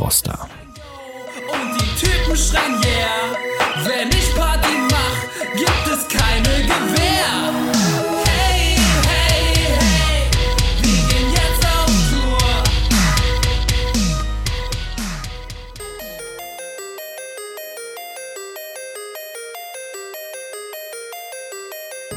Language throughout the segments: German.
Froster. Und die Typen schreien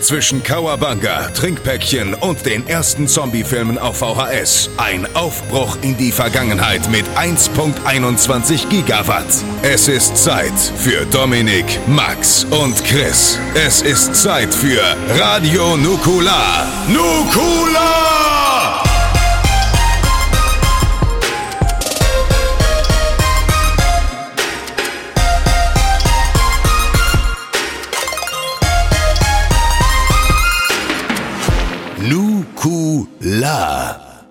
Zwischen Kawabanga, Trinkpäckchen und den ersten Zombie-Filmen auf VHS. Ein Aufbruch in die Vergangenheit mit 1.21 Gigawatt. Es ist Zeit für Dominik, Max und Chris. Es ist Zeit für Radio Nukular. Nukular! Nukular.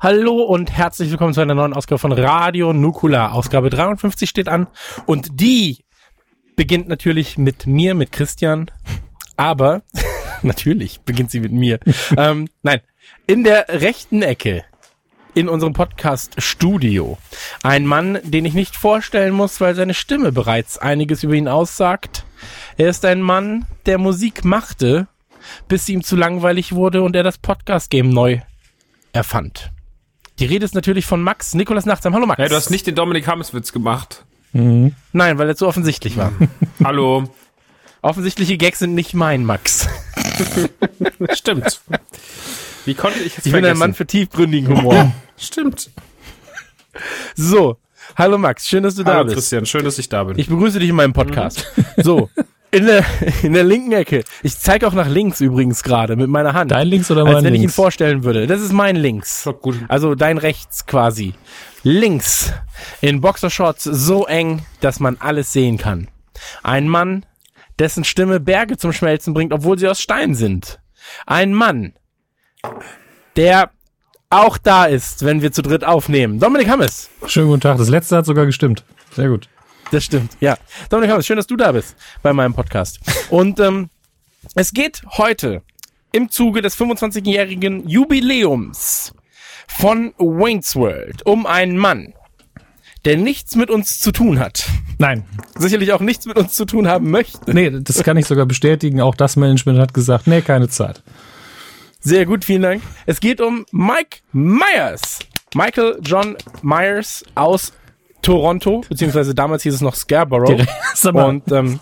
Hallo und herzlich willkommen zu einer neuen Ausgabe von Radio Nukula. Ausgabe 53 steht an und die beginnt natürlich mit mir, mit Christian. Aber natürlich beginnt sie mit mir. ähm, nein, in der rechten Ecke in unserem Podcast-Studio ein Mann, den ich nicht vorstellen muss, weil seine Stimme bereits einiges über ihn aussagt. Er ist ein Mann, der Musik machte, bis sie ihm zu langweilig wurde und er das Podcast-Game neu erfand. Die Rede ist natürlich von Max, Nikolas Nachtsam. Hallo Max. Ja, du hast nicht den Dominik Hammes-Witz gemacht. Nein, weil er zu offensichtlich war. Hallo. Offensichtliche Gags sind nicht mein, Max. Stimmt. Wie konnte ich es Ich bin ein Mann für tiefgründigen Humor. Stimmt. So, hallo Max, schön, dass du da Hallo bist. Christian, schön, dass ich da bin. Ich begrüße dich in meinem Podcast. So, in der, in der linken Ecke. Ich zeige auch nach links übrigens gerade mit meiner Hand. Dein links oder Als mein wenn ich ihn links? vorstellen würde. Das ist mein links. Also dein rechts quasi. Links. In Boxershorts so eng, dass man alles sehen kann. Ein Mann, dessen Stimme Berge zum Schmelzen bringt, obwohl sie aus Stein sind. Ein Mann, der auch da ist, wenn wir zu dritt aufnehmen. Dominik Hammes. Schönen guten Tag. Das letzte hat sogar gestimmt. Sehr gut. Das stimmt, ja. Dominik Hammes, schön, dass du da bist bei meinem Podcast. Und ähm, es geht heute im Zuge des 25-jährigen Jubiläums von Wayne's World um einen Mann, der nichts mit uns zu tun hat. Nein. Sicherlich auch nichts mit uns zu tun haben möchte. Nee, das kann ich sogar bestätigen. Auch das Management hat gesagt, nee, keine Zeit. Sehr gut, vielen Dank. Es geht um Mike Myers. Michael John Myers aus Toronto, beziehungsweise damals hieß es noch Scarborough. Mal, Und ähm,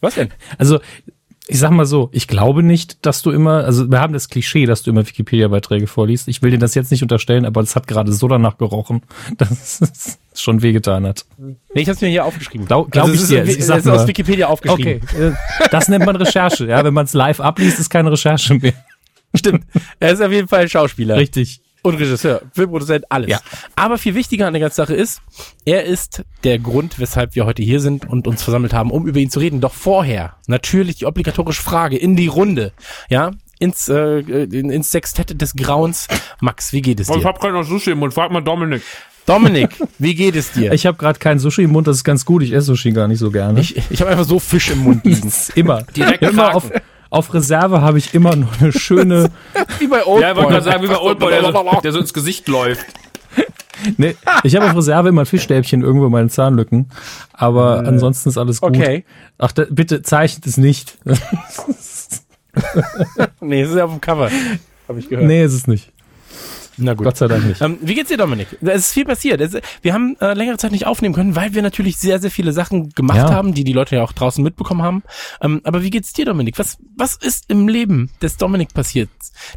was denn? Also, ich sag mal so, ich glaube nicht, dass du immer, also wir haben das Klischee, dass du immer Wikipedia-Beiträge vorliest. Ich will dir das jetzt nicht unterstellen, aber es hat gerade so danach gerochen, dass es schon wehgetan hat. Nee, ich habe es mir hier aufgeschrieben. Glaub- glaub es ich ist, dir. Es Ich ist sag aus nur- Wikipedia aufgeschrieben. Okay, das nennt man Recherche. Ja, wenn man es live abliest, ist keine Recherche mehr. Stimmt. Er ist auf jeden Fall Schauspieler. Richtig. Und Regisseur, Filmproduzent, alles. Ja. Aber viel wichtiger an der ganzen Sache ist, er ist der Grund, weshalb wir heute hier sind und uns versammelt haben, um über ihn zu reden. Doch vorher natürlich die obligatorische Frage in die Runde. Ja, ins, äh, in- ins Sextett des Grauens. Max, wie geht es Oh, ich dir? hab gerade noch Sushi im Mund. Frag mal Dominik. Dominik, wie geht es dir? Ich habe gerade keinen Sushi im Mund, das ist ganz gut. Ich esse Sushi gar nicht so gerne. ich, ich habe einfach so Fisch im Mund liegen. immer. Direkt immer auf, auf Reserve habe ich immer noch eine schöne. Wie bei Oldboy. Ja, ich wollte gerade sagen, wie bei Oldboy, der so, der so ins Gesicht läuft. Nee, ich habe auf Reserve immer ein Fischstäbchen irgendwo in meinen Zahnlücken. Aber ansonsten ist alles gut. Okay. Ach, da, bitte zeichnet es nicht. Nee, es ist ja auf dem Cover. Habe ich gehört. nee, ist es nicht. Na gut. Gott sei Dank nicht. Ähm, wie geht's dir, Dominik? Es ist viel passiert. Es, wir haben äh, längere Zeit nicht aufnehmen können, weil wir natürlich sehr, sehr viele Sachen gemacht Ja. haben, die die Leute ja auch draußen mitbekommen haben. Ähm, aber wie geht's dir, Dominik? Was, was ist im Leben des Dominik passiert,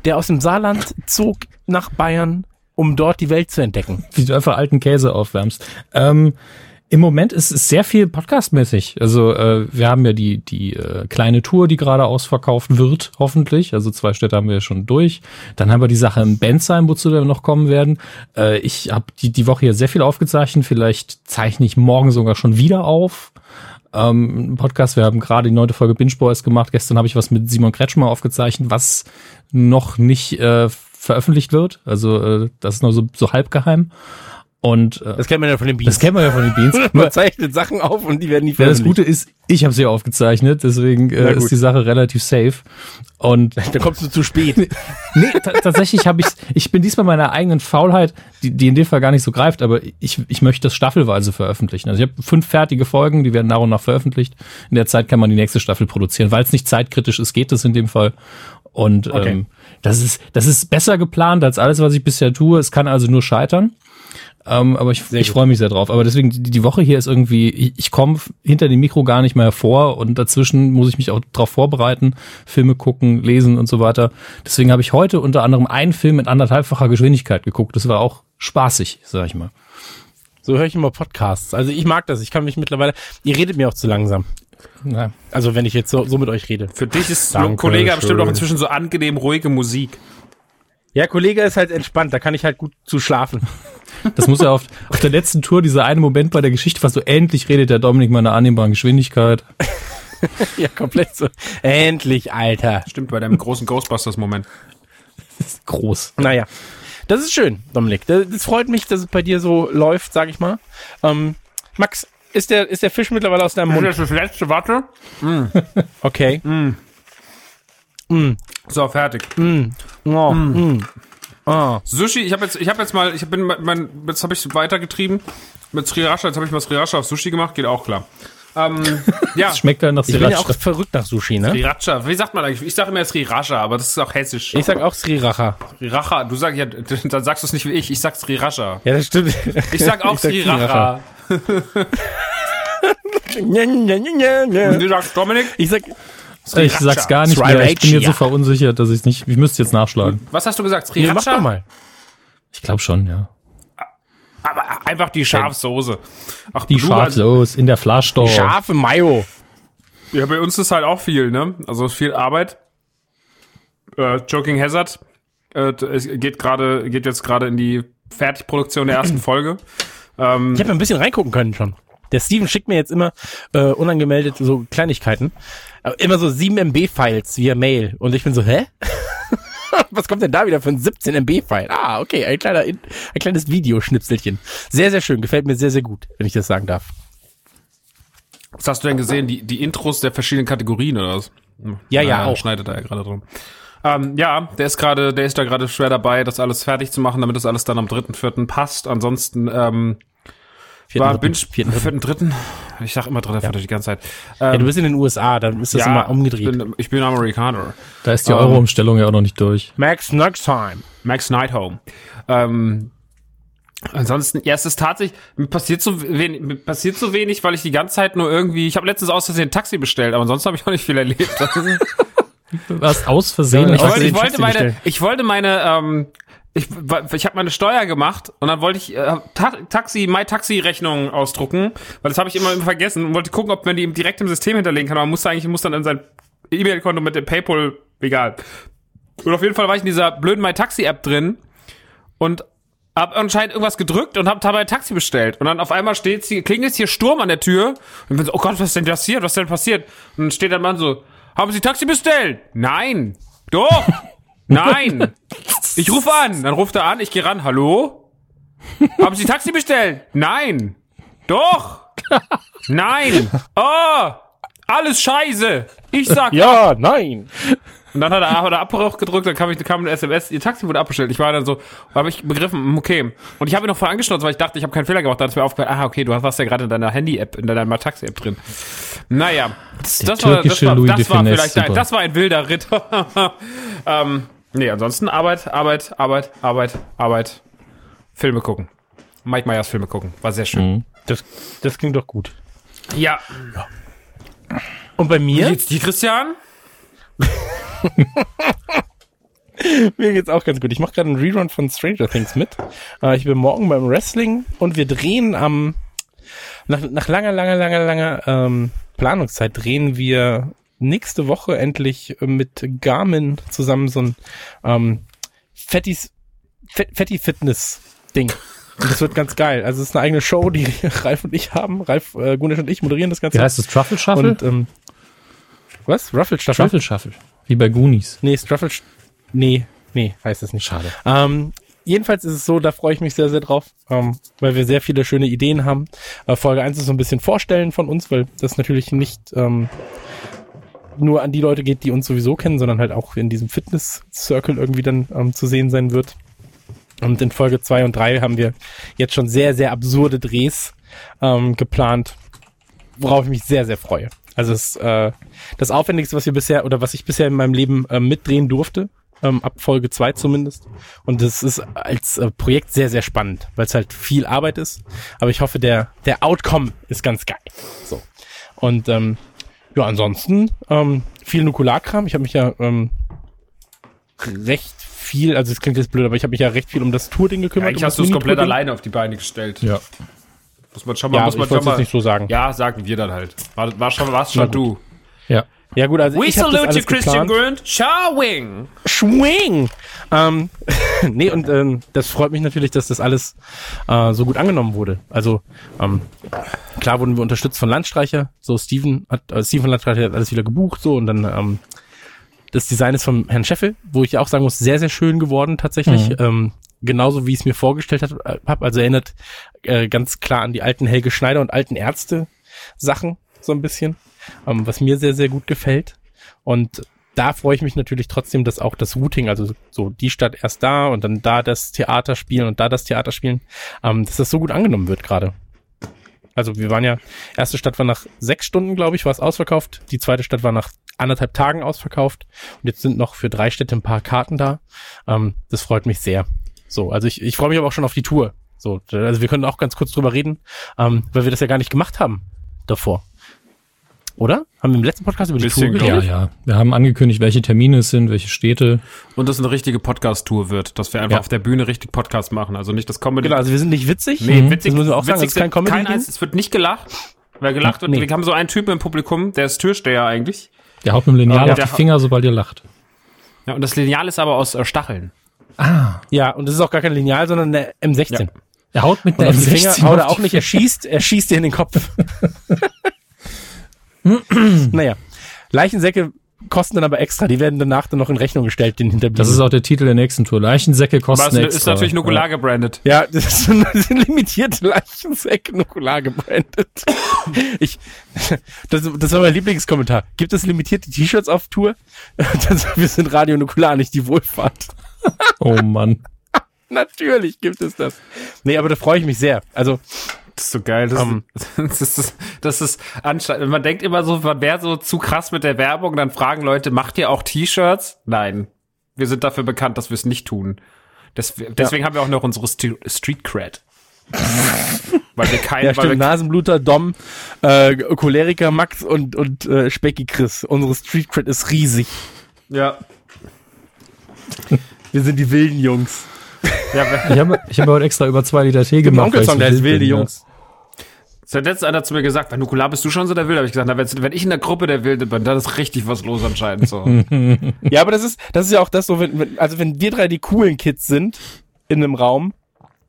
der aus dem Saarland zog nach Bayern, um dort die Welt zu entdecken? Wie du einfach alten Käse aufwärmst. Ähm, Im Moment ist es sehr viel podcastmäßig. Also äh, wir haben ja die, die äh, kleine Tour, die gerade ausverkauft wird, hoffentlich. Also zwei Städte haben wir ja schon durch. Dann haben wir die Sache im Bensheim, wozu wir noch kommen werden. Äh, ich habe die, die Woche hier sehr viel aufgezeichnet. Vielleicht zeichne ich morgen sogar schon wieder auf. Ähm, Podcast, wir haben gerade die neunte Folge Binge Boys gemacht. Gestern habe ich was mit Simon Kretschmer aufgezeichnet, was noch nicht äh, veröffentlicht wird. Also äh, das ist noch so, so halb geheim. Und äh, Das kennt man ja von den Beans. das kennen wir ja von den Beans. Man zeichnet Sachen auf und die werden nie ja, das veröffentlicht. Gute ist, ich habe sie aufgezeichnet, deswegen äh, ist die Sache relativ safe. Und Da kommst du zu spät. nee, ta- tatsächlich habe ich, ich bin diesmal meiner eigenen Faulheit, die, die in dem Fall gar nicht so greift, aber ich, ich möchte das staffelweise veröffentlichen. Also ich habe fünf fertige Folgen, die werden nach und nach veröffentlicht. In der Zeit kann man die nächste Staffel produzieren, weil es nicht zeitkritisch ist, geht es in dem Fall. Und Okay. ähm, das ist, das ist besser geplant als alles, was ich bisher tue. Es kann also nur scheitern. Ähm, aber ich, ich freue mich sehr drauf. Aber deswegen, die, die Woche hier ist irgendwie, ich, ich komme hinter dem Mikro gar nicht mehr hervor und dazwischen muss ich mich auch darauf vorbereiten, Filme gucken, lesen und so weiter. Deswegen habe ich heute unter anderem einen Film in anderthalbfacher Geschwindigkeit geguckt. Das war auch spaßig, sag ich mal. So höre ich immer Podcasts. Also ich mag das. Ich kann mich mittlerweile. Ihr redet mir auch zu langsam. Ja. Also wenn ich jetzt so, so mit euch rede. Für dich ist Danke Kollege bestimmt schön. auch inzwischen so angenehm ruhige Musik. Ja, Kollege ist halt entspannt. Da kann ich halt gut zu schlafen. Das muss ja auf, auf der letzten Tour, dieser eine Moment bei der Geschichte, was so endlich redet der Dominik mal in einer annehmbaren Geschwindigkeit. ja, komplett so. Endlich, Alter. Stimmt, bei deinem großen Ghostbusters-Moment. Groß. Naja. Das ist schön, Dominik. Das, das freut mich, dass es bei dir so läuft, sag ich mal. Ähm, Max, ist der, ist der Fisch mittlerweile aus deinem Mund? das letzte, warte. Okay. So, fertig. Oh, mm. Oh. Sushi, ich habe jetzt, ich habe jetzt mal, ich bin mein, mein jetzt habe ich weitergetrieben mit Sriracha, jetzt habe ich mal Sriracha auf Sushi gemacht, geht auch klar. Ähm, ja, Das schmeckt dann nach Ich bin ja auch Sriracha. verrückt. nach Sushi, ne? Sriracha, wie sagt man eigentlich? Ich sage immer Sriracha, aber das ist auch hessisch. Ich sag auch Sriracha. Sriracha, du sagst ja, dann sagst du es nicht wie ich, ich sag Sriracha. Ja, das stimmt. Ich sag auch Sriracha. Und du sagst Dominik, Ich sag, Ich sag's gar nicht mehr. Ich bin jetzt so verunsichert, dass ich nicht, ich müsste jetzt nachschlagen. was hast du gesagt? nee, Sriracha? mach doch mal. Ich glaube schon, ja. Aber einfach die Schafsoße. Ach, Die also- los in der Flaschdorf. Scharfe Mayo. Ja, bei uns ist halt auch viel, ne? Also viel Arbeit. Äh, Joking Hazard äh, es geht gerade, geht jetzt gerade in die Fertigproduktion der ersten Folge. Ähm, Ich habe ein bisschen reingucken können schon. Der Steven schickt mir jetzt immer äh, unangemeldet so Kleinigkeiten. Aber immer so 7 MB-Files via Mail. Und ich bin so, hä? Was kommt denn da wieder für ein 17 MB-File? Ah, okay, ein, kleiner, ein kleines Videoschnipselchen. Sehr, sehr schön. Gefällt mir sehr, sehr gut, wenn ich das sagen darf. was hast du denn gesehen? Die, die Intros der verschiedenen Kategorien oder was? Hm, Ja, ja, naja, auch. Schneidet er ja gerade drum. Ähm, ja, der ist gerade, der ist da gerade schwer dabei, das alles fertig zu machen, damit das alles dann am dritten, vierten passt. Ansonsten ähm, Vierten, war dritten, vierten, dritten. vierten, dritten. Ich sag immer dritter, vierter die ganze Zeit. Ja, Ähm, du bist in den USA, dann ist das immer umgedreht. Ich bin, ich bin Amerikaner. Da ist die Ähm. Euro-Umstellung ja auch noch nicht durch. Max next time. Max Nighthome. Ähm, ansonsten, ja, es ist tatsächlich, mir passiert so wenig, mir passiert so wenig, weil ich die ganze Zeit nur irgendwie, ich habe letztens aus Versehen ein Taxi bestellt, aber sonst habe ich auch nicht viel erlebt. Du hast aus Versehen. Ja, ich, wollte, ich wollte meine, ich wollte meine, ähm, ich, ich habe meine Steuer gemacht und dann wollte ich äh, Ta Taxi, My Taxi Rechnung ausdrucken, weil das habe ich immer, immer vergessen und wollte gucken, ob man die direkt im System hinterlegen kann, aber man muss eigentlich, muss dann in sein E-Mail-Konto mit dem Paypal, egal. Und auf jeden Fall war ich in dieser blöden My Taxi App drin und hab anscheinend irgendwas gedrückt und hab dabei ein Taxi bestellt. Und dann auf einmal steht hier, klingelt hier Sturm an der Tür. Und ich bin so, oh Gott, was ist denn passiert? Was ist denn passiert? Und dann steht der Mann so, haben Sie Taxi bestellt? Nein. Doch. Nein. Ich rufe an. Dann ruft er an, ich gehe ran. Hallo? Haben Sie Taxi bestellt? Nein. Doch. Nein. Oh. Alles scheiße. Ich sag Ja, nein. Und dann hat er, hat er Abbruch gedrückt, dann kam, ich, kam ein SMS, ihr Taxi wurde abbestellt. Ich war dann so, habe ich begriffen, hm, okay. Und ich habe ihn noch voll angeschnauzt, weil ich dachte, ich habe keinen Fehler gemacht. Dann ist mir aufgefallen, ah, okay, du warst ja gerade in deiner Handy-App, in deiner Taxi-App drin. Naja, das, das war, das war, das war vielleicht, ein, das war ein wilder Ritt. ähm, nee, ansonsten Arbeit, Arbeit, Arbeit, Arbeit, Arbeit. Filme gucken. Mike Myers Filme gucken. War sehr schön. Mhm. Das, das klingt doch gut. Ja. Und bei mir? geht's dir, Christian? Mir geht's auch ganz gut. Ich mache gerade einen Rerun von Stranger Things mit. Äh, ich bin morgen beim Wrestling und wir drehen am nach, nach langer, langer, langer, langer ähm, Planungszeit drehen wir nächste Woche endlich mit Garmin zusammen so ein ähm, Fettis, Fet, Fetti Fitness Ding. Und das wird ganz geil. Also es ist eine eigene Show, die Ralf und ich haben. Ralf, äh, Gunesh und ich moderieren das Ganze. Wie heißt das? Truffle Shuffle? Und ähm, was? Ruffle Staffel? Truffle Shuffle. Wie bei Goonies. Nee, Struffle. Nee, nee, heißt es nicht. Schade. Ähm, jedenfalls ist es so, da freue ich mich sehr, sehr drauf, ähm, weil wir sehr viele schöne Ideen haben. Äh, Folge 1 ist so ein bisschen Vorstellen von uns, weil das natürlich nicht ähm, nur an die Leute geht, die uns sowieso kennen, sondern halt auch in diesem Fitness-Circle irgendwie dann ähm, zu sehen sein wird. Und in Folge 2 und 3 haben wir jetzt schon sehr, sehr absurde Drehs ähm, geplant, worauf ich mich sehr, sehr freue. Also es, äh, das Aufwendigste, was wir bisher oder was ich bisher in meinem Leben äh, mitdrehen durfte, ähm, ab Folge 2 zumindest. Und das ist als äh, Projekt sehr, sehr spannend, weil es halt viel Arbeit ist. Aber ich hoffe, der, der Outcome ist ganz geil. So. Und ähm, ja, ansonsten ähm, viel Nukularkram. Ich habe mich ja ähm, recht viel, also es klingt jetzt blöd, aber ich habe mich ja recht viel um das Tour-Ding gekümmert. Eigentlich um hast du es komplett alleine auf die Beine gestellt. Ja. Muss man schon mal, Ja, muss man schon es mal. nicht so sagen. Ja, sagen wir dann halt. War, war schon, war's schon du. Ja. Ja gut, also We ich habe das salute you, Christian. Grund. Showing! Schwing! Ähm, nee, und ähm, das freut mich natürlich, dass das alles äh, so gut angenommen wurde. Also, ähm, klar wurden wir unterstützt von Landstreicher. So, Steven hat, äh, Steven von Landstreicher hat alles wieder gebucht, so, und dann, ähm, das Design ist vom Herrn Scheffel, wo ich auch sagen muss, sehr, sehr schön geworden tatsächlich. Mhm. Ähm, genauso wie ich es mir vorgestellt habe. Hab, also erinnert äh, ganz klar an die alten Helge Schneider und alten Ärzte Sachen, so ein bisschen. Ähm, was mir sehr, sehr gut gefällt. Und da freue ich mich natürlich trotzdem, dass auch das Routing, also so die Stadt erst da und dann da das Theater spielen und da das Theater spielen, ähm, dass das so gut angenommen wird gerade. Also wir waren ja, erste Stadt war nach sechs Stunden, glaube ich, war es ausverkauft. Die zweite Stadt war nach anderthalb Tagen ausverkauft. Und jetzt sind noch für drei Städte ein paar Karten da. Ähm, das freut mich sehr. So, also ich, ich freue mich aber auch schon auf die Tour. So, also wir können auch ganz kurz drüber reden, ähm, weil wir das ja gar nicht gemacht haben davor. Oder? Haben wir im letzten Podcast über die Bisschen, Tour glaub Ja, geredet? ja. Wir haben angekündigt, welche Termine es sind, welche Städte. Und das eine richtige Podcast-Tour wird, dass wir einfach Ja. auf der Bühne richtig Podcast machen. Also nicht das Comedy. Genau, also wir sind nicht witzig. Nee, witzig, Das müssen wir auch sagen, witzig das ist kein Comedy-Ding. eins, es wird nicht gelacht. Wer gelacht wird, Nee. wir haben so einen Typen im Publikum, der ist Türsteher eigentlich. Der haut mit dem Lineal Ja, auf der die Finger, sobald ihr lacht. Ja, und das Lineal ist aber aus äh, Stacheln. Ja, und das ist auch gar kein Lineal, sondern eine M16. Er haut mit der auf die Finger M16 haut er auch nicht, er schießt, er schießt dir in den Kopf. naja, Leichensäcke kosten dann aber extra, die werden danach dann noch in Rechnung gestellt, den Hinterblieben. Das ist auch der Titel der nächsten Tour. Leichensäcke Aber kosten es extra. ist natürlich Nukular gebrandet. ja, das sind, das sind limitierte Leichensäcke nukular gebrandet. Ich, das, das war mein Lieblingskommentar. Gibt es limitierte T-Shirts auf Tour? Das, wir sind Radio Nukular, nicht die Wohlfahrt. Oh Mann. Natürlich gibt es das. Nee, aber da freue ich mich sehr. Also, Das ist so geil. Das, Ähm. das ist, das ist anscheinend. Man denkt immer so, man wäre so zu krass mit der Werbung. Dann fragen Leute, macht ihr auch T-Shirts? Nein. Wir sind dafür bekannt, dass wir es nicht tun. Des, deswegen haben wir auch noch unsere St Street Cred. weil wir kein, Ja, stimmt. Nasenbluter, Dom, äh, Choleriker Max und, und äh, Specky Chris. Unsere Street Cred ist riesig. ja, Wir sind die wilden Jungs. Ja, Ich habe ich hab heute extra über zwei Liter Tee gemacht. weil Onkelsong, ich der wild wilde bin, ja. Jungs. Es hat letztens einer zu mir gesagt, bei Nukular bist du schon so der Wilde. Habe ich gesagt, na, wenn, wenn ich in der Gruppe der Wilde bin, dann ist richtig was los anscheinend so. Ja, aber das ist, das ist ja auch das so, wenn, wenn, also wenn wir drei die coolen Kids sind in einem Raum,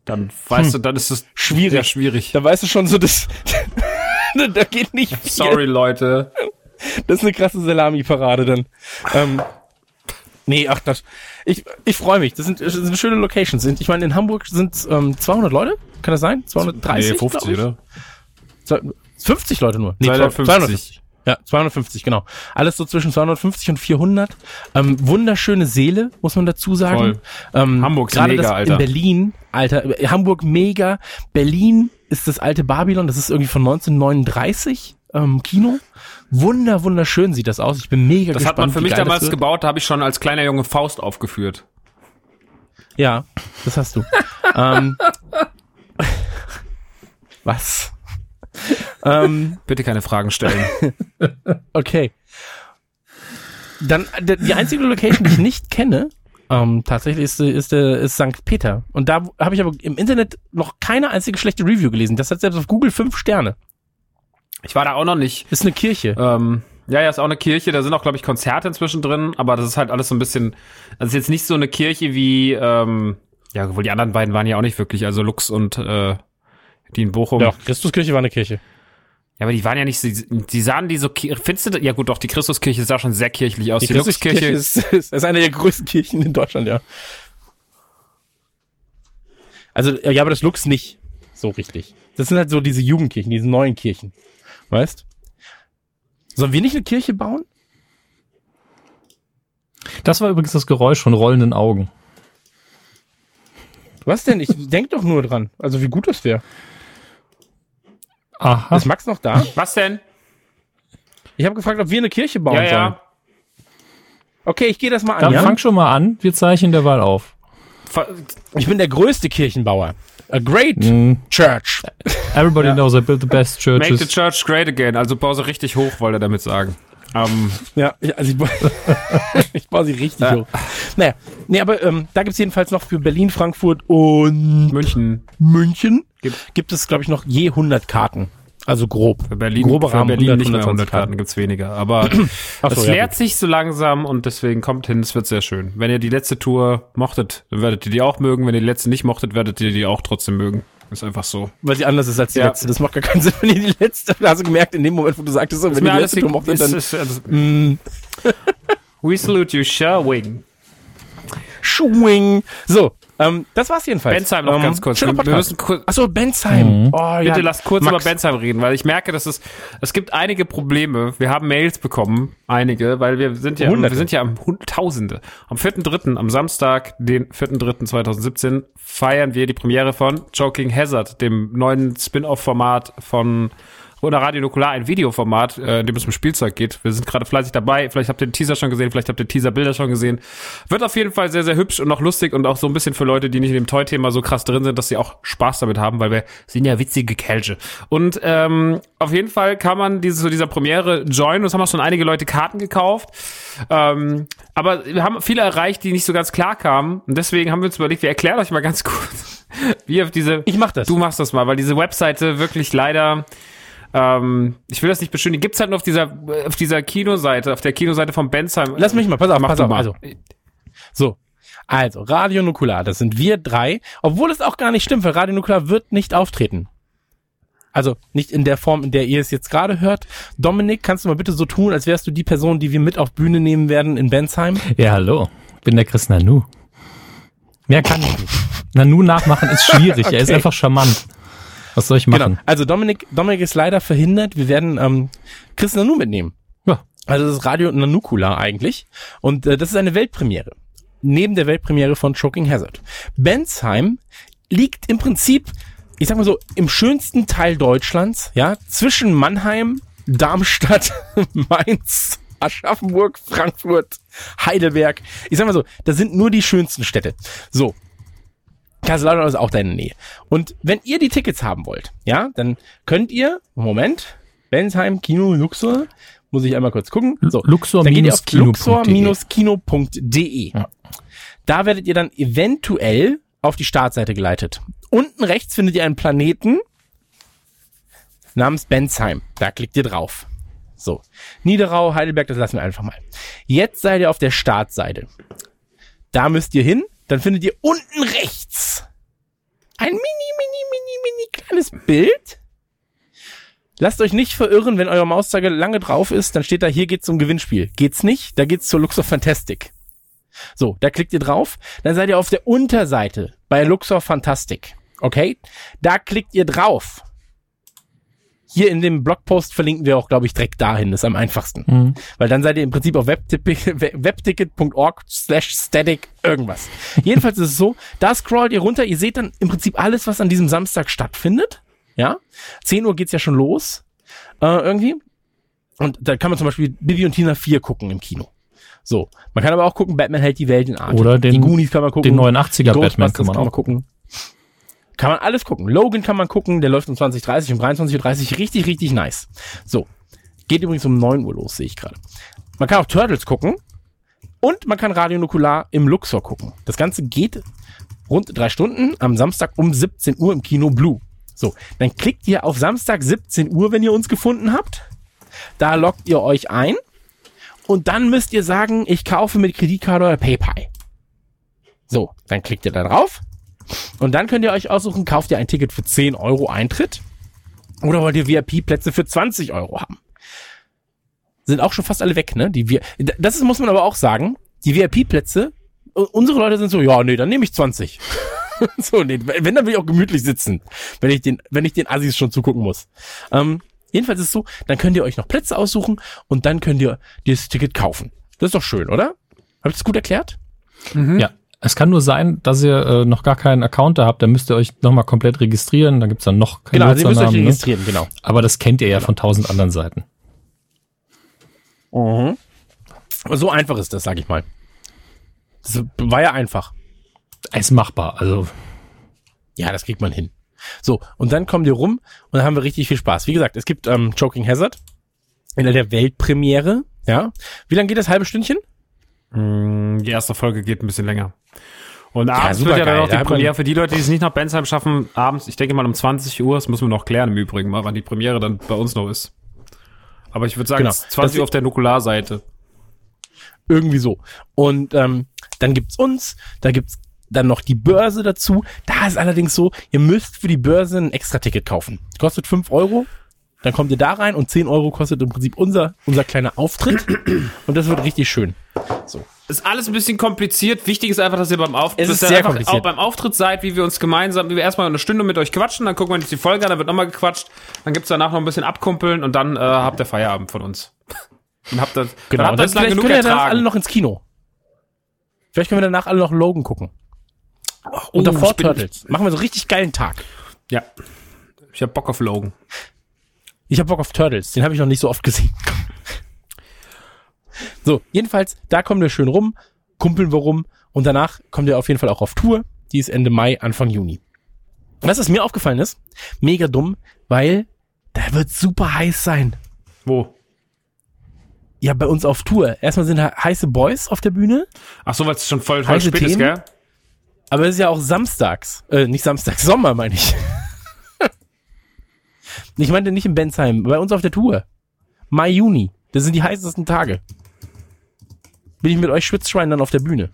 Dann weißt du, dann ist es schwierig. sehr schwierig. Da weißt du schon so, das, da geht nicht viel. Sorry, Leute. Das ist eine krasse Salami-Parade dann. Ähm, nee, ach, das, ich, ich freue mich. Das sind, das sind schöne Locations. Sind, ich meine, in Hamburg sind ähm, 200 Leute. Kann das sein? 230? Nee, 50, glaub ich? oder? Zwei- 50 Leute nur. Nee, 250. 250. Ja, 250, genau. Alles so zwischen 250 und 400. Ähm, wunderschöne Seele, muss man dazu sagen. Voll. Ähm, Hamburg ist gerade mega, das Alter. In Berlin, Alter, Hamburg mega. Berlin ist das alte Babylon, das ist irgendwie von 1939, ähm, Kino. Wunder, wunderschön sieht das aus. Ich bin mega Das gespannt. hat man für mich das damals gebaut, da habe ich schon als kleiner Junge Faust aufgeführt. Ja, das hast du. ähm, was? ähm, Bitte keine Fragen stellen. okay. Dann die einzige Location, die ich nicht kenne, ähm, tatsächlich ist, ist, äh, ist St. Peter. Und da habe ich aber im Internet noch keine einzige schlechte Review gelesen. Das hat selbst auf Google fünf Sterne. Ich war da auch noch nicht. Ist eine Kirche. Ähm, ja, ja, ist auch eine Kirche. Da sind auch, glaube ich, Konzerte inzwischen drin. Aber das ist halt alles so ein bisschen. Also ist jetzt nicht so eine Kirche wie. Ähm, ja, obwohl die anderen beiden waren ja auch nicht wirklich. Also Lux und äh, die in Bochum. Ja, Christuskirche war eine Kirche. Ja, aber die waren ja nicht. Die sahen die so. Findest du? Ja gut, doch die Christuskirche sah schon sehr kirchlich aus. Die, Die, Christuskirche ist, ist, ist eine der größten Kirchen in Deutschland, ja. Also, ja, aber das Lux nicht so richtig. Das sind halt so diese Jugendkirchen, diese neuen Kirchen. Weißt? Sollen wir nicht eine Kirche bauen? Das war übrigens das Geräusch von rollenden Augen. Was denn? Ich denk doch nur dran. Also, wie gut das wäre. Aha. Ist Max noch da? Was denn? Ich habe gefragt, ob wir eine Kirche bauen Ja, sollen. ja. Okay, ich gehe das mal an. Dann Ja? fang schon mal an. Wir zeichnen derweil auf. Ver- Ich bin der größte Kirchenbauer. A great Mm, church. everybody knows I built the best Make the churches. church great again. Also baue sie richtig hoch, wollte er damit sagen. Ähm, Ja, ich- also ich, baue- ich baue sie richtig hoch. Naja, nee, aber ähm, da gibt's jedenfalls noch für Berlin, Frankfurt und München. München Gibt- gibt, es, glaube ich, noch je 100 Karten. Also grob. Für Berlin, Grober für Rahmen, Berlin nicht mehr 100 100 Karten, gibt's weniger. Aber so, es ja, leert gut. sich so langsam und deswegen kommt hin, es wird sehr schön. Wenn ihr die letzte Tour mochtet, dann werdet ihr die auch mögen. Wenn ihr die letzte nicht mochtet, werdet ihr die auch trotzdem mögen. Ist einfach so. Weil sie anders ist als die Ja. letzte. Das macht gar keinen Sinn, wenn ihr die letzte, hast du gemerkt, in dem Moment, wo du sagtest, so, wenn Ist ihr die letzte Tour mochtet, ist, dann ist, also, mm, We salute you, Sherwing. Schwing. So, ähm, das war's jedenfalls. Bensheim noch ähm, ganz kurz. Wir, müssen kurz, Achso, Bensheim. Oh, ja. Bitte lasst kurz Max, über Bensheim reden, weil ich merke, dass es, es gibt einige Probleme. Wir haben Mails bekommen, einige, weil wir sind ja, Hunderte. wir sind ja am Tausende. Am 4.3., am Samstag, den 4.3.2017, feiern wir die Premiere von Joking Hazard, dem neuen Spin-off-Format von oder Radio Nukular, ein Videoformat, äh, in dem es um Spielzeug geht. Wir sind gerade fleißig dabei. Vielleicht habt ihr den Teaser schon gesehen, vielleicht habt ihr Teaser-Bilder schon gesehen. Wird auf jeden Fall sehr, sehr hübsch und auch lustig und auch so ein bisschen für Leute, die nicht in dem Toy-Thema so krass drin sind, dass sie auch Spaß damit haben, weil wir sind ja witzige Kelche. Und ähm, auf jeden Fall kann man diese, zu dieser Premiere joinen. Es haben auch schon einige Leute Karten gekauft. Ähm, aber wir haben viele erreicht, die nicht so ganz klar kamen. Und deswegen haben wir uns überlegt, wir erklären euch mal ganz kurz, wie auf diese... Ich mach das. Du machst das mal, weil diese Webseite wirklich leider ähm, ich will das nicht beschönigen, gibt's halt nur auf dieser auf dieser Kinoseite, auf der Kinoseite von Bensheim. Lass mich mal, pass auf, Mach pass auf. mal. Also, so. Also, Radio Nukular, das sind wir drei, obwohl es auch gar nicht stimmt, weil Radio Nukular wird nicht auftreten. Also nicht in der Form, in der ihr es jetzt gerade hört. Dominik, kannst du mal bitte so tun, als wärst du die Person, die wir mit auf Bühne nehmen werden in Bensheim? Ja, hallo. Ich bin der Chris Nanu. Mehr kann ich nicht. Nanu nachmachen ist schwierig. Er ist Okay. einfach charmant. Was soll ich machen? Genau. Also Dominik, Dominik ist leider verhindert. Wir werden ähm, Chris Nanu mitnehmen. Ja. Also das ist Radio Nanukula eigentlich. Und äh, das ist eine Weltpremiere. Neben der Weltpremiere von Choking Hazard. Bensheim liegt im Prinzip, ich sag mal so, im schönsten Teil Deutschlands, ja, zwischen Mannheim, Darmstadt, Mainz, Aschaffenburg, Frankfurt, Heidelberg. Ich sag mal so, das sind nur die schönsten Städte. So, Kaiserslautern ist auch da in der Nähe. Und wenn ihr die Tickets haben wollt, ja, dann könnt ihr, Moment, Bensheim Kino Luxor, muss ich einmal kurz gucken. So, Luxor dann geht ihr auf Kino.de. luxor-kino.de. Ja. Da werdet ihr dann eventuell auf die Startseite geleitet. Unten rechts findet ihr einen Planeten namens Bensheim. Da klickt ihr drauf. So. Niederau, Heidelberg, das lassen wir einfach mal. Jetzt seid ihr auf der Startseite. Da müsst ihr hin, dann findet ihr unten rechts ein mini, mini, mini, mini kleines Bild. Lasst euch nicht verirren, wenn euer Mauszeiger lange drauf ist, dann steht da, hier geht's zum Gewinnspiel. Geht's nicht, da geht's zur Luxor Fantastic. So, da klickt ihr drauf, dann seid ihr auf der Unterseite bei Luxor Fantastic. Okay? Da klickt ihr drauf. Hier in dem Blogpost verlinken wir auch, glaube ich, direkt dahin. Das ist am einfachsten. Mhm. Weil dann seid ihr im Prinzip auf webticket.org slash static irgendwas. Jedenfalls ist es so, da scrollt ihr runter, ihr seht dann im Prinzip alles, was an diesem Samstag stattfindet. Ja, 10 Uhr geht's ja schon los. Äh, irgendwie. Und da kann man zum Beispiel Bibi und Tina 4 gucken im Kino. So. Man kann aber auch gucken, Batman hält die Welt in Atem. Oder den- die Goonies kann man gucken. Den neuen 80er Batman kann man auch. gucken. Kann man alles gucken. Logan kann man gucken, der läuft um 20.30 um 23.30 Uhr. Richtig, richtig nice. So. Geht übrigens um 9 Uhr los, sehe ich gerade. Man kann auch Turtles gucken. Und man kann Radio Nukular im Luxor gucken. Das Ganze geht rund drei Stunden am Samstag um 17 Uhr im Kino Blue. So, dann klickt ihr auf Samstag 17 Uhr, wenn ihr uns gefunden habt. Da loggt ihr euch ein. Und dann müsst ihr sagen, ich kaufe mit Kreditkarte oder PayPal. So, dann klickt ihr da drauf. Und dann könnt ihr euch aussuchen, kauft ihr ein Ticket für 10 Euro Eintritt oder wollt ihr VIP-Plätze für 20 Euro haben? Sind auch schon fast alle weg, ne? Die wir, das muss man aber auch sagen, die VIP-Plätze, unsere Leute sind so, ja, nee, dann nehme ich 20. so, nee, wenn, dann will ich auch gemütlich sitzen, wenn ich den, wenn ich den Assis schon zugucken muss. Ähm, jedenfalls ist es so, dann könnt ihr euch noch Plätze aussuchen und dann könnt ihr dieses Ticket kaufen. Das ist doch schön, oder? Hab ich das gut erklärt? Ja. Es kann nur sein, dass ihr äh, noch gar keinen Account da habt, dann müsst ihr euch nochmal komplett registrieren, dann gibt's dann noch keinen Genau, also ihr müsst euch ne? registrieren, genau. Aber das kennt ihr ja von tausend anderen Seiten. Aber so einfach ist das, sag ich mal. Das war ja einfach. Ist machbar, also Ja, das kriegt man hin. So, und dann kommen wir rum und dann haben wir richtig viel Spaß. Wie gesagt, es gibt ähm, Choking Hazard in der Weltpremiere. Ja. Wie lange geht das? Halbe Stündchen? Mm, Die erste Folge geht ein bisschen länger. Und abends super wird ja dann noch Da die man- Premiere. Für die Leute, die es nicht nach Bensheim schaffen, abends, ich denke mal um 20 Uhr, das müssen wir noch klären im Übrigen mal, wann die Premiere dann bei uns noch ist. Aber ich würde sagen, Genau. es ist 20 Das- Uhr auf der Nukularseite. Irgendwie so. Und ähm, dann gibt's uns, da gibt's dann noch die Börse dazu. Da ist allerdings so, ihr müsst für die Börse ein Extra-Ticket kaufen. Kostet 5 Euro. Dann kommt ihr da rein und 10 Euro kostet im Prinzip unser, unser kleiner Auftritt. Und das wird richtig schön. So. Ist alles ein bisschen kompliziert. Wichtig ist einfach, dass ihr beim Auftritt, Es ist sehr einfach kompliziert. auch beim Auftritt seid, wie wir uns gemeinsam, wie wir erstmal eine Stunde mit euch quatschen, dann gucken wir uns die Folge an, dann wird nochmal gequatscht, dann gibt's danach noch ein bisschen abkumpeln und dann äh, habt ihr Feierabend von uns. Dann habt ihr, Genau. dann habt Und ihr dann lang vielleicht genug können wir danach alle noch ins Kino. Vielleicht können wir danach alle noch Logan gucken. Und Oh, davor ich bin- Turtles. Machen wir so einen richtig geilen Tag. Ja. Ich hab Bock auf Logan. Ich habe Bock auf Turtles. Den habe ich noch nicht so oft gesehen. So, jedenfalls, da kommen wir schön rum, kumpeln wir rum und danach kommt ihr auf jeden Fall auch auf Tour. Die ist Ende Mai, Anfang Juni. Was ist mir aufgefallen ist, mega dumm, weil da wird super heiß sein. Wo? Ja, bei uns auf Tour. Erstmal sind he- heiße Boys auf der Bühne, Ach so, weil es schon voll, voll spät ist, Themen? gell? aber es ist ja auch samstags. Äh, nicht samstags, Sommer meine ich. ich meinte nicht in Bensheim, bei uns auf der Tour. Mai, Juni. Das sind die heißesten Tage. Bin ich mit euch Schwitzschweinen dann auf der Bühne.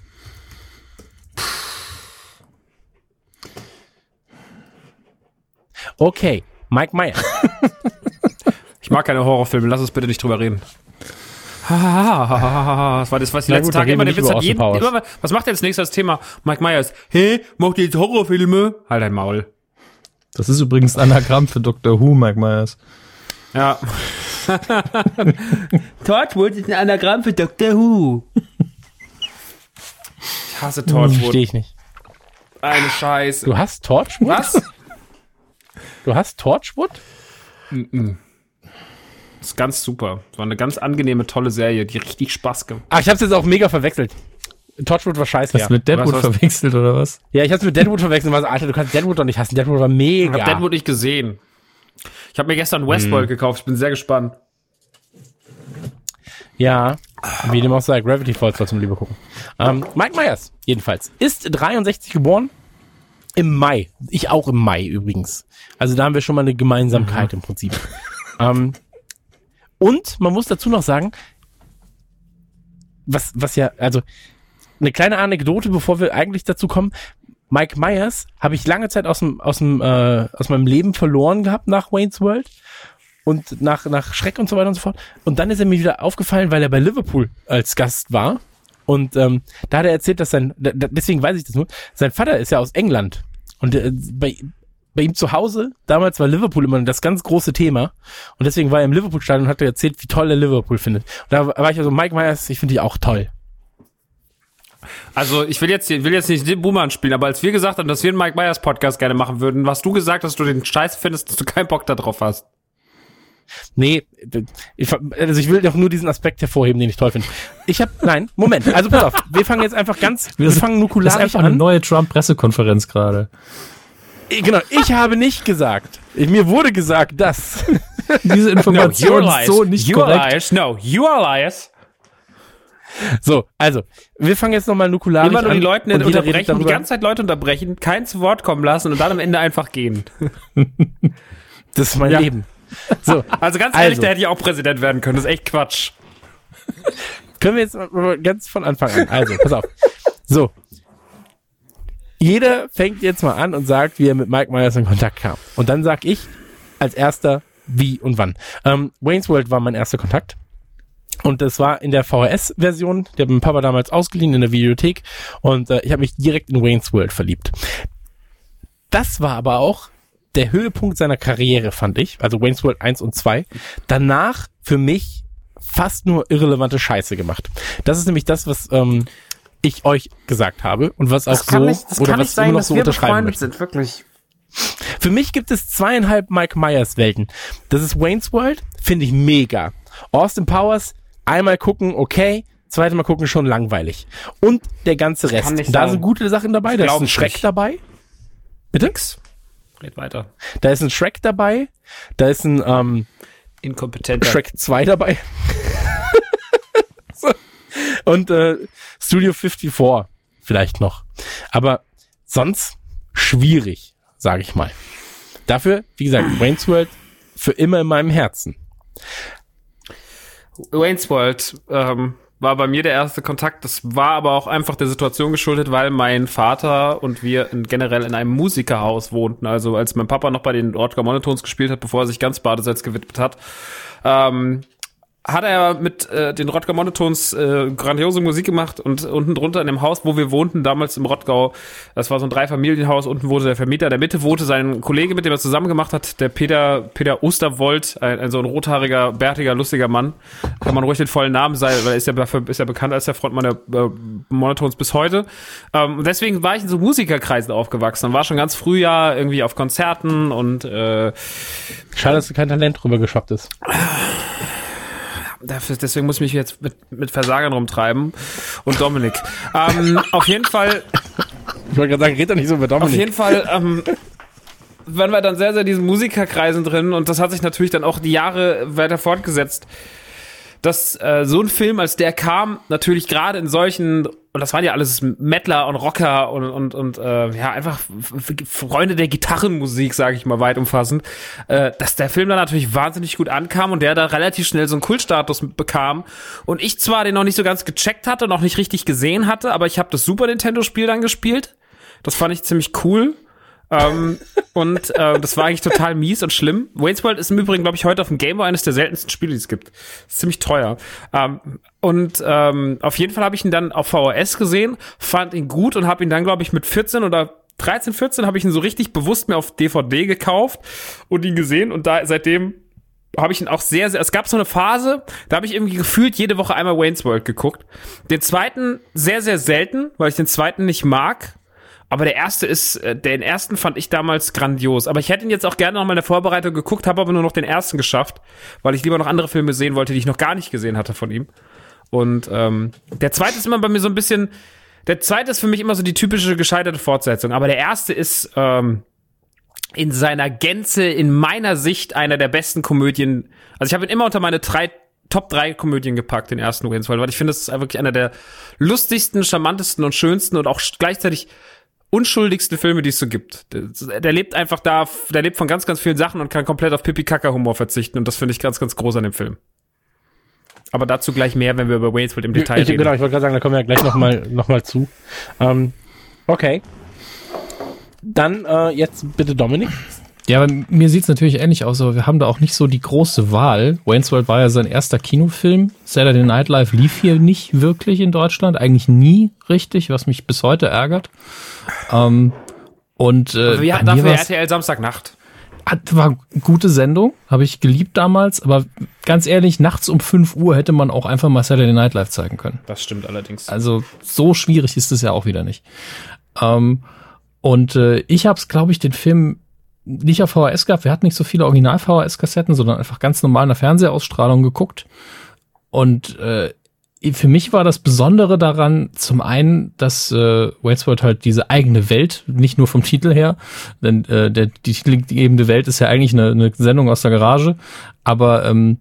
Okay, Mike Myers. Ich mag keine Horrorfilme, lass uns bitte nicht drüber reden. Das war das, was die letzten Tage immer der Witz hat. Jeden, immer, was macht er als nächstes Thema? Mike Myers. Hä? Macht ihr jetzt Horrorfilme? Halt dein Maul. das ist übrigens ein Anagramm für Dr. Who, Mike Myers. Ja. Torchwood ist ein Anagramm für Dr. Who. Ich hasse Torchwood. Verstehe ich nicht. Eine Scheiße. Du hast Torchwood? Was? Du hast Torchwood? Das ist ganz super. Das war eine ganz angenehme, tolle Serie, die richtig Spaß gemacht Ah, ich hab's jetzt auch mega verwechselt. Torchwood war scheiße. Hast Ja. du mit Deadwood Was- was- verwechselt oder was? ja, ich hab's mit Deadwood verwechselt. und war so, Alter, du kannst Deadwood doch nicht hassen. Deadwood war Ich mega. habe Deadwood nicht gesehen. Ich habe mir gestern Westworld gekauft. Ich bin sehr gespannt. Ja, wie dem auch sei, Gravity Falls sollst du mal lieber gucken. Ähm, Mike Myers, jedenfalls, ist 63 geboren. Im Mai. Ich auch im Mai übrigens. Also da haben wir schon mal eine Gemeinsamkeit im Prinzip. ähm, und man muss dazu noch sagen, was, was ja, also eine kleine Anekdote, bevor wir eigentlich dazu kommen. Mike Myers habe ich lange Zeit aus dem, aus dem, äh, aus meinem Leben verloren gehabt nach Wayne's World und nach, nach Schreck und so weiter und so fort. Und dann ist er mir wieder aufgefallen, weil er bei Liverpool als Gast war. Und ähm, da hat er erzählt, dass sein, da, deswegen weiß ich das nur, sein Vater ist ja aus England. Und äh, bei, bei ihm zu Hause, damals war Liverpool immer das ganz große Thema. Und deswegen war er im Liverpool-Stadion und hat erzählt, wie toll er Liverpool findet. Und da war ich also, Mike Myers, ich finde die auch toll. Also ich will jetzt, will jetzt nicht den Boomer spielen, aber als wir gesagt haben, dass wir einen Mike Myers Podcast gerne machen würden, hast du gesagt, dass du den Scheiß findest, dass du keinen Bock darauf hast. Nee, ich, also ich will doch nur diesen Aspekt hervorheben, den ich toll finde. Ich habe, nein, Moment, also pass auf, wir fangen jetzt einfach ganz, wir fangen Das ist einfach eine an. neue Trump-Pressekonferenz gerade. Genau, ich habe nicht gesagt, ich, mir wurde gesagt, dass. Diese Information ist so nicht you are korrekt. liars. No, you are liars. So, also, wir fangen jetzt nochmal nukularisch Immer nur an. die Leute unterbrechen, die ganze Zeit Leute unterbrechen, kein zu Wort kommen lassen und dann am Ende einfach gehen. Das ist mein Ja. Leben. So, Also ganz ehrlich, Also. der hätte ja auch Präsident werden können. Das ist echt Quatsch. können wir jetzt mal ganz von Anfang an. Also, pass auf. So. Jeder fängt jetzt mal an und sagt, wie er mit Mike Myers in Kontakt kam. Und dann sag ich als erster, wie und wann. Ähm, Wayne's World war mein erster Kontakt. Und das war in der VHS-Version, der hat mein Papa damals ausgeliehen in der Videothek. Und äh, ich habe mich direkt in Wayne's World verliebt. Das war aber auch der Höhepunkt seiner Karriere, fand ich. Also Wayne's World 1 und 2. Danach für mich fast nur irrelevante Scheiße gemacht. Das ist nämlich das, was ähm, ich euch gesagt habe und was auch so oder was immer noch so unterschreiben möchte. sind, wirklich. Für mich gibt es zweieinhalb Mike Myers Welten. Das ist Wayne's World, finde ich mega. Austin Powers, einmal gucken, okay. Zweite Mal gucken, schon langweilig. Und der ganze Rest. da sagen. sind gute Sachen dabei. Da ist ein ich Shrek nicht. dabei. Bitte? Red weiter. Da ist ein Shrek dabei. Da ist ein ähm, Inkompetenter. Shrek 2 dabei. so. Und äh, Studio 54 vielleicht noch. Aber sonst schwierig, sage ich mal. Dafür, wie gesagt, Wayne's World für immer in meinem Herzen. Wayne's World ähm, war bei mir der erste Kontakt. Das war aber auch einfach der Situation geschuldet, weil mein Vater und wir in, generell in einem Musikerhaus wohnten. Also als mein Papa noch bei den Rodger Monotons gespielt hat, bevor er sich ganz Badesalz gewidmet hat, ähm, hat er mit äh, den Rodger Monotons äh, grandiose Musik gemacht und unten drunter in dem Haus, wo wir wohnten, damals im Rottgau, das war so ein Dreifamilienhaus, unten wohnte der Vermieter, in der Mitte wohnte sein Kollege, mit dem er zusammen gemacht hat, der Peter, Peter Osterwold, ein, ein so ein rothaariger, bärtiger, lustiger Mann. Kann man ruhig den vollen Namen sein, weil er ist ja, dafür- ist ja bekannt als der Frontmann der äh, Monotons bis heute. Ähm, deswegen war ich in so Musikerkreisen aufgewachsen und war schon ganz früh ja irgendwie auf Konzerten und äh, Schade, dass kein Talent drüber geschwappt ist. Dafür, deswegen muss ich mich jetzt mit, mit Versagern rumtreiben. Und Dominik. ähm, auf jeden Fall, Ich wollte gerade sagen, red doch nicht so über auf Dominik. jeden Fall, ähm, waren wir dann sehr, sehr in diesen Musikerkreisen drin und das hat sich natürlich dann auch die Jahre weiter fortgesetzt. Dass äh, so ein Film, als der kam, natürlich gerade in solchen, und das waren ja alles Mettler und Rocker und, und, und äh, ja, einfach Freunde der Gitarrenmusik, sage ich mal weit umfassend, äh, dass der Film dann natürlich wahnsinnig gut ankam und der da relativ schnell so einen Kultstatus bekam. Und ich zwar den noch nicht so ganz gecheckt hatte, noch nicht richtig gesehen hatte, aber ich habe das Super Nintendo-Spiel dann gespielt. Das fand ich ziemlich cool. Ähm, und äh, das war eigentlich total mies und schlimm. Wayne's World ist im Übrigen, glaube ich, heute auf dem Game Boy eines der seltensten Spiele, die es gibt. Ist ziemlich teuer. Ähm, und ähm, auf jeden Fall habe ich ihn dann auf VHS gesehen, fand ihn gut und habe ihn dann, glaube ich, mit 14 oder 13, 14 habe ich ihn so richtig bewusst mir auf DVD gekauft und ihn gesehen und da seitdem habe ich ihn auch sehr, sehr, es gab so eine Phase, da habe ich irgendwie gefühlt jede Woche einmal Wayne's World geguckt. Den zweiten sehr, sehr selten, weil ich den zweiten nicht mag. Aber der erste ist, äh, den ersten fand ich damals grandios. Aber ich hätte ihn jetzt auch gerne noch mal in der Vorbereitung geguckt, habe aber nur noch den ersten geschafft, weil ich lieber noch andere Filme sehen wollte, die ich noch gar nicht gesehen hatte von ihm. Und ähm, der zweite ist immer bei mir so ein bisschen, der zweite ist für mich immer so die typische gescheiterte Fortsetzung. Aber der erste ist ähm, in seiner Gänze, in meiner Sicht, einer der besten Komödien. Also ich habe ihn immer unter meine drei Top 3 Komödien gepackt, den ersten Wayne's World, weil ich finde, das ist wirklich einer der lustigsten, charmantesten und schönsten und auch gleichzeitig unschuldigsten Filme, die es so gibt. Der, der lebt einfach da, der lebt von ganz, ganz vielen Sachen und kann komplett auf Pipi-Kaka-Humor verzichten und das finde ich ganz, ganz groß an dem Film. Aber dazu gleich mehr, wenn wir über Wayne's World im Detail ich, reden. genau, ich wollte gerade sagen, da kommen wir ja gleich nochmal noch mal zu. Ähm, okay. Dann äh, jetzt bitte Dominik. Ja, aber mir sieht's natürlich ähnlich aus, aber wir haben da auch nicht so die große Wahl. Wayne's World war ja sein erster Kinofilm. Saturday Night Live lief hier nicht wirklich in Deutschland, eigentlich nie richtig, was mich bis heute ärgert. Ähm, Und äh, mir dafür RTL Samstagnacht? hat, war gute Sendung, habe ich geliebt damals, aber ganz ehrlich, nachts um 5 Uhr hätte man auch einfach mal Saturday Night Live zeigen können. Das stimmt allerdings. Also so schwierig ist es ja auch wieder nicht. Ähm, und äh, ich habe es, glaube ich, den Film nicht auf VHS gehabt. Wir hatten nicht so viele Original-VHS-Kassetten, sondern einfach ganz normal in der Fernsehausstrahlung geguckt. Und äh, für mich war das Besondere daran, zum einen, dass äh, Wayne's World halt diese eigene Welt, nicht nur vom Titel her, denn äh, der, die titelgebende Welt ist ja eigentlich eine, eine Sendung aus der Garage, aber ähm,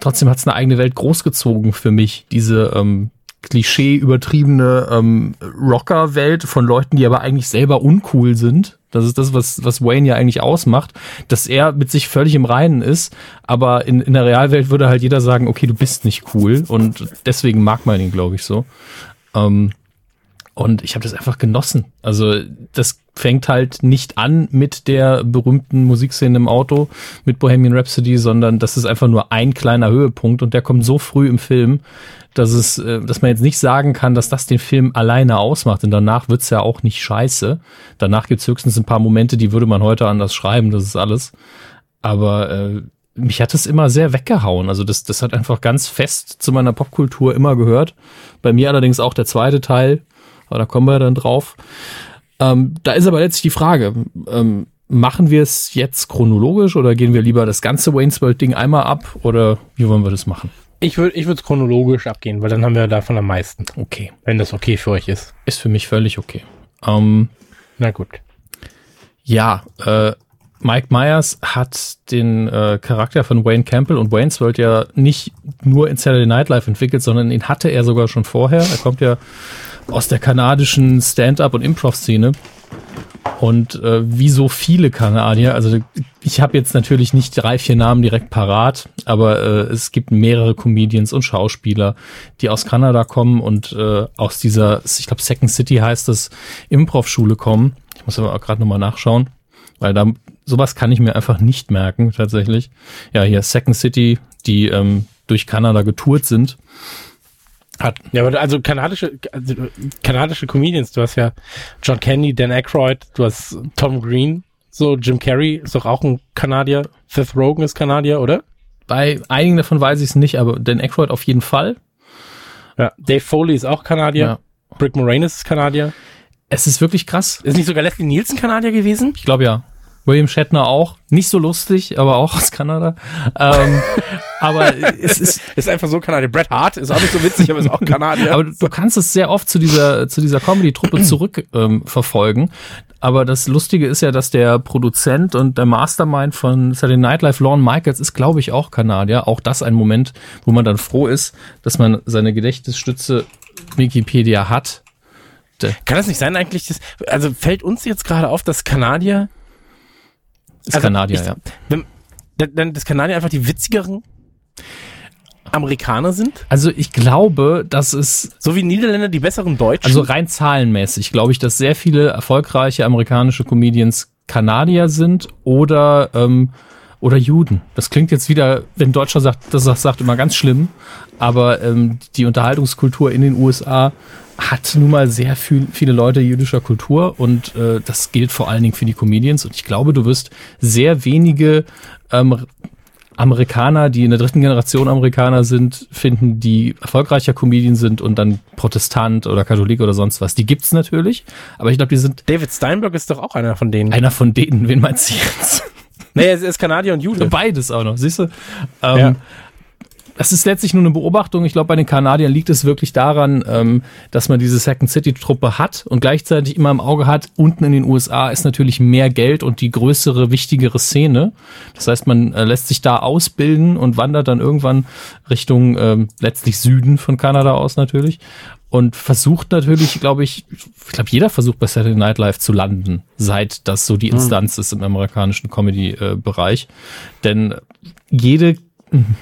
trotzdem hat es eine eigene Welt großgezogen für mich, diese ähm, Klischee übertriebene ähm, Rocker-Welt von Leuten, die aber eigentlich selber uncool sind. Das ist das, was, was Wayne ja eigentlich ausmacht, dass er mit sich völlig im Reinen ist, aber in, in der Realwelt würde halt jeder sagen, okay, du bist nicht cool und deswegen mag man ihn, glaube ich, so. Ähm, und ich habe das einfach genossen. Also das fängt halt nicht an mit der berühmten Musikszene im Auto, mit Bohemian Rhapsody, sondern das ist einfach nur ein kleiner Höhepunkt und der kommt so früh im Film, dass es, äh, dass man jetzt nicht sagen kann, dass das den Film alleine ausmacht. Denn danach wird's ja auch nicht scheiße. Danach gibt's höchstens ein paar Momente, die würde man heute anders schreiben, das ist alles. Aber äh, mich hat es immer sehr weggehauen. Also das, das hat einfach ganz fest zu meiner Popkultur immer gehört. Bei mir allerdings auch der zweite Teil, aber da kommen wir dann drauf. Ähm, da ist aber letztlich die Frage, ähm, machen wir es jetzt chronologisch oder gehen wir lieber das ganze Wayne's World Ding einmal ab oder wie wollen wir das machen? Ich würde ich würde chronologisch abgehen, weil dann haben wir davon am meisten, Okay, wenn das okay für euch ist. ist für mich völlig okay. Ähm, Na gut. Ja, äh, Mike Myers hat den äh, Charakter von Wayne Campbell und Wayne's World ja nicht nur in Saturday Night Live entwickelt, sondern ihn hatte er sogar schon vorher. Er kommt ja aus der kanadischen Stand-up und Improv-Szene. Und äh, wie so viele Kanadier, also ich habe jetzt natürlich nicht drei, vier Namen direkt parat, aber äh, es gibt mehrere Comedians und Schauspieler, die aus Kanada kommen und äh, aus dieser, ich glaube Second City heißt es, Improv-Schule kommen. Ich muss aber gerade nochmal nachschauen, weil da sowas kann ich mir einfach nicht merken tatsächlich. Ja, hier Second City, die ähm, durch Kanada getourt sind. Hat, Ja, aber also kanadische, also kanadische Comedians, du hast ja John Candy, Dan Aykroyd, du hast Tom Green, so Jim Carrey ist doch auch ein Kanadier, Seth Rogen ist Kanadier, oder? bei einigen davon weiß ich es nicht, aber Dan Aykroyd auf jeden Fall. Ja. Dave Foley ist auch Kanadier, Ja. Brick Moranis ist Kanadier. Es ist wirklich krass. Ist nicht sogar Leslie Nielsen Kanadier gewesen? Ich glaube ja. William Shatner auch. Nicht so lustig, aber auch aus Kanada. Ähm, aber es ist, Ist einfach so Kanadier. Bret Hart ist auch nicht so witzig, aber ist auch Kanadier. aber du kannst es sehr oft zu dieser, zu dieser Comedy-Truppe zurück ähm. Aber das Lustige ist ja, dass der Produzent und der Mastermind von Saturday Night Live, Lorne Michaels, ist, glaube ich, auch Kanadier. Auch das ein Moment, wo man dann froh ist, dass man seine Gedächtnisstütze Wikipedia hat. Kann das nicht sein eigentlich? Dass, also fällt uns jetzt gerade auf, dass Kanadier, Ist Also Kanadier, ich- ja. wenn, dann das Kanadier einfach die witzigeren Amerikaner sind? Also ich glaube, dass es So wie Niederländer die besseren Deutschen? Also rein zahlenmäßig glaube ich, dass sehr viele erfolgreiche amerikanische Comedians Kanadier sind oder ähm, oder Juden. Das klingt jetzt wieder, wenn Deutscher sagt, das sagt, sagt immer ganz schlimm, aber ähm, die Unterhaltungskultur in den USA hat nun mal sehr viel, viele Leute jüdischer Kultur und äh, das gilt vor allen Dingen für die Comedians und ich glaube, du wirst sehr wenige ähm, Amerikaner, die in der dritten Generation Amerikaner sind, finden, die erfolgreicher Comedian sind und dann Protestant oder Katholik oder sonst was. Die gibt's natürlich, aber ich glaube, die sind David Steinberg ist doch auch einer von denen. einer von denen. Wen meinst du jetzt? Nee, er ist- er Kanadier und Jude. Beides auch noch, siehst du? Ähm, Ja. Das ist letztlich nur eine Beobachtung. Ich glaube, bei den Kanadiern liegt es wirklich daran, ähm, dass man diese Second City-Truppe hat und gleichzeitig immer im Auge hat, unten in den USA ist natürlich mehr Geld und die größere, wichtigere Szene. Das heißt, man äh, lässt sich da ausbilden und wandert dann irgendwann Richtung ähm, letztlich Süden von Kanada aus natürlich und versucht natürlich, glaube ich, ich glaube, jeder versucht bei Saturday Night Live zu landen, seit das so die Instanz ist im amerikanischen Comedy-Bereich. Denn jede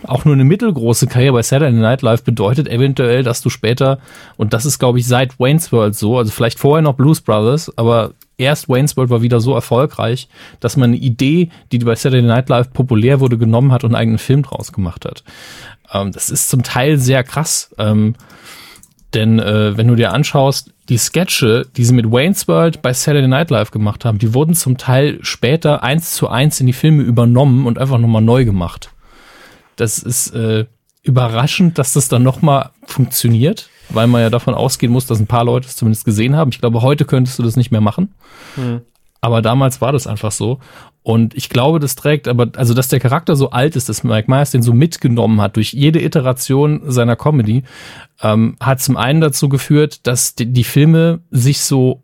auch nur eine mittelgroße Karriere bei Saturday Night Live bedeutet eventuell, dass du später, und das ist, glaube ich, seit Wayne's World so, also vielleicht vorher noch Blues Brothers, aber erst Wayne's World war wieder so erfolgreich, dass man eine Idee, die bei Saturday Night Live populär wurde, genommen hat und einen eigenen Film draus gemacht hat. Ähm, das ist zum Teil sehr krass. Ähm, Denn äh, wenn du dir anschaust, die Sketche, die sie mit Wayne's World bei Saturday Night Live gemacht haben, die wurden zum Teil später eins zu eins in die Filme übernommen und einfach nochmal neu gemacht. Das ist äh, überraschend, dass das dann nochmal funktioniert, weil man ja davon ausgehen muss, dass ein paar Leute es zumindest gesehen haben. Ich glaube, heute könntest du das nicht mehr machen. Aber damals war das einfach so. Und ich glaube, das trägt aber, also dass der Charakter so alt ist, dass Mike Myers den so mitgenommen hat durch jede Iteration seiner Comedy, ähm, hat zum einen dazu geführt, dass die, die Filme sich so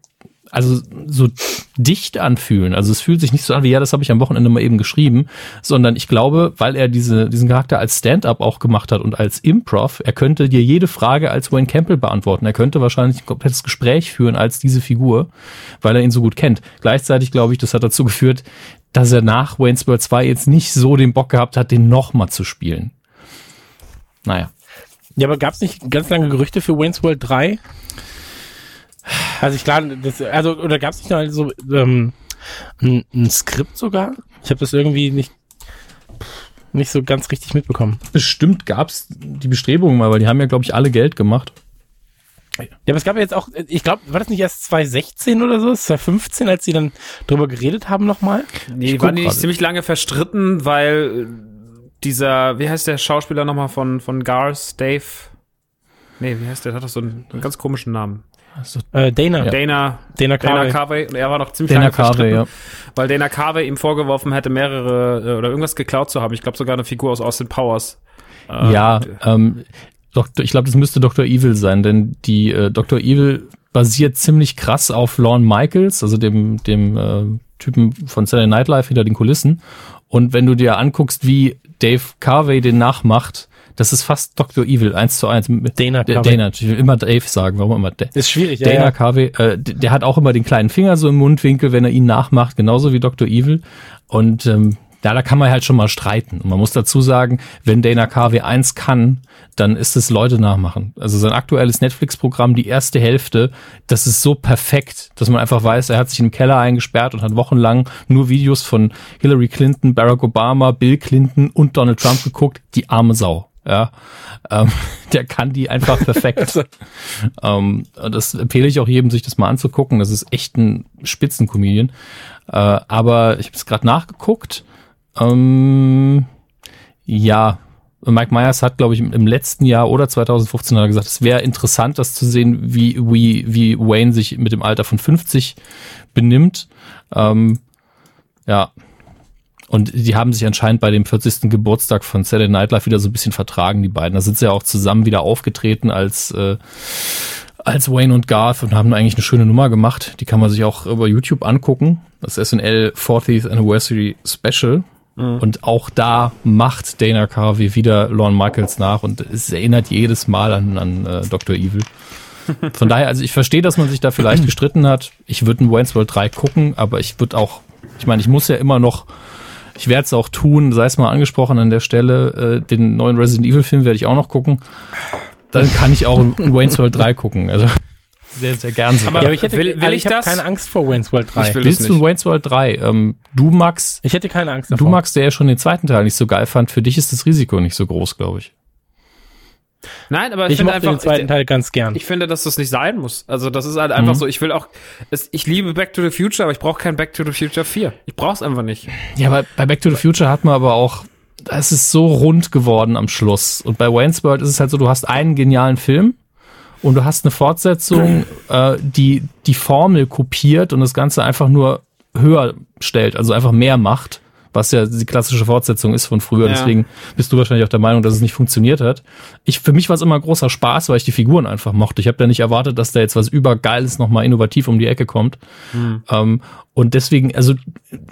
also so dicht anfühlen. Also es fühlt sich nicht so an wie, ja, das habe ich am Wochenende mal eben geschrieben, sondern ich glaube, weil er diese, diesen Charakter als Stand-up auch gemacht hat und als Improv, er könnte dir jede Frage als Wayne Campbell beantworten. Er könnte wahrscheinlich ein komplettes Gespräch führen als diese Figur, weil er ihn so gut kennt. Gleichzeitig glaube ich, das hat dazu geführt, dass er nach Wayne's World 2 jetzt nicht so den Bock gehabt hat, den nochmal zu spielen. Naja. Ja, aber gab es nicht ganz lange Gerüchte für Wayne's World 3? Also ich glaube, das, also oder gab es nicht mal so ähm, ein, ein Skript sogar? Ich habe das irgendwie nicht nicht so ganz richtig mitbekommen. Bestimmt gab's die Bestrebungen mal, weil die haben ja, glaube ich, alle Geld gemacht. Ja, aber es gab ja jetzt auch, ich glaube, war das nicht erst 2016 oder so, 2015, als sie dann drüber geredet haben nochmal? Nee, die waren die nicht ziemlich lange verstritten, weil äh, dieser, wie heißt der Schauspieler nochmal von, von Gars, Dave? Nee, wie heißt der? Der hat doch so einen, einen ganz komischen Namen. Äh, Dana, Dana, Dana Dana Carvey. Carvey. Und er war noch ziemlich Dana lange verstritten, Carvey, ja. weil Dana Carvey ihm vorgeworfen hätte, mehrere äh, oder irgendwas geklaut zu haben. Ich glaube sogar eine Figur aus Austin Powers. Äh, Ja, ähm, Doktor, ich glaube, das müsste Dr. Evil sein, denn die äh, Dr. Evil basiert ziemlich krass auf Lorne Michaels, also dem, dem äh, Typen von Saturday Night Live hinter den Kulissen. Und wenn du dir anguckst, wie Dave Carvey den nachmacht, das ist fast Dr. Evil, eins zu eins. Dana Carvey. Dana, ich will immer Dave sagen, warum immer Dave. Ist schwierig, Dana ja, ja. Carvey, äh, der hat auch immer den kleinen Finger so im Mundwinkel, wenn er ihn nachmacht, genauso wie Dr. Evil. Und ähm, ja, da kann man halt schon mal streiten. Und man muss dazu sagen, wenn Dana Carvey eins kann, dann ist es Leute nachmachen. Also sein aktuelles Netflix-Programm, die erste Hälfte, das ist so perfekt, dass man einfach weiß, er hat sich im Keller eingesperrt und hat wochenlang nur Videos von Hillary Clinton, Barack Obama, Bill Clinton und Donald Trump geguckt. Die arme Sau. Ja, ähm, der kann die einfach perfekt. ähm, und das empfehle ich auch jedem, sich das mal anzugucken. Das ist echt ein Spitzencomedian. Äh, aber ich habe es gerade nachgeguckt. Ähm, ja, Mike Myers hat, glaube ich, im, letzten Jahr oder 2015 hat er gesagt, es wäre interessant, das zu sehen, wie, wie, wie Wayne sich mit dem Alter von 50 benimmt. Ähm, ja. Und die haben sich anscheinend bei dem 40. Geburtstag von Saturday Night Live wieder so ein bisschen vertragen, die beiden. Da sind sie ja auch zusammen wieder aufgetreten als, äh, als Wayne und Garth und haben eigentlich eine schöne Nummer gemacht. Die kann man sich auch über YouTube angucken. Das SNL 40th Anniversary Special. Und auch da macht Dana Carvey wieder Lorne Michaels nach und es erinnert jedes Mal an, an äh, Dr. Evil. Von daher, also ich verstehe, dass man sich da vielleicht gestritten hat. Ich würde in Wayne's World 3 gucken, aber ich würde auch, ich meine, ich muss ja immer noch, ich werde es auch tun, sei es mal angesprochen an der Stelle, äh, den neuen Resident Evil Film werde ich auch noch gucken. Dann kann ich auch in Wayne's World 3 gucken. Also sehr, sehr gern so. Aber- Ja, aber ich hätte, Will- will also ich ich habe das? keine Angst vor Wayne's World 3. Ich will- Willst du. Wayne's World 3? Ähm, du, Max, Ich hätte keine Angst davor. du, Max, der ja schon den zweiten Teil nicht so geil fand, für dich ist das Risiko nicht so groß, glaube ich. Nein, aber ich, ich finde einfach, den zweiten ich, Teil ganz gern. ich finde, dass das nicht sein muss. Also das ist halt einfach Mhm. so. Ich will auch, es, ich liebe Back to the Future, aber ich brauche kein Back to the Future 4. Ich brauche es einfach nicht. Ja, bei, bei Back to the Future hat man aber auch, es ist so rund geworden am Schluss. Und bei Wayne's World ist es halt so, du hast einen genialen Film und du hast eine Fortsetzung, äh, die die Formel kopiert und das Ganze einfach nur höher stellt, also einfach mehr macht, was ja die klassische Fortsetzung ist von früher. Ja. Deswegen bist du wahrscheinlich auch der Meinung, dass es nicht funktioniert hat. Ich, für mich war es immer großer Spaß, weil ich die Figuren einfach mochte. Ich habe da nicht erwartet, dass da jetzt was übergeiles nochmal innovativ um die Ecke kommt. Ähm, und deswegen, also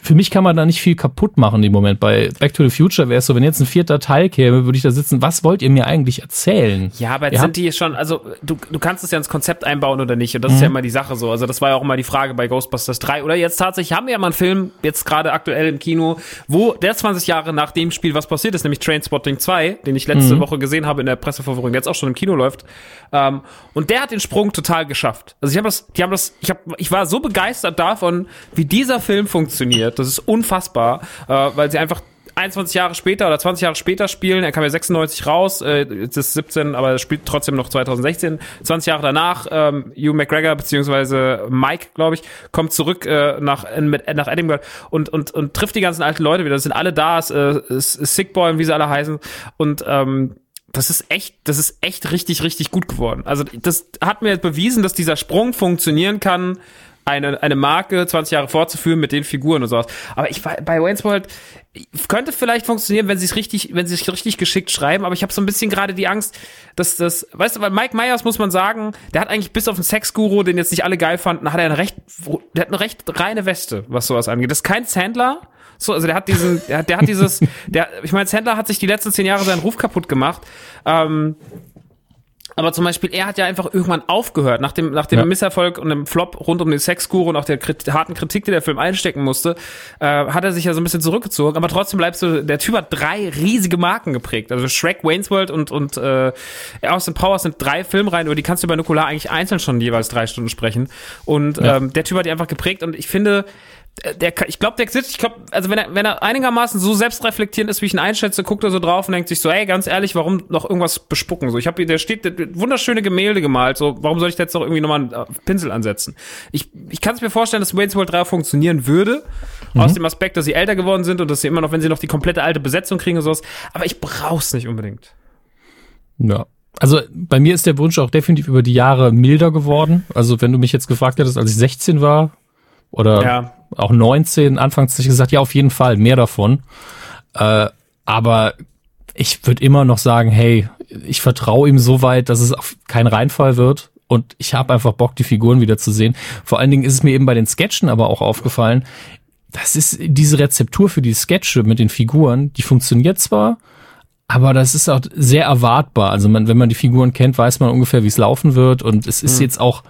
für mich kann man da nicht viel kaputt machen im Moment. Bei Back to the Future wäre es so, wenn jetzt ein vierter Teil käme, würde ich da sitzen, was wollt ihr mir eigentlich erzählen? Ja, aber Ihr sind habt- die schon, also du, du kannst es ja ins Konzept einbauen oder nicht. Und das Mhm. ist ja immer die Sache so. Also das war ja auch immer die Frage bei Ghostbusters 3. Oder jetzt tatsächlich haben wir ja mal einen Film, jetzt gerade aktuell im Kino, wo der 20 Jahre nach dem Spiel was passiert ist, nämlich Trainspotting 2, den ich Mhm. letzte Woche gesehen habe in der Presseverführung, der jetzt auch schon im Kino läuft. Ähm, und der hat den Sprung total geschafft. Also ich habe das, die haben das, ich, hab, ich war so begeistert davon, wie dieser Film funktioniert. Das ist unfassbar, äh, weil sie einfach 21 Jahre später oder 20 Jahre später spielen. Er kam ja 96 raus, äh, jetzt ist 17, aber er spielt trotzdem noch 2016. 20 Jahre danach, ähm, Hugh McGregor beziehungsweise Mike, glaube ich, kommt zurück äh, nach, in, mit, nach Edinburgh und, und, und trifft die ganzen alten Leute wieder. Das sind alle da, ist, äh, ist Sick Boy und wie sie alle heißen. Und ähm, das ist echt, das ist echt richtig, richtig gut geworden. Also das hat mir bewiesen, dass dieser Sprung funktionieren kann, eine, eine Marke 20 Jahre fortzuführen mit den Figuren und sowas. Aber ich bei Wayne's World könnte vielleicht funktionieren, wenn sie es richtig, wenn sie es richtig geschickt schreiben, aber ich habe so ein bisschen gerade die Angst, dass das, weißt du, weil Mike Myers muss man sagen, der hat eigentlich bis auf den Sexguru, den jetzt nicht alle geil fanden, hat er eine recht, der hat eine recht reine Weste, was sowas angeht. Das ist kein Sandler, so, also der hat diesen, der, hat- der hat dieses, der, ich meine, Sandler hat sich die letzten zehn Jahre seinen Ruf kaputt gemacht. Ähm, aber zum Beispiel, er hat ja einfach irgendwann aufgehört, nach dem, nach dem Ja. Misserfolg und dem Flop rund um den Sexguru und auch der Krit harten Kritik, die der Film einstecken musste, äh, hat er sich ja so ein bisschen zurückgezogen. Aber trotzdem bleibst du, der Typ hat drei riesige Marken geprägt. Also Shrek, Wayne's World und, und äh, Austin Powers sind drei Filmreihen, über die kannst du bei Nukular eigentlich einzeln schon jeweils drei Stunden sprechen. Und Ja. ähm, der Typ hat die einfach geprägt und ich finde, der, kann- ich glaube, der sitzt, ich glaube, also wenn er, wenn er einigermaßen so selbstreflektierend ist, wie ich ihn einschätze, guckt er so drauf und denkt sich so, ey, ganz ehrlich, warum noch irgendwas bespucken? So, ich habe hier, der steht, der, der, wunderschöne Gemälde gemalt, so, warum soll ich da jetzt noch irgendwie nochmal einen äh, Pinsel ansetzen? Ich, ich kann es mir vorstellen, dass Wayne's World 3 funktionieren würde, aus dem Aspekt, dass sie älter geworden sind und dass sie immer noch, wenn sie noch die komplette alte Besetzung kriegen und sowas, aber ich brauch's nicht unbedingt. Ja. Also bei mir ist der Wunsch auch definitiv über die Jahre milder geworden. Also wenn du mich jetzt gefragt hättest, als ich 16 war oder Ja. auch 19, anfangs hätte ich gesagt, ja, auf jeden Fall, mehr davon. Äh, aber ich würde immer noch sagen, hey, ich vertraue ihm so weit, dass es auf kein Reinfall wird. Und ich habe einfach Bock, die Figuren wieder zu sehen. Vor allen Dingen ist es mir eben bei den Sketchen aber auch aufgefallen, das ist diese Rezeptur für die Sketche mit den Figuren, die funktioniert zwar, aber das ist auch sehr erwartbar. Also man, wenn man die Figuren kennt, weiß man ungefähr, wie es laufen wird. Und es ist jetzt auch,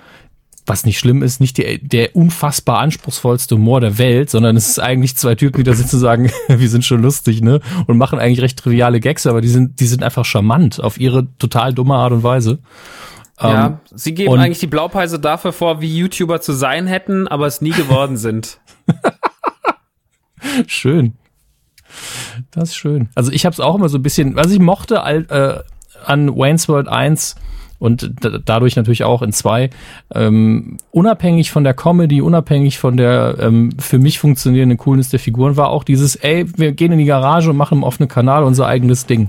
was nicht schlimm ist, nicht der, der unfassbar anspruchsvollste Humor der Welt, sondern es ist eigentlich zwei Typen, die da sitzen und sagen, wir sind schon lustig, ne? Und machen eigentlich recht triviale Gags, aber die sind, die sind einfach charmant auf ihre total dumme Art und Weise. ja, Ähm, sie geben eigentlich die Blaupause dafür vor, wie YouTuber zu sein hätten, aber es nie geworden sind. Schön. Das ist schön. Also ich habe es auch immer so ein bisschen, was ich mochte äh, an Wayne's World 1 und da- dadurch natürlich auch in 2, ähm, unabhängig von der Comedy, unabhängig von der ähm, für mich funktionierenden Coolness der Figuren, war auch dieses, ey, wir gehen in die Garage und machen im offenen Kanal unser eigenes Ding.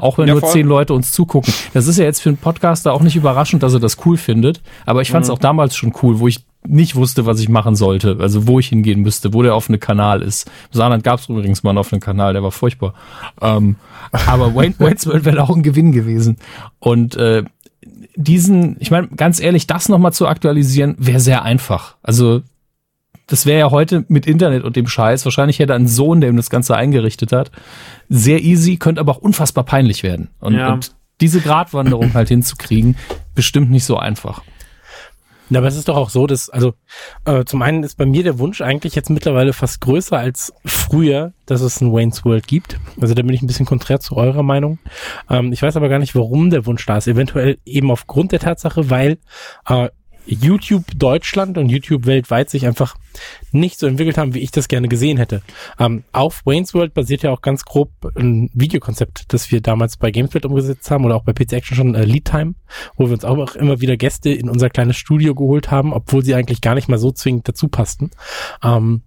Auch wenn Ja, nur voll. zehn Leute uns zugucken. Das ist ja jetzt für einen Podcaster auch nicht überraschend, dass er das cool findet. Aber ich fand es auch damals schon cool, wo ich nicht wusste, was ich machen sollte. Also wo ich hingehen müsste, wo der offene Kanal ist. Im Saarland gab es übrigens mal einen offenen Kanal, der war furchtbar. Ähm, aber Wayne, Wayne's World wäre auch ein Gewinn gewesen. Und äh, diesen, ich meine, ganz ehrlich, das nochmal zu aktualisieren, wäre sehr einfach. Also das wäre ja heute mit Internet und dem Scheiß, wahrscheinlich hätte ein Sohn, der ihm das Ganze eingerichtet hat, sehr easy, könnte aber auch unfassbar peinlich werden. Und, Ja. und diese Gratwanderung halt hinzukriegen, bestimmt nicht so einfach. Ja, aber es ist doch auch so, dass, also äh, zum einen ist bei mir der Wunsch eigentlich jetzt mittlerweile fast größer als früher, dass es ein Wayne's World gibt. Also da bin ich ein bisschen konträr zu eurer Meinung. Ähm, ich weiß aber gar nicht, warum der Wunsch da ist. Eventuell eben aufgrund der Tatsache, weil äh, YouTube Deutschland und YouTube weltweit sich einfach nicht so entwickelt haben, wie ich das gerne gesehen hätte. Ähm, auf Wayne's World basiert ja auch ganz grob ein Videokonzept, das wir damals bei Gamesfeld umgesetzt haben oder auch bei PC Action schon äh, Lead Time, wo wir uns auch immer wieder Gäste in unser kleines Studio geholt haben, obwohl sie eigentlich gar nicht mal so zwingend dazu passten. Ähm,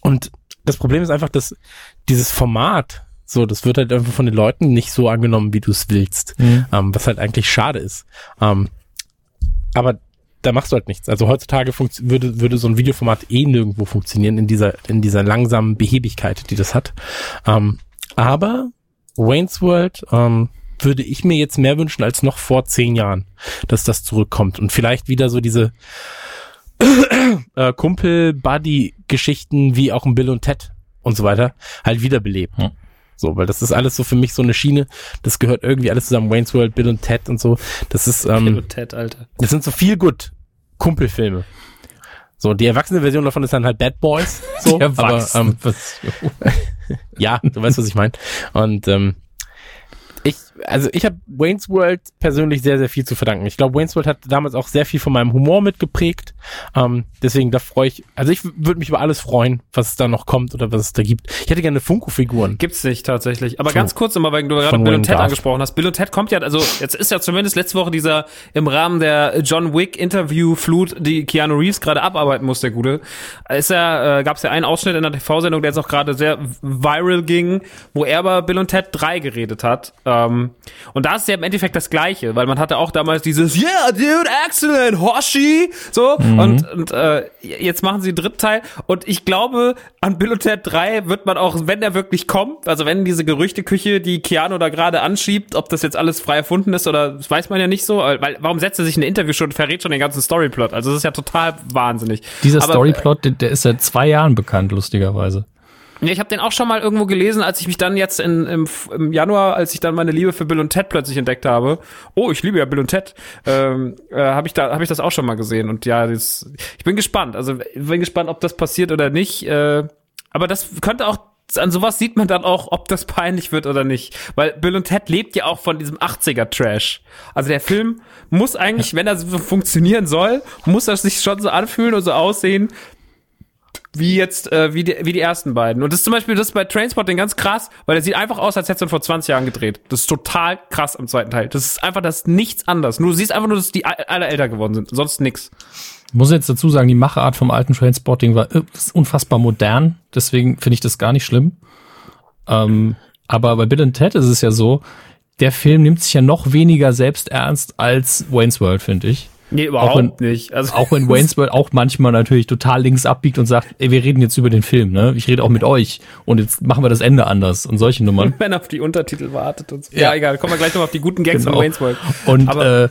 und das Problem ist einfach, dass dieses Format, so, das wird halt einfach von den Leuten nicht so angenommen, wie du es willst, Mhm. ähm, was halt eigentlich schade ist. Ähm, aber da machst du halt nichts. Also heutzutage würde, würde so ein Videoformat eh nirgendwo funktionieren in dieser, in dieser langsamen Behebigkeit, die das hat. Ähm, aber Wayne's World ähm, würde ich mir jetzt mehr wünschen als noch vor zehn Jahren, dass das zurückkommt und vielleicht wieder so diese äh, Kumpel-Buddy-Geschichten wie auch ein Bill und Ted und so weiter halt wiederbelebt. Hm. So, weil das ist alles so für mich so eine Schiene, das gehört irgendwie alles zusammen, Wayne's World, Bill und Ted und so. Das ist, ähm, Bill und Ted, Alter. das sind so viel gut Kumpelfilme. So, die erwachsene Version davon ist dann halt Bad Boys. So, aber ähm, ja, du weißt, was ich meine. Und ähm, ich also ich habe Wayne's World persönlich sehr, sehr viel zu verdanken. Ich glaube, Wayne's World hat damals auch sehr viel von meinem Humor mitgeprägt. Ähm, deswegen, da freue ich, also ich würde mich über alles freuen, was da noch kommt oder was es da gibt. Ich hätte gerne Funko-Figuren. Gibt's nicht tatsächlich. Aber Von- ganz kurz immer, weil du gerade Bill und Ted Garth. angesprochen hast. Bill und Ted kommt ja, also jetzt ist ja zumindest letzte Woche dieser im Rahmen der John Wick Interview-Flut, die Keanu Reeves gerade abarbeiten muss, der Gute. Ist ja, äh, gab's ja einen Ausschnitt in der TV-Sendung, der jetzt auch gerade sehr viral ging, wo er über Bill und Ted 3 geredet hat. Ähm, und da ist ja im Endeffekt das Gleiche, weil man hatte auch damals dieses Yeah, dude, excellent, Hoshi, so und und äh, jetzt machen sie einen dritten Teil und ich glaube, an Bill und Ted 3 wird man auch, wenn der wirklich kommt, also wenn diese Gerüchteküche, die Keanu da gerade anschiebt, ob das jetzt alles frei erfunden ist oder das weiß man ja nicht so, weil warum setzt er sich in ein Interview schon und verrät schon den ganzen Storyplot? Also das ist ja total wahnsinnig. Dieser Aber, Storyplot, der, der ist seit zwei Jahren bekannt, lustigerweise. Ja, ich habe den auch schon mal irgendwo gelesen, als ich mich dann jetzt in, im, im Januar, als ich dann meine Liebe für Bill und Ted plötzlich entdeckt habe. Oh, ich liebe ja Bill und Ted. Ähm, äh, habe ich da habe ich das auch schon mal gesehen und ja, das, ich bin gespannt. Also bin gespannt, ob das passiert oder nicht. Äh, aber das könnte auch an sowas sieht man dann auch, ob das peinlich wird oder nicht. Weil Bill und Ted lebt ja auch von diesem 80er Trash. Also der Film muss eigentlich, wenn er so funktionieren soll, muss er sich schon so anfühlen und so aussehen, wie jetzt, äh, wie, die, wie die ersten beiden. Und das ist zum Beispiel das ist bei Trainspotting ganz krass, weil der sieht einfach aus, als hätte er vor 20 Jahren gedreht. Das ist total krass am zweiten Teil. Das ist einfach das nichts anders. Nur du siehst einfach nur, dass die alle älter geworden sind. Sonst nix. Ich muss jetzt dazu sagen, die Machart vom alten Trainspotting war äh, ist unfassbar modern, deswegen finde ich das gar nicht schlimm. Ähm, aber bei Bill und Ted ist es ja so, der Film nimmt sich ja noch weniger selbst ernst als Wayne's World, finde ich. Nee, Auch wenn- nicht. Also, Auch wenn Wayne's World auch manchmal natürlich total links abbiegt und sagt, ey, wir reden jetzt über den Film, ne? Ich rede auch mit euch und jetzt machen wir das Ende anders und solche Nummern. wenn er auf die Untertitel wartet und so. Ja. Ja, egal. Kommen wir gleich noch auf die guten Gags Genau. von Wayne's World. Und Aber- äh,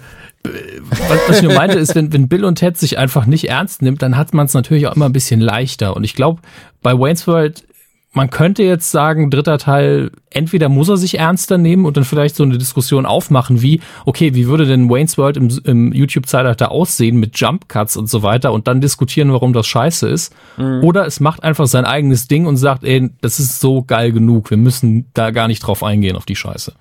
was, was ich nur meinte, ist, wenn, wenn Bill und Ted sich einfach nicht ernst nimmt, dann hat man es natürlich auch immer ein bisschen leichter. Und ich glaube, bei Wayne's World, man könnte jetzt sagen, dritter Teil, entweder muss er sich ernster nehmen und dann vielleicht so eine Diskussion aufmachen, wie, okay, wie würde denn Wayne's World im, im YouTube-Zeitalter aussehen mit Jump Cuts und so weiter und dann diskutieren, warum das scheiße ist. Oder es macht einfach sein eigenes Ding und sagt, ey, das ist so geil genug, wir müssen da gar nicht drauf eingehen auf die Scheiße.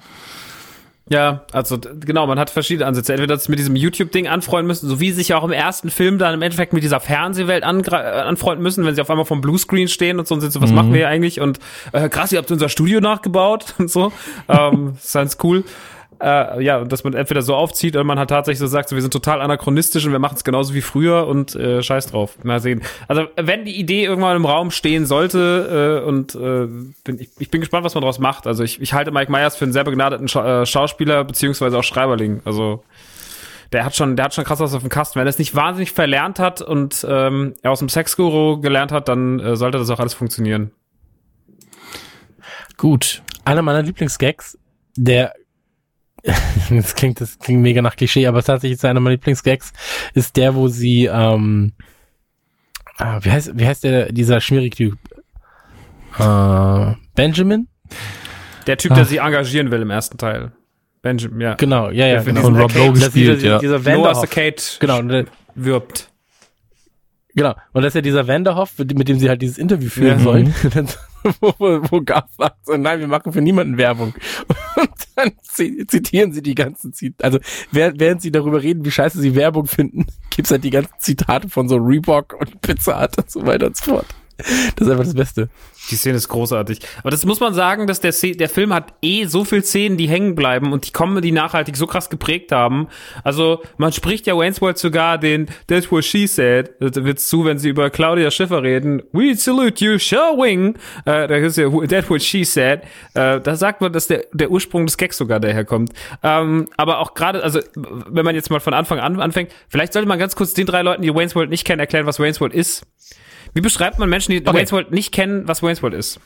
Ja, also genau, man hat verschiedene Ansätze. Entweder das mit diesem YouTube-Ding anfreunden müssen, so wie sie sich auch im ersten Film dann im Endeffekt mit dieser Fernsehwelt äh, anfreunden müssen, wenn sie auf einmal vom Bluescreen stehen und so und sind so, was machen wir hier eigentlich? Und äh, krass, ihr habt unser Studio nachgebaut und so. ähm, ist ganz cool. Äh, ja, dass man entweder so aufzieht oder man halt tatsächlich so sagt, so, wir sind total anachronistisch und wir machen es genauso wie früher und äh, scheiß drauf. Mal sehen. Also wenn die Idee irgendwann im Raum stehen sollte äh, und äh, bin, ich, ich bin gespannt, was man daraus macht. Also ich, ich halte Mike Myers für einen sehr begnadeten Scha äh, Schauspieler beziehungsweise auch Schreiberling. Also der hat schon, der hat schon krass was auf dem Kasten. Wenn er es nicht wahnsinnig verlernt hat und ähm, er aus dem Sexguru gelernt hat, dann äh, sollte das auch alles funktionieren. Gut. Einer meiner Lieblingsgags, der das klingt, das klingt mega nach Klischee, aber tatsächlich ist einer meiner Lieblingsgags, ist der, wo sie, ähm, ah, wie heißt, wie heißt der, dieser schmierige Typ? Äh, Benjamin? Der Typ, der sie engagieren will im ersten Teil. Benjamin, ja. Genau, ja, ja, genau. Von Rob Lowe gespielt, ja. dieser Noah. Arcade Genau, und der, wirbt. genau. Und das ist ja dieser Vanderhoff, mit mit dem sie halt dieses Interview führen Ja. sollen. wo, wo, Garth sagt, so, nein, wir machen für niemanden Werbung. Und dann zi- zitieren sie die ganzen Zitate. Also während, während sie darüber reden, wie scheiße sie Werbung finden, gibt's halt die ganzen Zitate von so Reebok und Pizza Hut und so weiter und so fort. Das ist einfach das Beste. Die Szene ist großartig. Aber das muss man sagen, dass der, der Film hat eh so viel Szenen, die hängen bleiben und die Comedy nachhaltig so krass geprägt haben. Also man spricht ja Wayne's World sogar den That's what she said. Das wird zu, wenn sie über Claudia Schiffer reden. We salute you, showing. Äh, da ist ja That's what she said. Äh, da sagt man, dass der, der Ursprung des Gags sogar daherkommt. Ähm, aber auch gerade, also wenn man jetzt mal von Anfang an anfängt, vielleicht sollte man ganz kurz den drei Leuten, die Wayne's World nicht kennen, erklären, was Wayne's World ist. Wie beschreibt man Menschen, die Okay. Wayne's World nicht kennen, was Wayne's World ist?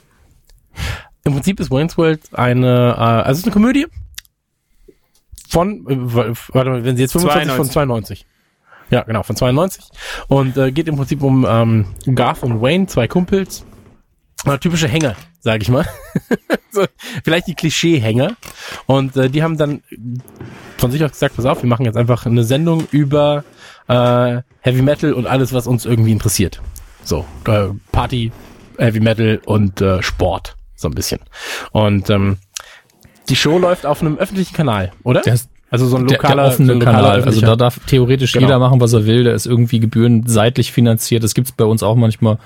Im Prinzip ist Wayne's World eine, äh, also es ist eine Komödie von, äh, warte mal, wenn sie jetzt 25 von 92. Ja, genau, von 92. Und äh, geht im Prinzip um ähm, Garth und Wayne, zwei Kumpels. Äh, typische Hänger, sag ich mal. so, vielleicht die Klischee-Hänger. Und äh, die haben dann von sich aus gesagt, pass auf, wir machen jetzt einfach eine Sendung über äh, Heavy Metal und alles, was uns irgendwie interessiert. So, äh, Party, Heavy Metal und äh, Sport, so ein bisschen. Und ähm, Die Show läuft auf einem öffentlichen Kanal, oder? Der ist also so ein der, lokaler, der offene so lokaler Kanal. Also da darf theoretisch Genau. jeder machen, was er will. Der ist irgendwie gebührenseitlich finanziert. Das gibt's bei uns auch manchmal.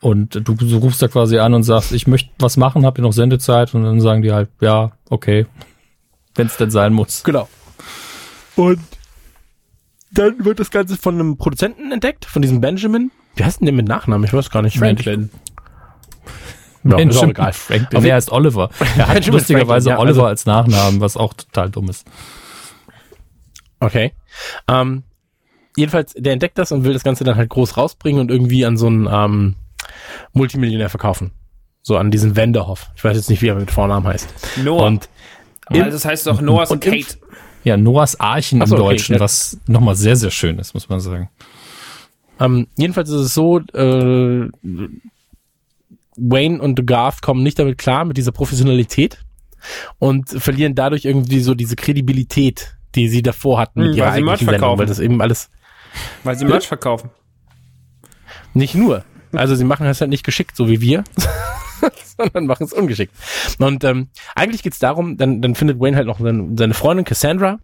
Und du, du rufst da quasi an und sagst, ich möchte was machen, habt ihr noch Sendezeit? Und dann sagen die halt, ja, okay. Wenn es denn sein muss. Genau. Und dann wird das Ganze von einem Produzenten entdeckt, von diesem Benjamin. Wie heißt denn der mit Nachnamen? Ich weiß gar nicht. Franklin. Ja, ist auch egal. Franklin. Jeden- er heißt Oliver. Er hat lustigerweise Franklin, ja, Oliver also- als Nachnamen, was auch total dumm ist. Okay. Ähm, jedenfalls, der entdeckt das und will das Ganze dann halt groß rausbringen und irgendwie an so einen ähm, Multimillionär verkaufen. So an diesen Wendehoff. Ich weiß jetzt nicht, wie er mit Vornamen heißt. Noah. Und Also das heißt doch Noah's und im- Kate. Ja, Noahs Archen so, im okay, Deutschen, ja. was nochmal sehr, sehr schön ist, muss man sagen. Ähm, jedenfalls ist es so, äh, Wayne und Garth kommen nicht damit klar, mit dieser Professionalität und verlieren dadurch irgendwie so diese Kredibilität, die sie davor hatten mit Hm, ihrer weil sie Merch eigentlichen Sendung, verkaufen. weil das eben alles Weil sie Merch verkaufen. Nicht nur. Also sie machen es halt nicht geschickt, so wie wir, sondern machen es ungeschickt. Und ähm, eigentlich geht's darum, dann, dann findet Wayne halt noch seine, seine Freundin Cassandra,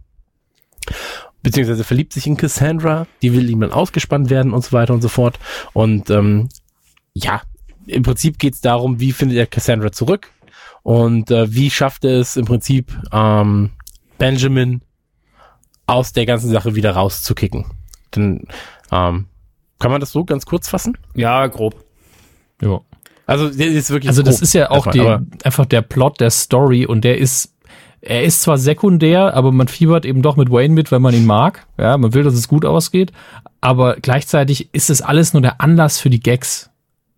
beziehungsweise verliebt sich in Cassandra, die will ihm dann ausgespannt werden und so weiter und so fort. Und ähm, ja, im Prinzip geht's darum, wie findet er Cassandra zurück und äh, wie schafft er es im Prinzip ähm, Benjamin aus der ganzen Sache wieder rauszukicken. Denn ähm, kann man das so ganz kurz fassen? Ja, grob. Ja. Also, das ist wirklich Also das grob ist ja auch erstmal, die, einfach der Plot der Story und der ist, er ist zwar sekundär, aber man fiebert eben doch mit Wayne mit, weil man ihn mag. Ja, man will, dass es gut ausgeht, aber gleichzeitig ist es alles nur der Anlass für die Gags.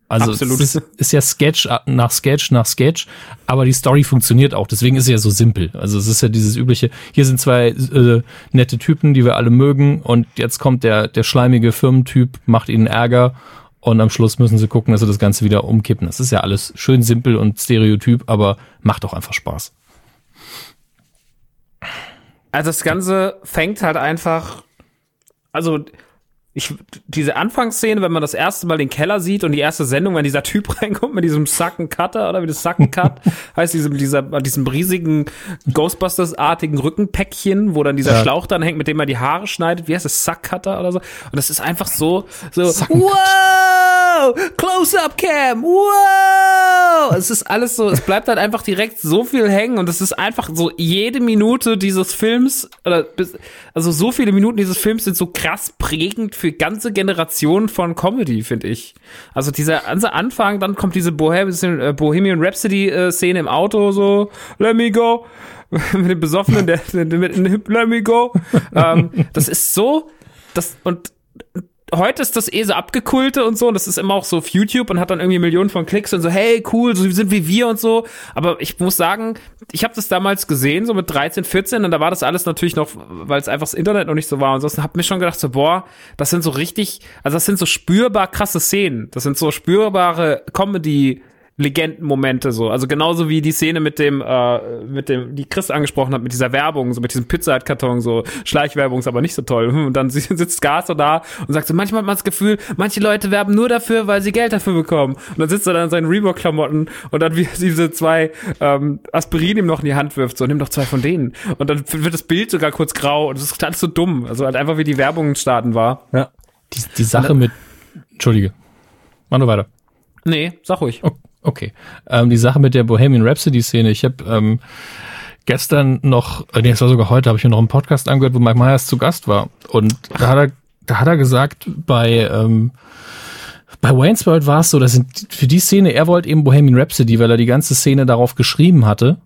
Also Absolut. es ist, ist ja Sketch nach Sketch nach Sketch, aber die Story funktioniert auch. Deswegen ist sie ja so simpel. Also es ist ja dieses übliche, hier sind zwei äh, nette Typen, die wir alle mögen und jetzt kommt der, der schleimige Firmentyp, macht ihnen Ärger und am Schluss müssen sie gucken, dass sie das Ganze wieder umkippen. Das ist ja alles schön simpel und stereotyp, aber macht auch einfach Spaß. Also das Ganze fängt halt einfach, also ich, diese Anfangsszene, wenn man das erste Mal den Keller sieht und die erste Sendung, wenn dieser Typ reinkommt mit diesem Sacken Cutter oder wie das Sacken Cut heißt, diesem, dieser, diesem riesigen Ghostbusters-artigen Rückenpäckchen, wo dann dieser Ja. Schlauch dann hängt, mit dem man die Haare schneidet, wie heißt das, Sack Cutter oder so. Und das ist einfach so, so, wow, Close-Up Cam, wow. Es ist alles so, es bleibt halt einfach direkt so viel hängen und es ist einfach so jede Minute dieses Films oder bis, also so viele Minuten dieses Films sind so krass prägend für ganze Generationen von Comedy, finde ich. Also dieser ganze Anfang, dann kommt diese Bohemian, äh, Bohemian Rhapsody äh, Szene im Auto so, let me go mit dem Besoffenen, der, mit let me go. ähm, das ist so, das und heute ist das eh so abgekulte und so, und das ist immer auch so auf YouTube und hat dann irgendwie Millionen von Klicks und so, hey, cool, so sind wie wir und so. Aber ich muss sagen, ich habe das damals gesehen, so mit 13, 14, und da war das alles natürlich noch, weil es einfach das Internet noch nicht so war und so, und hab mir schon gedacht, so, boah, das sind so richtig, also das sind so spürbar krasse Szenen. Das sind so spürbare Comedy- Legendenmomente so, also genauso wie die Szene mit dem, äh, mit dem, die Chris angesprochen hat, mit dieser Werbung, so mit diesem Pizza-Karton, so Schleichwerbung ist aber nicht so toll. Und dann sitzt Gas so da und sagt so, manchmal hat man das Gefühl, manche Leute werben nur dafür, weil sie Geld dafür bekommen. Und dann sitzt er dann in seinen Reebok-Klamotten und dann wie diese zwei ähm, Aspirin ihm noch in die Hand wirft, so nimm doch zwei von denen. Und dann wird das Bild sogar kurz grau und das ist alles so dumm. Also halt einfach wie die Werbung starten war. Ja. Die, die Sache mit, Entschuldige, mach nur weiter. Nee, sag ruhig. O- Okay. Ähm, die Sache mit der Bohemian Rhapsody-Szene, ich habe ähm, gestern noch, äh, nee, es war sogar heute, habe ich mir noch einen Podcast angehört, wo Mike Myers zu Gast war. Und da hat er, da hat er gesagt, bei, ähm, bei Wayne's World war es so, dass für die Szene, er wollte eben Bohemian Rhapsody, weil er die ganze Szene darauf geschrieben hatte.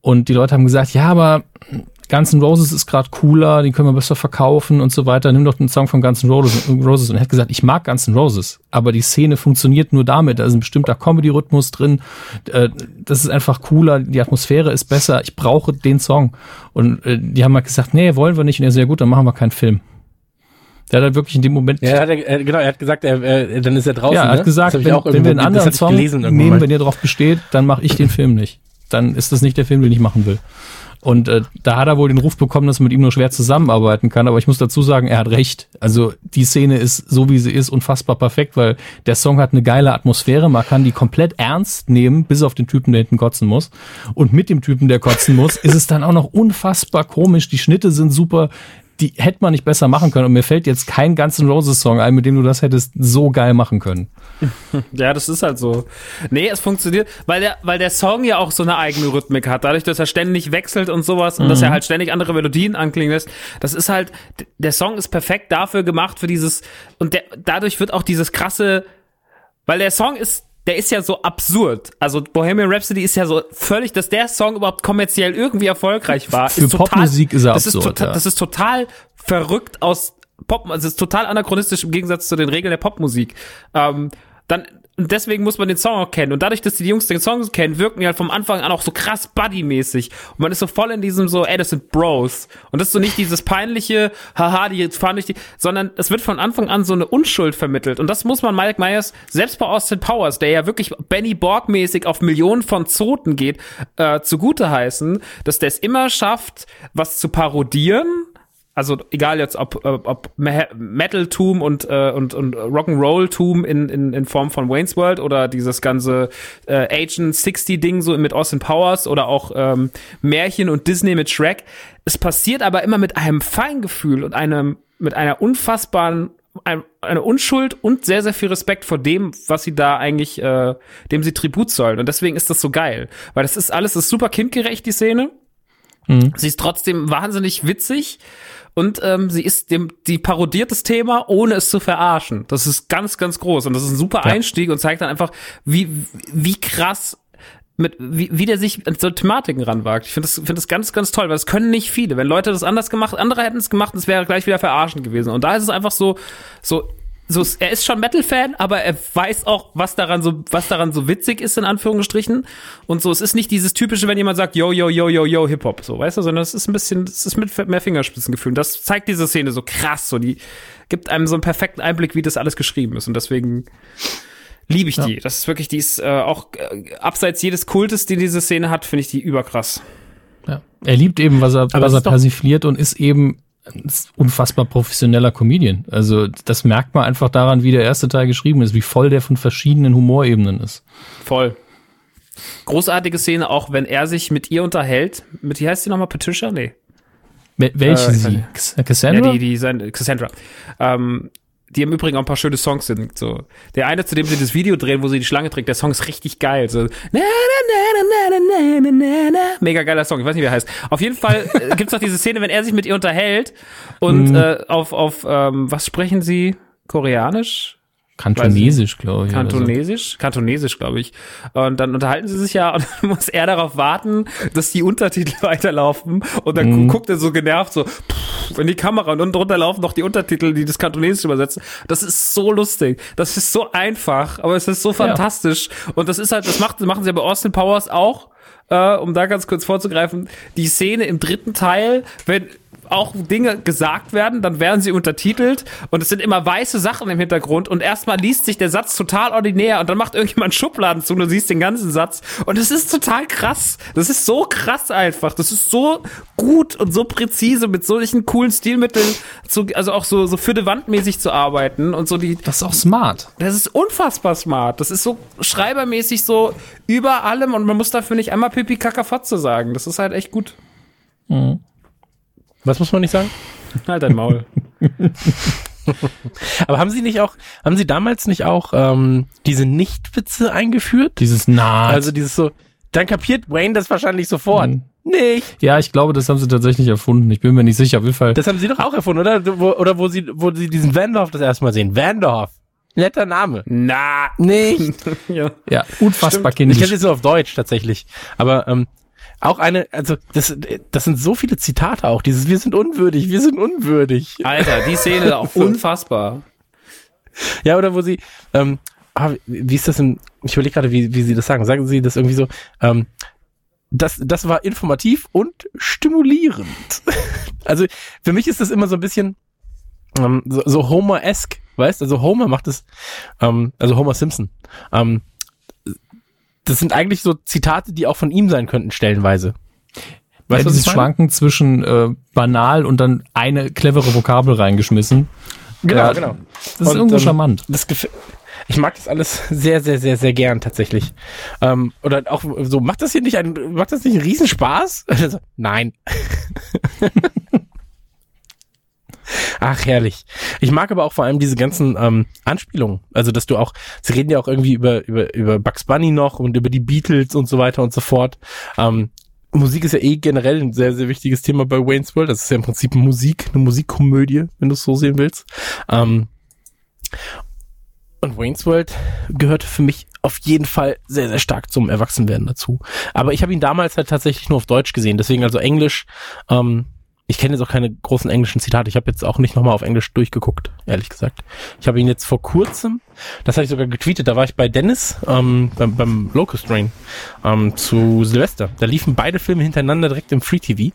Und die Leute haben gesagt, ja, aber Guns N' Roses ist gerade cooler, die können wir besser verkaufen und so weiter. Nimm doch den Song von Guns N' Roses. Und er hat gesagt, ich mag Guns N' Roses, aber die Szene funktioniert nur damit. Da ist ein bestimmter Comedy-Rhythmus drin. Äh, Das ist einfach cooler, die Atmosphäre ist besser. Ich brauche den Song. Und äh, die haben halt gesagt, nee, wollen wir nicht. Und er sehr gut, dann machen wir keinen Film. Der hat halt wirklich in dem Moment Ja, hat er, äh, genau, er hat gesagt, er, äh, dann ist er draußen. ja, er ne? hat gesagt, hab ich wenn, wenn wir einen anderen Song nehmen, wenn ihr darauf besteht, dann mache ich den Film nicht. Dann ist das nicht der Film, den ich machen will. Und äh, da hat er wohl den Ruf bekommen, dass man mit ihm nur schwer zusammenarbeiten kann. Aber ich muss dazu sagen, er hat recht. Also die Szene ist so, wie sie ist, unfassbar perfekt, weil der Song hat eine geile Atmosphäre. Man kann die komplett ernst nehmen, bis auf den Typen, der hinten kotzen muss. Und mit dem Typen, der kotzen muss, ist es dann auch noch unfassbar komisch. Die Schnitte sind super. Die hätte man nicht besser machen können. Und mir fällt jetzt kein ganzen Roses-Song ein, mit dem du das hättest so geil machen können. Ja, das ist halt so. Nee, es funktioniert, weil der, weil der Song ja auch so eine eigene Rhythmik hat. Dadurch, dass er ständig wechselt und sowas und dass er halt ständig andere Melodien anklingen lässt. Das ist halt, der Song ist perfekt dafür gemacht, für dieses, und der, dadurch wird auch dieses krasse, weil der Song ist, der ist ja so absurd. Also Bohemian Rhapsody ist ja so völlig, dass der Song überhaupt kommerziell irgendwie erfolgreich war. Für total- Popmusik ist er das absurd, Ist total, ja. Das ist total verrückt aus Pop, also es ist total anachronistisch im Gegensatz zu den Regeln der Popmusik. Ähm, dann und deswegen muss man den Song auch kennen. Und dadurch, dass die Jungs den Song kennen, wirken die halt vom Anfang an auch so krass Buddy-mäßig. Und man ist so voll in diesem so, ey, das sind Bros. Und das ist so nicht dieses peinliche, haha, die fahren durch die, sondern es wird von Anfang an so eine Unschuld vermittelt. Und das muss man Mike Myers, selbst bei Austin Powers, der ja wirklich Benny Borg-mäßig auf Millionen von Zoten geht, äh, zugute heißen, dass der es immer schafft, was zu parodieren, also egal jetzt ob, ob, ob Me- Metal-Tum und, äh, und, und Rock'n'Roll-Tum in, in, in Form von Wayne's World oder dieses ganze äh, Agent 60-Ding so mit Austin Powers oder auch ähm, Märchen und Disney mit Shrek. Es passiert aber immer mit einem Feingefühl und einem, mit einer unfassbaren ein, eine Unschuld und sehr, sehr viel Respekt vor dem, was sie da eigentlich, äh, dem sie Tribut zollen. Und deswegen ist das so geil. Weil das ist alles, das ist super kindgerecht, die Szene. Sie ist trotzdem wahnsinnig witzig und ähm, sie ist dem, die parodiert das Thema, ohne es zu verarschen. Das ist ganz, ganz groß und das ist ein super Einstieg und zeigt dann einfach, wie, wie krass mit, wie, wie der sich an so Thematiken ranwagt. Ich finde das, finde das ganz, ganz toll, weil das können nicht viele. Wenn Leute das anders gemacht, andere hätten es gemacht, es wäre gleich wieder verarschen gewesen. Und da ist es einfach so, so, so, er ist schon Metal-Fan, aber er weiß auch, was daran so, was daran so witzig ist, in Anführungsstrichen. Und so, es ist nicht dieses typische, wenn jemand sagt, yo, yo, yo, yo, yo, Hip-Hop, so, weißt du, sondern es ist ein bisschen, es ist mit mehr Fingerspitzengefühl. Das zeigt diese Szene so krass, so, die gibt einem so einen perfekten Einblick, wie das alles geschrieben ist. Und deswegen liebe ich die. Das ist wirklich, die ist äh, auch äh, abseits jedes Kultes, die diese Szene hat, finde ich die überkrass. Ja. Er liebt eben, was er, Aber was er persifliert und ist eben unfassbar professioneller Comedian. Also das merkt man einfach daran, wie der erste Teil geschrieben ist, wie voll der von verschiedenen Humorebenen ist. Voll. Großartige Szene, auch wenn er sich mit ihr unterhält. Mit, wie heißt sie nochmal? Patricia? Nee. Wel- Welche Äh, sie? Cassandra? Ja, die, die sein, Cassandra. Ähm, die im Übrigen auch ein paar schöne Songs sind. So. Der eine, zu dem sie das Video drehen, wo sie die Schlange trägt, der Song ist richtig geil. So. Na, na, na, na, na, na, na, na. Mega geiler Song, ich weiß nicht, wie er heißt. Auf jeden Fall äh, gibt's noch diese Szene, wenn er sich mit ihr unterhält und äh, auf, auf ähm, was sprechen sie? Koreanisch? Kantonesisch, glaube ich. oder so. Kantonesisch? Kantonesisch, glaube ich. Und dann unterhalten sie sich ja und dann muss er darauf warten, dass die Untertitel weiterlaufen. Und dann gu- guckt er so genervt so pff, in die Kamera und unten drunter laufen noch die Untertitel, die das Kantonesisch übersetzen. Das ist so lustig. Das ist so einfach, aber es ist so fantastisch. Und das ist halt, das macht, machen sie ja bei Austin Powers auch. Äh, um da ganz kurz vorzugreifen, die Szene im dritten Teil, wenn auch Dinge gesagt werden, dann werden sie untertitelt und es sind immer weiße Sachen im Hintergrund und erstmal liest sich der Satz total ordinär und dann macht irgendjemand Schubladen zu und du siehst den ganzen Satz und es ist total krass. Das ist so krass einfach. Das ist so gut und so präzise mit solchen coolen Stilmitteln zu, also auch so, so für die Wand mäßig zu arbeiten und so die, Das ist auch smart. das ist unfassbar smart. Das ist so schreibermäßig so über allem und man muss dafür nicht einmal Pipi Kakafotze sagen. Das ist halt echt gut. Was muss man nicht sagen? Halt dein Maul. Aber haben Sie nicht auch, haben Sie damals nicht auch ähm, diese Nichtwitze eingeführt? Dieses Naht. Also dieses so, dann kapiert Wayne das wahrscheinlich sofort. Mhm. Nicht. ja, ich glaube, das haben sie tatsächlich erfunden. Ich bin mir nicht sicher. Auf jeden Fall. Das haben Sie doch auch erfunden, oder? Wo, oder wo Sie, wo Sie diesen Vandorf das erste Mal sehen. Vandorf. Netter Name. Na. Nicht. Ja. ja, unfassbar Ich kenne jetzt nur auf Deutsch tatsächlich. Aber ähm, auch eine, also das, das sind so viele Zitate auch. Dieses Wir sind unwürdig, wir sind unwürdig. Alter, die Szene ist auch unfassbar. Ja, oder wo sie, ähm, ah, wie ist das denn? Ich überlege gerade, wie, wie sie das sagen. Sagen sie das irgendwie so, ähm, das, das war informativ und stimulierend. also für mich ist das immer so ein bisschen ähm, so, so Homer-esque, weißt? Also Homer macht es, ähm, also Homer Simpson. Ähm, das sind eigentlich so Zitate, die auch von ihm sein könnten, stellenweise. Weißt ja, dieses? Schwanken zwischen äh, banal und dann eine clevere Vokabel reingeschmissen. Genau, Ja, genau. Das ist Und, irgendwo ähm, charmant. Das ich mag das alles sehr, sehr, sehr, sehr gern tatsächlich. Ähm, oder auch so, macht das hier nicht ein, macht das nicht einen Riesenspaß? Also, Nein. Ach, herrlich. Ich mag aber auch vor allem diese ganzen ähm, Anspielungen. Also, dass du auch, sie reden ja auch irgendwie über, über, über Bugs Bunny noch und über die Beatles und so weiter und so fort. Ähm, Musik ist ja eh generell ein sehr, sehr wichtiges Thema bei Wayne's World. Das ist ja im Prinzip Musik, eine Musikkomödie, wenn du es so sehen willst. Ähm, und Wayne's World gehört für mich auf jeden Fall sehr, sehr stark zum Erwachsenwerden dazu. Aber ich habe ihn damals halt tatsächlich nur auf Deutsch gesehen. Deswegen also Englisch. Ähm, ich kenne jetzt auch keine großen englischen Zitate. Ich habe jetzt auch nicht nochmal auf Englisch durchgeguckt, ehrlich gesagt. Ich habe ihn jetzt vor kurzem, das habe ich sogar getweetet, da war ich bei Dennis ähm, beim, beim Locust Rain ähm, zu Silvester. Da liefen beide Filme hintereinander direkt im Free TV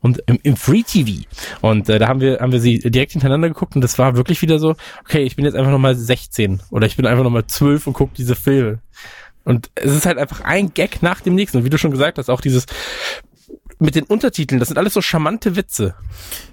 und im, im Free TV. Und äh, da haben wir haben wir sie direkt hintereinander geguckt und das war wirklich wieder so, okay, ich bin jetzt einfach nochmal 16 oder ich bin einfach nochmal 12 und gucke diese Filme. Und es ist halt einfach ein Gag nach dem nächsten. Und wie du schon gesagt hast, auch dieses mit den Untertiteln, das sind alles so charmante Witze.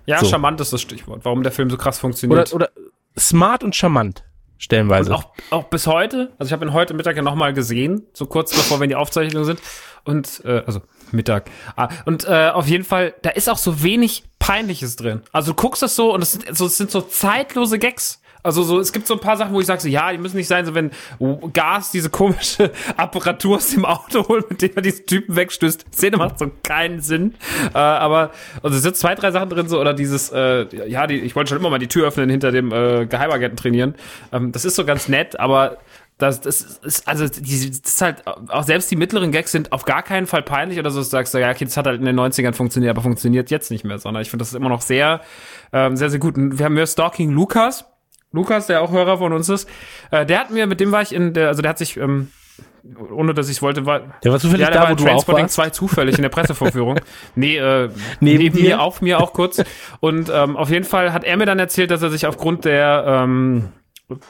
Ja, So. charmant ist das Stichwort, warum der Film so krass funktioniert. Oder, oder smart und charmant, stellenweise. Und auch, auch bis heute, also ich habe ihn heute Mittag ja nochmal gesehen, so kurz bevor wir in die Aufzeichnung sind. Und, äh, also Mittag. Ah, und äh, auf jeden Fall, da ist auch so wenig Peinliches drin. Also du guckst das so und es sind so, es sind so zeitlose Gags. Also so, es gibt so ein paar Sachen, wo ich sage, so, ja, die müssen nicht sein, so wenn Gas diese komische Apparatur aus dem Auto holt, mit dem er diesen Typen wegstößt. Szene macht so keinen Sinn. Äh, aber also es sind zwei, drei Sachen drin, so, oder dieses, äh, ja, die, ich wollte schon immer mal die Tür öffnen, hinter dem äh, Geheimagenten trainieren. Ähm, das ist so ganz nett, aber das, das ist, also, die, das ist halt, auch selbst die mittleren Gags sind auf gar keinen Fall peinlich oder so, dass du sagst, ja, okay, das hat halt in den 90ern funktioniert, aber funktioniert jetzt nicht mehr, sondern ich finde, das ist immer noch sehr, ähm, sehr, sehr gut. Und wir haben hier Stalking Lukas. Lukas, der auch Hörer von uns ist, äh, der hat mir, mit dem war ich in der, also der hat sich, ähm, ohne dass ich wollte, war, Der war zufällig ja, der da, war wo in du auch warst. 2 zufällig in der Pressevorführung. nee, äh, Neben neben, mir, auf mir auch kurz. Und ähm, auf jeden Fall hat er mir dann erzählt, dass er sich aufgrund der ähm,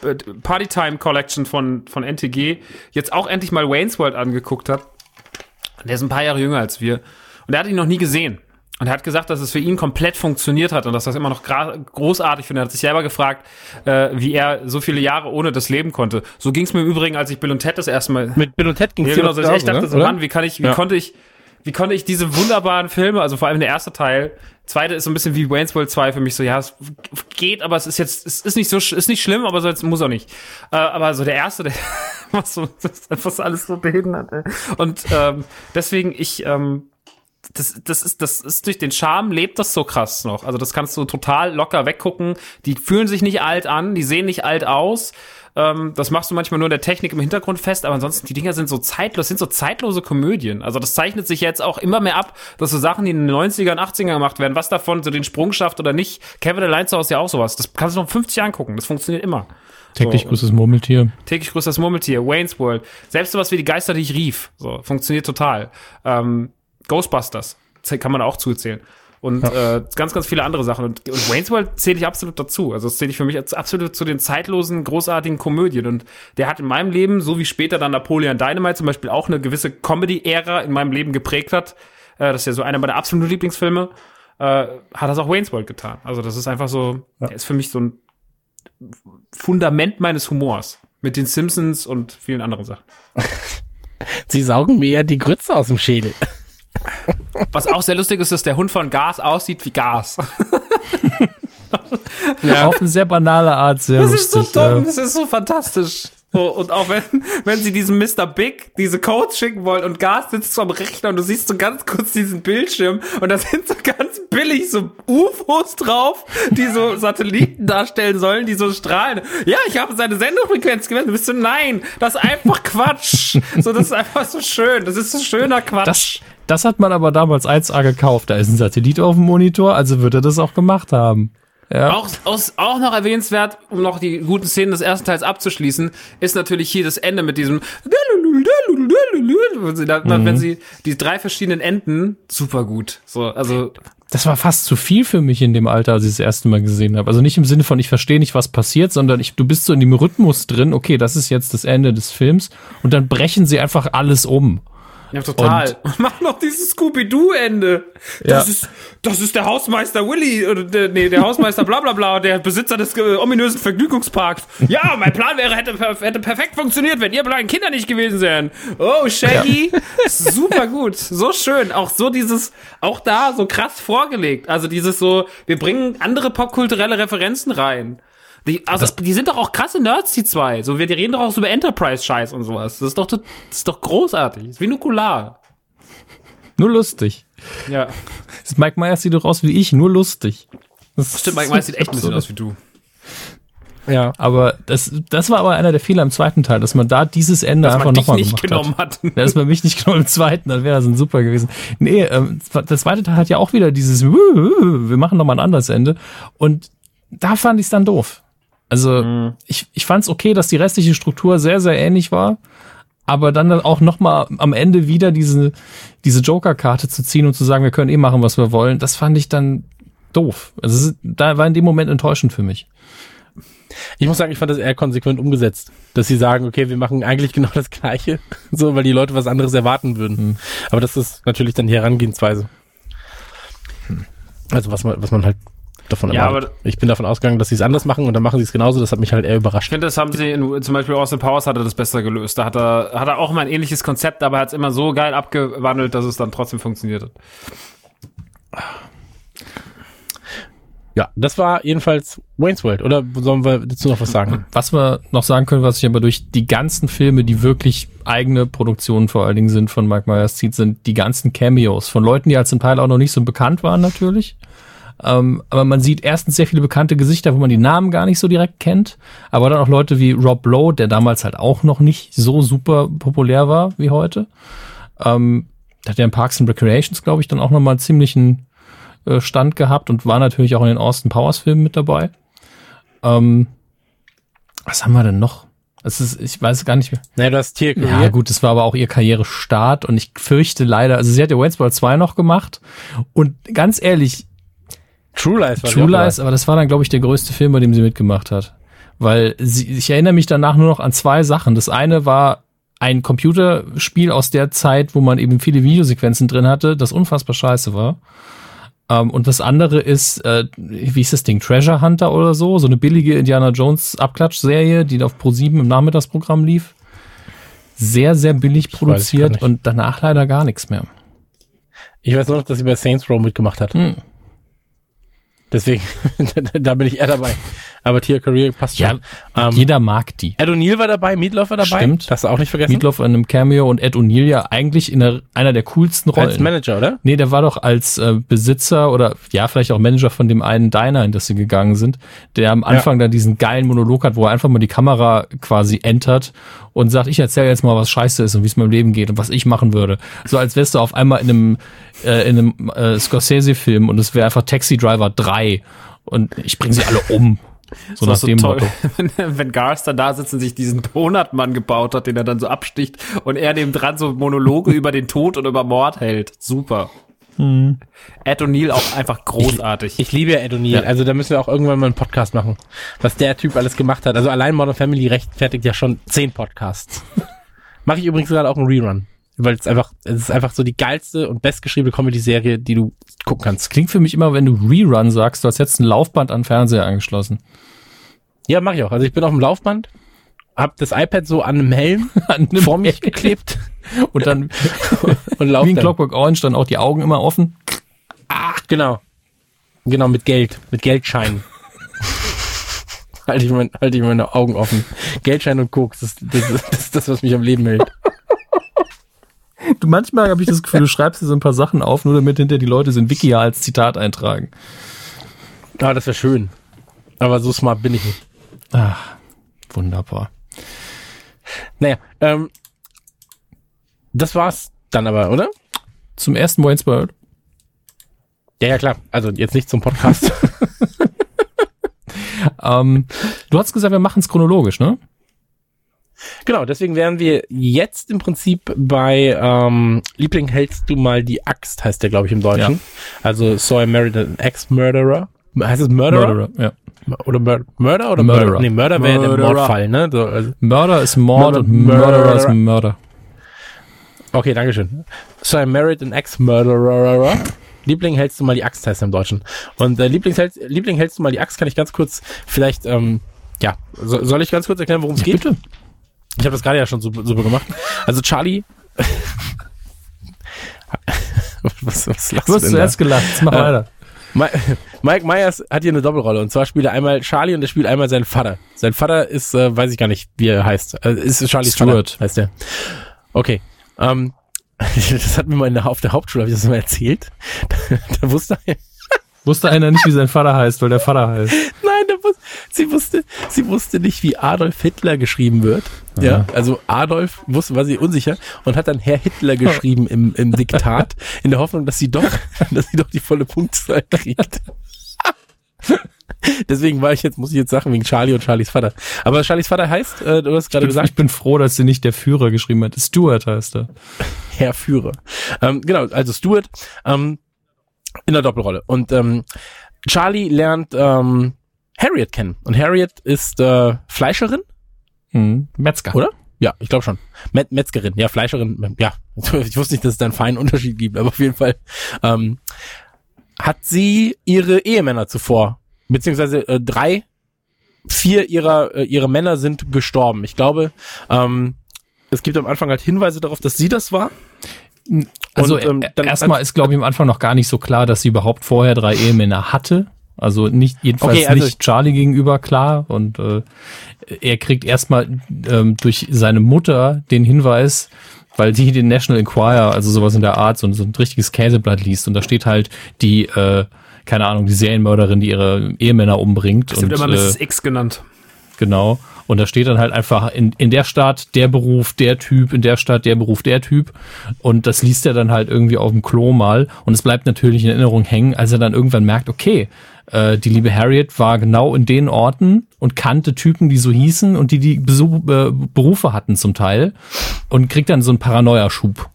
äh, Partytime Collection von, von NTG jetzt auch endlich mal Wayne's World angeguckt hat. Der ist ein paar Jahre jünger als wir. Und er hat ihn noch nie gesehen. Und er hat gesagt, dass es für ihn komplett funktioniert hat und dass das immer noch großartig findet. Er hat sich selber gefragt, äh, wie er so viele Jahre ohne das leben konnte. So ging es mir im Übrigen, als ich Bill und Ted das erste Mal mit Bill und Ted ging ja, es genau, so, ich dachte so? Mann, wie kann ich, wie Ja. konnte ich, wie konnte ich diese wunderbaren Filme, also vor allem der erste Teil, zweite ist so ein bisschen wie Wayne's World 2 für mich so, ja, es geht, aber es ist jetzt, es ist nicht so, ist nicht schlimm, aber so jetzt muss auch nicht. Äh, aber so der erste, der, was so, das ist einfach alles so behindert, ey. Und ähm, deswegen, ich, ähm, das, das ist, das ist durch den Charme lebt das so krass noch. Also das kannst du total locker weggucken. Die fühlen sich nicht alt an, die sehen nicht alt aus. Ähm, das machst du manchmal nur in der Technik im Hintergrund fest, aber ansonsten, die Dinger sind so zeitlos, sind so zeitlose Komödien. Also das zeichnet sich jetzt auch immer mehr ab, dass so Sachen, die in den 90ern, 80ern gemacht werden, was davon so den Sprung schafft oder nicht. Kevin allein zu Hause ist ja auch sowas. Das kannst du noch 50 Jahren gucken. Das funktioniert immer. Täglich so. grüßes Murmeltier. Täglich grüßt das Murmeltier, Wayne's World, selbst sowas wie die Geister, die ich rief, so funktioniert total. Ähm, Ghostbusters kann man auch zuzählen. Und äh, ganz, ganz viele andere Sachen. Und, und Wayne's World zähle ich absolut dazu. Also das zähle ich für mich als absolut zu den zeitlosen, großartigen Komödien. Und der hat in meinem Leben, so wie später dann Napoleon Dynamite zum Beispiel, auch eine gewisse Comedy-Ära in meinem Leben geprägt hat. Äh, das ist ja so einer meiner absoluten Lieblingsfilme. Äh, hat das auch Wayne's World getan. Also das ist einfach so, der ist für mich so ein Fundament meines Humors. Mit den Simpsons und vielen anderen Sachen. Sie saugen mir ja die Grütze aus dem Schädel. Was auch sehr lustig ist, dass der Hund von Gas aussieht wie Gas. Auf eine sehr banale Art, sehr Das ist so lustig. dumm, ja. das ist so fantastisch. So, und auch wenn, wenn sie diesen Mr. Big diese Codes schicken wollen und Gas sitzt so am Rechner und du siehst so ganz kurz diesen Bildschirm und da sind so ganz billig so UFOs drauf, die so Satelliten darstellen sollen, die so strahlen. Ja, ich habe seine Sendefrequenz gemessen. Du bist so, nein, das ist einfach Quatsch. So, das ist einfach so schön. Das ist so schöner Quatsch. Das, das hat man aber damals 1A gekauft. Da ist ein Satellit auf dem Monitor, also wird er das auch gemacht haben. Ja. Auch, aus, auch noch erwähnenswert, um noch die guten Szenen des ersten Teils abzuschließen, ist natürlich hier das Ende mit diesem wenn sie, da, wenn sie die drei verschiedenen Enden super gut. So, also Das war fast zu viel für mich in dem Alter, als ich das erste Mal gesehen habe. Also nicht im Sinne von, ich verstehe nicht, was passiert, sondern ich, du bist so in dem Rhythmus drin, okay, das ist jetzt das Ende des Films und dann brechen sie einfach alles um. Ja, total. Und mach noch dieses Scooby-Doo-Ende. Das, Ja. ist, das ist der Hausmeister Willy, oder der, nee, der Hausmeister bla bla bla, der Besitzer des äh, ominösen Vergnügungsparks. Ja, mein Plan wäre, hätte, hätte perfekt funktioniert, wenn ihr kleinen Kinder nicht gewesen wären. Oh, Shaggy. Super gut. So schön. Auch so dieses, auch da so krass vorgelegt. Also dieses so, wir bringen andere popkulturelle Referenzen rein. Die, also, die sind doch auch krasse Nerds, die zwei. So, wir die reden doch auch so über Enterprise-Scheiß und sowas. Das ist doch, das ist doch großartig. Das ist wie Nukular. Nur lustig. Ja. Das Mike Myers sieht doch aus wie ich, nur lustig. Das Stimmt, Mike Myers sieht echt ein bisschen aus wie du. Ja. Aber das, das war aber einer der Fehler im zweiten Teil, dass man da dieses Ende Dass einfach man nochmal nicht gemacht genommen hat. hat. Ja, das bei mich nicht genommen im zweiten, dann wäre das ein super gewesen. Nee, ähm, der zweite Teil hat ja auch wieder dieses, wir machen nochmal ein anderes Ende. Und da fand ich es dann doof. Also Mhm. ich, ich fand es okay, dass die restliche Struktur sehr, sehr ähnlich war. Aber dann dann auch nochmal am Ende wieder diese, diese Joker-Karte zu ziehen und zu sagen, wir können eh machen, was wir wollen, das fand ich dann doof. Also es ist- da war in dem Moment enttäuschend für mich. Ich muss sagen, ich fand das eher konsequent umgesetzt. Dass sie sagen, okay, wir machen eigentlich genau das Gleiche. So, weil die Leute was anderes erwarten würden. Hm. Aber das ist natürlich dann die Herangehensweise. Also was man, was man halt davon Ja, aber- Ich bin davon ausgegangen, dass sie es anders machen und dann machen sie es genauso. Das hat mich halt eher Ich überrascht. finde, das haben sie in, zum Beispiel Austin Powers hat er das besser gelöst. Da hat er, hat er auch mal ein ähnliches Konzept, aber hat es immer so geil abgewandelt, dass es dann trotzdem funktioniert hat. Ja, das war jedenfalls Wayne's World. Oder sollen wir dazu noch was sagen? Was wir noch sagen können, was sich aber durch die ganzen Filme, die wirklich eigene Produktionen vor allen Dingen sind von Mike Myers zieht, sind die ganzen Cameos von Leuten, die als zum Teil auch noch nicht so bekannt waren natürlich. Ähm, aber man sieht erstens sehr viele bekannte Gesichter, wo man die Namen gar nicht so direkt kennt. Aber dann auch Leute wie Rob Lowe, der damals halt auch noch nicht so super populär war wie heute. Ähm, der hat ja in Parks and Recreations, glaube ich, dann auch noch mal einen ziemlichen äh, Stand gehabt und war natürlich auch in den Austin Powers Filmen mit dabei. Ähm, was haben wir denn noch? Es ist, ich weiß gar nicht mehr. Naja, du hast Tier Ja, gut, das war aber auch ihr Karrierestart und ich fürchte leider, also sie hat ja Wayne's World 2 noch gemacht und ganz ehrlich, True Lies war True. Lies, aber das war dann, glaube ich, der größte Film, bei dem sie mitgemacht hat. Weil sie, ich erinnere mich danach nur noch an zwei Sachen. Das eine war ein Computerspiel aus der Zeit, wo man eben viele Videosequenzen drin hatte, das unfassbar scheiße war. Ähm, und das andere ist, äh, wie hieß das Ding, Treasure Hunter oder so, so eine billige Indiana Jones Abklatsch-Serie, die auf Pro7 im Nachmittagsprogramm lief. Sehr, sehr billig weiß produziert nicht. und danach leider gar nichts mehr. Ich weiß nur noch, dass sie bei Saints Row mitgemacht hat. Hm. Deswegen, da bin ich eher dabei. Aber Tia Career passt Ja, schon. Ähm, Jeder mag die. Ed O'Neill war dabei, Meatloaf war dabei. Stimmt. Hast du auch nicht vergessen. Meatloaf in einem Cameo und Ed O'Neill ja eigentlich in der, einer der coolsten Rollen. als Manager, oder? Nee, der war doch als äh, Besitzer oder ja, vielleicht auch Manager von dem einen Diner, in das sie gegangen sind, der am Anfang dann diesen geilen Monolog hat, wo er einfach mal die Kamera quasi entert und sagt, ich erzähle jetzt mal, was scheiße ist und wie es meinem Leben geht und was ich machen würde. So als wärst du auf einmal in einem, äh, in einem äh, Scorsese-Film und es wäre einfach Taxi Driver 3 und ich bringe sie alle um. So nach dem toll, Motto. wenn, wenn Garth dann da sitzt und sich diesen Donutmann gebaut hat, den er dann so absticht und er neben dran so Monologe über den Tod und über Mord hält. Super. Ed O'Neill auch einfach großartig. Ich liebe ja Ed O'Neill. Also da müssen wir auch irgendwann mal einen Podcast machen. Was der Typ alles gemacht hat. Also allein Modern Family rechtfertigt ja schon zehn Podcasts. Mache ich übrigens gerade auch einen Rerun. Weil es einfach, es ist einfach so die geilste und bestgeschriebene Comedy-Serie, die du gucken kannst. Klingt für mich immer, wenn du Rerun sagst, du hast jetzt ein Laufband an Fernseher angeschlossen. Ja, mache ich auch. Also ich bin auf dem Laufband, hab das iPad so an einem Helm An einem vor mich geklebt Und dann und lauf wie ein dann. Clockwork Orange dann auch die Augen immer offen. Genau. Genau, mit Geld, mit Geldscheinen. halte ich, mein, halte ich meine Augen offen. Geldschein und Koks, das, das, das ist das, was mich am Leben hält. Du, manchmal habe ich das Gefühl, du schreibst dir so ein paar Sachen auf, nur damit hinter die Leute so ein Wikia als Zitat eintragen. Ah, das wäre schön. Aber so smart bin ich nicht. Ah, wunderbar. Naja, ähm, das war's dann aber, oder? Zum ersten Wayne's World. Ja, ja, klar. Also jetzt nicht zum Podcast. Ähm, du hast gesagt, wir machen es chronologisch, ne? Genau, deswegen wären wir jetzt im Prinzip bei ähm, Liebling hältst du mal die Axt, heißt der, glaube ich, im Deutschen. Ja. Also So I Married an Ex-Murderer. Heißt es Murderer? ja. Oder Mur Murder oder Murderer. Murder? Nee, Murder wäre der Murderer. Mordfall, ne? So, also, Murder ist Mord Murder- und Murderer ist Murderer. Mörder. Okay, dankeschön. So I married an ex-murderer. Liebling hältst du mal die Axt heißt er im Deutschen. Und äh, Lieblings hältst, Liebling hältst du mal die Axt, kann ich ganz kurz vielleicht, ähm, ja, so, soll ich ganz kurz erklären, worum es geht? Bitte. Ich habe das gerade ja schon super, super gemacht. Also Charlie. was, was lachst Du hast zuerst gelacht, jetzt mach Äh, weiter. Mike Myers hat hier eine Doppelrolle und zwar spielt er einmal Charlie und er spielt einmal seinen Vater. Sein Vater ist, äh, weiß ich gar nicht, wie er heißt. Äh, ist Charlie Stuart. Vater, heißt er. Okay. Ähm, das hat mir mal in der, auf der Hauptschule, habe ich das mal erzählt. Da, da wusste Wusste einer nicht, wie sein Vater heißt, weil der Vater heißt. nein, wus, sie wusste, sie wusste nicht, wie Adolf Hitler geschrieben wird. Ja, also Adolf wusste, war sie unsicher und hat dann Herr Hitler geschrieben im, im Diktat, in der Hoffnung, dass sie doch, dass sie doch die volle Punktzahl kriegt. Deswegen war ich jetzt, muss ich jetzt sagen, wegen Charlie und Charlies Vater. Aber Charlies Vater heißt, äh, du hast gerade gesagt, ich bin froh, dass sie nicht der Führer geschrieben hat. Stuart heißt er. Herr Führer. Ähm, genau, also Stuart ähm, in der Doppelrolle. Und ähm, Charlie lernt ähm, Harriet kennen. Und Harriet ist äh, Fleischerin, Hm. Metzger. oder? Ja, ich glaube schon. Met Metzgerin, ja, Fleischerin, ja. Ich wusste nicht, dass es da einen feinen Unterschied gibt, aber auf jeden Fall ähm, hat sie ihre Ehemänner zuvor, beziehungsweise äh, drei, vier ihrer äh, ihre Männer sind gestorben. Ich glaube, ähm, es gibt am Anfang halt Hinweise darauf, dass sie das war. Also ähm, äh, erstmal ist, glaube ich, am Anfang noch gar nicht so klar, dass sie überhaupt vorher drei Ehemänner hatte. Also nicht jedenfalls Okay, also- nicht Charlie gegenüber klar. Und äh, er kriegt erstmal ähm, durch seine Mutter den Hinweis, weil die den National Enquirer, also sowas in der Art, so, so ein richtiges Käseblatt liest. Und da steht halt die, äh, keine Ahnung, die Serienmörderin, die ihre Ehemänner umbringt. Das wird und, immer äh, Mrs. X genannt. Genau. Und da steht dann halt einfach in, in der Stadt der Beruf, der Typ, in der Stadt der Beruf, der Typ. Und das liest er dann halt irgendwie auf dem Klo mal. Und es bleibt natürlich in Erinnerung hängen, als er dann irgendwann merkt, okay, äh, die liebe Harriet war genau in den Orten und kannte Typen, die so hießen und die die Besuch, äh, Berufe hatten zum Teil. Und kriegt dann so einen Paranoia-Schub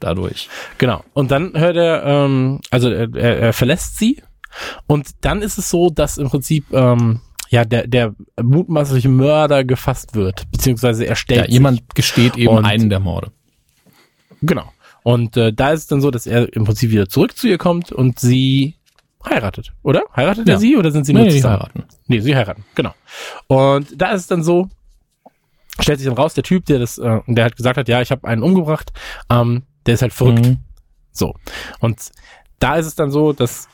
dadurch. Genau. Und dann hört er, ähm, also er, er, er verlässt sie und dann ist es so, dass im Prinzip ähm, ja der der mutmaßliche Mörder gefasst wird, beziehungsweise er stellt Ja, jemand gesteht eben Und- einen der Morde. genau. Und äh, da ist es dann so, dass er im Prinzip wieder zurück zu ihr kommt und sie heiratet, oder? Heiratet er Ja. sie oder sind sie Nee, nur die zusammen? heiraten. Nee, sie heiraten, genau. Und da ist es dann so, stellt sich dann raus, der Typ, der das, äh, der halt gesagt hat, ja, ich habe einen umgebracht, ähm, der ist halt verrückt. Mhm. So. Und da ist es dann so, dass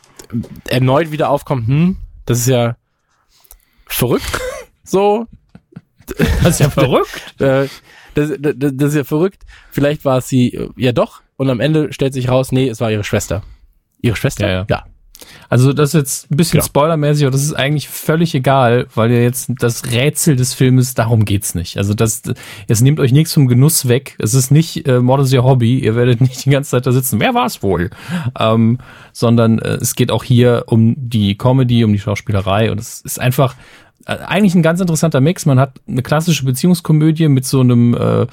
erneut wieder aufkommt, hm, das ist ja verrückt. so, Das ist ja verrückt. äh, das, das, das ist ja verrückt. Vielleicht war es sie äh, ja doch. Und am Ende stellt sich raus, nee, es war ihre Schwester. Ihre Schwester? Ja, ja. ja. Also das ist jetzt ein bisschen Genau. spoilermäßig, aber das ist eigentlich völlig egal, weil ja jetzt das Rätsel des Filmes, darum geht's nicht. Also das, es nimmt euch nichts vom Genuss weg. Es ist nicht äh, Mord ist ihr Hobby. Ihr werdet nicht die ganze Zeit da sitzen. Wer war's wohl? Ähm, sondern äh, es geht auch hier um die Comedy, um die Schauspielerei und es ist einfach äh, eigentlich ein ganz interessanter Mix. Man hat eine klassische Beziehungskomödie mit so einem äh, äh,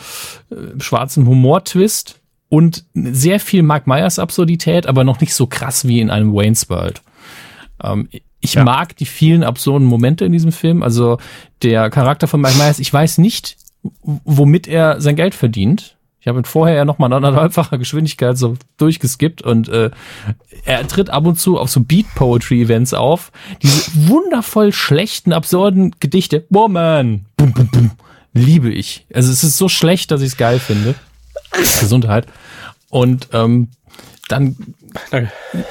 schwarzen Humor-Twist und sehr viel Mark Myers Absurdität, aber noch nicht so krass wie in einem Wayne's World. Ähm, ich Ja. mag die vielen absurden Momente in diesem Film. Also der Charakter von Mike Myers, ich weiß nicht, womit er sein Geld verdient. Ich habe ihn vorher ja noch mal in anderthalbfacher Geschwindigkeit so durchgeskippt und äh, er tritt ab und zu auf so Beat Poetry Events auf. Diese wundervoll schlechten, absurden Gedichte. Woman! Bum, bum, bum. Liebe ich. Also es ist so schlecht, dass ich es geil finde. Gesundheit. Und ähm, dann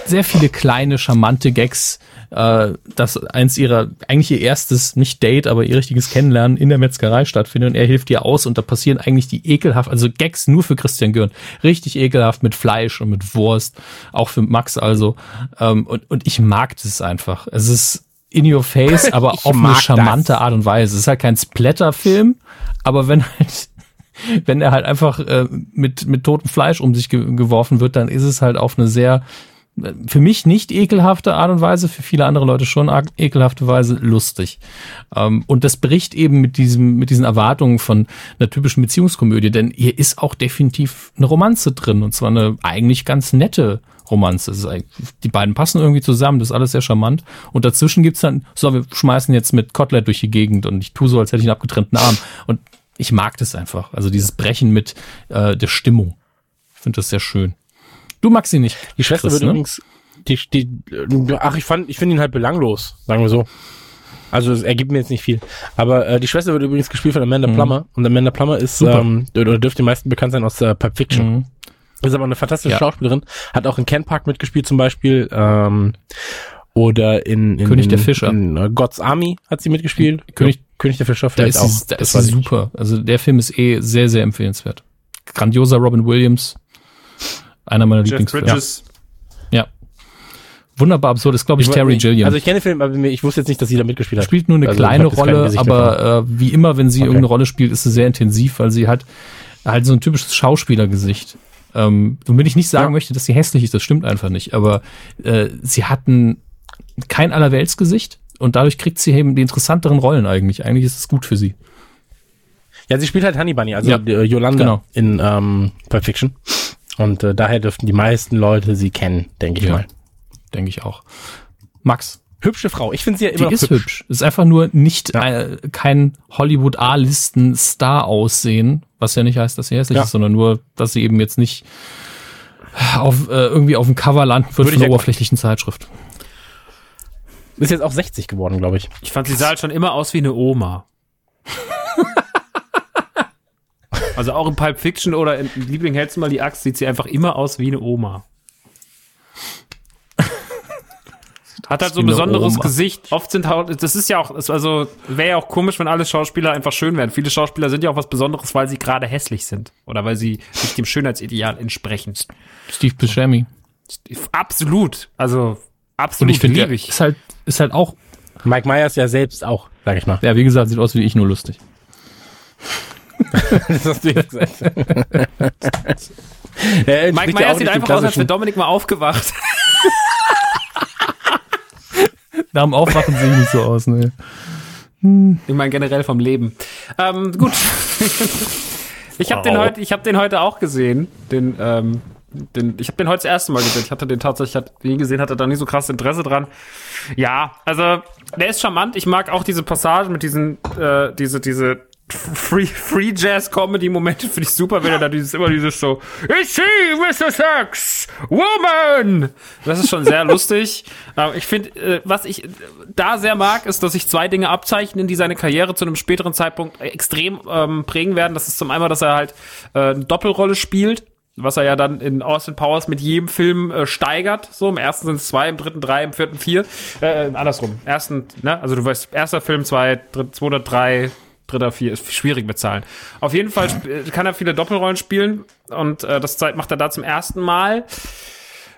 sehr viele kleine, charmante Gags, äh, dass eins ihrer, eigentlich ihr erstes, nicht Date, aber ihr richtiges Kennenlernen in der Metzgerei stattfindet und er hilft ihr aus und da passieren eigentlich die ekelhaft, also Gags nur für Christian Gürn, richtig ekelhaft mit Fleisch und mit Wurst, auch für Max also, ähm, und, und ich mag das einfach. Es ist in your face, aber auf eine charmante das. Art und Weise. Es ist halt kein Splatter-Film, aber wenn halt wenn er halt einfach äh, mit, mit totem Fleisch um sich ge geworfen wird, dann ist es halt auf eine sehr, äh, für mich nicht ekelhafte Art und Weise, für viele andere Leute schon ekelhafte Weise lustig. Ähm, und das bricht eben mit diesem, mit diesen Erwartungen von einer typischen Beziehungskomödie, denn hier ist auch definitiv eine Romanze drin und zwar eine eigentlich ganz nette Romanze. Die beiden passen irgendwie zusammen, das ist alles sehr charmant. Und dazwischen gibt's dann, so, wir schmeißen jetzt mit Kotelett durch die Gegend und ich tue so, als hätte ich einen abgetrennten Arm. Und ich mag das einfach. Also dieses Brechen mit äh, der Stimmung. finde das sehr schön. Du magst sie nicht. Die Schwester Chris, wird ne? übrigens, die, die, ach, ich fand, ich finde ihn halt belanglos, sagen wir so. Also es ergibt mir jetzt nicht viel. Aber äh, die Schwester wird übrigens gespielt von Amanda Plummer und Amanda Plummer ist, Mhm. Super. ähm, oder dürfte den meisten bekannt sein aus äh, Pulp Fiction. Mhm. Ist aber eine fantastische Ja. Schauspielerin, hat auch in Ken Park mitgespielt zum Beispiel, ähm, oder in, in König in, der Fischer. In uh, God's Army hat sie mitgespielt. König- König der Fischer Da vielleicht ist auch. sie, da Das ist super. Also der Film ist eh sehr, sehr empfehlenswert. Grandioser Robin Williams. Einer meiner Jeff Lieblingsfilme. Bridges. Ja. Wunderbar absurd. Ist, glaube ich, Ich Terry nicht. Gilliam. Also ich kenne den Film, aber ich wusste jetzt nicht, dass sie da mitgespielt hat. spielt nur eine Also kleine Rolle, aber äh, wie immer, wenn sie Okay. irgendeine Rolle spielt, ist sie sehr intensiv, weil sie hat halt so ein typisches Schauspielergesicht. Ähm, womit ich nicht sagen Ja. möchte, dass sie hässlich ist, das stimmt einfach nicht. Aber äh, sie hat ein, kein Allerweltsgesicht und dadurch kriegt sie eben die interessanteren Rollen eigentlich. Eigentlich ist es gut für sie. Ja, sie spielt halt Honey Bunny, also Ja, die, äh, Yolanda genau. in ähm, Pulp Fiction. Und äh, daher dürften die meisten Leute sie kennen, denke ich Ja. mal. Denke ich auch. Max, Hübsche Frau. Ich finde sie ja die immer noch ist hübsch. hübsch. Ist einfach nur nicht Ja. äh, kein Hollywood A-Listen Star aussehen, was ja nicht heißt, dass sie hässlich Ja. ist, sondern nur, dass sie eben jetzt nicht auf äh, irgendwie auf dem Cover landen wird Würde von einer oberflächlichen Zeitschrift. Ist jetzt auch 60 geworden, glaube ich. Ich fand, sie sah halt schon immer aus wie eine Oma. also auch in Pulp Fiction oder in Liebling hältst du mal die Axt, sieht sie einfach immer aus wie eine Oma. Hat halt so ein besonderes Oma. Gesicht. Oft sind halt, das ist ja auch, also wäre ja auch komisch, wenn alle Schauspieler einfach schön wären. Viele Schauspieler sind ja auch was Besonderes, weil sie gerade hässlich sind oder weil sie nicht dem Schönheitsideal entsprechen. Steve Buscemi. Absolut, also Und absolut ich finde, ist halt, ist halt auch, Mike Myers ja selbst auch, sag ich mal. ja, wie gesagt, sieht aus wie ich, nur lustig. das hast du jetzt gesagt. Er Mike ja Myers sieht einfach aus, als wäre Dominik mal aufgewacht. Nach dem Aufwachen sehe ich nicht so aus, ne. Ich meine generell vom Leben. Ähm, gut. ich habe den heute, ich habe den heute auch gesehen. Den, ähm, den, ich habe den heute das erste Mal gesehen. Ich hatte den tatsächlich, hat nie gesehen, hatte da nie so krass Interesse dran. Ja, also der ist charmant. Ich mag auch diese Passage mit diesen, äh, diese, diese Free, Free Jazz Comedy Momente finde ich super, wenn er da dieses immer dieses so Is she Mr. Sex Woman? Das ist schon sehr lustig. Aber ich finde, äh, was ich da sehr mag, ist, dass sich zwei Dinge abzeichnen, die seine Karriere zu einem späteren Zeitpunkt extrem ähm, prägen werden. Das ist zum einen, dass er halt äh, eine Doppelrolle spielt. Was er ja dann in Austin Powers mit jedem Film äh, steigert. So, im ersten sind es zwei, im dritten drei, im vierten vier. Äh, andersrum. Ersten, ne? Also du weißt, erster Film zwei, dritt, zweiter drei, dritter vier. Ist schwierig mit Zahlen. Auf jeden Fall sp- kann er viele Doppelrollen spielen. Und äh, das macht er da zum ersten Mal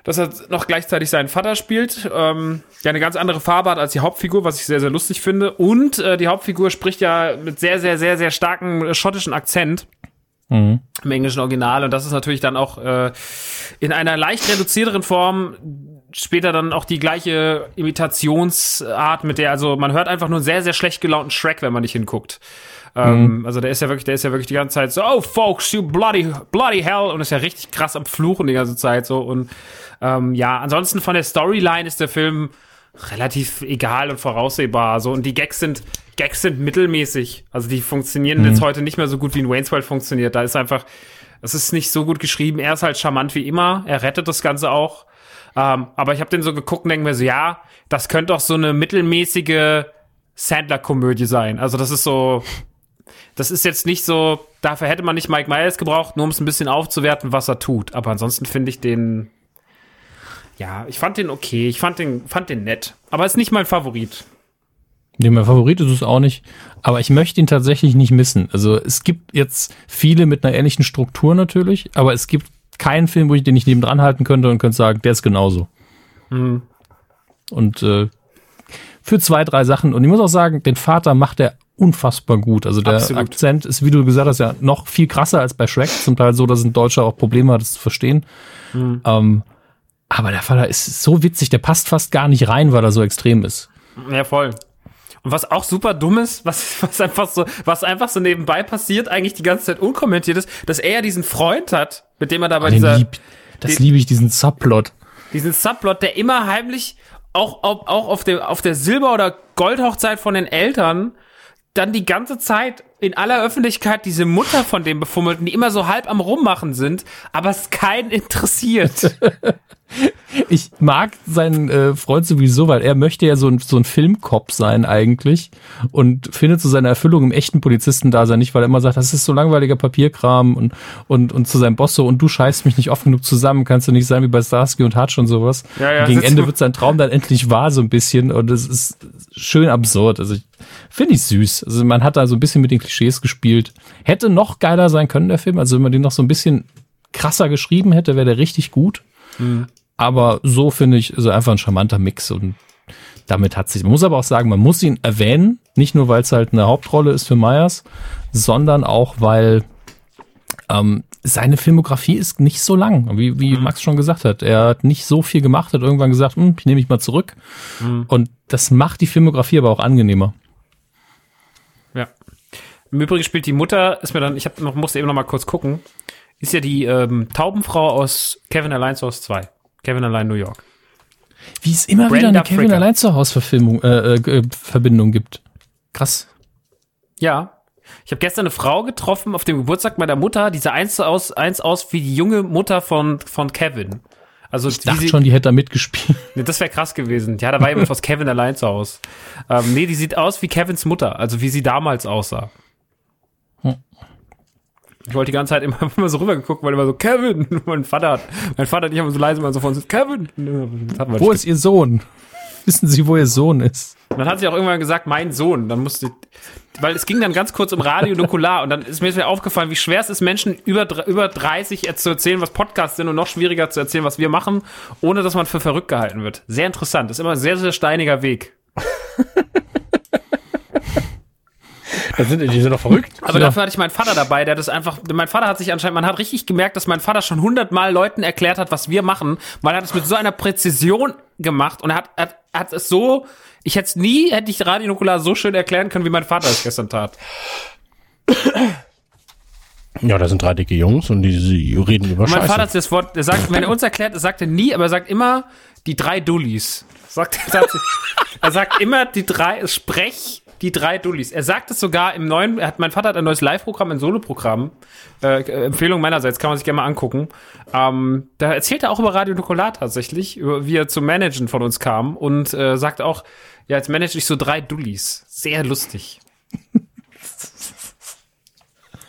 dass er noch gleichzeitig seinen Vater spielt, ähm, der eine ganz andere Farbe hat als die Hauptfigur, was ich sehr, sehr lustig finde. Und äh, die Hauptfigur spricht ja mit sehr, sehr, sehr, sehr starkem äh, schottischen Akzent Mhm. im englischen Original. Und das ist natürlich dann auch äh, in einer leicht reduzierteren Form später dann auch die gleiche Imitationsart, mit der, also man hört einfach nur einen sehr, sehr schlecht gelaunten Shrek, wenn man nicht hinguckt. Ähm, also der ist ja wirklich, der ist ja wirklich die ganze Zeit so, oh folks, you bloody, bloody hell, und ist ja richtig krass am Fluchen die ganze Zeit so. Und ähm, ja, ansonsten von der Storyline ist der Film relativ egal und voraussehbar. So, und die Gags sind, Gags sind mittelmäßig. Also die funktionieren jetzt heute nicht mehr so gut wie in Wayne's World funktioniert. Da ist einfach, es ist nicht so gut geschrieben. Er ist halt charmant wie immer. Er rettet das Ganze auch. Ähm, aber ich habe den so geguckt und denke mir so, ja, das könnte auch so eine mittelmäßige Sandler-Komödie sein. Also das ist so, das ist jetzt nicht so, dafür hätte man nicht Mike Myers gebraucht, nur um es ein bisschen aufzuwerten, was er tut. Aber ansonsten finde ich den, ja, ich fand den okay, ich fand den, fand den nett. Aber ist nicht mein Favorit. Nee, mein Favorit ist es auch nicht. Aber ich möchte ihn tatsächlich nicht missen. Also es gibt jetzt viele mit einer ähnlichen Struktur natürlich, aber es gibt keinen Film, wo ich den nicht nebendran halten könnte und könnte sagen, der ist genauso. Und äh, für zwei, drei Sachen. Und ich muss auch sagen, den Vater macht er unfassbar gut. Also der Absolut. Akzent ist, wie du gesagt hast, ja noch viel krasser als bei Shrek. Zum Teil so, dass ein Deutscher auch Probleme hat, es zu verstehen. Ähm, aber der Vater ist so witzig, der passt fast gar nicht rein, weil er so extrem ist. Ja, voll. Und was auch super dumm ist, was, was einfach so, was einfach so nebenbei passiert, eigentlich die ganze Zeit unkommentiert ist, dass er ja diesen Freund hat, mit dem er da bei Den dieser, lieb, das liebe ich, diesen Subplot. diesen Subplot, der immer heimlich auch, auch, auch auf, dem, auf der Silber- oder Goldhochzeit von den Eltern dann die ganze Zeit in aller Öffentlichkeit diese Mutter von dem Befummelten, die immer so halb am Rummachen sind, aber es keinen interessiert. Ich mag seinen äh, Freund sowieso, weil er möchte ja so ein, so ein Filmcop sein eigentlich und findet so seine Erfüllung im echten Polizistendasein nicht, weil er immer sagt, das ist so langweiliger Papierkram und, und, und zu seinem Boss so, und du scheißt mich nicht oft genug zusammen, kannst du nicht sein wie bei Starsky und Hutch und sowas. Ja, ja, Gegen Ende wird sein Traum dann endlich wahr so ein bisschen und es ist schön absurd. Also ich finde ich süß. Also man hat da so ein bisschen mit den Klischees gespielt. Hätte noch geiler sein können, der Film. Also wenn man den noch so ein bisschen krasser geschrieben hätte, wäre der richtig gut. Aber so finde ich, ist er einfach ein charmanter Mix und damit hat sich. Man muss aber auch sagen, man muss ihn erwähnen, nicht nur weil es halt eine Hauptrolle ist für Myers, sondern auch weil ähm, seine Filmografie ist nicht so lang, wie, wie Max schon gesagt hat. Er hat nicht so viel gemacht, hat irgendwann gesagt, hm, ich nehme mich mal zurück. Und das macht die Filmografie aber auch angenehmer. Im Übrigen spielt die Mutter, ist mir dann, ich hab noch, musste eben noch mal kurz gucken, ist ja die ähm, Taubenfrau aus Kevin Allein zu Hause 2. Kevin Allein New York. Wie es immer wieder Brenda eine Kevin Fricker. allein zu Haus Verfilmung äh, äh, Verbindung gibt. Krass. Ja. Ich habe gestern eine Frau getroffen auf dem Geburtstag meiner Mutter, die sah eins aus, eins aus wie die junge Mutter von, von Kevin. Also Ich dachte sie, schon, die hätte da mitgespielt. Nee, das wäre krass gewesen. Ja, da war jemand aus Kevin allein zu Hause. Ähm, nee, die sieht aus wie Kevins Mutter, also wie sie damals aussah. Ich wollte die ganze Zeit immer, immer so rübergeguckt, weil immer so, Kevin, mein Vater hat, mein Vater hat nicht immer so leise mal so von uns, Kevin. Wo ist ihr Sohn? Wissen Sie, wo ihr Sohn ist? Und dann hat sie auch irgendwann gesagt, mein Sohn. Dann musste, weil es ging dann ganz kurz um Radio Nukular und dann ist mir wieder aufgefallen, wie schwer es ist, Menschen über, über 30 jetzt zu erzählen, was Podcasts sind und noch schwieriger zu erzählen, was wir machen, ohne dass man für verrückt gehalten wird. Sehr interessant. Das ist immer ein sehr, sehr steiniger Weg. Das sind, die sind doch verrückt. Aber dafür hatte ich meinen Vater dabei, der das einfach, mein Vater hat sich anscheinend, man hat richtig gemerkt, dass mein Vater schon hundertmal Leuten erklärt hat, was wir machen, weil er hat es mit so einer Präzision gemacht und er hat, hat, hat es so, ich hätte es nie, hätte ich Radio Nukular so schön erklären können, wie mein Vater es gestern tat. Ja, da sind drei dicke Jungs und die, die reden über Und mein Scheiße. Vater hat das Wort, er sagt, wenn er uns erklärt, er sagt er nie, aber er sagt immer die drei Dullis. Sagt er, er sagt immer die drei, sprech die drei Dullis. Er sagt es sogar im neuen, er hat, mein Vater hat ein neues Live-Programm, ein Solo-Programm. Äh, Empfehlung meinerseits, kann man sich gerne mal angucken. Ähm, da erzählt er auch über Radio Nukular tatsächlich, über, wie er zum Managen von uns kam und äh, sagt auch, ja, jetzt manage ich so drei Dullis. Sehr lustig.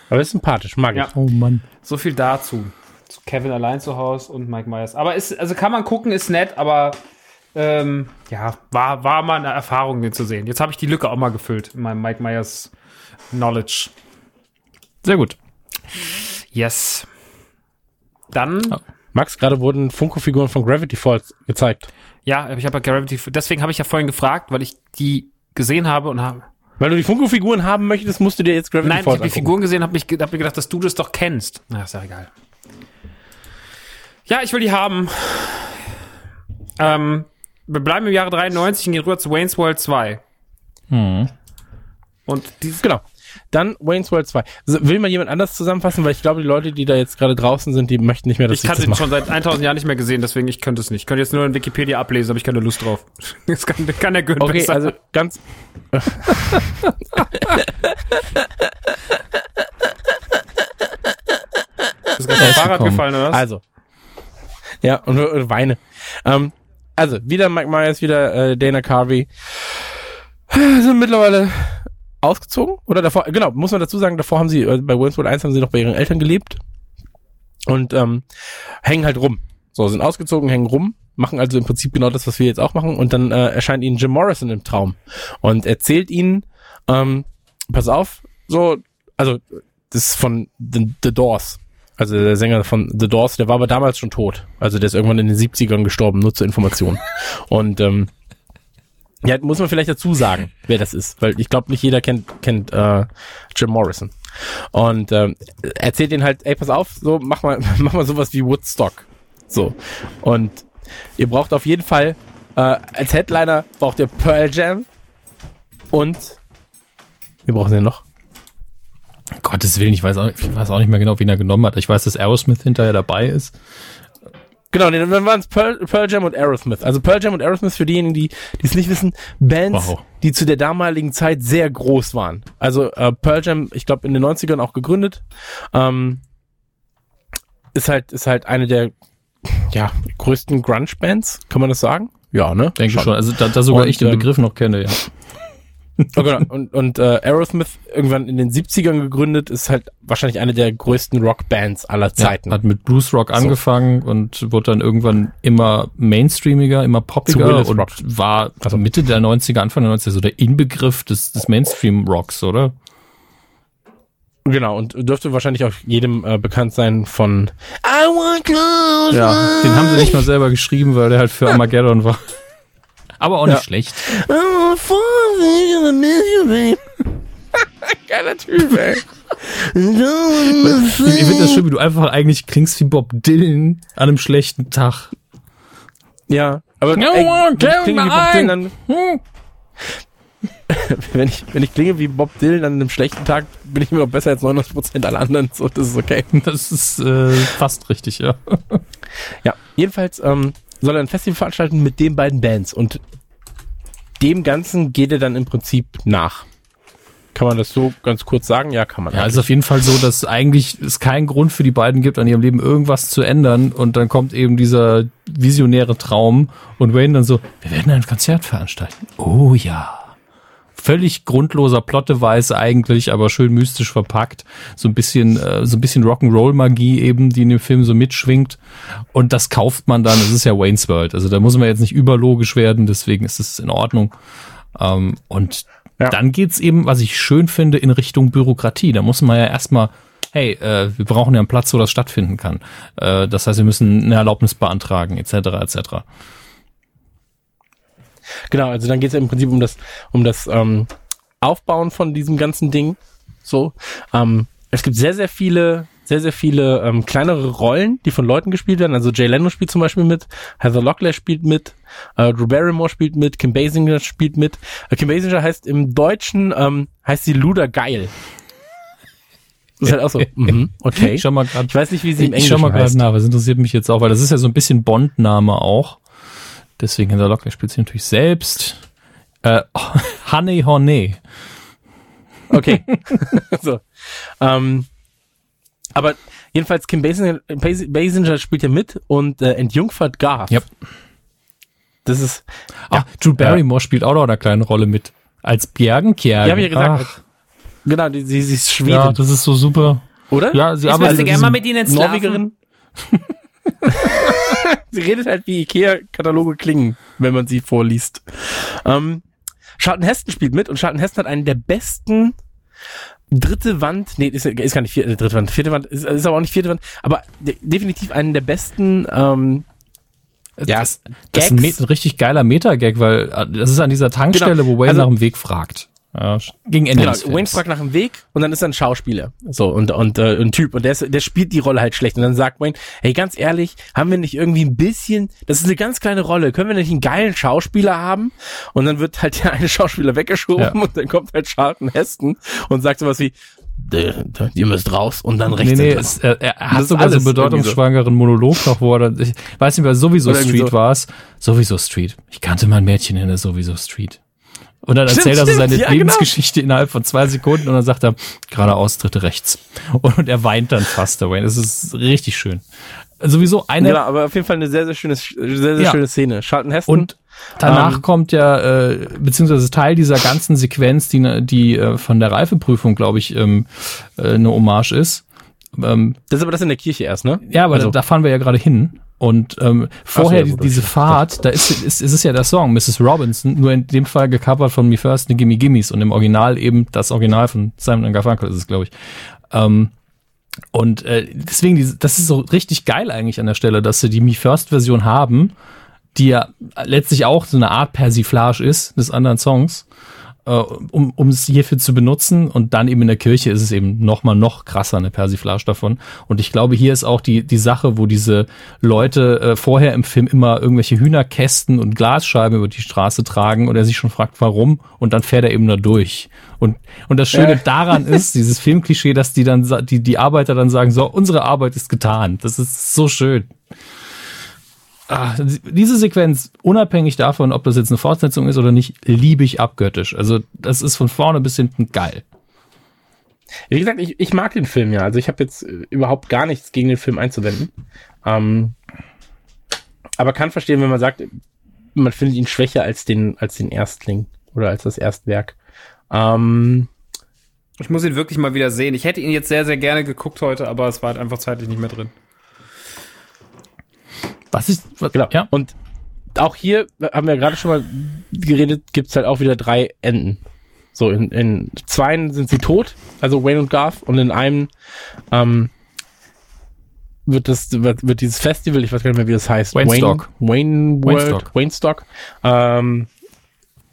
Aber ist sympathisch, mag ich. Ja. Oh Mann. So viel dazu. Zu Kevin allein zu Hause und Mike Myers. Aber ist, also kann man gucken, ist nett, aber ähm, ja, war, war mal eine Erfahrung, den zu sehen. Jetzt habe ich die Lücke auch mal gefüllt in meinem Mike Myers Knowledge. Sehr gut. Yes. Dann, Ja. Max, gerade wurden Funko-Figuren von Gravity Falls gezeigt. ja, ich habe ja Gravity, deswegen habe ich ja vorhin gefragt, weil ich die gesehen habe und habe. Weil du die Funko-Figuren haben möchtest, musst du dir jetzt Gravity Nein, ich Falls habe die. Figuren gesehen, habe hab mir gedacht, dass du das doch kennst. Na, ist ja egal. Ja, ich will die haben. Ähm, wir bleiben im Jahre 93 und gehen rüber zu Wayne's World 2. Hm. Und dieses, Genau. Dann Wayne's World 2. So, Will mal jemand anders zusammenfassen, weil ich glaube, die Leute, die da jetzt gerade draußen sind, die möchten nicht mehr, dass ich ich, kann das mache. schon seit 1000 Jahren nicht mehr gesehen, deswegen ich könnte es nicht. Ich könnte jetzt nur in Wikipedia ablesen, habe ich keine Lust drauf. Das kann, kann der Gehirn Okay, besser. also ganz. ist gerade vom Fahrrad gekommen. gefallen, oder was? Also. Ja, und, und weine. Ähm, also, wieder Mike Myers, wieder äh, Dana Carvey. Sind mittlerweile ausgezogen. Oder davor, genau, muss man dazu sagen, davor haben sie, äh, bei World 1 haben sie noch bei ihren Eltern gelebt. Und ähm, hängen halt rum. So, sind ausgezogen, hängen rum, machen also im Prinzip genau das, was wir jetzt auch machen. Und dann äh, erscheint ihnen Jim Morrison im Traum und erzählt ihnen, ähm, pass auf, so, also das ist von The, The Doors. Also der Sänger von The Doors, der war aber damals schon tot. Also der ist irgendwann in den 70ern gestorben, nur zur Information. Und ähm, ja, muss man vielleicht dazu sagen, wer das ist, weil ich glaube, nicht jeder kennt, kennt äh, Jim Morrison. Und ähm, erzählt ihnen halt, ey, pass auf, so mach mal, mach mal sowas wie Woodstock. So. Und ihr braucht auf jeden Fall, äh, als Headliner braucht ihr Pearl Jam und wir brauchen den noch. Gottes Willen, ich weiß, auch, ich weiß auch nicht mehr genau, wen er genommen hat. Ich weiß, dass Aerosmith hinterher dabei ist. Genau, nee, dann waren es Pearl, Pearl Jam und Aerosmith. Also Pearl Jam und Aerosmith für diejenigen, die es nicht wissen, Bands, Wow. die zu der damaligen Zeit sehr groß waren. Also äh, Pearl Jam, ich glaube in den 90ern auch gegründet, ähm, ist halt ist halt eine der ja, größten Grunge-Bands, kann man das sagen? Ja, ne? Denke schon. Also da, da sogar Und, ich den ähm, Begriff noch kenne, ja. Oh, genau. Und, und äh, Aerosmith irgendwann in den 70ern gegründet, ist halt wahrscheinlich eine der größten Rockbands aller Zeiten. Ja, hat mit Blues Rock angefangen und wurde dann irgendwann immer mainstreamiger, immer poppiger und Rock. war also Mitte der 90er, Anfang der 90er so der Inbegriff des, des Mainstream-Rocks, oder? Genau, und dürfte wahrscheinlich auch jedem äh, bekannt sein von I want close Ja, den haben sie nicht mal selber geschrieben, weil der halt für Armageddon war. Aber auch nicht Ja. schlecht. You, babe. Geiler Typ, ey. Ich, finde das schön, wie du einfach eigentlich klingst wie Bob Dylan an einem schlechten Tag. Ja, aber Ja, ey, klinge wie Bob. Dylan, dann, wenn ich, wenn ich klinge wie Bob Dylan an einem schlechten Tag, bin ich immer noch besser als 99% aller anderen, so, das ist okay. Das ist äh, fast richtig, ja. Ja, jedenfalls ähm, soll er ein Festival veranstalten mit den beiden Bands und dem Ganzen geht er dann im Prinzip nach. Kann man das so ganz kurz sagen? Ja, kann man. Ja, es eigentlich. ist auf jeden Fall so, dass eigentlich es keinen Grund für die beiden gibt, an ihrem Leben irgendwas zu ändern. Und dann kommt eben dieser visionäre Traum und Wayne dann so, wir werden ein Konzert veranstalten. Oh ja. Völlig grundloser Plotteweis eigentlich, aber schön mystisch verpackt. So ein bisschen, äh, so ein bisschen Rock'n'Roll-Magie eben, die in dem Film so mitschwingt. Und das kauft man dann. Es ist ja Wayne's World. Also da muss man jetzt nicht überlogisch werden, deswegen ist es in Ordnung. Ähm, und Ja. dann geht's eben, was ich schön finde, in Richtung Bürokratie. Da muss man ja erstmal, hey, äh, wir brauchen ja einen Platz, wo das stattfinden kann. Äh, das heißt, wir müssen eine Erlaubnis beantragen, etc. etc. Genau, also dann geht es ja im Prinzip um das, um das ähm, Aufbauen von diesem ganzen Ding. So. Ähm, es gibt sehr, sehr viele, sehr, sehr viele ähm, kleinere Rollen, die von Leuten gespielt werden. Also Jay Leno spielt zum Beispiel mit, Heather Locklear spielt mit, äh, Drew Barrymore spielt mit, Kim Basinger spielt mit. Äh, Kim Basinger heißt im Deutschen, ähm, heißt sie Luda Geil. Das ist halt auch so, mhm, okay. Ich schau mal gerade. Ich weiß nicht, wie sie im Ich schau Englischen mal gerade heißt. nach, was interessiert mich jetzt auch, weil das ist ja so ein bisschen Bond-Name auch. Deswegen in der Locklear spielt sie natürlich selbst. Äh, Honey Hornet. Okay. so. Ähm, aber jedenfalls Kim Basinger, Bas- Basinger spielt ja mit und äh, entjungfert Garth. Yep. Das ist, Ah, Drew Barrymore spielt auch noch eine kleine Rolle mit. Als Bjergenkjärgen. ja, hab ich ja gesagt. Ach, Genau, die, sie, sie ist Schwedin, ja, das ist so super. oder? Ja, sie Ich arbeitet gerne mal mit ihnen schlafen. Norwegerin. sie redet halt wie Ikea-Kataloge klingen, wenn man sie vorliest. Ähm, Charlton Heston spielt mit und Charlton Heston hat einen der besten dritte Wand, nee, ist, ist gar nicht vierte, äh, dritte Wand, vierte Wand, ist, ist aber auch nicht vierte Wand, aber de definitiv einen der besten, ähm, ja, Das, das ist ein, ein richtig geiler Meta-Gag, weil äh, das ist an dieser Tankstelle, Genau. wo Wayne Also- nach dem Weg fragt. Ja, gegen Ende Genau. Wayne fragt nach dem Weg und dann ist er ein Schauspieler. So, und, und äh, ein Typ. Und der, ist, der spielt die Rolle halt schlecht. Und dann sagt Wayne, hey, ganz ehrlich, haben wir nicht irgendwie ein bisschen, das ist eine ganz kleine Rolle, können wir nicht einen geilen Schauspieler haben? Und dann wird halt der eine Schauspieler weggeschoben Ja. und dann kommt halt Charlton Heston und sagt sowas wie, "D- d- ihr müsst raus und dann rechts. Nee, nee, es, er, er hat sogar so einen bedeutungsschwangeren Monolog noch, wo er ich weiß nicht mehr, sowieso Street so. war es. Sowieso Street. Ich kannte mal ein Mädchen in der sowieso Street. Und dann Stimmt, erzählt er so seine ja, genau. Lebensgeschichte innerhalb von zwei Sekunden und dann sagt er, geradeaus, dritte rechts. Und er weint dann fast, der Wayne. Das ist richtig schön. Sowieso eine, Genau, aber auf jeden Fall eine sehr, sehr schöne, sehr, sehr Ja. schöne Szene. Charlton Heston. Und danach Ähm, kommt ja, äh, beziehungsweise Teil dieser ganzen Sequenz, die, die äh, von der Reifeprüfung, glaube ich, ähm, äh, eine Hommage ist. Ähm, das ist aber das in der Kirche erst, ne? ja, aber Also- da, da fahren wir ja gerade hin. Und ähm, vorher ja, die, gut, diese. Fahrt, da ist, ist, ist es ja der Song Mrs. Robinson, nur in dem Fall gecovert von Me First and Gimme Gimmes und im Original eben das Original von Simon Garfunkel ist es, glaube ich. Ähm, und äh, deswegen, das ist so richtig geil eigentlich an der Stelle, dass sie die Me First Version haben, die ja letztlich auch so eine Art Persiflage ist des anderen Songs, um, um es hierfür zu benutzen. Und dann eben in der Kirche ist es eben noch mal noch krasser eine Persiflage davon. Und ich glaube, hier ist auch die, die Sache, wo diese Leute äh, vorher im Film immer irgendwelche Hühnerkästen und Glasscheiben über die Straße tragen und er sich schon fragt, warum. Und dann fährt er eben da durch. Und, und das Schöne Ja. daran ist, dieses Filmklischee, dass die dann, die, die Arbeiter dann sagen, so, unsere Arbeit ist getan. Das ist so schön. Ah, diese Sequenz, unabhängig davon, ob das jetzt eine Fortsetzung ist oder nicht, liebe ich abgöttisch. Also das ist von vorne bis hinten geil. Wie gesagt, ich, ich mag den Film ja. Also ich habe jetzt äh, überhaupt gar nichts gegen den Film einzuwenden. Ähm, aber kann verstehen, wenn man sagt, man findet ihn schwächer als den, als den Erstling oder als das Erstwerk. Ähm, Ich muss ihn wirklich mal wieder sehen. Ich hätte ihn jetzt sehr, sehr gerne geguckt heute, aber es war halt einfach zeitlich nicht mehr drin. Was ist, was, genau. ja? Und auch hier haben wir gerade schon mal geredet, gibt's halt auch wieder drei Enden. So, in, in zweien sind sie tot, also Wayne und Garth, und in einem ähm, wird das wird, wird dieses Festival, ich weiß gar nicht mehr, wie das heißt, Waynestock. Wayne, Wayne World, Waynestock. Waynestock, ähm,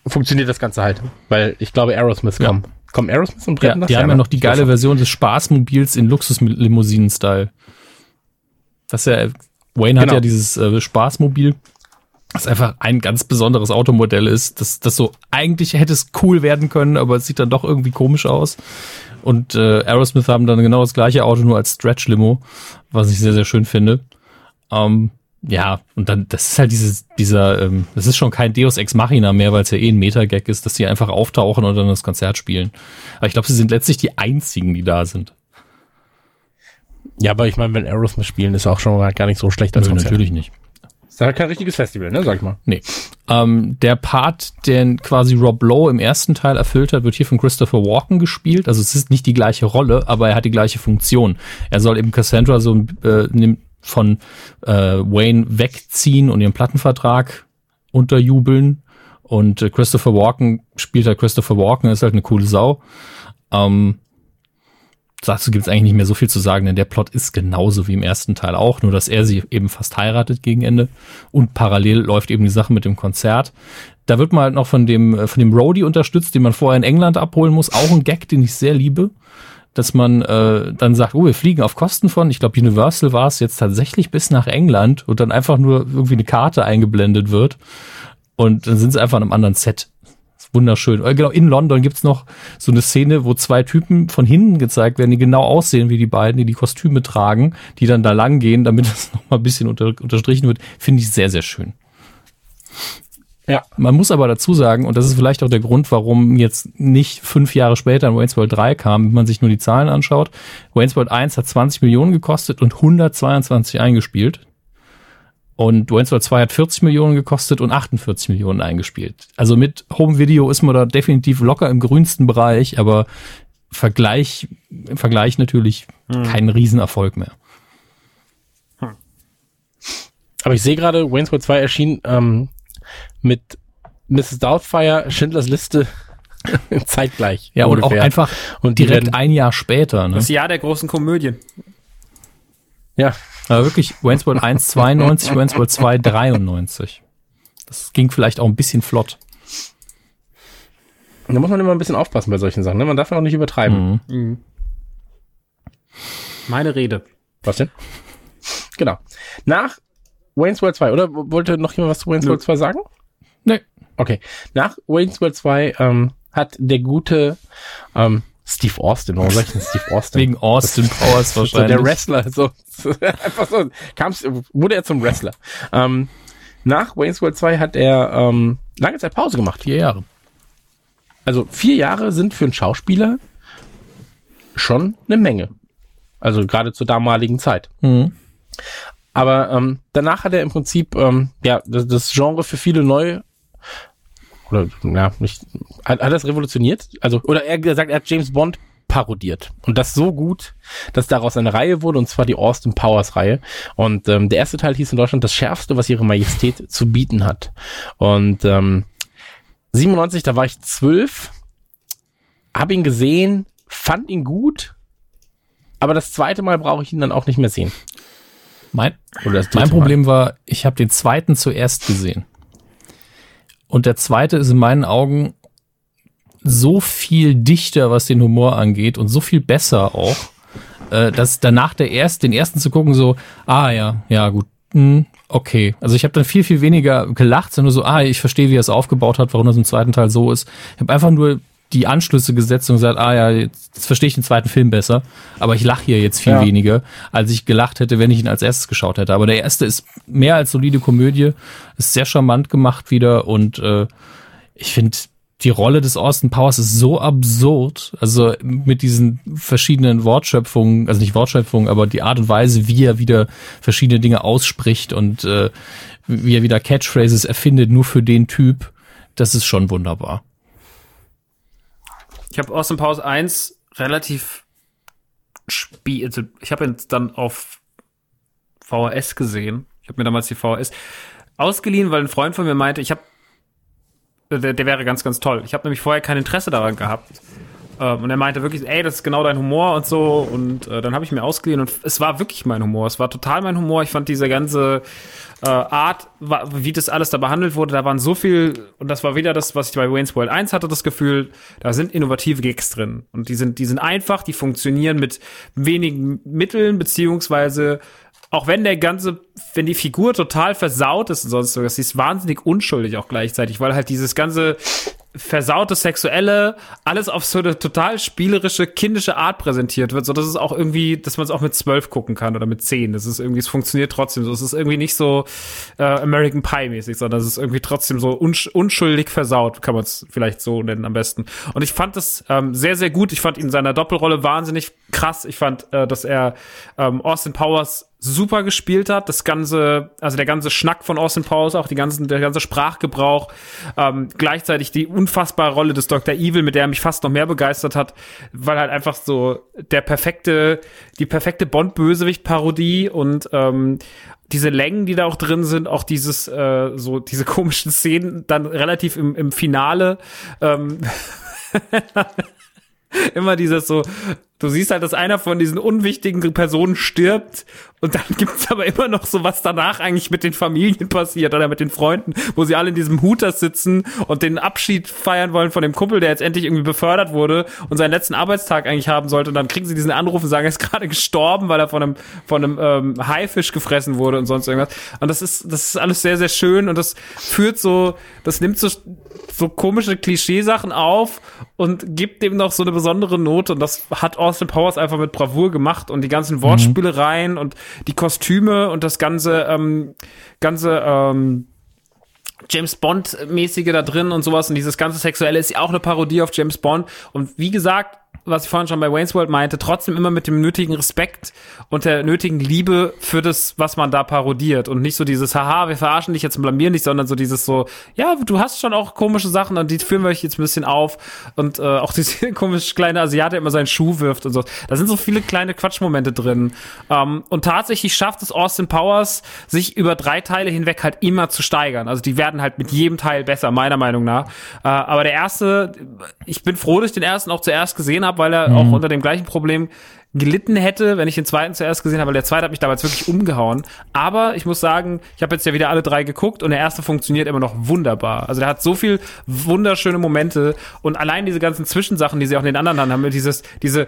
funktioniert das Ganze halt, weil ich glaube Aerosmith Ja. kommen. Kommen Aerosmith und Ja, brennen das? die haben ja noch die geile. Version des Spaßmobils in Luxuslimousinen-Style. Das ist ja, Wayne hat Genau. ja dieses äh, Spaßmobil, das einfach ein ganz besonderes Automodell ist, das, das so, eigentlich hätte es cool werden können, aber es sieht dann doch irgendwie komisch aus. Und äh, Aerosmith haben dann genau das gleiche Auto, nur als Stretch-Limo, was ich sehr, sehr schön finde. Ähm, ja, und dann, das ist halt dieses, dieser, ähm, das ist schon kein Deus Ex Machina mehr, weil es ja eh ein Meta-Gag ist, dass die einfach auftauchen und dann das Konzert spielen. Aber ich glaube, sie sind letztlich die einzigen, die da sind. Ja, aber ich meine, wenn Aerosmith spielen, ist auch schon mal gar nicht so schlecht als Nö, Konzert. natürlich nicht. Ist halt kein richtiges Festival, ne, sag ich mal. Nee. Ähm, der Part, den quasi Rob Lowe im ersten Teil erfüllt hat, wird hier von Christopher Walken gespielt. Also es ist nicht die gleiche Rolle, aber er hat die gleiche Funktion. Er soll eben Cassandra so äh, nimm- von äh, Wayne wegziehen und ihren Plattenvertrag unterjubeln. Und äh, Christopher Walken spielt halt Christopher Walken, ist halt eine coole Sau. Ähm, dazu gibt es eigentlich nicht mehr so viel zu sagen, denn der Plot ist genauso wie im ersten Teil auch, nur dass er sie eben fast heiratet gegen Ende und parallel läuft eben die Sache mit dem Konzert. Da wird man halt noch von dem von dem Roadie unterstützt, den man vorher in England abholen muss, auch ein Gag, den ich sehr liebe, dass man äh, dann sagt, oh, wir fliegen auf Kosten von, ich glaube Universal war es jetzt tatsächlich bis nach England und dann einfach nur irgendwie eine Karte eingeblendet wird und dann sind sie einfach in einem anderen Set. Wunderschön. Äh, Genau, in London gibt's noch so eine Szene, wo zwei Typen von hinten gezeigt werden, die genau aussehen wie die beiden, die die Kostüme tragen, die dann da lang gehen, damit das noch mal ein bisschen unter, unterstrichen wird. Finde ich sehr, sehr schön. Ja. Man muss aber dazu sagen, und das ist vielleicht auch der Grund, warum jetzt nicht fünf Jahre später in Wayne's World 3 kam, wenn man sich nur die Zahlen anschaut. Wayne's World 1 hat 20 Millionen gekostet und 122 eingespielt. Und Wayne's World 2 hat 40 Millionen gekostet und 48 Millionen eingespielt. Also mit Home Video ist man da definitiv locker im grünsten Bereich, aber Vergleich, im Vergleich natürlich kein Riesenerfolg mehr. Aber ich sehe gerade, Wayne's World 2 erschien ähm, mit Mrs. Doubtfire, Schindlers Liste zeitgleich. Ja, und auch ungefähr. einfach Und direkt werden- ein Jahr später. Ne? Das Jahr der großen Komödien. Ja, Aber wirklich, Wayne's World 1 92, Wayne's World 2 93. Das ging vielleicht auch ein bisschen flott. da muss man immer ein bisschen aufpassen bei solchen Sachen. Ne? Man darf ja auch nicht übertreiben. Mhm. Meine Rede. Was denn? Genau. Nach Wayne's World 2, oder wollte noch jemand was zu Wayne's Nö. World 2 sagen? Nee. Okay. Nach Wayne's World 2 ähm, hat der gute ähm, Steve Austin, warum sag ich denn Steve Austin? Wegen Austin Powers wahrscheinlich. der Wrestler, so, so einfach so, kam's, wurde er zum Wrestler. Ähm, nach Wayne's World 2 hat er ähm, lange Zeit Pause gemacht. Vier Jahre. Also vier Jahre sind für einen Schauspieler schon eine Menge. Also gerade zur damaligen Zeit. Mhm. Aber ähm, danach hat er im Prinzip ähm, ja das, das Genre für viele neu oder ja nicht hat, hat das revolutioniert. Also oder er gesagt, er hat James Bond parodiert und das so gut, dass daraus eine Reihe wurde und zwar die Austin Powers Reihe. Und ähm, der erste Teil hieß in Deutschland das Schärfste, was ihre Majestät zu bieten hat. Und ähm, 97, da war ich zwölf, habe ihn gesehen, fand ihn gut, aber das zweite Mal brauche ich ihn dann auch nicht mehr sehen. Mein, mein. Problem war, ich habe den zweiten zuerst gesehen. Und der zweite ist in meinen Augen so viel dichter, was den Humor angeht und so viel besser auch, äh, dass danach der erst, den ersten zu gucken, so, ah ja, ja gut, hm, okay. Also ich habe dann viel, viel weniger gelacht, sondern so, ah, ich verstehe, wie er es aufgebaut hat, warum das im zweiten Teil so ist. Ich habe einfach nur die Anschlüsse gesetzt und gesagt, ah ja, jetzt, verstehe ich den zweiten Film besser, aber ich lache hier jetzt viel Ja. weniger, als ich gelacht hätte, wenn ich ihn als erstes geschaut hätte. Aber der erste ist mehr als solide Komödie, ist sehr charmant gemacht wieder und äh, ich finde, die Rolle des Austin Powers ist so absurd, also mit diesen verschiedenen Wortschöpfungen, also nicht Wortschöpfungen, aber die Art und Weise, wie er wieder verschiedene Dinge ausspricht und äh, wie er wieder Catchphrases erfindet, nur für den Typ, das ist schon wunderbar. Ich habe Austin Powers 1 relativ spät, also ich habe ihn dann auf VHS gesehen. Ich habe mir damals die VHS ausgeliehen, weil ein Freund von mir meinte, ich habe der, der wäre ganz, ganz toll. Ich habe nämlich vorher kein Interesse daran gehabt. Ähm, und er meinte wirklich, ey, das ist genau dein Humor und so. Und äh, dann habe ich mir ausgeliehen und es war wirklich mein Humor. Es war total mein Humor. Ich fand diese ganze äh, Art, wie das alles da behandelt wurde, da waren so viel, und das war wieder das, was ich bei Wayne's World 1 hatte, das Gefühl, da sind innovative Gags drin. Und die sind, die sind einfach, die funktionieren mit wenigen Mitteln, beziehungsweise auch wenn der ganze, wenn die Figur total versaut ist und sonst was, sie ist wahnsinnig unschuldig auch gleichzeitig, weil halt dieses ganze versaute Sexuelle alles auf so eine total spielerische, kindische Art präsentiert wird, so dass es auch irgendwie, dass man es auch mit zwölf gucken kann oder mit zehn. Das ist irgendwie, es funktioniert trotzdem so. Es ist irgendwie nicht so äh, American Pie mäßig, sondern es ist irgendwie trotzdem so unsch unschuldig versaut, kann man es vielleicht so nennen am besten. Und ich fand das ähm, sehr, sehr gut. Ich fand ihn in seiner Doppelrolle wahnsinnig krass. Ich fand, äh, dass er ähm, Austin Powers super gespielt hat. Das ganze, also der ganze Schnack von Austin Powers, auch die ganzen, der ganze Sprachgebrauch, ähm, gleichzeitig die unfassbare Rolle des Dr. Evil, mit der er mich fast noch mehr begeistert hat, weil halt einfach so der perfekte, die perfekte Bond-Bösewicht-Parodie und ähm, diese Längen, die da auch drin sind, auch dieses, äh, so diese komischen Szenen dann relativ im, im Finale, ähm, immer dieses so, du siehst halt, dass einer von diesen unwichtigen Personen stirbt und dann gibt's aber immer noch so, was danach eigentlich mit den Familien passiert oder mit den Freunden, wo sie alle in diesem Huter sitzen und den Abschied feiern wollen von dem Kumpel, der jetzt endlich irgendwie befördert wurde und seinen letzten Arbeitstag eigentlich haben sollte und dann kriegen sie diesen Anruf und sagen, er ist gerade gestorben, weil er von einem, von einem ähm, Haifisch gefressen wurde und sonst irgendwas. Und das ist, das ist alles sehr, sehr schön und das führt so, das nimmt so, so komische Klischeesachen auf und gibt dem noch so eine besondere Note und das hat Austin Powers einfach mit Bravour gemacht und die ganzen Wortspielereien und die Kostüme und das ganze, ähm, ganze, ähm, James Bond mäßige da drin und sowas und dieses ganze Sexuelle ist ja auch eine Parodie auf James Bond. Und wie gesagt, was ich vorhin schon bei Wayne's World meinte, trotzdem immer mit dem nötigen Respekt und der nötigen Liebe für das, was man da parodiert und nicht so dieses, haha, wir verarschen dich jetzt und blamieren dich, sondern so dieses so, ja, du hast schon auch komische Sachen und die führen wir euch jetzt ein bisschen auf und äh, auch diese komische kleine Asiate der immer seinen Schuh wirft und so. Da sind so viele kleine Quatschmomente drin ähm, und tatsächlich schafft es Austin Powers, sich über drei Teile hinweg halt immer zu steigern. Also die werden halt mit jedem Teil besser, meiner Meinung nach. Äh, aber der erste, ich bin froh, dass ich den ersten auch zuerst gesehen habe, weil er auch unter dem gleichen Problem gelitten hätte, wenn ich den zweiten zuerst gesehen habe, weil der zweite hat mich damals wirklich umgehauen. Aber ich muss sagen, ich habe jetzt ja wieder alle drei geguckt und der erste funktioniert immer noch wunderbar. Also der hat so viel wunderschöne Momente und allein diese ganzen Zwischensachen, die sie auch in den anderen haben, dieses, diese,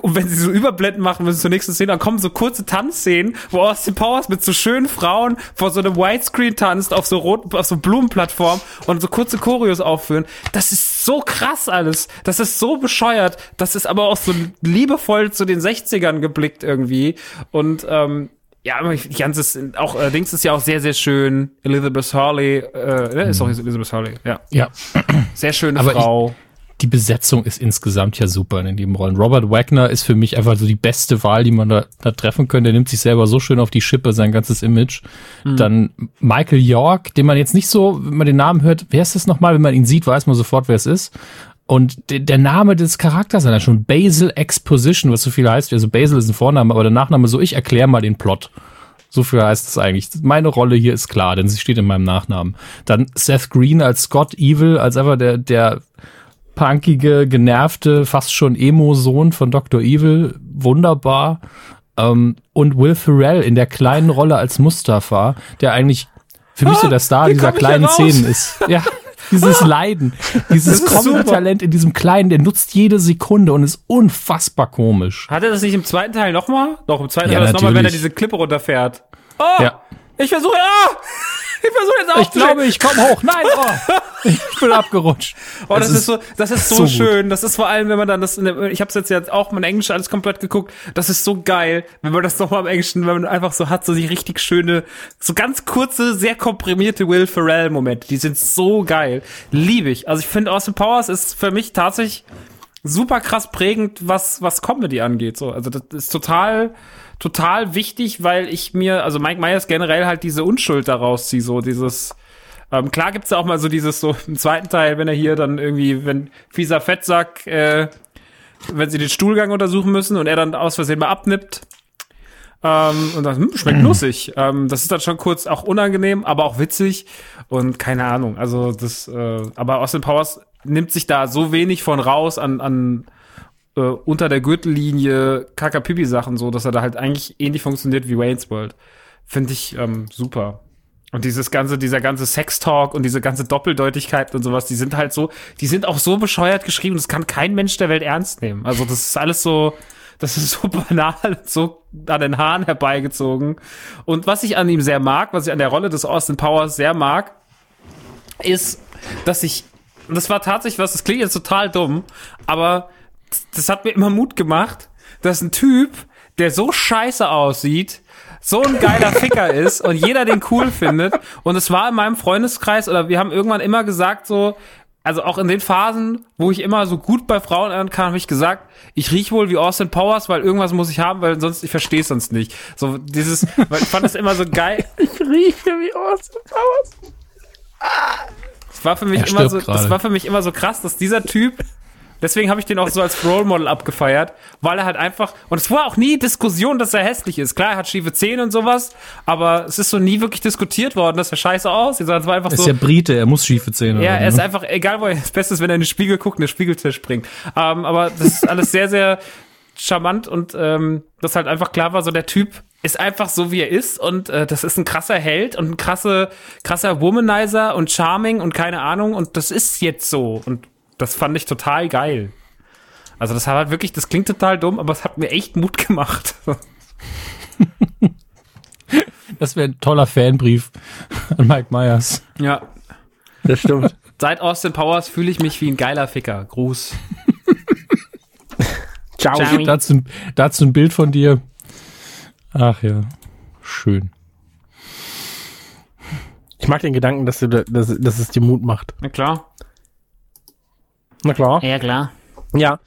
und wenn sie so Überblenden machen müssen zur nächsten Szene, dann kommen so kurze Tanzszenen, wo Austin Powers mit so schönen Frauen vor so einem Widescreen tanzt auf so roten, auf so Blumenplattform und so kurze Choreos aufführen. Das ist so krass alles. Das ist so bescheuert. Das ist aber auch so liebevoll zu den 60ern geblickt irgendwie. Und ähm, ja, aber die ganze, auch äh, Dings ist ja auch sehr, sehr schön. Elizabeth Hurley, äh, ne? ist doch Elizabeth Hurley, ja. Ja. Sehr schöne Aber Frau. Die Besetzung ist insgesamt ja super in den Rollen. Robert Wagner ist für mich einfach so die beste Wahl, die man da, da treffen könnte. Der nimmt sich selber so schön auf die Schippe, sein ganzes Image. Dann Michael York, den man jetzt nicht so, wenn man den Namen hört, wer ist das nochmal? Wenn man ihn sieht, weiß man sofort, wer es ist. Und de der Name des Charakters allein schon, Basil Exposition, was so viel heißt. Also Basil ist ein Vorname, aber der Nachname so, ich erkläre mal den Plot. So viel heißt es eigentlich. Meine Rolle hier ist klar, denn sie steht in meinem Nachnamen. Dann Seth Green als Scott Evil, als einfach der, der punkige, genervte, fast schon Emo-Sohn von Dr. Evil. Wunderbar. Ähm, und Will Ferrell in der kleinen Rolle als Mustafa, der eigentlich für mich so der Star wie dieser kleinen? Szenen ist. Ja. Dieses Leiden, dieses. Comedy-Talent in diesem Kleinen, der nutzt jede Sekunde und ist unfassbar komisch. Hat er das nicht im zweiten Teil nochmal? Doch, im zweiten Ja, Teil nochmal, wenn er diese Klippe runterfährt. Oh! Ja. Ich versuche, ah! Ich versuche jetzt Ich glaube, ich komme hoch. Nein, oh, ich bin abgerutscht. Oh, das Es ist, so, das ist so, so gut. schön. Das ist vor allem, wenn man dann das, in der, ich habe es jetzt ja auch mein Englisch alles komplett geguckt. Das ist so geil, wenn man das nochmal im Englischen, wenn man einfach so hat, so die richtig schöne, so ganz kurze, sehr komprimierte Will Ferrell Momente. Die sind so geil, liebe ich. Also ich finde Austin Powers ist für mich tatsächlich super krass prägend, was was Comedy angeht. So, also das ist total total wichtig, weil ich mir, also Mike Myers generell halt diese Unschuld daraus ziehe, so dieses ähm, klar gibt's da auch mal so dieses so im zweiten Teil, wenn er hier dann irgendwie, wenn fieser Fettsack, äh, wenn sie den Stuhlgang untersuchen müssen und er dann aus Versehen mal abnippt. Ähm, und dann, hm, schmeckt nussig. Ähm, das ist dann schon kurz auch unangenehm, aber auch witzig und keine Ahnung. Also das, äh, aber Austin Powers nimmt sich da so wenig von raus an, an äh, unter der Gürtellinie Kakapipi-Sachen so, dass er da halt eigentlich ähnlich funktioniert wie Wayne's World. Finde ich ähm, super. Und dieses ganze, dieser ganze Sextalk und diese ganze Doppeldeutigkeit und sowas, die sind halt so, die sind auch so bescheuert geschrieben, das kann kein Mensch der Welt ernst nehmen. Also das ist alles so, das ist so banal, so an den Haaren herbeigezogen. Und was ich an ihm sehr mag, was ich an der Rolle des Austin Powers sehr mag, ist, dass ich, das war tatsächlich was, das klingt jetzt total dumm, aber das hat mir immer Mut gemacht, dass ein Typ, der so scheiße aussieht, so ein geiler Ficker ist und jeder den cool findet. Und es war in meinem Freundeskreis, oder wir haben irgendwann immer gesagt, so, also auch in den Phasen, wo ich immer so gut bei Frauen ankam, habe ich gesagt, ich riech wohl wie Austin Powers, weil irgendwas muss ich haben, weil sonst, ich verstehe es sonst nicht. So dieses, weil ich fand das immer so geil. Ich rieche wie Austin Powers. Das war für mich Er immer so, das gerade. war für mich immer so krass, dass dieser Typ, deswegen habe ich den auch so als Role Model abgefeiert, weil er halt einfach, und es war auch nie Diskussion, dass er hässlich ist. Klar, er hat schiefe Zähne und sowas, aber es ist so nie wirklich diskutiert worden, dass er scheiße aussieht, sondern es war einfach ist so, ja Brite, er muss schiefe Zähne ja, haben. er ist ne? einfach, egal wo er, das Beste ist, wenn er in den Spiegel guckt und der Spiegeltisch springt. Ähm, aber das ist alles sehr, sehr charmant und ähm, das halt einfach klar war, so der Typ ist einfach so, wie er ist und äh, das ist ein krasser Held und ein krasse, krasser Womanizer und Charming und keine Ahnung und das ist jetzt so und das fand ich total geil. Also das hat halt wirklich, das klingt total dumm, aber es hat mir echt Mut gemacht. Das wäre ein toller Fanbrief an Mike Myers. ja. Das stimmt. Seit Austin Powers fühle ich mich wie ein geiler Ficker. Gruß. Ciao. Ciao. Dazu, dazu ein Bild von dir. Ach ja, schön. Ich mag den Gedanken, dass, du, da- dass, dass es dir Mut macht. Na klar. Na klar. Ja, klar. Ja.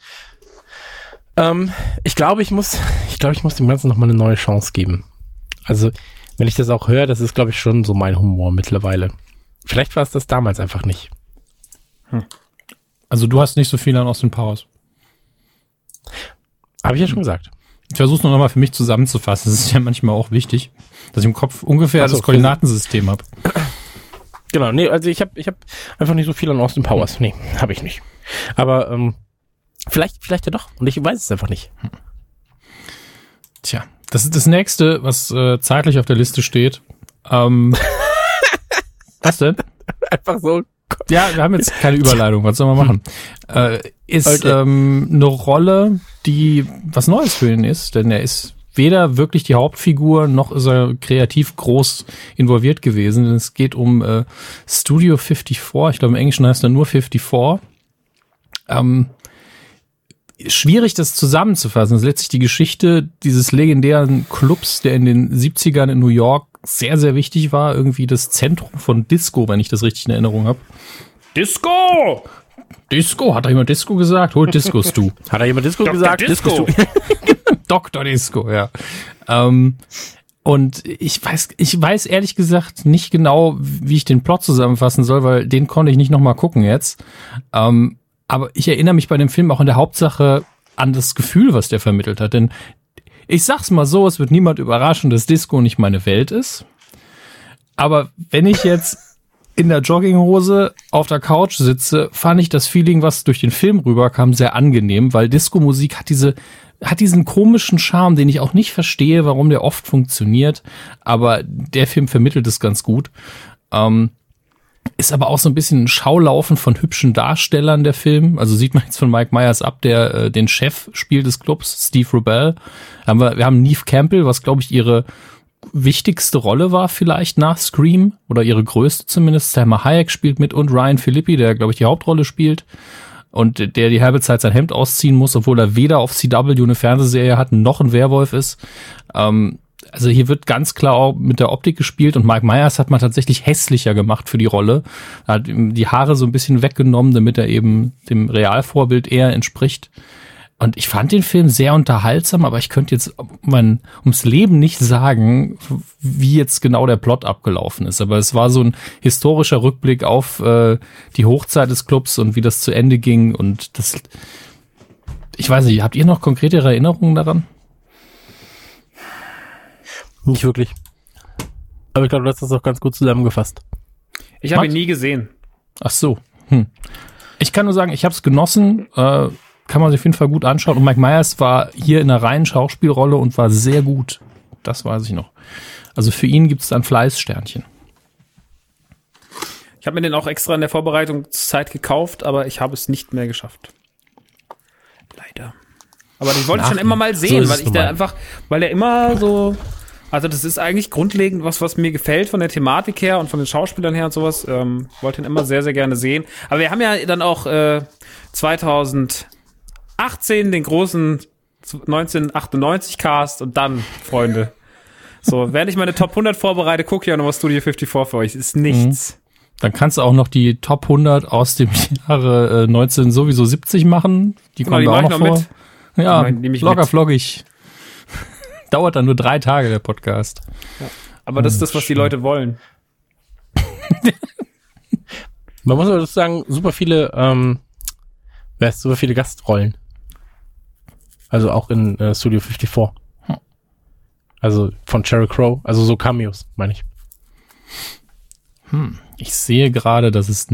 Ähm, ich glaube, ich muss, ich glaube, ich muss dem Ganzen noch mal eine neue Chance geben. Also, wenn ich das auch höre, das ist, glaube ich, schon so mein Humor mittlerweile. Vielleicht war es das damals einfach nicht. Also du hast nicht so viel an Austin Powers. Habe ich ja schon gesagt. Ich versuche nur noch mal für mich zusammenzufassen. Das ist ja manchmal auch wichtig, dass ich im Kopf ungefähr so, das Koordinatensystem habe. Genau, nee, also ich habe ich hab einfach nicht so viel an Austin Powers. Nee, habe ich nicht. Aber ähm, vielleicht, vielleicht ja doch. Und ich weiß es einfach nicht. Tja, das ist das nächste, was äh, zeitlich auf der Liste steht. Ähm, was denn? Einfach so. Ja, wir haben jetzt keine Überleitung. Was soll man machen? Äh, ist Okay. ähm, eine Rolle, die was Neues für ihn ist, denn er ist weder wirklich die Hauptfigur noch ist er kreativ groß involviert gewesen. Denn es geht um äh, Studio 54. Ich glaube, im Englischen heißt er nur 54. Ähm, schwierig, das zusammenzufassen. Das ist letztlich die Geschichte dieses legendären Clubs, der in den 70ern in New York sehr, sehr wichtig war. Irgendwie das Zentrum von Disco, wenn ich das richtig in Erinnerung habe. Disco! Disco, hat da jemand Disco gesagt? Holt Discos du. Hat da jemand Disco gesagt? Disco. Dr. Disco, ja. Ähm, und ich weiß, ich weiß ehrlich gesagt nicht genau, wie ich den Plot zusammenfassen soll, weil den konnte ich nicht nochmal gucken jetzt. Ähm, aber ich erinnere mich bei dem Film auch in der Hauptsache an das Gefühl, was der vermittelt hat. Denn ich sag's mal so, es wird niemand überraschen, dass Disco nicht meine Welt ist. Aber wenn ich jetzt in der Jogginghose auf der Couch sitze, fand ich das Feeling, was durch den Film rüberkam, sehr angenehm, weil Disco-Musik hat diese, hat diesen komischen Charme, den ich auch nicht verstehe, warum der oft funktioniert, aber der Film vermittelt es ganz gut. Ähm, ist aber auch so ein bisschen ein Schaulaufen von hübschen Darstellern der Film. Also sieht man jetzt von Mike Myers ab, der äh, den Chef spielt des Clubs, Steve Rubell. Haben wir, wir haben Neve Campbell, was glaube ich ihre wichtigste Rolle war vielleicht nach Scream oder ihre größte zumindest. Selma Hayek spielt mit und Ryan Philippi, der glaube ich die Hauptrolle spielt und der die halbe Zeit sein Hemd ausziehen muss, obwohl er weder auf CW eine Fernsehserie hat noch ein Werwolf ist. Ähm, also hier wird ganz klar auch mit der Optik gespielt und Mike Myers hat man tatsächlich hässlicher gemacht für die Rolle. Er hat ihm die Haare so ein bisschen weggenommen, damit er eben dem Realvorbild eher entspricht. Und ich fand den Film sehr unterhaltsam, aber ich könnte jetzt mein, ums Leben nicht sagen, wie jetzt genau der Plot abgelaufen ist. Aber es war so ein historischer Rückblick auf äh, die Hochzeit des Clubs und wie das zu Ende ging. Und das, ich weiß nicht, habt ihr noch konkretere Erinnerungen daran? Nicht wirklich. Aber ich glaube, du hast das auch ganz gut zusammengefasst. Ich habe ihn nie gesehen. Ach so. Hm. Ich kann nur sagen, ich habe es genossen. Äh, kann man sich auf jeden Fall gut anschauen. Und Mike Myers war hier in einer reinen Schauspielrolle und war sehr gut. Das weiß ich noch. Also für ihn gibt es ein Fleißsternchen. Ich habe mir den auch extra in der Vorbereitungszeit gekauft, aber ich habe es nicht mehr geschafft. Leider. Aber den wollte ich schon immer mal so sehen, ist weil ich da einfach, weil er immer so, also das ist eigentlich grundlegend was, was mir gefällt von der Thematik her und von den Schauspielern her und sowas. Ähm, wollte ihn immer sehr, sehr gerne sehen. Aber wir haben ja dann auch äh, 2018 den großen 1998 Cast und dann, Freunde. So, während ich meine Top 100 vorbereite, gucke ich ja nochmal Studio 54 für euch. Ist nichts. Dann kannst du auch noch die Top 100 aus dem Jahre äh, 19 sowieso 70 machen. Die Genau, kommen die auch noch ich noch vor. mit. Ja, ich locker mit. floggig. Dauert dann nur drei Tage der Podcast. Aber das ist das, was die Leute wollen. Man muss aber sagen, super viele, ähm, wer ist super viele Gastrollen. Also auch in äh, Studio 54. Also von Sheryl Crow, also so Cameos, meine ich. Ich sehe gerade, dass es,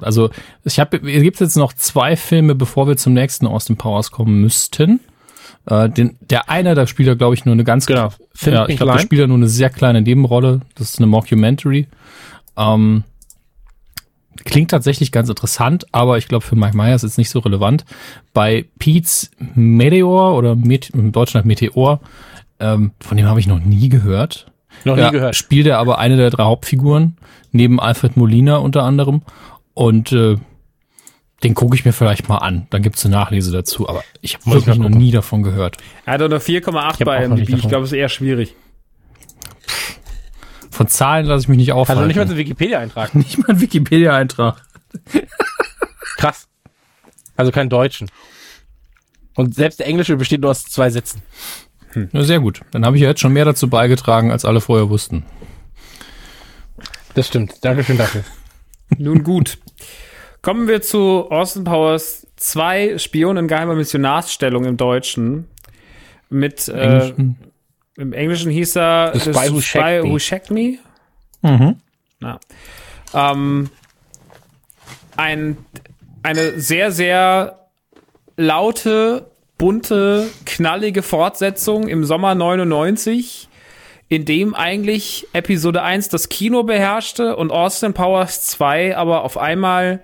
also ich habe, es gibt jetzt noch zwei Filme, bevor wir zum nächsten Austin Powers kommen müssten. Äh, den, der eine, da spielt er, glaube ich, nur eine ganz Genau. Find ja, ich glaube, da spielt er nur eine sehr kleine Nebenrolle. Das ist eine Mockumentary. Ähm, klingt tatsächlich ganz interessant, aber ich glaube, für Mike Myers ist es nicht so relevant. Bei Pete's Meteor oder Met im Deutschen halt Meteor, ähm, von dem habe ich noch nie gehört. Noch Ja, nie gehört. Spielt er aber eine der drei Hauptfiguren, neben Alfred Molina unter anderem. Und äh, den gucke ich mir vielleicht mal an. Dann gibt's eine Nachlese dazu. Aber ich habe wirklich noch nie davon gehört. Er hat nur 4,8 hab bei MDB. Ich glaube, es ist eher schwierig. Von Zahlen lasse ich mich nicht aufhalten. Also nicht mal so Wikipedia-Eintrag. nicht mal ein Wikipedia-Eintrag. Krass. Also kein Deutschen. Und selbst der Englische besteht nur aus zwei Sätzen. Ja, sehr gut. Dann habe ich ja jetzt schon mehr dazu beigetragen, als alle vorher wussten. Das stimmt. Dankeschön dafür. Nun gut. Kommen wir zu Austin Powers 2 Spion in geheimer Missionarsstellung im Deutschen. Mit äh, Englischen. im Englischen hieß er The Spy Who Me. Who Shagged Me. Mhm. Ja. Ähm, ein, eine sehr, sehr laute, bunte, knallige Fortsetzung im Sommer 99, in dem eigentlich Episode 1 das Kino beherrschte und Austin Powers 2 aber auf einmal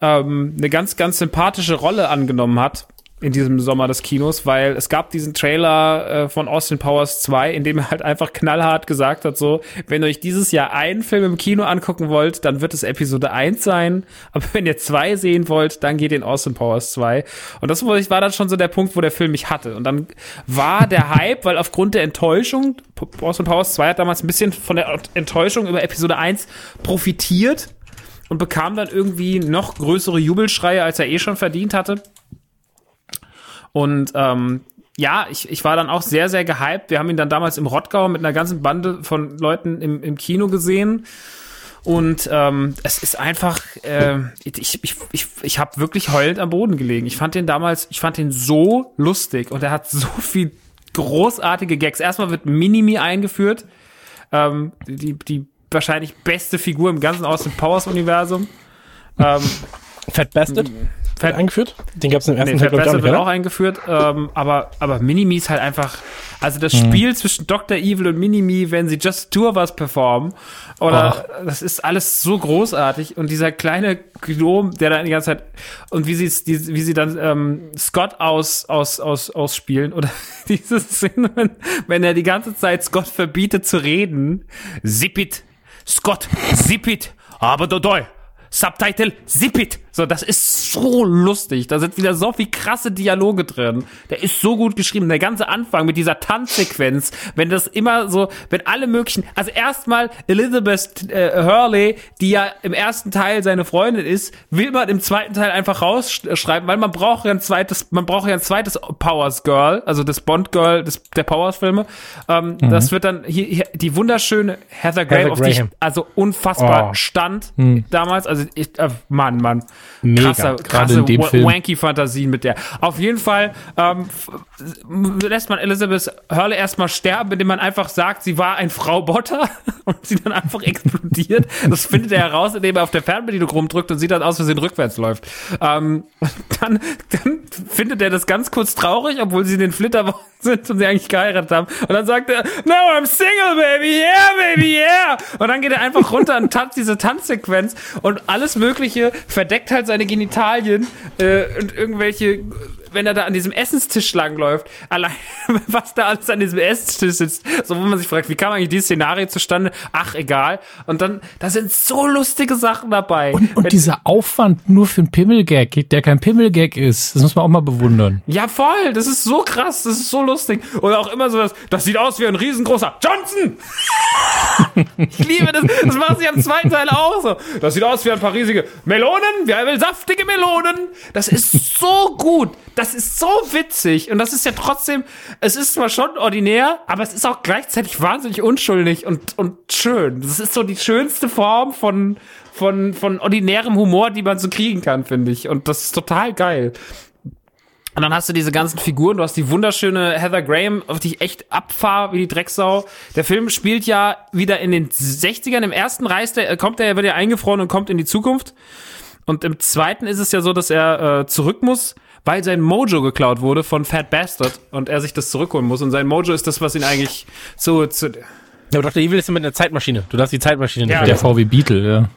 ähm, eine ganz, ganz sympathische Rolle angenommen hat in diesem Sommer des Kinos, weil es gab diesen Trailer äh, von Austin Powers 2, in dem er halt einfach knallhart gesagt hat, so, wenn ihr euch dieses Jahr einen Film im Kino angucken wollt, dann wird es Episode 1 sein, aber wenn ihr zwei sehen wollt, dann geht in Austin Powers 2. Und das war dann schon so der Punkt, wo der Film mich hatte. Und dann war der Hype, weil aufgrund der Enttäuschung, Austin Powers 2 hat damals ein bisschen von der Enttäuschung über Episode 1 profitiert und bekam dann irgendwie noch größere Jubelschreie, als er eh schon verdient hatte. Und ähm, ja, ich, ich war dann auch sehr, sehr gehypt. Wir haben ihn dann damals im Rottgau mit einer ganzen Bande von Leuten im, im Kino gesehen. Und ähm, es ist einfach, äh, ich, ich, ich, ich habe wirklich heulend am Boden gelegen. Ich fand den damals, ich fand den so lustig und er hat so viel großartige Gags. Erstmal wird Minimi eingeführt, ähm, die, die wahrscheinlich beste Figur im ganzen Austin Powers Universum. Ähm, Fat Bastard Fat- eingeführt. Den gab es im ersten Nee, Teil, glaube ich, auch nicht, wird auch eingeführt, ähm, aber, aber Minimi ist halt einfach, also das Mhm. Spiel zwischen Dr. Evil und Minimi, wenn sie Just Tour was performen, oder das ist alles so großartig und dieser kleine Gnome, der da die ganze Zeit, und wie sie die, wie sie dann ähm, Scott aus, aus, aus, ausspielen, oder diese Szene, wenn, wenn er die ganze Zeit Scott verbietet zu reden, Zippit, Scott, Zippit, aber dodoi. Subtitle Zippit. So, das ist so lustig. Da sind wieder so viel krasse Dialoge drin. Der ist so gut geschrieben. Der ganze Anfang mit dieser Tanzsequenz, wenn das immer so, wenn alle möglichen, also erstmal Elizabeth äh, Hurley, die ja im ersten Teil seine Freundin ist, will man im zweiten Teil einfach rausschreiben, weil man braucht ja ein zweites, man braucht ja ein zweites Powers Girl, also das Bond Girl des, der Powers Filme. Ähm, Das wird dann hier, hier die wunderschöne Heather Graham, Heather auf die ich Graham. also unfassbar Oh. stand damals. Also ich, äh, Mann, Mann. Mega. Krasser, Gerade krasse in dem Film. wanky Fantasien mit der. Auf jeden Fall ähm, lässt man Elizabeth Hurley erstmal sterben, indem man einfach sagt, sie war ein Frau Botter und sie dann einfach explodiert. Das findet er heraus, indem er auf der Fernbedienung rumdrückt und sie dann aus Versehen rückwärts läuft. Ähm, dann, dann findet er das ganz kurz traurig, obwohl sie in den Flitterwochen sind und sie eigentlich geheiratet haben. Und dann sagt er, no, I'm single, baby, yeah, baby, yeah. Und dann geht er einfach runter und tanzt diese Tanzsequenz und alles Mögliche verdeckt halt seine Genitalien äh, und irgendwelche, wenn er da an diesem Essenstisch langläuft, allein was da alles an diesem Essenstisch sitzt, so wo man sich fragt, wie kam eigentlich dieses Szenario zustande? Ach, egal. Und dann, da sind so lustige Sachen dabei. Und, und dieser Aufwand nur für einen Pimmelgag, der kein Pimmelgag ist, das muss man auch mal bewundern. Ja, voll. Das ist so krass. Das ist so lustig. Oder auch immer so, das, das sieht aus wie ein riesengroßer Johnson. ich liebe das. Das macht sie am zweiten Teil auch so. Das sieht aus wie ein paar riesige Melonen. Wer will saftige Melonen? Das ist so gut. Das ist so witzig. Und das ist ja trotzdem, es ist zwar schon ordinär, aber es ist auch gleichzeitig wahnsinnig unschuldig und, und schön. Das ist so die schönste Form von, von, von ordinärem Humor, die man so kriegen kann, finde ich. Und das ist total geil. Und dann hast du diese ganzen Figuren, du hast die wunderschöne Heather Graham, auf die ich echt abfahr wie die Drecksau. Der Film spielt ja wieder in den 60ern. Im ersten reist er, kommt er wird ja eingefroren und kommt in die Zukunft. Und im zweiten ist es ja so, dass er äh, zurück muss, weil sein Mojo geklaut wurde von Fat Bastard und er sich das zurückholen muss. Und sein Mojo ist das, was ihn eigentlich so zu. Ja, aber Dr. Evil ist mit einer Zeitmaschine. Du darfst die Zeitmaschine nicht Ja. Der VW Beetle, ja.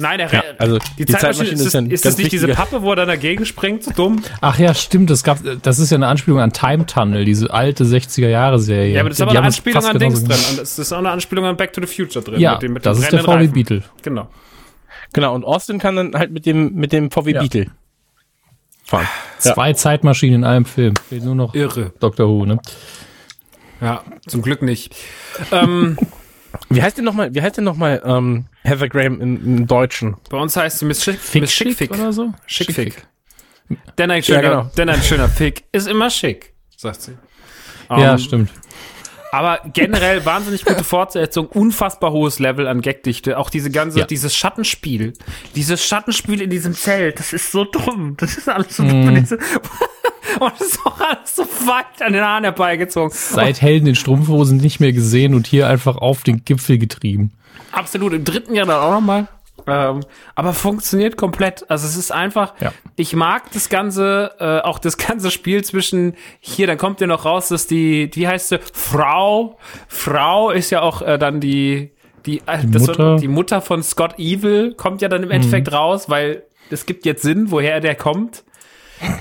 Nein, er Ja, also die, die Zeitmaschine, Zeitmaschine ist, ist das, ein ist ganz das nicht diese Pappe, wo er dann dagegen springt? So dumm? Ach ja, stimmt, das gab, das ist ja eine Anspielung an Time Tunnel, diese alte 60er Jahre Serie. Ja, aber das ist aber eine Anspielung an Dings drin. Und es ist auch eine Anspielung an Back to the Future drin. Ja, mit dem, mit das dem ist der VW Reifen. Beetle. Genau. Genau, und Austin kann dann halt mit dem, mit dem VW Ja. Beetle Ja. Zwei Zeitmaschinen in einem Film. Fehlt nur noch Irre. Dr. Who, ne? Ja, zum Glück nicht. ähm, Wie heißt denn nochmal, wie heißt denn nochmal, ähm, Heather Graham im, Deutschen? bei uns heißt sie Miss Schick, Miss Schickfick. oder so? Schickfick. Denn ein schöner, genau. denn ein schöner Fick ist immer schick, sagt sie. Ja, Ähm, stimmt. Aber generell wahnsinnig gute Fortsetzung, unfassbar hohes Level an Gagdichte. Auch diese ganze, Ja. dieses Schattenspiel. Dieses Schattenspiel in diesem Zelt, das ist so dumm. Das ist alles so dumm. Diese, und das ist auch alles so weit an den Haaren herbeigezogen. Seit Helden in Strumpfhosen nicht mehr gesehen und hier einfach auf den Gipfel getrieben. Absolut, im dritten Jahr dann auch nochmal. Ähm, aber funktioniert komplett. Also es ist einfach, Ja. ich mag das ganze, äh, auch das ganze Spiel zwischen hier, dann kommt ja noch raus, dass die, wie heißt sie, Frau, Frau ist ja auch äh, dann die, die, äh, das Mutter. Die Mutter von Scott Evil kommt ja dann im Endeffekt raus, weil es gibt jetzt Sinn, woher der kommt.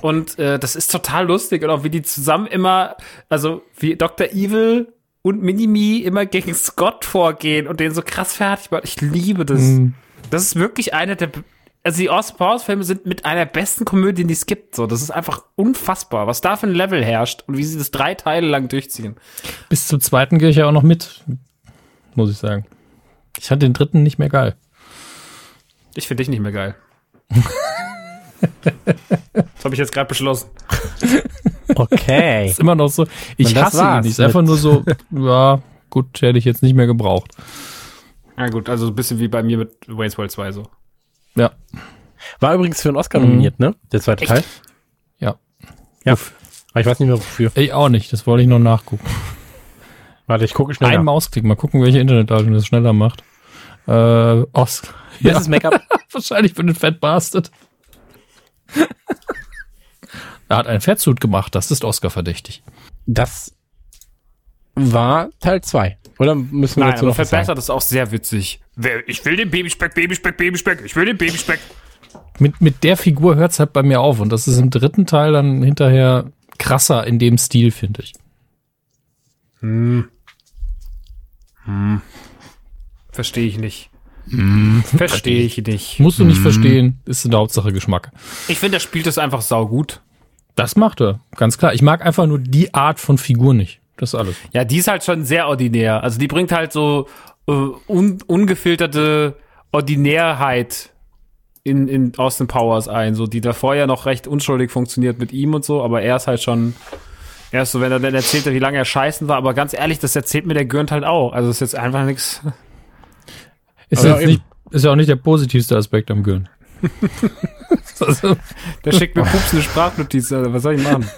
Und äh, das ist total lustig und auch wie die zusammen immer, also wie Dr. Evil und Minimi immer gegen Scott vorgehen und den so krass fertig machen. Ich liebe das. Das ist wirklich eine der, also die Austin Powers Filme sind mit einer der besten Komödien, die es gibt. So, das ist einfach unfassbar, was da für ein Level herrscht und wie sie das drei Teile lang durchziehen. Bis zum zweiten gehe ich ja auch noch mit, muss ich sagen. Ich fand den dritten nicht mehr geil. Ich finde dich nicht mehr geil. das habe ich jetzt gerade beschlossen. Okay. Ist immer noch so. Ich hasse ihn nicht. Ist einfach nur so, ja, gut, hätte ich jetzt nicht mehr gebraucht. Ja gut, also ein bisschen wie bei mir mit Wayne's World 2 so. Ja. War übrigens für einen Oscar nominiert, ne? Der zweite Teil. Ja. Ja. Aber ich weiß nicht mehr wofür. Ich auch nicht, das wollte ich noch nachgucken. Warte, ich gucke schnell Ein nach. Mausklick, mal gucken, welche Internetleitung das schneller macht. Äh, Os Bestes Make-up. Wahrscheinlich für den Fat Bastard. er hat einen Fettsuit gemacht, das ist Oscar verdächtig. Das war Teil 2. Oder müssen wir Nein, dazu noch was sagen? verbessert ist auch sehr witzig. Ich will den Babyspeck, Babyspeck, Babyspeck. Ich will den Babyspeck. Mit, mit der Figur hört's halt bei mir auf und das ist im dritten Teil dann hinterher krasser in dem Stil, finde ich. Verstehe ich nicht. Verstehe ich nicht. Musst du nicht verstehen, ist in der Hauptsache Geschmack. Ich finde, er spielt es einfach saugut. Das macht er, ganz klar. Ich mag einfach nur die Art von Figur nicht. Das ist alles. Ja, die ist halt schon sehr ordinär. Also die bringt halt so äh, un ungefilterte Ordinärheit in, in Austin Powers ein, so die davor ja noch recht unschuldig funktioniert mit ihm und so, aber er ist halt schon, er ist so, wenn er dann erzählt hat, wie lange er scheißen war, aber ganz ehrlich, das erzählt mir der Gürnt halt auch. Also ist jetzt einfach nichts. Ist, eben- nicht, ist ja auch nicht der positivste Aspekt am Gürn. also, Der schickt mir pupsende Sprachnotiz, also was soll ich machen?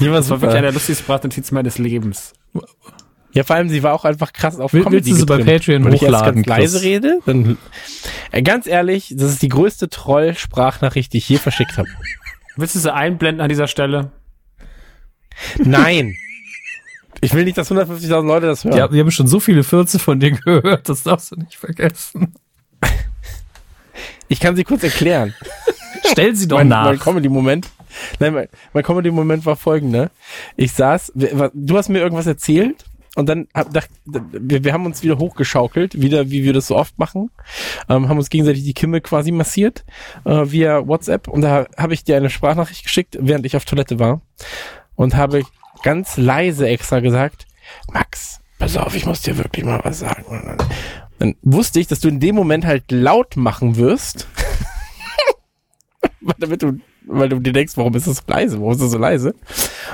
Die war Das war wirklich super. eine der lustigsten Sprachnotizen meines Lebens. Ja, vor allem, sie war auch einfach krass auf Will- Comedy willst du sie bei getrimmt. Patreon Wenn ich erst hochladen, ganz leise rede, dann... Äh, ganz ehrlich, das ist die größte Troll-Sprachnachricht, die ich je verschickt habe. Willst du sie einblenden an dieser Stelle? Nein. Ich will nicht, dass 150.000 Leute das hören. ja, wir haben schon so viele Fürze von dir gehört, das darfst du nicht vergessen. Ich kann sie kurz erklären. Stell sie doch mein, nach. mein Comedy-Moment. Nein, mein, mein Comedy-Moment war folgender. Ich saß, du hast mir irgendwas erzählt und dann hab, dacht, wir, wir haben uns wieder hochgeschaukelt, wieder wie wir das so oft machen, ähm, haben uns gegenseitig die Kimme quasi massiert äh, via WhatsApp und da habe ich dir eine Sprachnachricht geschickt, während ich auf Toilette war und habe ganz leise extra gesagt, Max, pass auf, ich muss dir wirklich mal was sagen. Dann wusste ich, dass du in dem Moment halt laut machen wirst, damit du, weil du dir denkst, warum ist das so leise? Warum ist das so leise?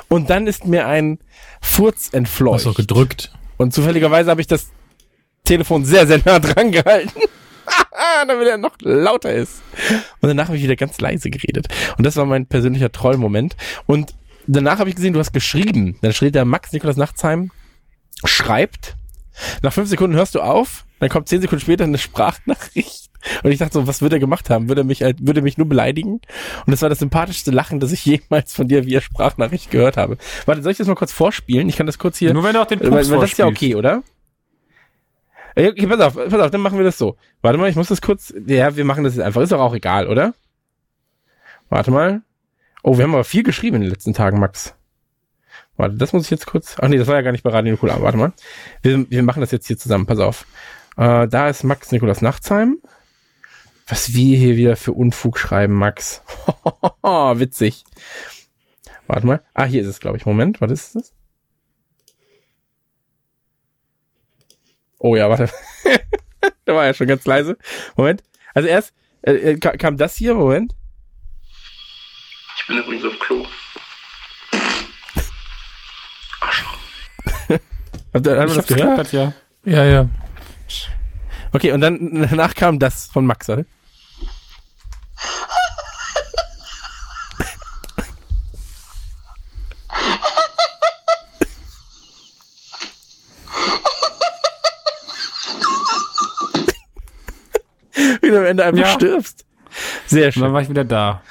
Und dann ist mir ein Furz entfleucht. Hast doch gedrückt. Und zufälligerweise habe ich das Telefon sehr, sehr nah dran gehalten. damit er noch lauter ist. Und danach habe ich wieder ganz leise geredet. Und das war mein persönlicher Trollmoment. Und danach habe ich gesehen, du hast geschrieben. Dann steht da Max Nikolas Nachtsheim schreibt. Nach fünf Sekunden hörst du auf. Dann kommt zehn Sekunden später eine Sprachnachricht. Und ich dachte so, was würde er gemacht haben? Würde er mich, halt- würde mich nur beleidigen? Und das war das sympathischste Lachen, das ich jemals von dir via Sprachnachricht gehört habe. Warte, soll ich das mal kurz vorspielen? Ich kann das kurz hier. Nur wenn du auch den Weil, Pups weil das ist ja okay, oder? Äh, Okay, pass auf, pass auf, dann machen wir das so. Warte mal, ich muss das kurz. Ja, wir machen das jetzt einfach. Ist doch auch egal, oder? Warte mal. Oh, wir haben aber viel geschrieben in den letzten Tagen, Max. Warte, das muss ich jetzt kurz. Ach nee, das war ja gar nicht bei Radio Nukular. Warte mal. Wir, wir machen das jetzt hier zusammen. Pass auf. Äh, da ist Max Nikolas Nachtsheim. Was wir hier wieder für Unfug schreiben, Max. Witzig. Warte mal. Ah, hier ist es, glaube ich. Moment, was ist das? Oh ja, warte. da war ja schon ganz leise. Moment. Also erst äh, äh, ka- kam das hier, Moment. Ich bin übrigens auf Klo. Habt ihr, hat man Ich das gehört? gehört, ja. Ja, ja. Okay, und dann danach kam das von Max, oder? Wie du am Ende einfach Ja. stirbst. Sehr Und dann schön. war ich wieder da.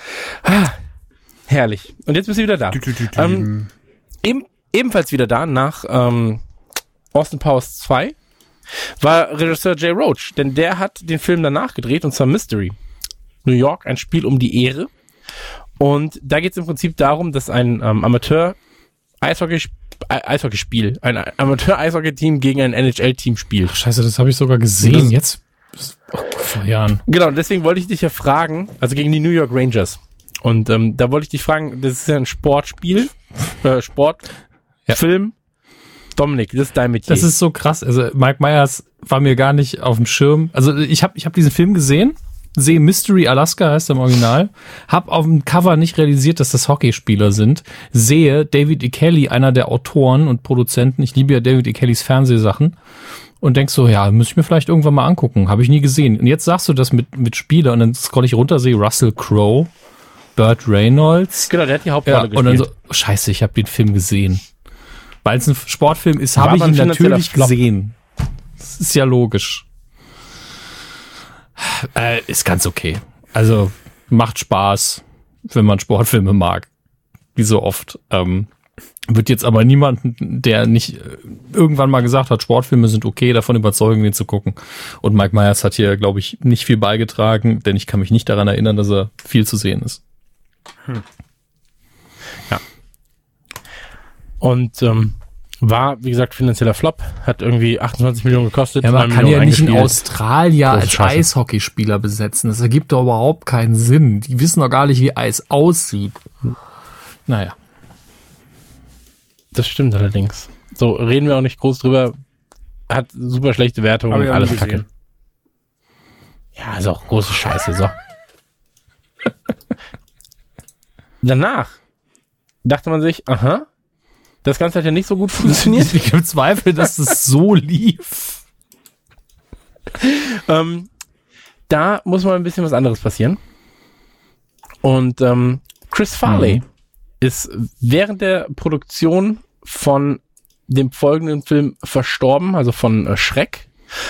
Herrlich. Und jetzt bist du wieder da. Ähm, eben, ebenfalls wieder da nach ähm, Austin Powers 2 war Regisseur Jay Roach, denn der hat den Film danach gedreht und zwar Mystery. New York, ein Spiel um die Ehre. Und da geht es im Prinzip darum, dass ein ähm, Amateur Eishockey Eishockeyspiel, ein Amateur-Eishockey-Team gegen ein NHL-Team spielt. Scheiße, das habe ich sogar gesehen. Jetzt oh, vor Jahren. Genau, deswegen wollte ich dich ja fragen, also gegen die New York Rangers. Und ähm, da wollte ich dich fragen, das ist ja ein Sportspiel, äh, Sport, Ja. Film. Dominik, das ist dein Metier. Das ist so krass. Also Mike Myers war mir gar nicht auf dem Schirm. Also ich habe ich hab diesen Film gesehen, sehe Mystery Alaska heißt er im Original, hab auf dem Cover nicht realisiert, dass das Hockeyspieler sind, sehe David E. Kelly, einer der Autoren und Produzenten, ich liebe ja David E. Kellys Fernsehsachen und denk so, ja, muss ich mir vielleicht irgendwann mal angucken, habe ich nie gesehen. Und jetzt sagst du das mit mit Spieler und dann scroll ich runter, sehe Russell Crowe, Burt Reynolds, genau, der hat die ja, Hauptrolle und dann so, gespielt. oh, scheiße, ich habe den Film gesehen. Weil es ein Sportfilm ist, habe ich ihn natürlich gesehen. Das ist ja logisch. Äh, ist ganz okay. Also macht Spaß, wenn man Sportfilme mag. Wie so oft. Ähm, wird jetzt aber niemanden, der nicht äh, irgendwann mal gesagt hat, Sportfilme sind okay, davon überzeugen, den zu gucken. Und Mike Myers hat hier, glaube ich, nicht viel beigetragen, denn ich kann mich nicht daran erinnern, dass er viel zu sehen ist. Und ähm, war, wie gesagt, finanzieller Flop, hat irgendwie 28 Millionen gekostet. Ja, man 9 kann ja Millionen nicht einen eingespielt. Australier Große als Scheiße. Eishockeyspieler besetzen. Das ergibt doch überhaupt keinen Sinn. Die wissen doch gar nicht, wie Eis aussieht. Naja. Das stimmt allerdings. So, reden wir auch nicht groß drüber. Hat super schlechte Wertungen, auch alles kacke. Ja, ist auch große Scheiße, so. Danach dachte man sich, aha, das Ganze hat ja nicht so gut funktioniert. Ich bezweifle, dass es so lief. ähm, da muss mal ein bisschen was anderes passieren. Und ähm, Chris Farley ist während der Produktion von dem folgenden Film verstorben, also von äh, Schreck,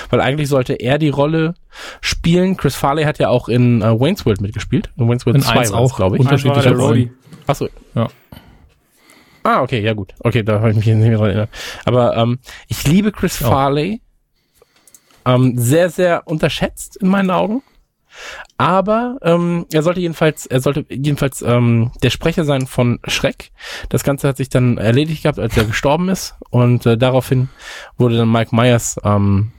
weil eigentlich sollte er die Rolle spielen. Chris Farley hat ja auch in äh, Wayne's World mitgespielt. In Wayne's World In 2 eins war's, auch, glaube ich. unterschiedliche Eins war der Rollen. Achso. Ja. Ah, okay, ja gut. Okay, da habe ich mich nicht mehr dran erinnert. Aber ähm, ich liebe Chris Auch. Farley. Ähm, sehr, sehr unterschätzt in meinen Augen. Aber ähm, er sollte jedenfalls, er sollte jedenfalls ähm, der Sprecher sein von Schreck. Das Ganze hat sich dann erledigt gehabt, als er gestorben ist. Und äh, daraufhin wurde dann Mike Myers ähm,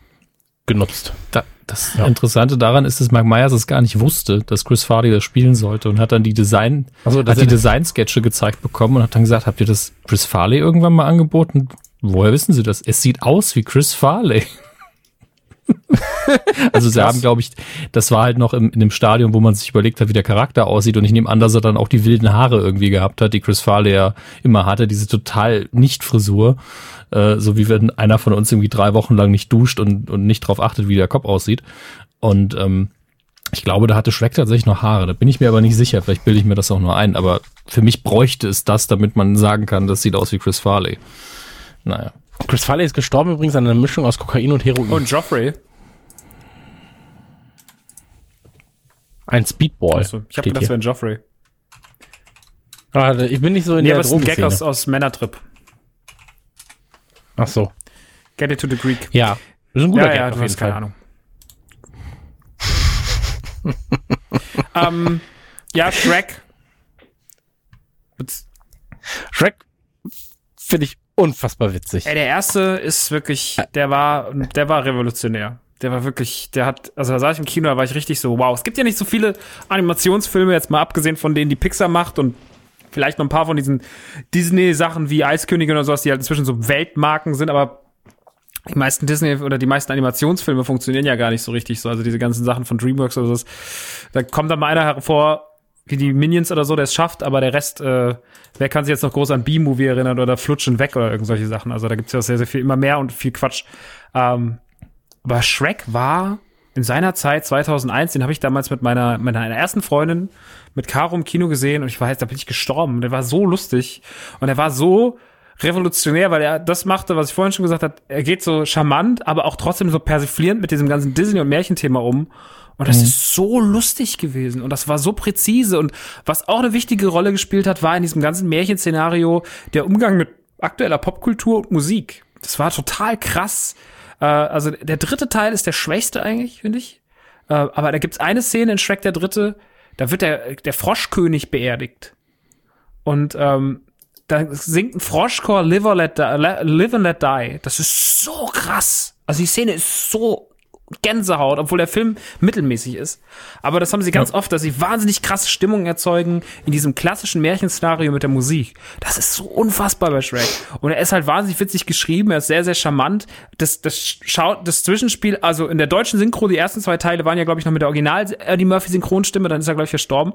genutzt. Da, das Interessante daran ist, dass Mike Myers es gar nicht wusste, dass Chris Farley das spielen sollte und hat dann die Design, Also, hat die Design-Sketche gezeigt bekommen und hat dann gesagt, habt ihr das Chris Farley irgendwann mal angeboten? Woher wissen Sie das? Es sieht aus wie Chris Farley. also sie haben, glaube ich, das war halt noch im, in dem Stadium, wo man sich überlegt hat, wie der Charakter aussieht. Und ich nehme an, dass er dann auch die wilden Haare irgendwie gehabt hat, die Chris Farley ja immer hatte, diese total Nicht-Frisur. Äh, so wie wenn einer von uns irgendwie drei Wochen lang nicht duscht und, und nicht drauf achtet, wie der Kopf aussieht. Und ähm, ich glaube, da hatte Shrek tatsächlich noch Haare. Da bin ich mir aber nicht sicher. Vielleicht bilde ich mir das auch nur ein. Aber für mich bräuchte es das, damit man sagen kann, das sieht aus wie Chris Farley. Naja. Chris Farley ist gestorben übrigens an einer Mischung aus Kokain und Heroin. Und Joffrey. ein Speedball. Achso, ich habe gedacht, das wäre ein Joffrey. Ah, ich bin nicht so in Nee, der aber es ist ein Gag aus, aus Männertrip. Ach so. Get it to the Greek. Ja. Das ist ein guter ja, Gag ja, auf jeden hast keine Fall. Ahnung. ähm, ja, Shrek. Shrek finde ich unfassbar witzig. Ey, der erste ist wirklich, der war, der war revolutionär. Der war wirklich, der hat, also da saß ich im Kino, da war ich richtig so, wow. Es gibt ja nicht so viele Animationsfilme, jetzt mal abgesehen von denen, die Pixar macht und vielleicht noch ein paar von diesen Disney-Sachen wie Eiskönigin oder sowas, die halt inzwischen so Weltmarken sind, aber die meisten Disney oder die meisten Animationsfilme funktionieren ja gar nicht so richtig so. Also diese ganzen Sachen von DreamWorks oder so. Da kommt dann mal einer hervor, wie die Minions oder so, der es schafft, aber der Rest, äh, wer kann sich jetzt noch groß an B-Movie erinnern oder Flutschen weg oder irgend solche Sachen. Also da gibt's ja sehr, sehr viel, immer mehr und viel Quatsch. Ähm, aber Shrek war in seiner Zeit 2001, den habe ich damals mit meiner, meiner ersten Freundin, mit Caro im Kino gesehen und ich jetzt, da bin ich gestorben. Der war so lustig und er war so revolutionär, weil er das machte, was ich vorhin schon gesagt habe. Er geht so charmant, aber auch trotzdem so persiflierend mit diesem ganzen Disney- und Märchenthema um. Und das ist so lustig gewesen und das war so präzise und was auch eine wichtige Rolle gespielt hat, war in diesem ganzen Märchenszenario der Umgang mit aktueller Popkultur und Musik. Das war total krass. Äh, also der dritte Teil ist der schwächste eigentlich, finde ich. Äh, aber da gibt's eine Szene in Shrek der dritte, da wird der, der Froschkönig beerdigt. Und ähm, da singt ein Froschchor Live, or let die, Live and Let Die. Das ist so krass. Also die Szene ist so Gänsehaut, obwohl der Film mittelmäßig ist. Aber das haben sie ganz oft, dass sie wahnsinnig krasse Stimmungen erzeugen in diesem klassischen Märchenszenario mit der Musik. Das ist so unfassbar bei Shrek. Und er ist halt wahnsinnig witzig geschrieben, er ist sehr, sehr charmant. Das, das schaut, das Zwischenspiel, also in der deutschen Synchro, die ersten zwei Teile waren ja, glaube ich, noch mit der Original Eddie Murphy Synchronstimme, dann ist er, glaube ich, verstorben.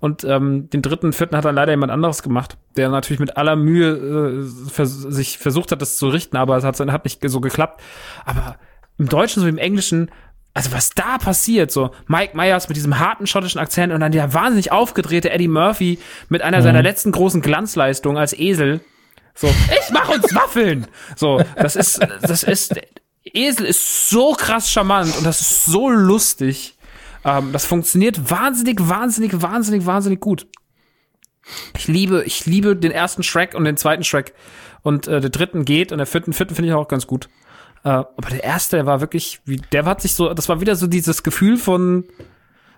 Und ähm, den dritten, vierten hat dann leider jemand anderes gemacht, der natürlich mit aller Mühe äh, vers sich versucht hat, das zu richten, aber es hat, hat nicht so geklappt. Aber im Deutschen so im Englischen, also was da passiert, so Mike Myers mit diesem harten schottischen Akzent und dann der wahnsinnig aufgedrehte Eddie Murphy mit einer seiner letzten großen Glanzleistungen als Esel. So, ich mach uns Waffeln. So, das ist, das ist, Esel ist so krass charmant und das ist so lustig. Ähm, das funktioniert wahnsinnig, wahnsinnig, wahnsinnig, wahnsinnig gut. Ich liebe, ich liebe den ersten Shrek und den zweiten Shrek. Und äh, der dritten geht und der vierten, vierten finde ich auch ganz gut. Äh, aber der erste, der war wirklich, wie, der hat sich so, das war wieder so dieses Gefühl von,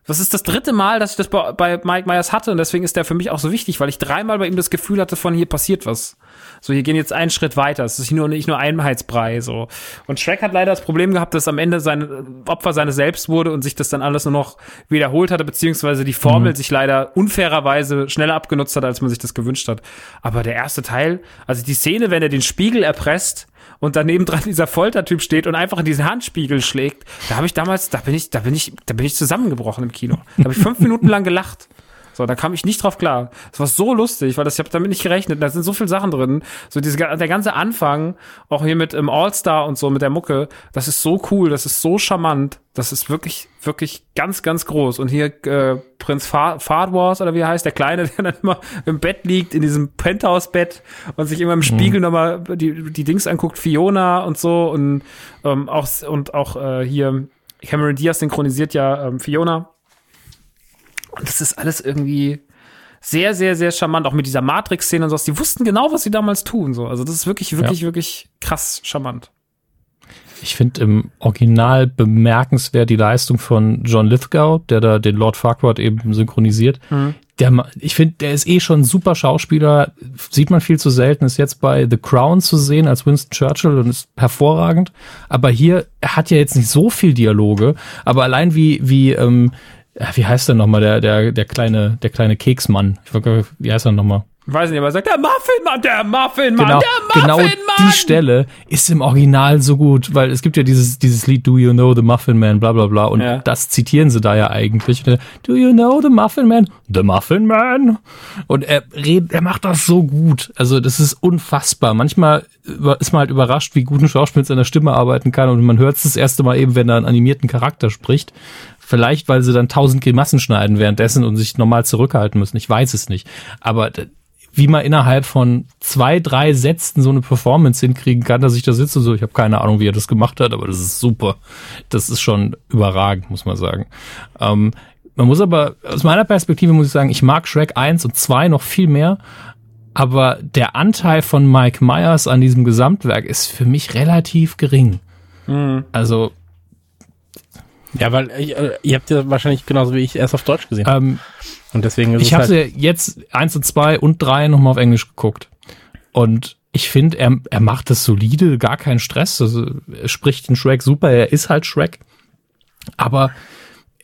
das ist das dritte Mal, dass ich das bei, bei Mike Myers hatte und deswegen ist der für mich auch so wichtig, weil ich dreimal bei ihm das Gefühl hatte von hier passiert was. So, hier gehen jetzt einen Schritt weiter. Es ist nur nicht nur Einheitsbrei, so. Und Shrek hat leider das Problem gehabt, dass am Ende sein Opfer seines Selbst wurde und sich das dann alles nur noch wiederholt hatte, beziehungsweise die Formel sich leider unfairerweise schneller abgenutzt hat, als man sich das gewünscht hat. Aber der erste Teil, also die Szene, wenn er den Spiegel erpresst, und daneben dran dieser Foltertyp steht und einfach in diesen Handspiegel schlägt, da habe ich damals, da bin ich, da bin ich, da bin ich zusammengebrochen im Kino. Da habe ich fünf Minuten lang gelacht. So, da kam ich nicht drauf klar. Das war so lustig, weil das, ich habe damit nicht gerechnet. Da sind so viele Sachen drin. So diese, der ganze Anfang, auch hier mit im All-Star und so, mit der Mucke, das ist so cool, das ist so charmant. Das ist wirklich, wirklich ganz, ganz groß. Und hier äh, Prinz Fa Fadwars, oder wie er heißt, der Kleine, der dann immer im Bett liegt, in diesem Penthouse-Bett und sich immer im Spiegel nochmal die, die Dings anguckt, Fiona und so. Und ähm, auch, und auch äh, hier Cameron Diaz synchronisiert ja ähm, Fiona. Und das ist alles irgendwie sehr, sehr, sehr charmant, auch mit dieser Matrix-Szene und sowas. Die wussten genau, was sie damals tun. So. Also das ist wirklich, wirklich, wirklich krass charmant. Ich finde im Original bemerkenswert die Leistung von John Lithgow, der da den Lord Farquaad eben synchronisiert. Der, ma- ich finde, der ist eh schon ein super Schauspieler, sieht man viel zu selten, ist jetzt bei The Crown zu sehen als Winston Churchill und ist hervorragend. Aber hier, er hat ja jetzt nicht so viel Dialoge, aber allein wie, wie, ähm, ja, wie heißt der nochmal, der, der, der kleine, der kleine Keksmann. Ich wie heißt er nochmal? Weiß nicht, aber er sagt, der Muffinmann, der Muffinmann, genau, der genau Muffinmann. die Stelle ist im Original so gut, weil es gibt ja dieses, dieses Lied Do You Know the Muffin Man, bla bla bla, und Ja. das zitieren sie da ja eigentlich. Do you know the Muffin Man? The Muffin Man. Und er redet, er macht das so gut. Also das ist unfassbar. Manchmal ist man halt überrascht, wie gut ein Schauspieler mit seiner Stimme arbeiten kann und man hört es das erste Mal eben, wenn er einen animierten Charakter spricht. Vielleicht, weil sie dann tausend Grimassen schneiden währenddessen und sich normal zurückhalten müssen. Ich weiß es nicht. Aber wie man innerhalb von zwei, drei Sätzen so eine Performance hinkriegen kann, dass ich da sitze und so, ich habe keine Ahnung, wie er das gemacht hat, aber das ist super. Das ist schon überragend, muss man sagen. Ähm, man muss aber, aus meiner Perspektive muss ich sagen, ich mag Shrek 1 und 2 noch viel mehr, aber der Anteil von Mike Myers an diesem Gesamtwerk ist für mich relativ gering. Also, Ja, weil ich, äh, ihr habt ja wahrscheinlich genauso wie ich erst auf Deutsch gesehen. ähm, Und deswegen ist Ich habe halt, sie jetzt eins und zwei und drei nochmal auf Englisch geguckt. Und ich finde, er, er macht das solide, gar keinen Stress. Also, er spricht den Shrek super, er ist halt Shrek. Aber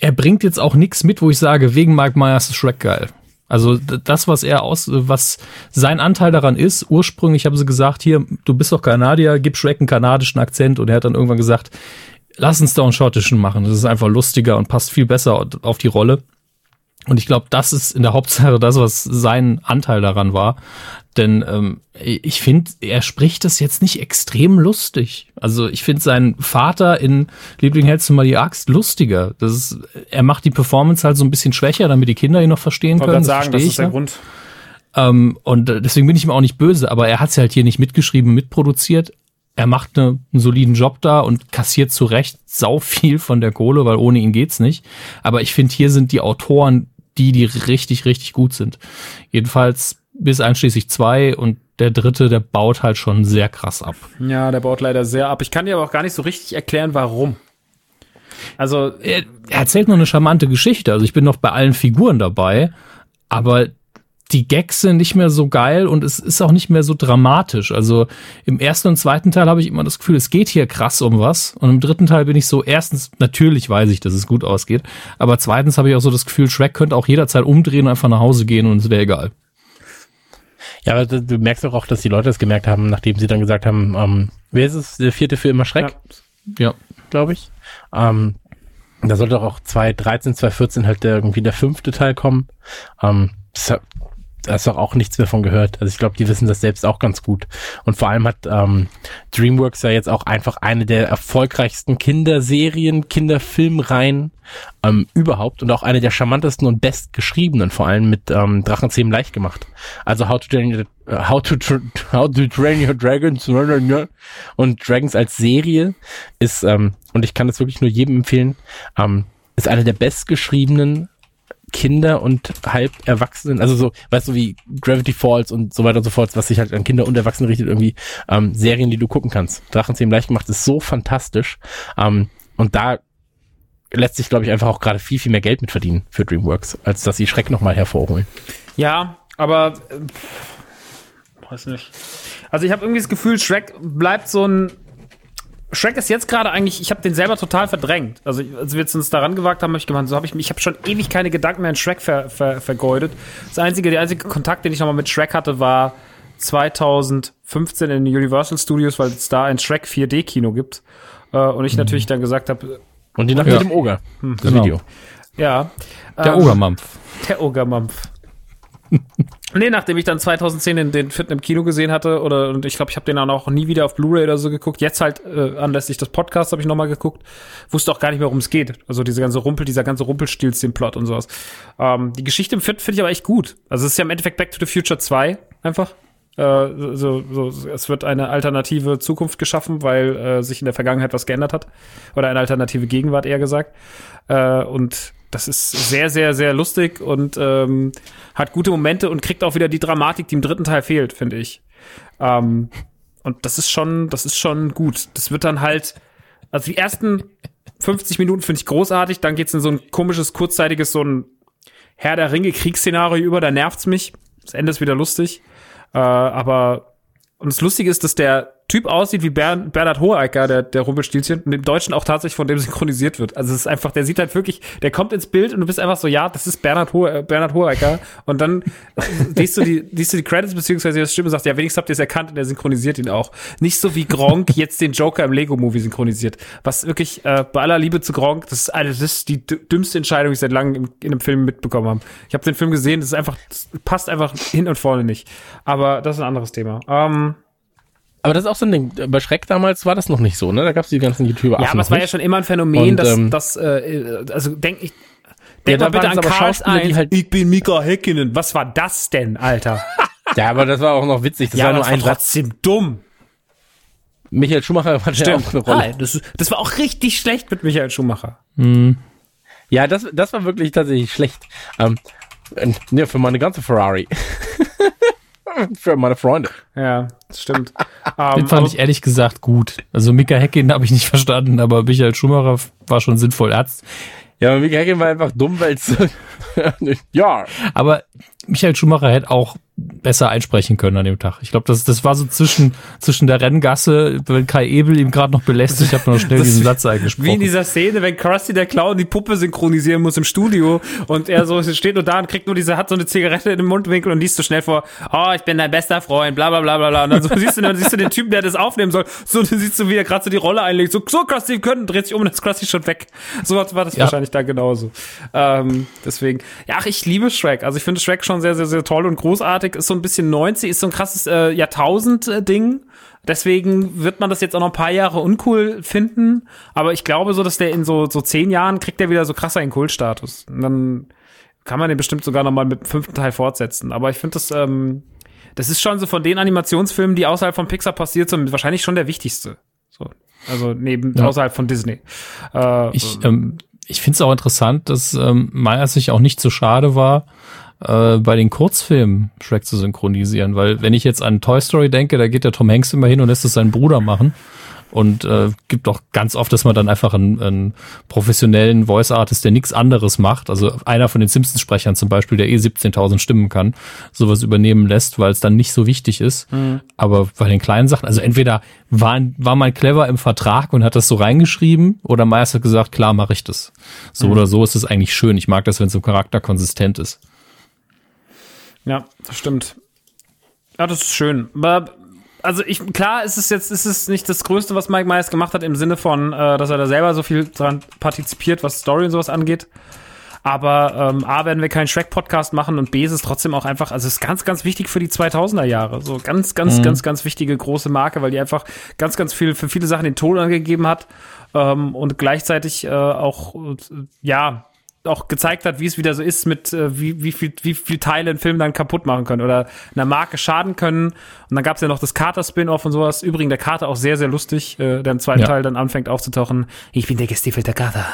er bringt jetzt auch nichts mit, wo ich sage, wegen Mike Myers ist Shrek geil. Also das, was er aus, was sein Anteil daran ist, ursprünglich haben sie gesagt, hier, du bist doch Kanadier, gib Shrek einen kanadischen Akzent. Und er hat dann irgendwann gesagt, lass uns doch einen schottischen machen. Das ist einfach lustiger und passt viel besser auf die Rolle. Und ich glaube, das ist in der Hauptsache das, was sein Anteil daran war. Denn ähm, ich finde, er spricht das jetzt nicht extrem lustig. Also ich finde seinen Vater in Liebling hältst du mal die Axt lustiger. Das ist, er macht die Performance halt so ein bisschen schwächer, damit die Kinder ihn noch verstehen Ich können. gerade sagen, das ist der ja. Grund. Ähm, und äh, deswegen bin ich ihm auch nicht böse, aber er hat ja halt hier nicht mitgeschrieben, mitproduziert. Er macht ne, einen soliden Job da und kassiert zu Recht sau viel von der Kohle, weil ohne ihn geht's nicht. Aber ich finde, hier sind die Autoren die, die richtig, richtig gut sind. Jedenfalls bis einschließlich zwei und der dritte, der baut halt schon sehr krass ab. Ja, der baut leider sehr ab. Ich kann dir aber auch gar nicht so richtig erklären, warum. Also, Er, er erzählt nur eine charmante Geschichte. Also ich bin noch bei allen Figuren dabei, aber die Gags sind nicht mehr so geil und es ist auch nicht mehr so dramatisch. Also im ersten und zweiten Teil habe ich immer das Gefühl, es geht hier krass um was. Und im dritten Teil bin ich so, erstens, natürlich weiß ich, dass es gut ausgeht, aber zweitens habe ich auch so das Gefühl, Shrek könnte auch jederzeit umdrehen und einfach nach Hause gehen und es wäre egal. ja, aber du, merkst doch auch, dass die Leute es gemerkt haben, nachdem sie dann gesagt haben, ähm, wer ist es, der vierte für immer Schreck, Ja. glaube ich. Ähm, da sollte doch auch 2013, 2014 halt der, irgendwie der fünfte Teil kommen. Ähm, das, hast doch auch nichts mehr von gehört. Also ich glaube, die wissen das selbst auch ganz gut. Und vor allem hat ähm, DreamWorks ja jetzt auch einfach eine der erfolgreichsten Kinderserien, Kinderfilmreihen ähm, überhaupt und auch eine der charmantesten und bestgeschriebenen, vor allem mit ähm, Drachenzähmen leicht gemacht. Also How to Train Your, äh, How to Tra- How to Train Your Dragons und Dragons als Serie ist ähm, und ich kann das wirklich nur jedem empfehlen. Ähm, ist einer der bestgeschriebenen Kinder und halb Erwachsenen, also so, weißt du, wie Gravity Falls und so weiter und so fort, was sich halt an Kinder und Erwachsene richtet, irgendwie ähm, Serien, die du gucken kannst. Drachenzähmen leicht gemacht ist so fantastisch. Ähm, und da lässt sich, glaube ich, einfach auch gerade viel, viel mehr Geld mit verdienen für DreamWorks, als dass sie Schreck nochmal hervorholen. Ja, aber äh, weiß nicht. Also ich habe irgendwie das Gefühl, Shrek bleibt so ein Shrek ist jetzt gerade eigentlich, ich habe den selber total verdrängt. Also als wir jetzt uns daran gewagt haben, habe ich gemeint, so habe ich mich, ich habe schon ewig keine Gedanken mehr in Shrek ver, ver, vergeudet. Das einzige, der einzige Kontakt, den ich nochmal mit Shrek hatte, war 2015 in den Universal Studios, weil es da ein Shrek 4D Kino gibt. Äh, und ich natürlich dann gesagt habe, Und die Nacht Ja. mit dem Oger. Das genau. Video. ja. Der ähm, Ogermampf. Der Ogermampf. nee, nachdem ich dann 2010 den, den vierten im Kino gesehen hatte, oder und ich glaube, ich habe den dann auch nie wieder auf Blu-ray oder so geguckt. Jetzt halt äh, anlässlich des Podcasts habe ich nochmal geguckt. Wusste auch gar nicht mehr, worum es geht. Also diese ganze Rumpel, dieser ganze Rumpelstilzchen-Plot und sowas. Ähm, die Geschichte im vierten finde ich aber echt gut. Also es ist ja im Endeffekt Back to the Future 2 einfach. Äh, so, so, es wird eine alternative Zukunft geschaffen, weil äh, sich in der Vergangenheit was geändert hat. Oder eine alternative Gegenwart eher gesagt. Äh, und das ist sehr, sehr, sehr lustig und ähm, hat gute Momente und kriegt auch wieder die Dramatik, die im dritten Teil fehlt, finde ich. Ähm, und das ist schon, das ist schon gut. Das wird dann halt, also die ersten 50 Minuten finde ich großartig, dann geht's in so ein komisches, kurzzeitiges, so ein Herr der Ringe Kriegsszenario über, da nervt's mich. Das Ende ist wieder lustig. Äh, aber und das Lustige ist, dass der Typ aussieht wie Bern, Bernhard Hohecker, der, der Rumpelstilzchen, und im Deutschen auch tatsächlich von dem synchronisiert wird. Also es ist einfach, der sieht halt wirklich, der kommt ins Bild und du bist einfach so, ja, das ist Bernhard, Ho äh, Bernhard Hohecker. Und dann liest du die, liest du die Credits beziehungsweise die Stimme und sagst, ja, wenigstens habt ihr es erkannt und er synchronisiert ihn auch. Nicht so wie Gronk jetzt den Joker im Lego-Movie synchronisiert. Was wirklich, äh, bei aller Liebe zu Gronk, das ist, eine, das ist die dü- dümmste Entscheidung, die ich seit langem im, in einem Film mitbekommen habe. Ich habe den Film gesehen, das ist einfach, das passt einfach hin und vorne nicht. Aber das ist ein anderes Thema. Ähm, Aber das ist auch so ein Ding. Bei Schreck damals war das noch nicht so, ne? Da gab es die ganzen YouTuber. Ja, aber es war ja schon immer ein Phänomen, Und, dass, ähm, dass äh, also denk ich, Ja, denk da mal bitte an die 1. halt- ich bin Mika Häkkinen. Was war das denn, Alter? Ja, aber das war auch noch witzig. Das ja, war nur das war ein Satz. trotzdem dumm. Michael Schumacher hatte ja auch eine Rolle. Nein, das, das war auch richtig schlecht mit Michael Schumacher. Ja, das, das war wirklich tatsächlich schlecht. Ähm, äh, ne, für meine ganze Ferrari. für meine Freunde. Ja, das stimmt. Den ähm, fand aber- ich ehrlich gesagt gut. Also Mika Häkkinen habe ich nicht verstanden, aber Michael Schumacher war schon sinnvoll. Arzt. Ja, aber Michael war einfach dumm, weil es ja, Aber Michael Schumacher hätte auch besser einsprechen können an dem Tag. Ich glaube, das, das war so zwischen, zwischen der Renngasse, wenn Kai Ebel ihm gerade noch belästigt hat, noch schnell Das- diesen Satz Wie in eingesprochen. dieser Szene, wenn Krusty der Clown die Puppe synchronisieren muss im Studio und er so steht nur da und kriegt nur diese, hat so eine Zigarette in den Mundwinkel und liest so schnell vor, oh, ich bin dein bester Freund, bla bla bla bla bla. Und dann so siehst du, dann siehst du den Typen, der das aufnehmen soll, so dann siehst du, wie er gerade so die Rolle einlegt, so, so Krusty, wir können, dreht sich um und dann ist Krusty schon weg. So war das Ja. wahrscheinlich da genauso. Ähm, deswegen, ja, ach, ich liebe Shrek. Also ich finde Shrek schon sehr, sehr, sehr toll und großartig. Ist so ein bisschen 90, ist so ein krasses äh, Jahrtausend-Ding. Deswegen wird man das jetzt auch noch ein paar Jahre uncool finden. Aber ich glaube so, dass der in so, so zehn Jahren kriegt der wieder so krasser einen Kultstatus. Und dann kann man den bestimmt sogar noch mal mit dem fünften Teil fortsetzen. Aber ich finde das, ähm, das ist schon so von den Animationsfilmen, die außerhalb von Pixar passiert sind, wahrscheinlich schon der wichtigste. So. Also neben, Ja. außerhalb von Disney. Äh, Ich, ähm, ich finde es auch interessant, dass ähm, Meyers sich auch nicht so schade war, äh, bei den Kurzfilmen Shrek zu synchronisieren, weil wenn ich jetzt an Toy Story denke, da geht der Tom Hanks immer hin und lässt es seinen Bruder machen und äh, gibt auch ganz oft, dass man dann einfach einen, einen professionellen Voice Artist, der nichts anderes macht, also einer von den Simpsons-Sprechern zum Beispiel, der eh 17.000 Stimmen kann, sowas übernehmen lässt, weil es dann nicht so wichtig ist. Aber bei den kleinen Sachen, also entweder war, war man clever im Vertrag und hat das so reingeschrieben oder Meyers hat gesagt, klar mache ich das. So oder so ist es eigentlich schön. Ich mag das, wenn so ein Charakter konsistent ist. Ja, das stimmt. Ja, das ist schön. Aber, also ich, klar, ist es jetzt, ist es nicht das Größte, was Mike Myers gemacht hat, im Sinne von, äh, dass er da selber so viel dran partizipiert, was Story und sowas angeht. Aber ähm, A, werden wir keinen Shrek-Podcast machen und B, ist es trotzdem auch einfach, also es ist ganz, ganz wichtig für die 2000er Jahre. So ganz, ganz, ganz, ganz wichtige große Marke, weil die einfach ganz, ganz viel für viele Sachen den Ton angegeben hat ähm, und gleichzeitig äh, auch, äh, ja, auch gezeigt hat, wie es wieder so ist, mit äh, wie, wie viel wie viel Teile ein Film dann kaputt machen können oder einer Marke schaden können. Und dann gab es ja noch das Carter-Spin-Off und sowas. Übrigens der Carter auch sehr, sehr lustig, äh, der im zweiten Ja. Teil dann anfängt aufzutauchen. Ich bin der gestiefelte Carter.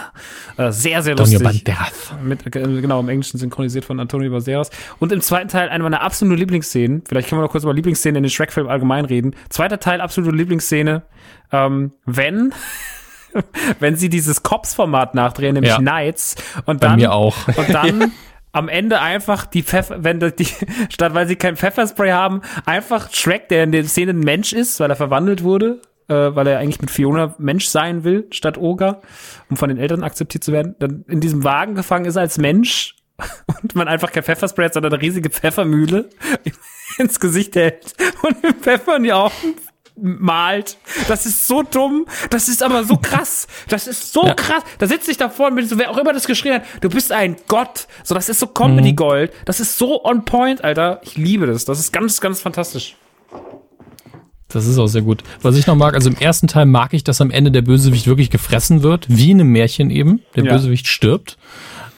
Äh, sehr, sehr Antonio lustig. Banderas. Mit, äh, genau, im Englischen synchronisiert von Antonio Banderas. Und im zweiten Teil eine meiner absoluten Lieblingsszenen. Vielleicht können wir noch kurz über Lieblingsszenen in den Shrek-Film allgemein reden. Zweiter Teil, absolute Lieblingsszene. Ähm, wenn, wenn sie dieses Cops-Format nachdrehen, nämlich Ja. Knights. Und Bei dann, mir auch. Und dann am Ende einfach die Pfeffer, wenn die, die, statt weil sie kein Pfefferspray haben, einfach Shrek, der in der Szene ein Mensch ist, weil er verwandelt wurde, äh, weil er eigentlich mit Fiona Mensch sein will, statt Oger, um von den Eltern akzeptiert zu werden, dann in diesem Wagen gefangen ist als Mensch und man einfach kein Pfefferspray hat, sondern eine riesige Pfeffermühle ins Gesicht hält und mit Pfeffer in die Augen malt. Das ist so dumm. Das ist aber so krass. Das ist so Ja. krass. Da sitze ich davor mit so, wer auch immer das geschrien hat, du bist ein Gott. So, das ist so Comedy Gold. Das ist so on point, Alter. Ich liebe das. Das ist ganz, ganz fantastisch. Das ist auch sehr gut. Was ich noch mag, also im ersten Teil mag ich, dass am Ende der Bösewicht wirklich gefressen wird, wie in einem Märchen eben. Der Ja. Bösewicht stirbt.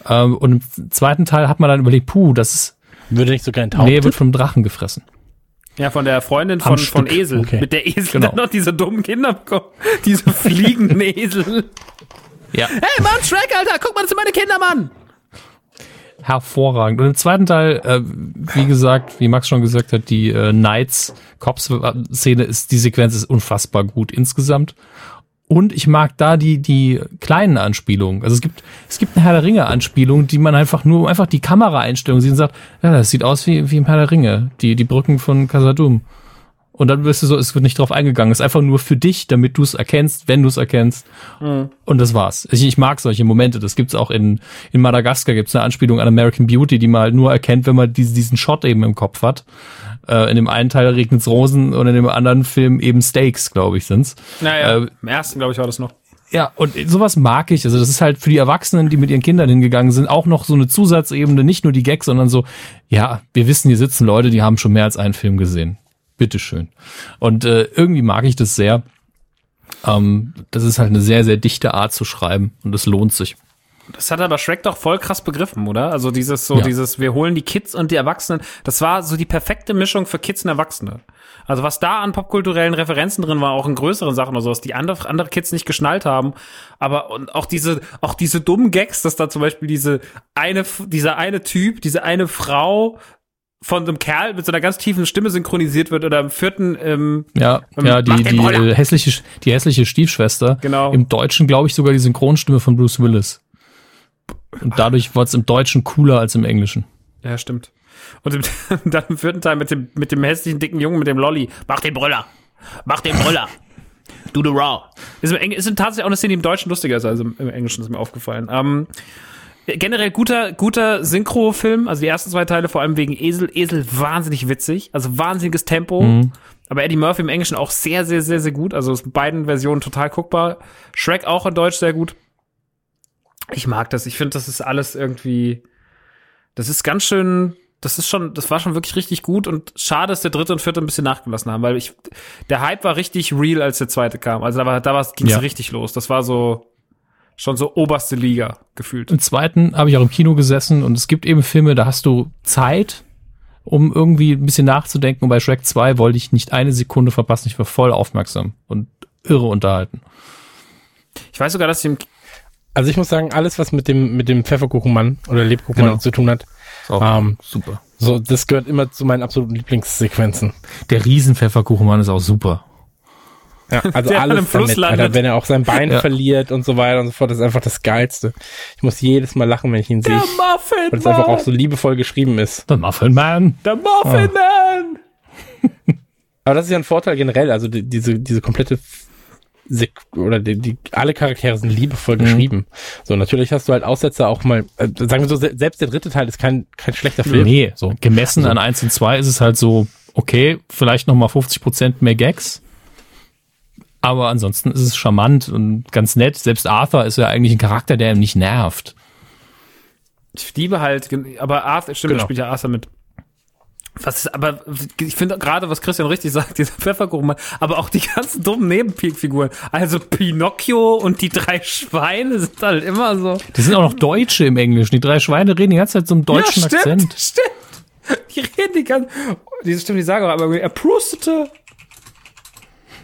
Ähm, und im zweiten Teil hat man dann überlegt, puh, das ist, Würde nicht sogar ein nee, wird vom Drachen gefressen. Ja, von der Freundin von, von. Esel. Okay. Mit der Esel Genau. dann noch diese dummen Kinder bekommen. Diese fliegenden Esel. Ja. Hey, Mann, Shrek, Alter, guck mal, das sind meine Kinder, Mann. Hervorragend. Und im zweiten Teil, äh, wie gesagt, wie Max schon gesagt hat, die äh, Knights Cops Szene ist, die Sequenz ist unfassbar gut insgesamt. Und ich mag da die, die kleinen Anspielungen. Also es gibt, es gibt eine Herr der Ringe Anspielung, die man einfach nur, einfach die Kameraeinstellung sieht und sagt, ja, das sieht aus wie, wie im Herr der Ringe. Die, die Brücken von Casadum. Und dann wirst du so, es wird nicht drauf eingegangen. Es ist einfach nur für dich, damit du es erkennst, wenn du es erkennst. Und das war's. Ich, ich mag solche Momente. Das gibt's auch in, in Madagaskar gibt's eine Anspielung an American Beauty, die man halt nur erkennt, wenn man diesen, diesen Shot eben im Kopf hat. Äh, in dem einen Teil regnet's Rosen und in dem anderen Film eben Steaks, glaube ich, sind's. Naja, Äh, im ersten, glaube ich, war das noch. Ja, und sowas mag ich. Also das ist halt für die Erwachsenen, die mit ihren Kindern hingegangen sind, auch noch so eine Zusatzebene, nicht nur die Gags, sondern so, ja, wir wissen, hier sitzen Leute, die haben schon mehr als einen Film gesehen. Bitteschön. Und äh, irgendwie mag ich das sehr. Ähm, das ist halt eine sehr, sehr dichte Art zu schreiben und es lohnt sich. Das hat aber Shrek doch voll krass begriffen, oder? Also dieses so, Ja. dieses, wir holen die Kids und die Erwachsenen. Das war so die perfekte Mischung für Kids und Erwachsene. Also was da an popkulturellen Referenzen drin war, auch in größeren Sachen oder sowas, die andere, andere Kids nicht geschnallt haben. Aber und auch diese, auch diese dummen Gags, dass da zum Beispiel diese eine, dieser eine Typ, diese eine Frau von so einem Kerl mit so einer ganz tiefen Stimme synchronisiert wird oder im vierten, ähm, Ja, Ähm, ja, die, die äh, hässliche, die hässliche Stiefschwester. Genau. Im Deutschen glaube ich sogar die Synchronstimme von Bruce Willis. Und dadurch war es im Deutschen cooler als im Englischen. Ja, stimmt. Und im, dann im vierten Teil mit dem, mit dem hässlichen, dicken Jungen, mit dem Lolly. Mach den Brüller. Mach den Brüller. Do the raw. Ist, im ist tatsächlich auch eine Szene, die im Deutschen lustiger ist als im, im Englischen, ist mir aufgefallen. Ähm, generell guter, guter Synchro-Film, also die ersten zwei Teile, vor allem wegen Esel. Esel wahnsinnig witzig, also wahnsinniges Tempo. Aber Eddie Murphy im Englischen auch sehr, sehr, sehr, sehr gut. Also ist in beiden Versionen total guckbar. Shrek auch in Deutsch sehr gut. Ich mag das. Ich finde, das ist alles irgendwie, das ist ganz schön, das ist schon, das war schon wirklich richtig gut und schade, dass der dritte und vierte ein bisschen nachgelassen haben, weil ich, der Hype war richtig real, als der zweite kam. Also da war, da ging es Ja. richtig los. Das war so, schon so oberste Liga gefühlt. Im zweiten habe ich auch im Kino gesessen und es gibt eben Filme, da hast du Zeit, um irgendwie ein bisschen nachzudenken. Und bei Shrek 2 wollte ich nicht eine Sekunde verpassen. Ich war voll aufmerksam und irre unterhalten. Ich weiß sogar, dass ich im, Also ich muss sagen, alles, was mit dem, mit dem Pfefferkuchenmann oder Lebkuchenmann Genau. zu tun hat, Ähm, super. so, das gehört immer zu meinen absoluten Lieblingssequenzen. Der Riesenpfefferkuchenmann ist auch super. Ja, also Der alles damit. Alter, wenn er auch sein Bein Ja. verliert und so weiter und so fort, das ist einfach das Geilste. Ich muss jedes Mal lachen, wenn ich ihn sehe, Muffin weil es einfach auch so liebevoll geschrieben ist. Der Muffin Man. der Muffin Man! Aber das ist ja ein Vorteil generell, also die, diese, diese komplette oder die, die, alle Charaktere sind liebevoll Mhm. geschrieben. So, natürlich hast du halt Aussetzer auch mal, äh, sagen wir so, se- selbst der dritte Teil ist kein, kein schlechter Film. Nee, so gemessen an 1 und 2 ist es halt so, okay, vielleicht noch mal 50 Prozent mehr Gags. Aber ansonsten ist es charmant und ganz nett. Selbst Arthur ist ja eigentlich ein Charakter, der ihm nicht nervt. Ich liebe halt, aber Arthur, stimmt, Genau. da spielt ja Arthur mit. Was ist, aber ich finde gerade, was Christian richtig sagt, dieser Pfefferkuchen, aber auch die ganzen dummen Nebenfiguren. Also Pinocchio und die drei Schweine sind halt immer so. Die sind auch noch Deutsche im Englischen. Die drei Schweine reden die ganze Zeit so einem deutschen ja, stimmt, Akzent. Stimmt. Die reden die ganze, diese stimmt, die sagen auch aber er prustete.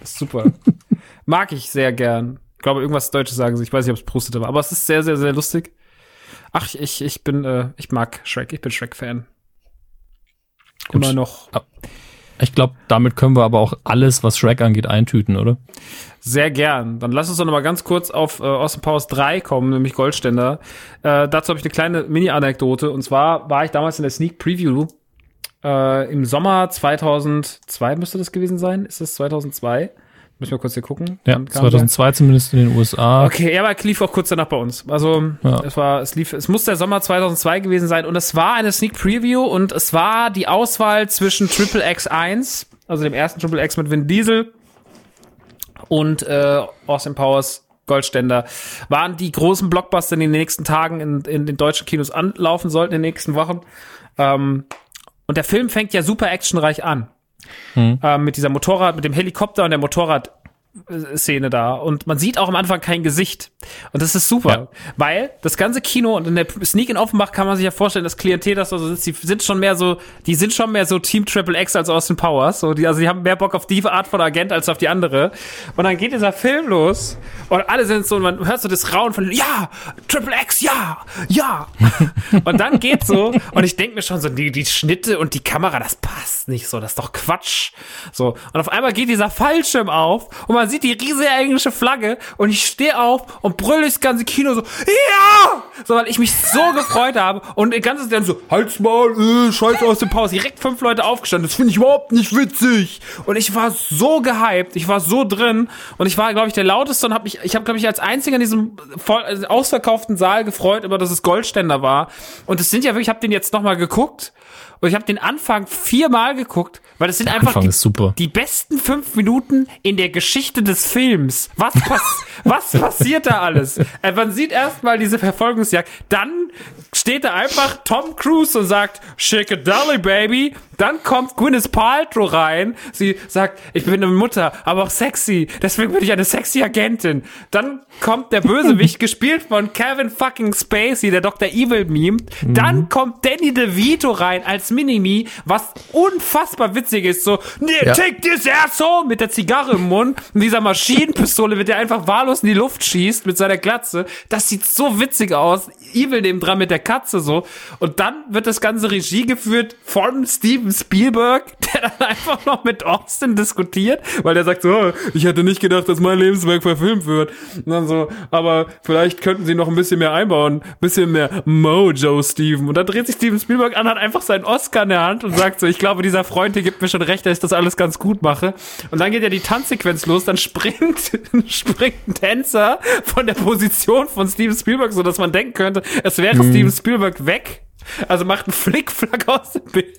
Ist super. Mag ich sehr gern. Ich glaube, irgendwas Deutsches sagen sie. Ich weiß nicht, ob es prustete war, aber es ist sehr, sehr, sehr lustig. Ach, ich, ich bin, äh, ich mag Shrek. Ich bin Shrek-Fan. Immer noch. Ich glaube, damit können wir aber auch alles, was Shrek angeht, eintüten, oder? Sehr gern. Dann lass uns doch noch mal ganz kurz auf äh, Austin Powers 3 kommen, nämlich Goldständer. Äh, dazu habe ich eine kleine Mini-Anekdote. Und zwar war ich damals in der Sneak Preview äh, im Sommer 2002 müsste das gewesen sein. Ist das 2002? Ich mal kurz hier gucken. Ja, Wann kam 2002 zumindest in den USA. Okay, ja, aber lief auch kurz danach bei uns. Also Ja. es war, es lief, es muss der Sommer 2002 gewesen sein und es war eine Sneak Preview und es war die Auswahl zwischen Triple X1, also dem ersten Triple X mit Vin Diesel und äh, Austin Powers Goldständer waren die großen Blockbuster, die in den nächsten Tagen in, in den deutschen Kinos anlaufen sollten in den nächsten Wochen. Ähm, und der Film fängt ja super actionreich an. Ähm, mit dieser Motorrad, mit dem Helikopter und der Motorrad Szene da. Und man sieht auch am Anfang kein Gesicht. Und das ist super, Ja. weil das ganze Kino und in der Sneak in Offenbach kann man sich ja vorstellen, das Klientel, das da so sitzt, die sind schon mehr so, die sind schon mehr so Team Triple X als Austin Powers, so die, also die haben mehr Bock auf die Art von Agent als auf die andere. Und dann geht dieser Film los und alle sind so und man hört so das Rauen von ja Triple X ja ja. Und dann geht so und ich denke mir schon so die die Schnitte und die Kamera, das passt nicht so, das ist doch Quatsch. So. Und auf einmal geht dieser Fallschirm auf und man sieht die riesige englische Flagge und ich stehe auf und brülle das ganze Kino so, ja! So, weil ich mich so gefreut habe und die ganze dann so, halt's mal, äh, scheiß aus dem Pause. Direkt fünf Leute aufgestanden. Das finde ich überhaupt nicht witzig. Und ich war so gehypt, ich war so drin und ich war, glaube ich, der lauteste und habe mich, ich habe, glaube ich, als einziger in diesem voll, also ausverkauften Saal gefreut, über dass es Goldständer war. Und es sind ja wirklich, ich habe den jetzt nochmal geguckt und ich habe den Anfang viermal geguckt, weil es sind einfach Anfang die, die besten fünf Minuten in der Geschichte des Films. Was, pass was passiert da alles? Äh, man sieht erstmal diese Verfolgungsjagd, dann steht da einfach Tom Cruise und sagt, Shake a Dolly, Baby. Dann kommt Gwyneth Paltrow rein. Sie sagt, ich bin eine Mutter, aber auch sexy. Deswegen bin ich eine sexy Agentin. Dann kommt der Bösewicht, gespielt von Kevin fucking Spacey, der Dr. Evil Meme. Dann kommt Danny DeVito rein als Minimi, was unfassbar witzig ist. So, nee, Ja. take this asshole mit der Zigarre im Mund und dieser Maschinenpistole, mit der er einfach wahllos in die Luft schießt mit seiner Glatze. Das sieht so witzig aus. Evil neben dran mit der Katze so. Und dann wird das ganze Regie geführt von Steven Spielberg, der dann einfach noch mit Austin diskutiert, weil der sagt so, "Oh, ich hätte nicht gedacht, dass mein Lebenswerk verfilmt wird. Und dann so, aber vielleicht könnten sie noch ein bisschen mehr einbauen, bisschen mehr Mojo, Steven. Und dann dreht sich Steven Spielberg an, hat einfach seinen Oscar in der Hand und sagt so, ich glaube, dieser Freund hier gibt mir schon recht, dass ich das alles ganz gut mache. Und dann geht ja die Tanzsequenz los, dann springt, springt ein Tänzer von der Position von Steven Spielberg, so dass man denken könnte, es wäre Steven Spielberg weg. Also macht einen Flickflack aus dem Bild.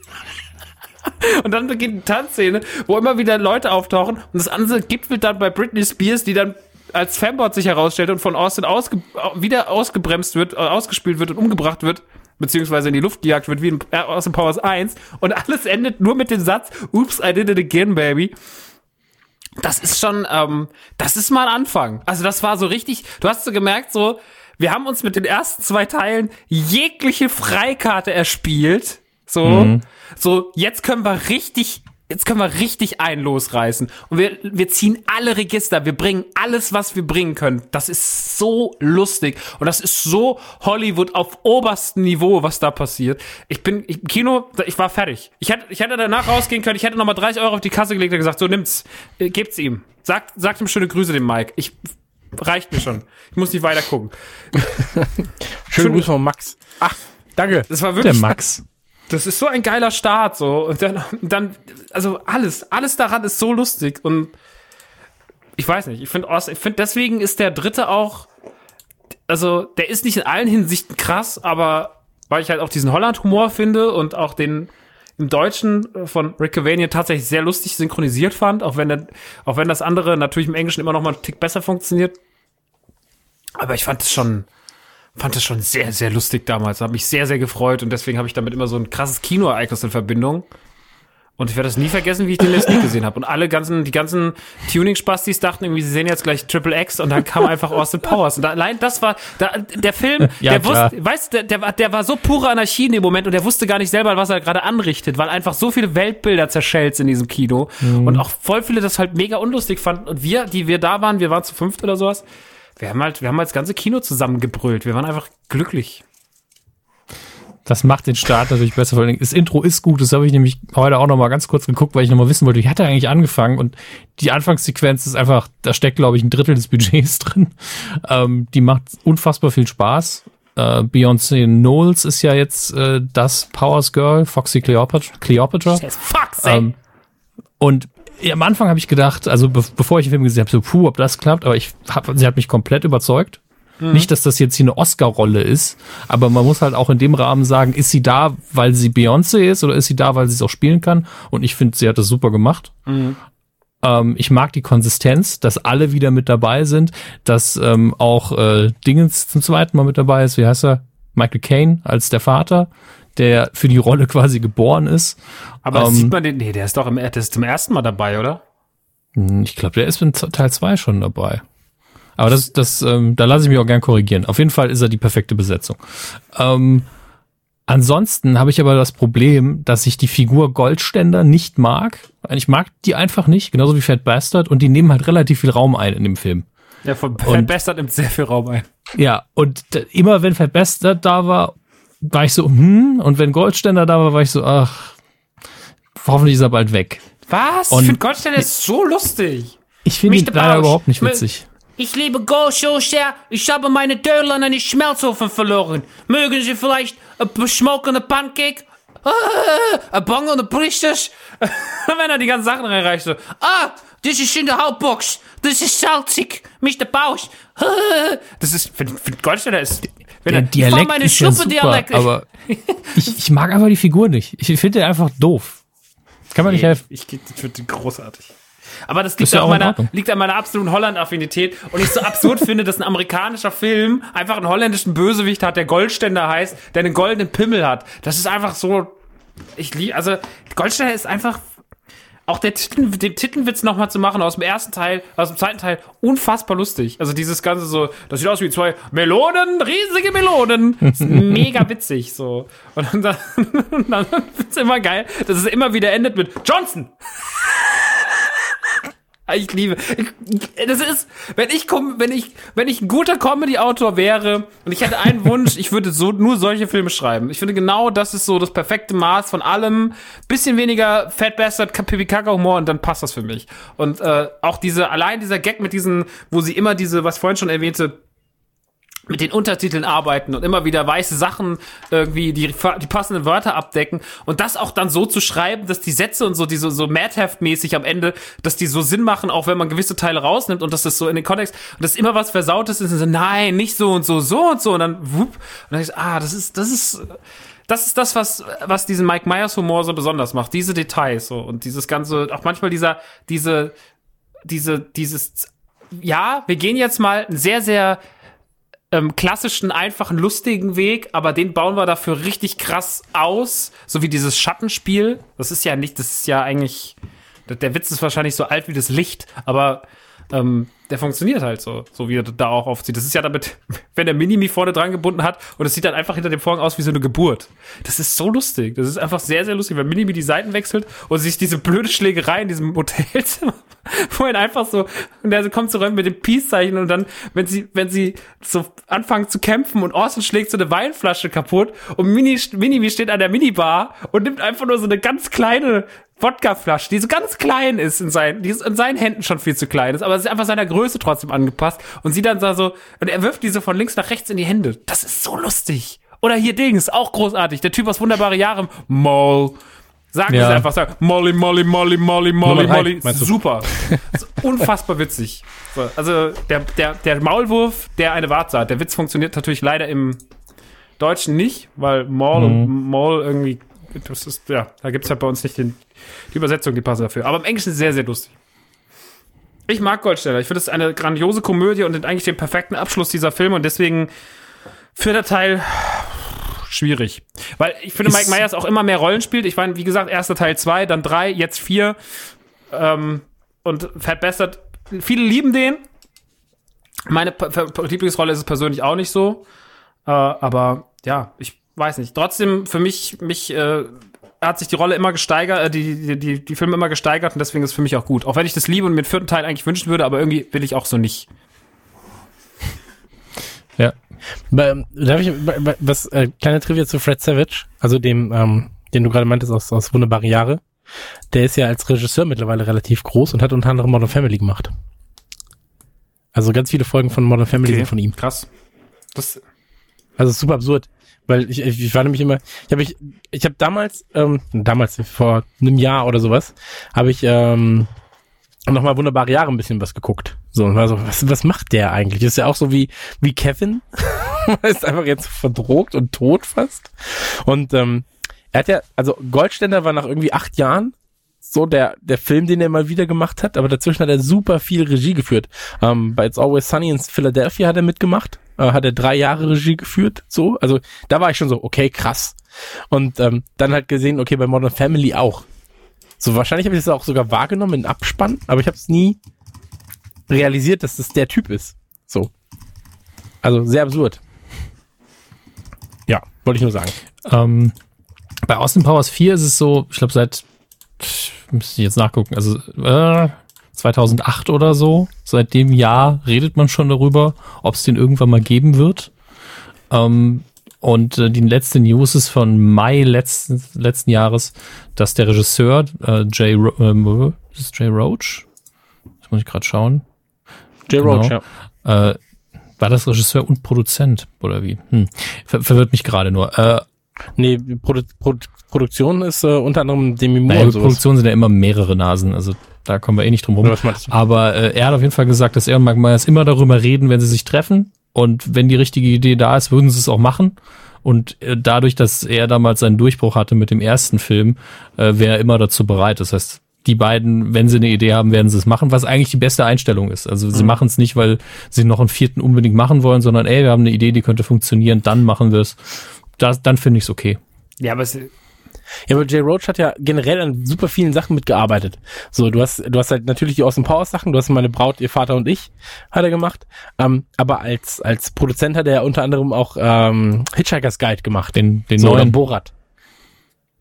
Und dann beginnt eine Tanzszene, wo immer wieder Leute auftauchen und das andere gipfelt dann bei Britney Spears, die dann als Fanbot sich herausstellt und von Austin ausge wieder ausgebremst wird, äh, ausgespielt wird und umgebracht wird, beziehungsweise in die Luft gejagt wird, wie in Austin Powers 1 und alles endet nur mit dem Satz, oops, I did it again, baby. Das ist schon, ähm, das ist mal ein Anfang. Also das war so richtig, du hast so gemerkt, so, wir haben uns mit den ersten zwei Teilen jegliche Freikarte erspielt. So, so, jetzt können wir richtig, jetzt können wir richtig einen losreißen. Und wir, wir ziehen alle Register, wir bringen alles, was wir bringen können. Das ist so lustig. Und das ist so Hollywood auf oberstem Niveau, was da passiert. Ich bin ich, im Kino, ich war fertig. Ich hätte, ich hätte danach rausgehen können, ich hätte nochmal 30 Euro auf die Kasse gelegt und gesagt, so nimm's, äh, gebt's ihm. Sagt, sagt ihm schöne Grüße dem Mike. Ich, reicht mir schon. Ich muss nicht weiter gucken. Schönen Gruß von Max. Ach, danke. Das war Der wirklich Max. Das ist so ein geiler Start, so. Und dann, dann, also alles, alles daran ist so lustig und ich weiß nicht, ich finde, ich finde, deswegen ist der dritte auch, also, der ist nicht in allen Hinsichten krass, aber weil ich halt auch diesen Holland-Humor finde und auch den im Deutschen äh, von Rick Cavanian tatsächlich sehr lustig synchronisiert fand, auch wenn, der, auch wenn das andere natürlich im Englischen immer noch mal einen Tick besser funktioniert. Aber ich fand es schon, fand es schon sehr, sehr lustig damals. Habe mich sehr, sehr gefreut und deswegen habe ich damit immer so ein krasses Kinoereignis in Verbindung. Und ich werde das nie vergessen, wie ich den letzten Sneak gesehen habe. Und alle ganzen, die ganzen Tuning-Spastis dachten irgendwie, sie sehen jetzt gleich Triple X und dann kam einfach Austin Powers. Und da, allein das war, da, der Film, Ja, der klar. wusste, weißt du, der, der, war- der war so pure Anarchie in dem Moment und der wusste gar nicht selber, was er gerade anrichtet, weil einfach so viele Weltbilder zerschellt in diesem Kino. Mhm. Und auch voll viele das halt mega unlustig fanden. Und wir, die wir da waren, wir waren zu fünft oder sowas, wir haben halt, wir haben halt das ganze Kino zusammengebrüllt. Wir waren einfach glücklich. Das macht den Start natürlich besser. Vor allem, das Intro ist gut. Das habe ich nämlich heute auch noch mal ganz kurz geguckt, weil ich noch mal wissen wollte, wie hat er eigentlich angefangen? Und die Anfangssequenz ist einfach, da steckt, glaube ich, ein Drittel des Budgets drin. Ähm, die macht unfassbar viel Spaß. Äh, Beyoncé Knowles ist ja jetzt äh, das Powers Girl, Foxy Cleopatra. Cleopatra. Sake. Ähm, und ja, am Anfang habe ich gedacht, also be bevor ich den Film gesehen habe, so, puh, ob das klappt, aber ich hab, sie hat mich komplett überzeugt. Nicht, dass das jetzt hier eine Oscar-Rolle ist, aber man muss halt auch in dem Rahmen sagen, ist sie da, weil sie Beyoncé ist oder ist sie da, weil sie es auch spielen kann? Und ich finde, sie hat das super gemacht. Ähm, ich mag die Konsistenz, dass alle wieder mit dabei sind, dass ähm, auch äh, Dingens zum zweiten Mal mit dabei ist. Wie heißt er? Michael Caine als der Vater, der für die Rolle quasi geboren ist. Aber ähm, sieht man den, nee, der ist doch im, der ist zum ersten Mal dabei, oder? Hm, Ich glaube, der ist in Teil 2 schon dabei. Aber das, das, ähm, da lasse ich mich auch gern korrigieren. Auf jeden Fall ist er die perfekte Besetzung. Ähm, ansonsten habe ich aber das Problem, dass ich die Figur Goldständer nicht mag. Ich mag die einfach nicht, genauso wie Fat Bastard, und die nehmen halt relativ viel Raum ein in dem Film. Ja, von Fat Bastard nimmt sehr viel Raum ein. Ja, und immer wenn Fat Bastard da war, war ich so, hm, und wenn Goldständer da war, war ich so, ach, hoffentlich ist er bald weg. Was? Und- ich finde Goldsteiner ist so lustig. Ich finde ihn leider überhaupt nicht witzig. Ich liebe Goldschulster. Ich habe meine Dödel an den Schmelzofen verloren. Mögen Sie vielleicht ein beschmokene Pancake? Ah, Ein Bong und ein Priesters? Wenn er die ganzen Sachen reinreicht, so. Ah, das ist in der Hauptbox. Das ist salzig. Mr. Bausch. Das ist, für, für Goldsteiner ist, wenn Der er, Dialekt meine ist ja super, Dialekt. aber ich, ich mag einfach die Figur nicht. Ich finde den einfach doof. Kann man nicht helfen. Ich, ich finde die großartig. Aber das liegt, ja an auch in meiner, liegt an meiner absoluten Holland-Affinität. Und ich so absurd finde, dass ein amerikanischer Film einfach einen holländischen Bösewicht hat, der Goldständer heißt, der einen goldenen Pimmel hat. Das ist einfach so. Ich liebe, also Goldständer ist einfach. Auch der Titel, den Titelwitz nochmal zu machen aus dem ersten Teil, aus dem zweiten Teil, unfassbar lustig. Also dieses ganze so, das sieht aus wie zwei Melonen, riesige Melonen. Mega witzig, so. Und dann, und dann ist immer geil, dass es immer wieder endet mit Johnson. Ich liebe. Das ist, wenn ich wenn ich, wenn ich ein guter Comedy-Autor wäre und ich hätte einen Wunsch, ich würde so nur solche Filme schreiben. Ich finde genau, das ist so das perfekte Maß von allem. Bisschen weniger Fat Bastard, Pipi Kaka Humor und dann passt das für mich. Und äh, auch diese, allein dieser Gag mit diesen, wo sie immer diese, was vorhin schon erwähnte, mit den Untertiteln arbeiten und immer wieder weiße Sachen irgendwie die, die passenden Wörter abdecken und das auch dann so zu schreiben, dass die Sätze und so, die so, so Madhaft-mäßig am Ende, dass die so Sinn machen, auch wenn man gewisse Teile rausnimmt und dass das so in den Kontext, und das immer was Versautes ist und so, nein, nicht so und so, so und so und dann, wupp, und dann ist, ah, das ist, das ist, das ist das, was, was diesen Mike Myers Humor so besonders macht, diese Details so und dieses ganze, auch manchmal dieser, diese, diese, dieses, ja, wir gehen jetzt mal einen sehr, sehr ähm, klassischen, einfachen, lustigen Weg, aber den bauen wir dafür richtig krass aus, so wie dieses Schattenspiel. Das ist ja nicht, das ist ja eigentlich, der Witz ist wahrscheinlich so alt wie das Licht, aber ähm, der funktioniert halt so, so wie er da auch aufzieht. Das ist ja damit, wenn der Minimi vorne dran gebunden hat und es sieht dann einfach hinter dem Vorhang aus wie so eine Geburt. Das ist so lustig. Das ist einfach sehr, sehr lustig, wenn Minimi die Seiten wechselt und sich diese blöde Schlägerei in diesem Hotelzimmer, wo er einfach so, und der kommt zurück mit dem Peace-Zeichen und dann, wenn sie, wenn sie so anfangen zu kämpfen und Orson schlägt so eine Weinflasche kaputt und Mini, Minimi steht an der Minibar und nimmt einfach nur so eine ganz kleine Wodkaflasche, die so ganz klein ist in seinen, die ist in seinen Händen schon viel zu klein ist, aber es ist einfach seiner trotzdem angepasst und sie dann so, und er wirft diese von links nach rechts in die Hände. Das ist so lustig. Oder hier Dings, auch großartig. Der Typ aus Wunderbare Jahre, Moll. Sagen Ja. es einfach, sagen, Molly, Molly, Molly, Molly, Molly, Molly. Super. Unfassbar witzig. So, also der, der, der Maulwurf, der eine Warze hat. Der Witz funktioniert natürlich leider im Deutschen nicht, weil Maul und Maul irgendwie, das ist, ja, da gibt's halt bei uns nicht den, die Übersetzung, die passen dafür. Aber im Englischen sehr, sehr lustig. Ich mag Goldsteller. Ich finde es eine grandiose Komödie und eigentlich den perfekten Abschluss dieser Filme und deswegen vierter Teil schwierig. Weil ich finde, Mike Myers auch immer mehr Rollen spielt. Ich meine, wie gesagt, erster Teil zwei, dann drei, jetzt vier. Ähm, und Fat Bastard, viele lieben den. Meine Lieblingsrolle ist es persönlich auch nicht so. Äh, aber ja, ich weiß nicht. Trotzdem, für mich, mich äh, hat sich die Rolle immer gesteigert, äh, die, die, die, Filme immer gesteigert und deswegen ist es für mich auch gut. Auch wenn ich das liebe und mir den vierten Teil eigentlich wünschen würde, aber irgendwie will ich auch so nicht. Ja. Bei- Darf ich, was, äh, kleine Trivia zu Fred Savage, also dem, ähm, den du gerade meintest aus, aus Wunderbare Jahre. Der ist ja als Regisseur mittlerweile relativ groß und hat unter anderem Modern Family gemacht. Also ganz viele Folgen von Modern Family sind von ihm. Krass. Das, Also super absurd, weil ich, ich, ich war nämlich immer, ich habe ich, ich habe damals, ähm, damals vor einem Jahr oder sowas, habe ich ähm, nochmal wunderbare Jahre ein bisschen was geguckt. So und war so, was, was macht der eigentlich? Ist ja auch so wie wie Kevin, ist einfach jetzt verdrogt und tot fast. Und ähm, er hat ja, also Goldständer war nach irgendwie acht Jahren so der, der Film, den er mal wieder gemacht hat, aber dazwischen hat er super viel Regie geführt. Ähm, bei It's Always Sunny in Philadelphia hat er mitgemacht, äh, hat er drei Jahre Regie geführt, so, also da war ich schon so, okay, krass. Und ähm, dann halt gesehen, okay, bei Modern Family auch. So, wahrscheinlich habe ich das auch sogar wahrgenommen in Abspann, aber ich habe es nie realisiert, dass das der Typ ist. So. Also sehr absurd. Ja, wollte ich nur sagen. Ähm, bei Austin Powers 4 ist es so, ich glaube seit, müsste ich jetzt nachgucken, also äh, 2008 oder so, seit dem Jahr redet man schon darüber, ob es den irgendwann mal geben wird. Ähm, und äh, die letzte News ist von Mai letzten, letzten Jahres, dass der Regisseur äh, Jay, Ro ähm, ist Jay Roach? Das muss ich gerade schauen. Jay Genau. Roach, ja. Äh, war das Regisseur und Produzent oder wie? Hm. Ver verwirrt mich gerade nur. Äh, Nee, Produ Produ Produktion ist äh, unter anderem Demi Moore Naja. Produktion sind ja immer mehrere Nasen, also da kommen wir eh nicht drum rum. Aber äh, er hat auf jeden Fall gesagt, dass er und Mike Myers immer darüber reden, wenn sie sich treffen. Und wenn die richtige Idee da ist, würden sie es auch machen. Und äh, dadurch, dass er damals seinen Durchbruch hatte mit dem ersten Film, äh, wäre er immer dazu bereit. Das heißt, die beiden, wenn sie eine Idee haben, werden sie es machen, was eigentlich die beste Einstellung ist. Also sie machen es nicht, weil sie noch einen vierten unbedingt machen wollen, sondern ey, wir haben eine Idee, die könnte funktionieren, dann machen wir es. Das, dann finde ich es okay. ja, aber es, Ja, aber Jay Roach hat ja generell an super vielen Sachen mitgearbeitet. So, du hast, du hast halt natürlich die Austin Powers Sachen, du hast meine Braut, ihr Vater und ich, hat er gemacht. Ähm, aber als, als Produzent hat er ja unter anderem auch ähm, Hitchhiker's Guide gemacht. Den, den so, neuen. Borat.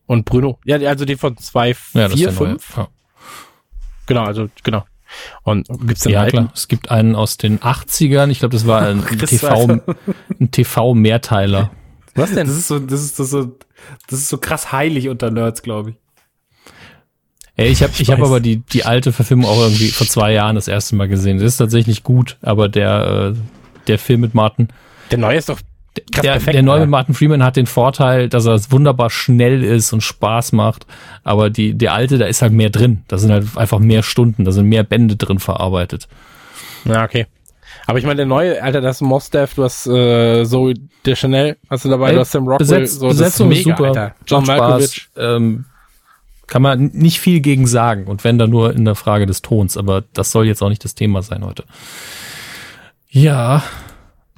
Und Bruno. Ja, also die von zwei, Ja, vier, fünf. Ja. Genau, also, genau. Und gibt's den Ja, alten? klar. Es gibt einen aus den 80ern. Ich glaube, das war ein TV, ein TV-Mehrteiler. Was denn? das ist so, das ist das so, das ist so krass heilig unter Nerds, glaube ich. Ey, ich habe ich hab weiß. aber die, die alte Verfilmung auch irgendwie vor zwei Jahren das erste Mal gesehen. Das ist tatsächlich gut, aber der, äh, der Film mit Martin, Der neue ist doch krass der, perfekt. der neue mit Martin Freeman hat den Vorteil, dass er wunderbar schnell ist und Spaß macht. Aber die, der alte, da ist halt mehr drin. Da sind halt einfach mehr Stunden, da sind mehr Bände drin verarbeitet. Ja, okay. Aber ich meine, der neue, Alter, das ist Mos Def, du hast äh, Zoe Deschanel, hast du dabei, Ey, du hast Sam Rockwell, Besetz, so, das Besetzung ist super. Alter. John Malkovich. Ähm, kann man nicht viel gegen sagen. Und wenn dann nur in der Frage des Tons. Aber das soll jetzt auch nicht das Thema sein heute. Ja.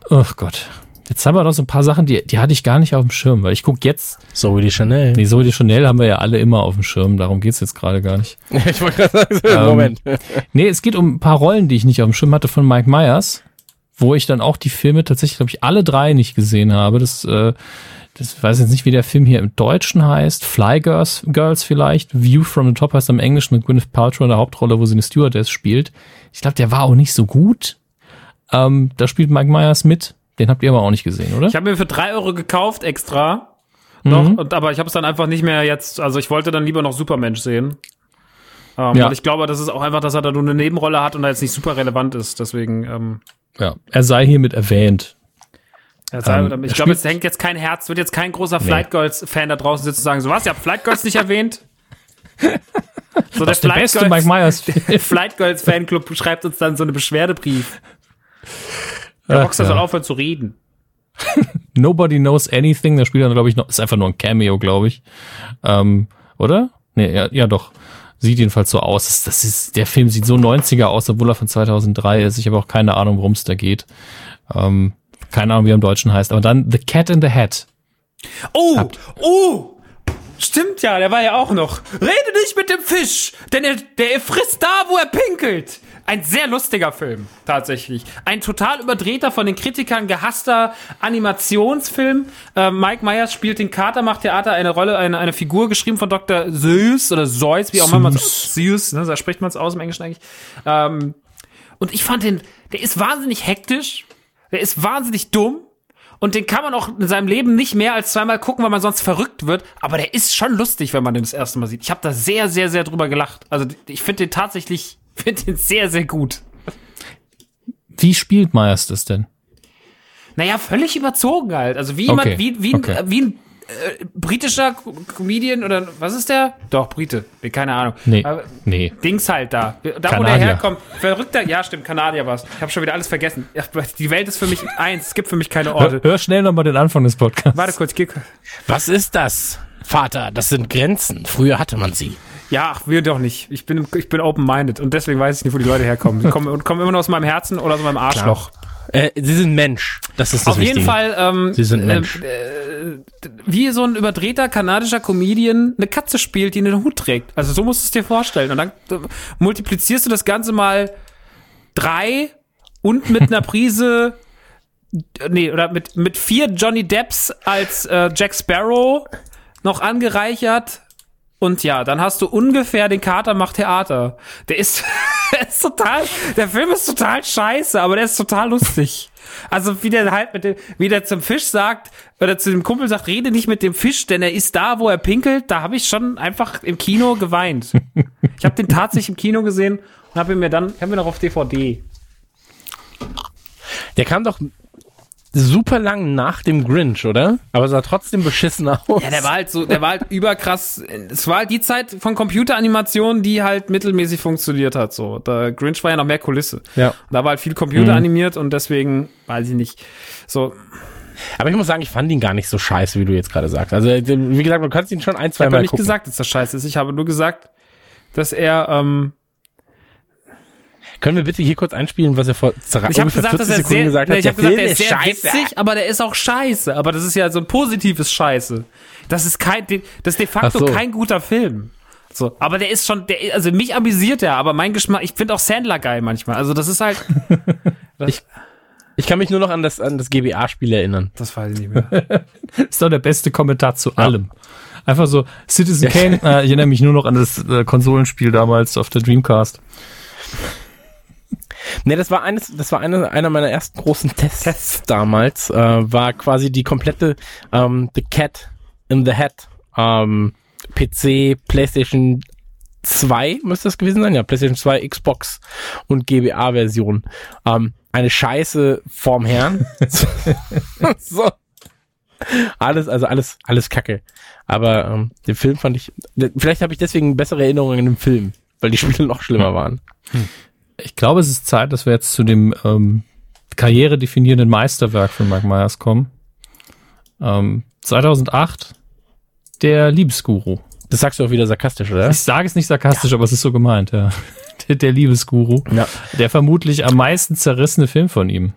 Oh Gott. Jetzt haben wir noch so ein paar Sachen, die, die hatte ich gar nicht auf dem Schirm, weil ich guck jetzt, Zoe Deschanel. nee, so die Chanel haben wir ja alle immer auf dem Schirm, darum geht's jetzt gerade gar nicht. ich wollte gerade sagen, so, Ähm, Moment. Nee, es geht um ein paar Rollen, die ich nicht auf dem Schirm hatte von Mike Myers, wo ich dann auch die Filme tatsächlich, glaube ich, alle drei nicht gesehen habe. Das, äh, das weiß jetzt nicht, wie der Film hier im Deutschen heißt. Fly Girls, Girls vielleicht. View from the Top heißt am Englischen mit Gwyneth Paltrow in der Hauptrolle, wo sie eine Stewardess spielt. Ich glaube, der war auch nicht so gut. Ähm, da spielt Mike Myers mit. Den habt ihr aber auch nicht gesehen, oder? Ich habe mir für drei Euro gekauft extra. Noch, und, aber ich habe es dann einfach nicht mehr jetzt, also ich wollte dann lieber noch Supermensch sehen. Ähm, Ja. Und ich glaube, das ist auch einfach, dass er da nur eine Nebenrolle hat und da jetzt nicht super relevant ist. Deswegen, ähm, ja. Er sei hiermit erwähnt. ja, Ähm, ich er glaube, es hängt jetzt kein Herz, wird jetzt kein großer Flight Girls-Fan da draußen sitzen und sagen, so was, ihr habt Flight Girls nicht erwähnt? So, Das ist der beste Mike Myers der Flight Girls Fanclub schreibt uns dann so eine Beschwerdebrief. Der Rockstar ja. soll aufhören zu reden. Nobody Knows Anything, da spielt er, glaube ich, noch, ist einfach nur ein Cameo, glaube ich. Ähm, oder? Nee, ja, ja doch. Sieht jedenfalls so aus. Das, das ist, der Film sieht so 90er aus, obwohl er von 2003 ist. Ich habe auch keine Ahnung, worum es da geht. Ähm, keine Ahnung, wie er im Deutschen heißt. Aber dann The Cat in the Hat Oh, oh, stimmt ja, der war ja auch noch. Rede nicht mit dem Fisch, denn er, der frisst da, wo er pinkelt. Ein sehr lustiger Film, tatsächlich. Ein total überdrehter, von den Kritikern gehasster Animationsfilm. Äh, Mike Myers spielt den Kater, macht Theater eine Rolle, eine, eine Figur geschrieben von Dr. Seuss oder Seuss, wie auch immer man es Seuss, ne, da spricht man es aus im Englischen eigentlich. Ähm, und ich fand den, der ist wahnsinnig hektisch, der ist wahnsinnig dumm und den kann man auch in seinem Leben nicht mehr als zweimal gucken, weil man sonst verrückt wird. Aber der ist schon lustig, wenn man den das erste Mal sieht. Ich habe da sehr, sehr, sehr drüber gelacht. Also ich finde den tatsächlich, finde den sehr, sehr gut. Wie spielt Myers das denn? Naja, völlig überzogen halt. Also wie Okay, jemand, wie, wie, ein, okay. wie ein äh, britischer Co- Comedian oder was ist der? Doch, Brite. Nee, keine Ahnung. Nee, Aber nee. Dings halt da. Da, wo der Kanadier. herkommt. Verrückter, ja, stimmt, Kanadier war's. Ich habe schon wieder alles vergessen. Ja, Die Welt ist für mich eins. Es gibt für mich keine Orte. Hör, hör schnell nochmal den Anfang des Podcasts. Warte kurz, geh. Was ist das? Vater, das sind Grenzen. Früher hatte man sie. Ja, ach, wir doch nicht. Ich bin, ich bin open-minded und deswegen weiß ich nicht, wo die Leute herkommen. Die kommen, kommen immer nur aus meinem Herzen oder aus meinem Arschloch. Äh, sie sind Mensch. Das ist das Auf jeden Wichtige. Fall, ähm, Sie sind Mensch. äh, wie so ein überdrehter kanadischer Comedian eine Katze spielt, die einen Hut trägt. Also so musst du es dir vorstellen. Und dann äh, multiplizierst du das Ganze mal drei und mit einer Prise, nee, oder mit, mit vier Johnny Depps als äh, Jack Sparrow noch angereichert. Und ja, dann hast du ungefähr den Kater macht Theater. Der ist, der ist total, der Film ist total scheiße, aber der ist total lustig. Also wie der halt mit dem, wie der zum Fisch sagt, oder zu dem Kumpel sagt, rede nicht mit dem Fisch, denn er ist da, wo er pinkelt. Da habe ich schon einfach im Kino geweint. Ich habe den tatsächlich im Kino gesehen und habe ihn mir dann, ich habe ihn noch auf DVD. Der kam doch super lang nach dem Grinch, oder? Aber sah trotzdem beschissen aus. Ja, der war halt so, der war halt überkrass. Es war halt die Zeit von Computeranimationen, die halt mittelmäßig funktioniert hat. So, der Grinch war ja noch mehr Kulisse. Ja. Da war halt viel Computer animiert und deswegen weiß ich nicht. So, Aber ich muss sagen, ich fand ihn gar nicht so scheiße, wie du jetzt gerade sagst. Also, äh, wie gesagt, du kannst ihn schon ein, ich zwei habe Mal nicht gucken. gesagt, dass das scheiße ist. Ich habe nur gesagt, dass er. Ähm, Können wir bitte hier kurz einspielen, was er vor ich ungefähr gesagt, dass 40 er Sekunden sehr. gesagt hat? ich habe Der gesagt, er Film ist sehr scheiße. witzig, aber der ist auch scheiße. Aber das ist ja so ein positives Scheiße. Das ist kein, das ist de facto so. kein guter Film. So, aber der ist schon, der, also mich amüsiert er, aber mein Geschmack, ich finde auch Sandler geil manchmal. Also das ist halt, Ich kann mich nur noch an das, an das GBA-Spiel erinnern. das weiß ich nicht mehr. ist doch der beste Kommentar zu allem. Einfach so, Citizen Kane, äh, ich erinnere mich nur noch an das äh, Konsolenspiel damals auf der Dreamcast. Nee, das war eines, das war eine, einer meiner ersten großen Tests, damals, äh, war quasi die komplette ähm, The Cat in the Hat ähm, PC, PlayStation 2 müsste es gewesen sein, ja, PlayStation 2, Xbox und GBA-Version. Ähm, eine Scheiße vorm Herrn. so. Alles, also alles, alles Kacke. Aber ähm, den Film fand ich, vielleicht habe ich deswegen bessere Erinnerungen an den Film, weil die Spiele noch schlimmer waren. Ich glaube, es ist Zeit, dass wir jetzt zu dem ähm, karrieredefinierenden Meisterwerk von Mike Myers kommen. Ähm, 2008, der Liebesguru. Das sagst du auch wieder sarkastisch, oder? Ich sage es nicht sarkastisch, aber es ist so gemeint, ja. Der, der Liebesguru. Ja. Der vermutlich am meisten zerrissene Film von ihm.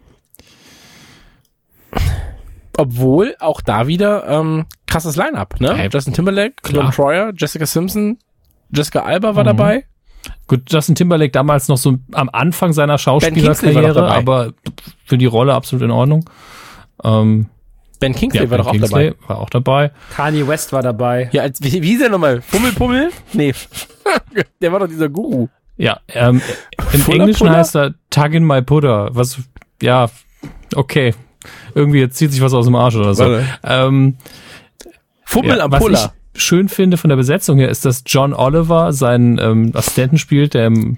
Obwohl auch da wieder ähm, krasses Line-Up, ne? Hey, Justin Timberlake. John Troyer, Jessica Simpson, Jessica Alba war Mhm. dabei. Gut, Justin Timberlake damals noch so am Anfang seiner Schauspielerkarriere, aber für die Rolle absolut in Ordnung. Ähm, Ben Kingsley ja, war doch auch Ben Kingsley dabei. war auch dabei. Kanye West war dabei. Ja, als, wie, wie ist der nochmal? Fummelpummel? Nee. der war doch dieser Guru. Ja, ähm, im Fuller Englischen Puller? heißt er Tug in my Butter. Was, ja, okay. Irgendwie jetzt zieht sich was aus dem Arsch oder so. Warte. Ähm, Fummel ja, am Puller. Schön finde von der Besetzung her, ist, dass John Oliver seinen ähm, Assistenten spielt, der im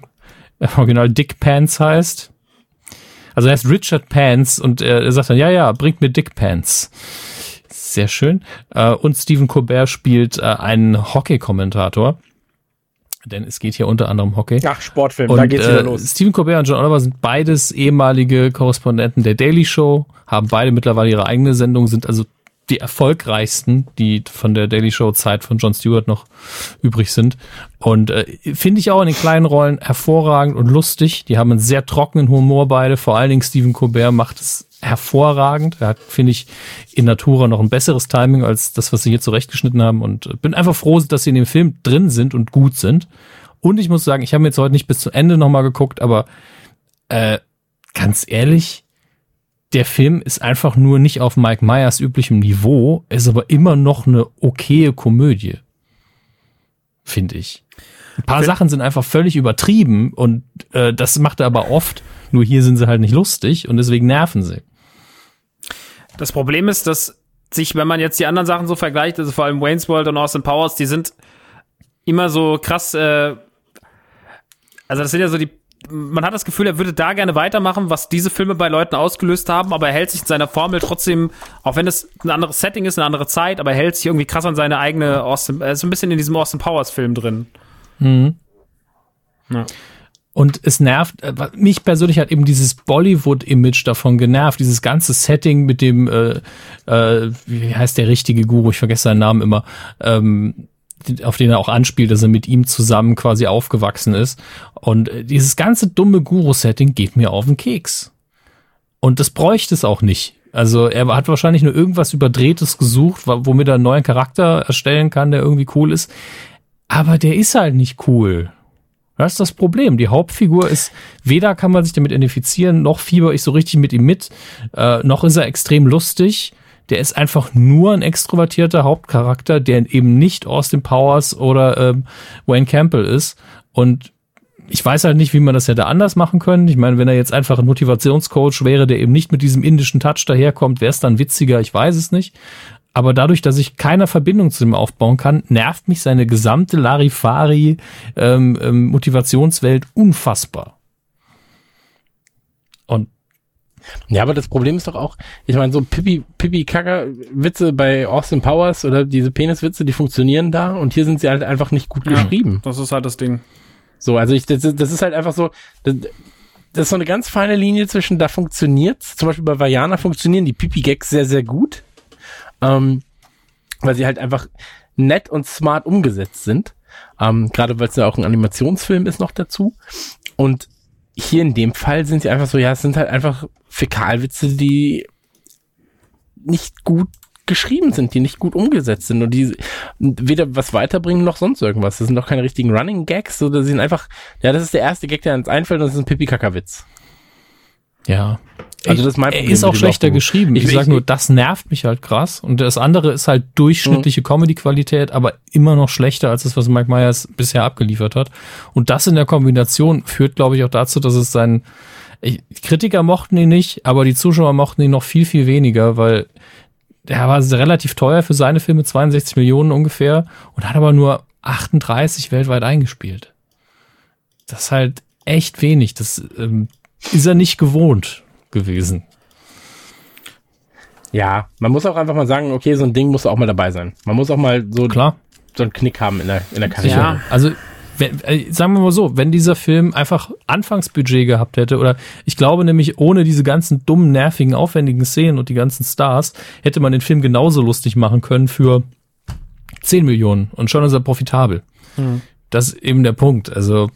Original Dick Pants heißt. Also er heißt Richard Pants und er, er sagt dann, ja, ja, bringt mir Dick Pants. Sehr schön. Äh, und Stephen Colbert spielt äh, einen Hockey-Kommentator. Denn es geht hier unter anderem Hockey. Ach, Sportfilm, Und da geht's wieder äh, los. Stephen Colbert und John Oliver sind beides ehemalige Korrespondenten der Daily Show, haben beide mittlerweile ihre eigene Sendung, sind also die erfolgreichsten, die von der Daily Show Zeit von Jon Stewart noch übrig sind. Und äh, finde ich auch in den kleinen Rollen hervorragend und lustig. Die haben einen sehr trockenen Humor beide. Vor allen Dingen Stephen Colbert macht es hervorragend. Er hat, finde ich, in Natura noch ein besseres Timing als das, was sie hier zurechtgeschnitten haben. Und äh, bin einfach froh, dass sie in dem Film drin sind und gut sind. Und ich muss sagen, ich habe mir jetzt heute nicht bis zum Ende nochmal geguckt, aber äh, ganz ehrlich, der Film ist einfach nur nicht auf Mike Myers üblichem Niveau, ist aber immer noch eine okaye Komödie. Finde ich. Ein paar Sachen sind einfach völlig übertrieben und äh, das macht er aber oft. Nur hier sind sie halt nicht lustig und deswegen nerven sie. Das Problem ist, dass sich, wenn man jetzt die anderen Sachen so vergleicht, also vor allem Wayne's World und Austin Powers, die sind immer so krass, äh, also das sind ja so die, man hat das Gefühl, er würde da gerne weitermachen, was diese Filme bei Leuten ausgelöst haben, aber er hält sich in seiner Formel trotzdem, auch wenn es ein anderes Setting ist, eine andere Zeit, aber er hält sich irgendwie krass an seine eigene Austin, er ist so ein bisschen in diesem Austin Powers Film drin. Mhm. Ja. Und es nervt, äh, mich persönlich hat eben dieses Bollywood-Image davon genervt, dieses ganze Setting mit dem, äh, äh, wie heißt der richtige Guru, ich vergesse seinen Namen immer, ähm, auf den er auch anspielt, dass er mit ihm zusammen quasi aufgewachsen ist. Und äh, dieses ganze dumme Guru-Setting geht mir auf den Keks. Und das bräuchte es auch nicht. Also er hat wahrscheinlich nur irgendwas Überdrehtes gesucht, womit er einen neuen Charakter erstellen kann, der irgendwie cool ist. Aber der ist halt nicht cool. Das ist das Problem. Die Hauptfigur ist, weder kann man sich damit identifizieren, noch fieber ich so richtig mit ihm mit, äh, noch ist er extrem lustig. Der ist einfach nur ein extrovertierter Hauptcharakter, der eben nicht Austin Powers oder ähm, Wayne Campbell ist. Und ich weiß halt nicht, wie man das hätte anders machen können. Ich meine, wenn er jetzt einfach ein Motivationscoach wäre, der eben nicht mit diesem indischen Touch daherkommt, wäre es dann witziger, ich weiß es nicht. Aber dadurch, dass ich keine Verbindung zu ihm aufbauen kann, nervt mich seine gesamte Larifari ähm, ähm, Motivationswelt unfassbar. Und Ja, aber das Problem ist doch auch, ich meine, so Pipi, Pipi Kacker Witze bei Austin Powers oder diese Peniswitze, die funktionieren da und hier sind sie halt einfach nicht gut geschrieben. Das ist halt das Ding. So, also ich, das, ist- das ist halt einfach so, das, das ist so eine ganz feine Linie zwischen, da funktioniert's, zum Beispiel bei Vajana funktionieren die Pipi-Gags sehr, sehr gut, ähm, weil sie halt einfach nett und smart umgesetzt sind, ähm, gerade weil es ja auch ein Animationsfilm ist noch dazu und hier in dem Fall sind sie einfach so, ja, es sind halt einfach Fäkalwitze, die nicht gut geschrieben sind, die nicht gut umgesetzt sind und die weder was weiterbringen noch sonst irgendwas. Das sind doch keine richtigen Running Gags, oder sie sind einfach, ja, das ist der erste Gag, der uns einfällt und das ist ein Pipi-Kaka-Witz. ja. Also das ist mein er Problem ist auch schlechter Aufbau. geschrieben. Ich, Ich- sag ich- nur, das nervt mich halt krass. Und das andere ist halt Mhm. durchschnittliche Comedy-Qualität, aber immer noch schlechter als das, was Mike Myers bisher abgeliefert hat. Und das in der Kombination führt, glaube ich, auch dazu, dass es sein, ich, Kritiker mochten ihn nicht, aber die Zuschauer mochten ihn noch viel, viel weniger, weil der war relativ teuer für seine Filme, 62 Millionen ungefähr, und hat aber nur 38 weltweit eingespielt. Das ist halt echt wenig. Das ähm, ist er nicht gewohnt gewesen. Ja, man muss auch einfach mal sagen, okay, so ein Ding muss auch mal dabei sein. Man muss auch mal so, Klar. so einen Knick haben in der, in der Karriere. Ja. Also, wenn, äh, sagen wir mal so, wenn dieser Film einfach Anfangsbudget gehabt hätte, oder ich glaube nämlich, ohne diese ganzen dummen, nervigen, aufwendigen Szenen und die ganzen Stars, hätte man den Film genauso lustig machen können für 10 Millionen und schon ist er profitabel. Das ist eben der Punkt. Also,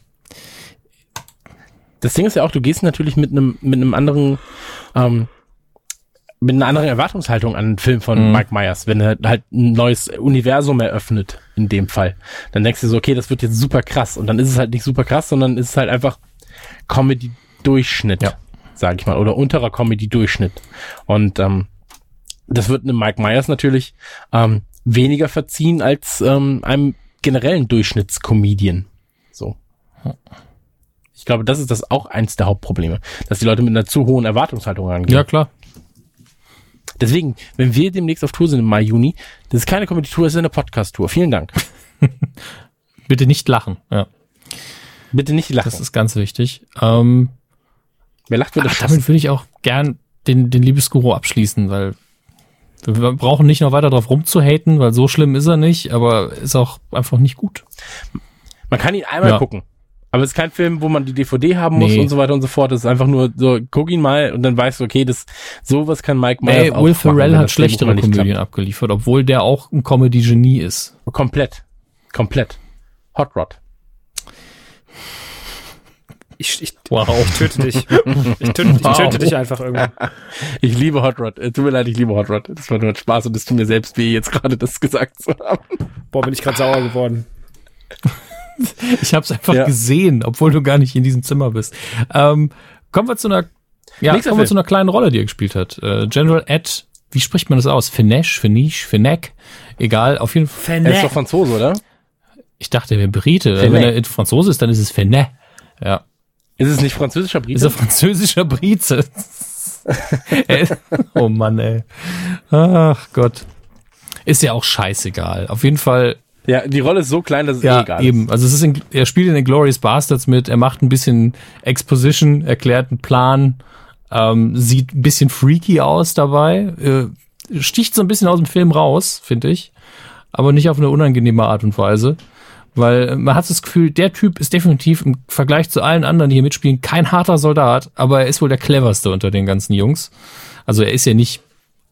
Das Ding ist ja auch, du gehst natürlich mit einem, mit einem anderen, ähm, mit einer anderen Erwartungshaltung an einen Film von Mhm. Mike Myers, wenn er halt ein neues Universum eröffnet, in dem Fall. Dann denkst du so, okay, das wird jetzt super krass. Und dann ist es halt nicht super krass, sondern ist es halt einfach Comedy-Durchschnitt, Ja. sag ich mal, oder unterer Comedy-Durchschnitt. Und ähm, das wird einem Mike Myers natürlich ähm, weniger verziehen als ähm, einem generellen Durchschnittscomedian. So. Ich glaube, das ist das auch eins der Hauptprobleme, dass die Leute mit einer zu hohen Erwartungshaltung rangehen. ja klar. Deswegen, wenn wir demnächst auf Tour sind im Mai, Juni, das ist keine Comedy-Tour, das ist eine Podcast-Tour. Vielen Dank. Bitte nicht lachen. Ja, Bitte nicht lachen. das ist ganz wichtig. Ähm, Wer lacht, wird Ach, erschossen. damit würde ich auch gern den, den Liebesguru abschließen, weil wir brauchen nicht noch weiter drauf rumzuhaten, weil so schlimm ist er nicht, aber ist auch einfach nicht gut. Man kann ihn einmal Ja. gucken. Aber es ist kein Film, wo man die DVD haben muss Nee. und so weiter und so fort. Es ist einfach nur so, guck ihn mal und dann weißt du, okay, das, sowas kann Mike Myers Ey, auch Will machen, Ferrell hat schlechtere Komödien abgeliefert, obwohl der auch ein Comedy-Genie ist. Komplett. Komplett. Hot Rod. Ich, ich, Wow. ich töte dich. Ich töte, ich Wow. töte dich einfach irgendwann. Ich liebe Hot Rod. Äh, Tut mir leid, ich liebe Hot Rod. Das war nur ein Spaß und es tut mir selbst weh, jetzt gerade das gesagt zu haben. Boah, bin ich gerade sauer geworden. Ich habe es einfach Ja. gesehen, obwohl du gar nicht in diesem Zimmer bist. Ähm, kommen wir zu einer, ja, Nächster kommen wir Film. zu einer kleinen Rolle, die er gespielt hat. Äh, General Ed, wie spricht man das aus? Finesh, Finish, Finneck? Egal, auf jeden Fall. Er ist doch Franzose, oder? Ich dachte, er wäre Brite. Finet. Wenn er Franzose ist, dann ist es Fenet. Ja. Ist es nicht französischer Brite? Ist er französischer Brite? Oh Mann, ey. Ach Gott. Ist ja auch scheißegal. Auf jeden Fall ja, die Rolle ist so klein, dass es eh Ja, egal eben. Also es ist in, er spielt in den Glorious Bastards mit, er macht ein bisschen Exposition, erklärt einen Plan, ähm, sieht ein bisschen freaky aus dabei, äh, sticht so ein bisschen aus dem Film raus, finde ich, aber nicht auf eine unangenehme Art und Weise, weil man hat das Gefühl, der Typ ist definitiv im Vergleich zu allen anderen, die hier mitspielen, kein harter Soldat, aber er ist wohl der cleverste unter den ganzen Jungs. Also er ist ja nicht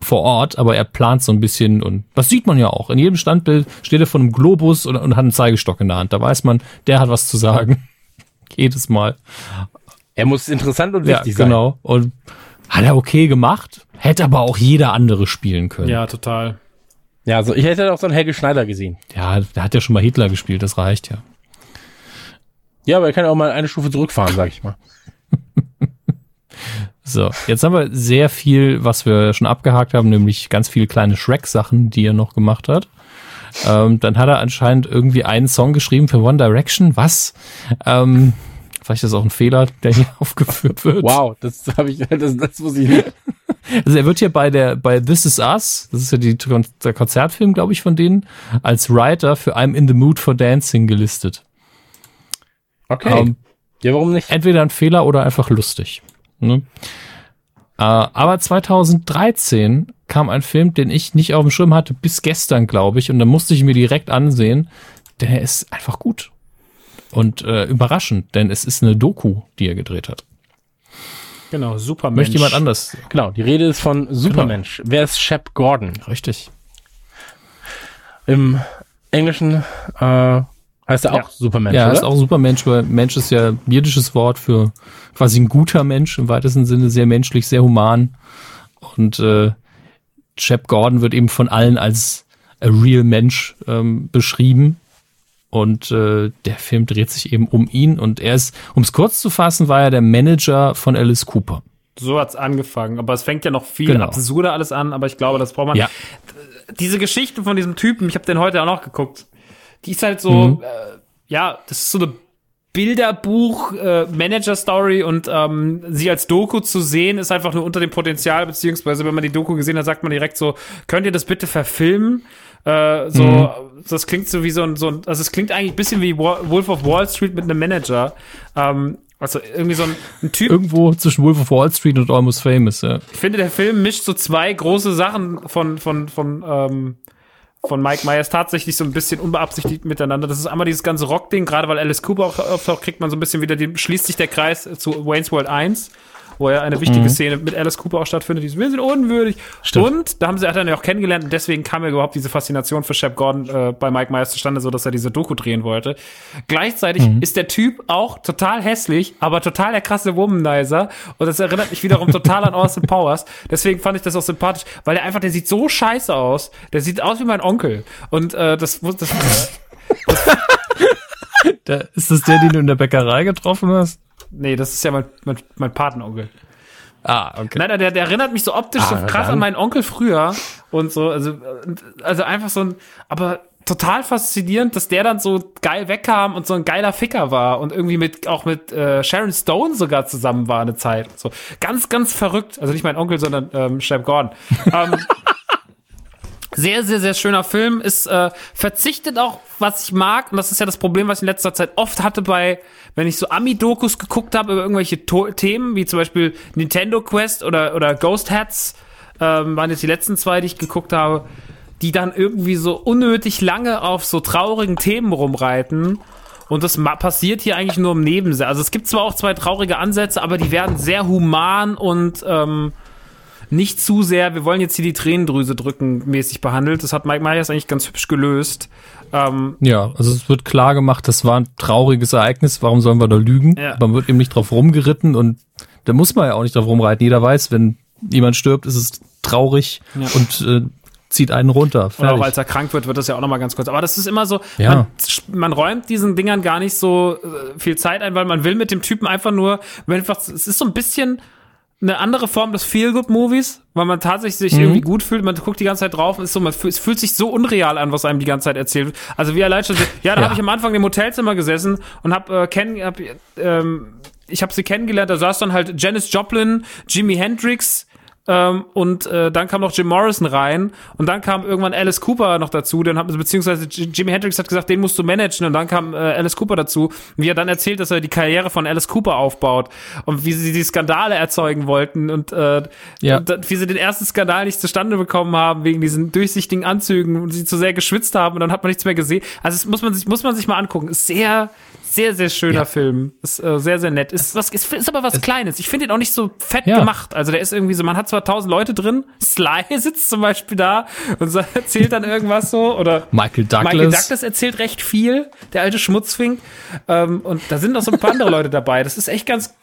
vor Ort, aber er plant so ein bisschen und das sieht man ja auch. In jedem Standbild steht er vor einem Globus und, und hat einen Zeigestock in der Hand. Da weiß man, der hat was zu sagen. Jedes Mal. Er muss interessant und Ja, wichtig sein. genau. Und hat er okay gemacht, hätte aber auch jeder andere spielen können. Ja, total. Ja, also ich hätte auch so einen Helge Schneider gesehen. Ja, der hat ja schon mal Hitler gespielt, das reicht ja. Ja, aber er kann ja auch mal eine Stufe zurückfahren, sag ich mal. So, jetzt haben wir sehr viel, was wir schon abgehakt haben, nämlich ganz viele kleine Shrek-Sachen, die er noch gemacht hat. Ähm, dann hat er anscheinend irgendwie einen Song geschrieben für One Direction. Was? Ähm, vielleicht ist das auch ein Fehler, der hier aufgeführt wird. Wow, das habe ich, das, das muss ich nicht. Also er wird hier bei der bei This Is Us, das ist ja die, der Konzertfilm, glaube ich, von denen, als Writer für I'm in the Mood for Dancing gelistet. Okay. Ähm, ja, warum nicht? entweder ein Fehler oder einfach lustig. Ne? Äh, aber 2013 kam ein Film, den ich nicht auf dem Schirm hatte, bis gestern, glaube ich, und da musste ich mir direkt ansehen. Der ist einfach gut. Und äh, überraschend, denn es ist eine Doku, die er gedreht hat. Genau, super Mensch. Möchte jemand anders? Genau, die Rede ist von Supermensch. Wer ist Shep Gordon? Richtig. Im Englischen äh, heißt er auch Ja. Supermensch, Ja, oder? ist auch ein super Mensch, weil Mensch ist ja ein jiddisches Wort für quasi ein guter Mensch, im weitesten Sinne sehr menschlich, sehr human. Und äh, Shep Gordon wird eben von allen als a real Mensch ähm, beschrieben. Und äh, der Film dreht sich eben um ihn. Und er ist, um es kurz zu fassen, war er der Manager von Alice Cooper. So hat's angefangen. Aber es fängt ja noch viel Genau. absurder alles an, aber ich glaube, das braucht man. Ja. Diese Geschichte von diesem Typen, ich habe den heute auch noch geguckt, die ist halt so, Mhm. äh, ja, das ist so eine Bilderbuch, äh, Manager-Story und ähm, sie als Doku zu sehen, ist einfach nur unter dem Potenzial, beziehungsweise wenn man die Doku gesehen hat, sagt man direkt so, könnt ihr das bitte verfilmen? Äh, so, Mhm. das klingt so wie so ein, so ein, also es klingt eigentlich ein bisschen wie Wolf of Wall Street mit einem Manager. Ähm, also irgendwie so ein, ein Typ, Irgendwo zwischen Wolf of Wall Street und Almost Famous. Ja. ich finde, der Film mischt so zwei große Sachen von, von, von, ähm, von Mike Myers tatsächlich so ein bisschen unbeabsichtigt miteinander. Das ist einmal dieses ganze Rock-Ding, gerade weil Alice Cooper auch auftaucht, kriegt man so ein bisschen wieder, die, schließt sich der Kreis zu Wayne's World 1, wo ja eine wichtige Szene mit Alice Cooper auch stattfindet, die ist, wir sind unwürdig. Stimmt. Und da haben sie hat ihn ja auch kennengelernt und deswegen kam ja überhaupt diese Faszination für Shep Gordon äh, bei Mike Myers zustande, so dass er diese Doku drehen wollte. Gleichzeitig ist der Typ auch total hässlich, aber total der krasse Womanizer und das erinnert mich wiederum total an Austin Powers. Deswegen fand ich das auch sympathisch, weil der einfach, der sieht so scheiße aus. Der sieht aus wie mein Onkel und äh, das, das, das Da, ist das der, den du in der Bäckerei getroffen hast? nee, das ist ja mein, mein, mein Patenonkel. Ah, okay. Nein, nein, der, der erinnert mich so optisch so Ah, krass dann. an meinen Onkel früher und so, also, also einfach so ein, aber total faszinierend, dass der dann so geil wegkam und so ein geiler Ficker war und irgendwie mit, auch mit äh, Sharon Stone sogar zusammen war eine Zeit. So ganz, ganz verrückt. Also nicht mein Onkel, sondern ähm, Shep Gordon. ähm, sehr, sehr, sehr schöner Film. Ist äh, verzichtet auch, was ich mag, und das ist ja das Problem, was ich in letzter Zeit oft hatte bei, wenn ich so Ami-Dokus geguckt habe über irgendwelche to Themen, wie zum Beispiel Nintendo Quest oder, oder Ghost Hats, ähm, waren jetzt die letzten zwei, die ich geguckt habe, die dann irgendwie so unnötig lange auf so traurigen Themen rumreiten Und das passiert hier eigentlich nur im Nebensatz. Also es gibt zwar auch zwei traurige Ansätze, aber die werden sehr human und ähm, nicht zu sehr, wir wollen jetzt hier die Tränendrüse drücken, mäßig behandelt. Das hat Mike Myers eigentlich ganz hübsch gelöst. Ähm, Ja, also es wird klar gemacht, das war ein trauriges Ereignis, warum sollen wir da lügen? Ja. Man wird eben nicht drauf rumgeritten und da muss man ja auch nicht drauf rumreiten. Jeder weiß, wenn jemand stirbt, ist es traurig Ja. und äh, zieht einen runter. Und Fertig. auch als er krank wird, wird das ja auch nochmal ganz kurz. Aber das ist immer so, Ja. man, man räumt diesen Dingern gar nicht so äh, viel Zeit ein, weil man will mit dem Typen einfach nur, einfach, es ist so ein bisschen eine andere Form des Feel-Good-Movies, weil man tatsächlich sich irgendwie gut fühlt, man guckt die ganze Zeit drauf und ist so, man fühlt, es fühlt sich so unreal an, was einem die ganze Zeit erzählt wird. Also wie allein schon, ja, da Ja. habe ich am Anfang im Hotelzimmer gesessen und habe äh, kenn, hab, ähm, ich habe sie kennengelernt, da saß dann halt Janis Joplin, Jimi Hendrix, ähm, und äh, dann kam noch Jim Morrison rein und dann kam irgendwann Alice Cooper noch dazu, dann hat, beziehungsweise Jimi Hendrix hat gesagt, den musst du managen und dann kam äh, Alice Cooper dazu, wie er dann erzählt, dass er die Karriere von Alice Cooper aufbaut und wie sie die Skandale erzeugen wollten und, äh, Ja. und wie sie den ersten Skandal nicht zustande bekommen haben wegen diesen durchsichtigen Anzügen und sie zu sehr geschwitzt haben und dann hat man nichts mehr gesehen. Also das muss man sich muss man sich mal angucken. Ist sehr sehr sehr schöner Ja. Film. Ist äh, sehr sehr nett. Ist was ist, ist aber was Kleines. Ich finde ihn auch nicht so fett Ja. gemacht. Also der ist irgendwie so, man hat zwar tausend Leute drin, Sly sitzt zum Beispiel da und erzählt dann irgendwas so oder Michael Douglas. Michael Douglas erzählt recht viel, der alte Schmutzfink. Ähm, und da sind noch so ein paar andere Leute dabei. Das ist echt ganz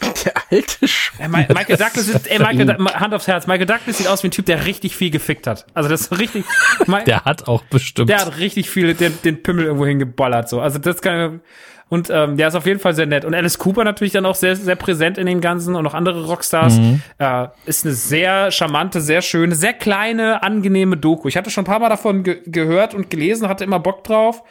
Der alte Sch Ey, Mi- Michael Douglas ist, ey, Michael, Du- Hand aufs Herz, Michael Douglas sieht aus wie ein Typ, der richtig viel gefickt hat. Also das ist richtig, Der hat auch bestimmt. der hat richtig viel den, den Pimmel irgendwo hingeballert, so. Also das kann, und ähm, der ist auf jeden Fall sehr nett. Und Alice Cooper natürlich dann auch sehr, sehr präsent in den Ganzen und auch andere Rockstars. Äh, ist eine sehr charmante, sehr schöne, sehr kleine, angenehme Doku. Ich hatte schon ein paar Mal davon ge gehört und gelesen, hatte immer Bock drauf.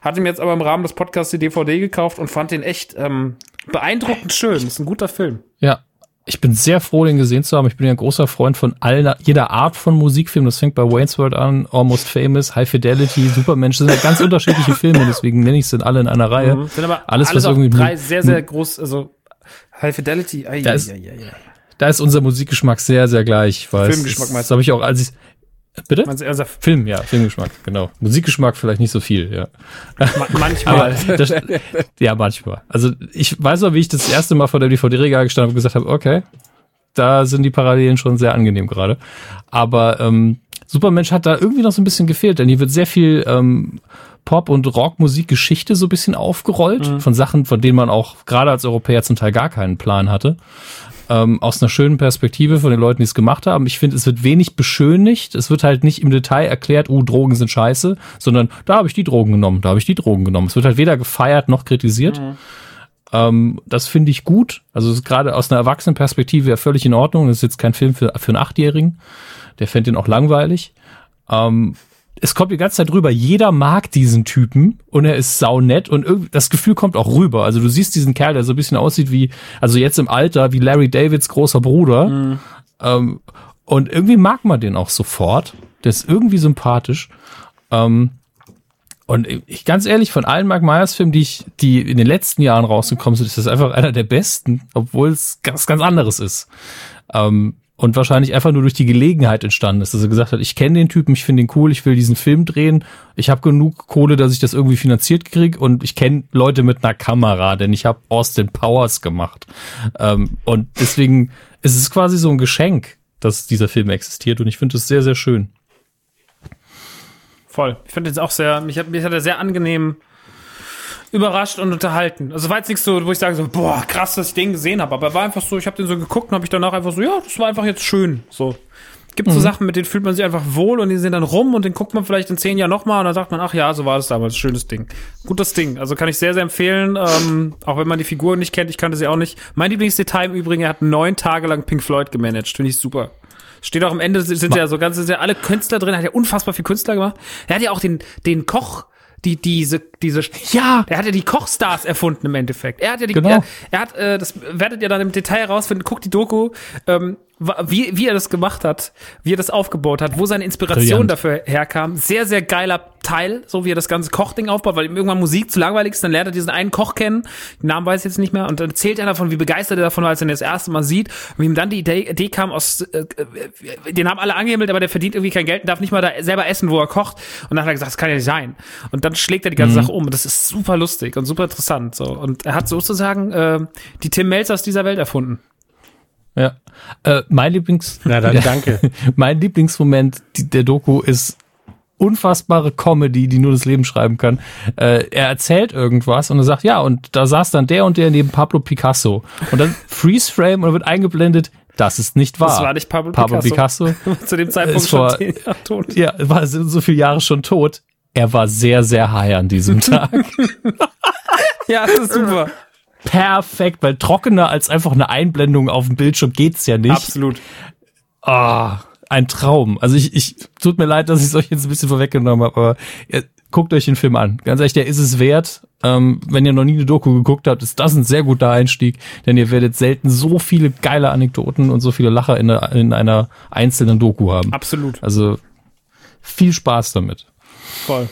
Hatte mir jetzt aber im Rahmen des Podcasts die DVD gekauft und fand den echt ähm, beeindruckend schön. Ist ein guter Film. Ja. Ich bin sehr froh, den gesehen zu haben. Ich bin ja ein großer Freund von aller, jeder Art von Musikfilm. Das fängt bei Wayne's World an, Almost Famous, High Fidelity, Supermensch. Das sind ja ganz unterschiedliche Filme, deswegen nenne ich sie alle in einer Reihe. Mhm. Sind aber Alles, alles, was irgendwie drei sehr, sehr groß, also High Fidelity. Ai, Da ist-. Da ist unser Musikgeschmack sehr, sehr gleich. Filmgeschmack Das, meinst das habe ich auch, als ich, bitte? Meinst du, also, Film, ja, Filmgeschmack, genau. Musikgeschmack vielleicht nicht so viel, ja. ma- manchmal. Das, ja, manchmal. Also ich weiß noch, wie ich das erste Mal vor der DVD-Regal gestanden habe und gesagt habe, okay, da sind die Parallelen schon sehr angenehm gerade. Aber ähm, Supermensch hat da irgendwie noch so ein bisschen gefehlt, denn hier wird sehr viel ähm, Pop- und Rockmusikgeschichte so ein bisschen aufgerollt von Sachen, von denen man auch gerade als Europäer zum Teil gar keinen Plan hatte. Ähm, aus einer schönen Perspektive von den Leuten, die es gemacht haben. Ich finde, es wird wenig beschönigt. Es wird halt nicht im Detail erklärt, uh, Drogen sind scheiße, sondern da habe ich die Drogen genommen, da habe ich die Drogen genommen. Es wird halt weder gefeiert noch kritisiert. Ähm, das finde ich gut. Also es ist gerade aus einer Erwachsenenperspektive ja völlig in Ordnung. Das ist jetzt kein Film für, für einen Achtjährigen. Der fände den auch langweilig. Ähm, es kommt die ganze Zeit rüber, jeder mag diesen Typen und er ist saunett und das Gefühl kommt auch rüber. Also du siehst diesen Kerl, der so ein bisschen aussieht wie, also jetzt im Alter, wie Larry Davids großer Bruder. Ähm, und irgendwie mag man den auch sofort. Der ist irgendwie sympathisch. Ähm, und ich ganz ehrlich, von allen Mike Myers Filmen, die ich, die in den letzten Jahren rausgekommen sind, ist das einfach einer der besten, obwohl es ganz, ganz anderes ist. Ähm, und wahrscheinlich einfach nur durch die Gelegenheit entstanden ist, dass er gesagt hat, ich kenne den Typen, ich finde ihn cool, ich will diesen Film drehen, ich habe genug Kohle, dass ich das irgendwie finanziert kriege und ich kenne Leute mit einer Kamera, denn ich habe Austin Powers gemacht. Ähm, und deswegen ist es quasi so ein Geschenk, dass dieser Film existiert und ich finde es sehr, sehr schön. Voll. Ich finde jetzt auch sehr, mich hat, mich hat er sehr angenehm überrascht und unterhalten. Also war jetzt nichts so, wo ich sage so, boah, krass, dass ich den gesehen habe. Aber er war einfach so, ich habe den so geguckt und habe ich danach einfach so, ja, das war einfach jetzt schön. So. Gibt so Sachen, mit denen fühlt man sich einfach wohl und die sind dann rum und den guckt man vielleicht in zehn Jahren nochmal und dann sagt man, ach ja, so war das damals, schönes Ding. Gutes Ding. Also kann ich sehr, sehr empfehlen, ähm, auch wenn man die Figur nicht kennt, ich kannte sie auch nicht. Mein Lieblingsdetail im Übrigen, er hat neun Tage lang Pink Floyd gemanagt, finde ich super. Steht auch am Ende, sind ja so ganz, sind ja alle Künstler drin, er hat ja unfassbar viel Künstler gemacht. Er hat ja auch den, den Koch, die, diese, diese, Ja. er hat ja die Kochstars erfunden im Endeffekt. Er hat ja die, Genau. er, er hat, äh, das werdet ihr dann im Detail herausfinden, guckt die Doku, ähm, wie, wie er das gemacht hat, wie er das aufgebaut hat, wo seine Inspiration Brillant. dafür herkam. Sehr, sehr geiler Teil, so wie er das ganze Kochding aufbaut, weil ihm irgendwann Musik zu langweilig ist, dann lernt er diesen einen Koch kennen, den Namen weiß ich jetzt nicht mehr, und dann erzählt er davon, wie begeistert er davon war, als er ihn das erste Mal sieht, und wie ihm dann die Idee, Idee kam aus, äh, äh, den haben alle angehimmelt, aber der verdient irgendwie kein Geld und darf nicht mal da selber essen, wo er kocht. Und dann hat er gesagt, das kann ja nicht sein. Und dann schlägt er die ganze Sache um. Und das ist super lustig und super interessant. So. Und er hat sozusagen äh, die Tim Melzers dieser Welt erfunden. Ja. Äh, mein Lieblings. Na dann, danke. mein Lieblingsmoment der Doku ist unfassbare Comedy, die nur das Leben schreiben kann. Äh, er erzählt irgendwas und er sagt, ja, und da saß dann der und der neben Pablo Picasso. Und dann Freeze Frame und dann wird eingeblendet, das ist nicht wahr. Das war nicht Pablo Pablo Picasso. Picasso. Zu dem Zeitpunkt Ist vor- schon zehn Jahre tot. Ja, war so so viele Jahre schon tot. Er war sehr, sehr high an diesem Tag. Ja, das ist super. Perfekt, weil trockener als einfach eine Einblendung auf dem Bildschirm geht's ja nicht. Absolut. Ah, ein Traum. Also ich, ich tut mir leid, dass ich es euch jetzt ein bisschen vorweggenommen habe, aber äh, guckt euch den Film an. Ganz ehrlich, der ist es wert. Ähm, wenn ihr noch nie eine Doku geguckt habt, ist das ein sehr guter Einstieg, denn ihr werdet selten so viele geile Anekdoten und so viele Lacher in, einer- in einer einzelnen Doku haben. Absolut. Also viel Spaß damit. Voll.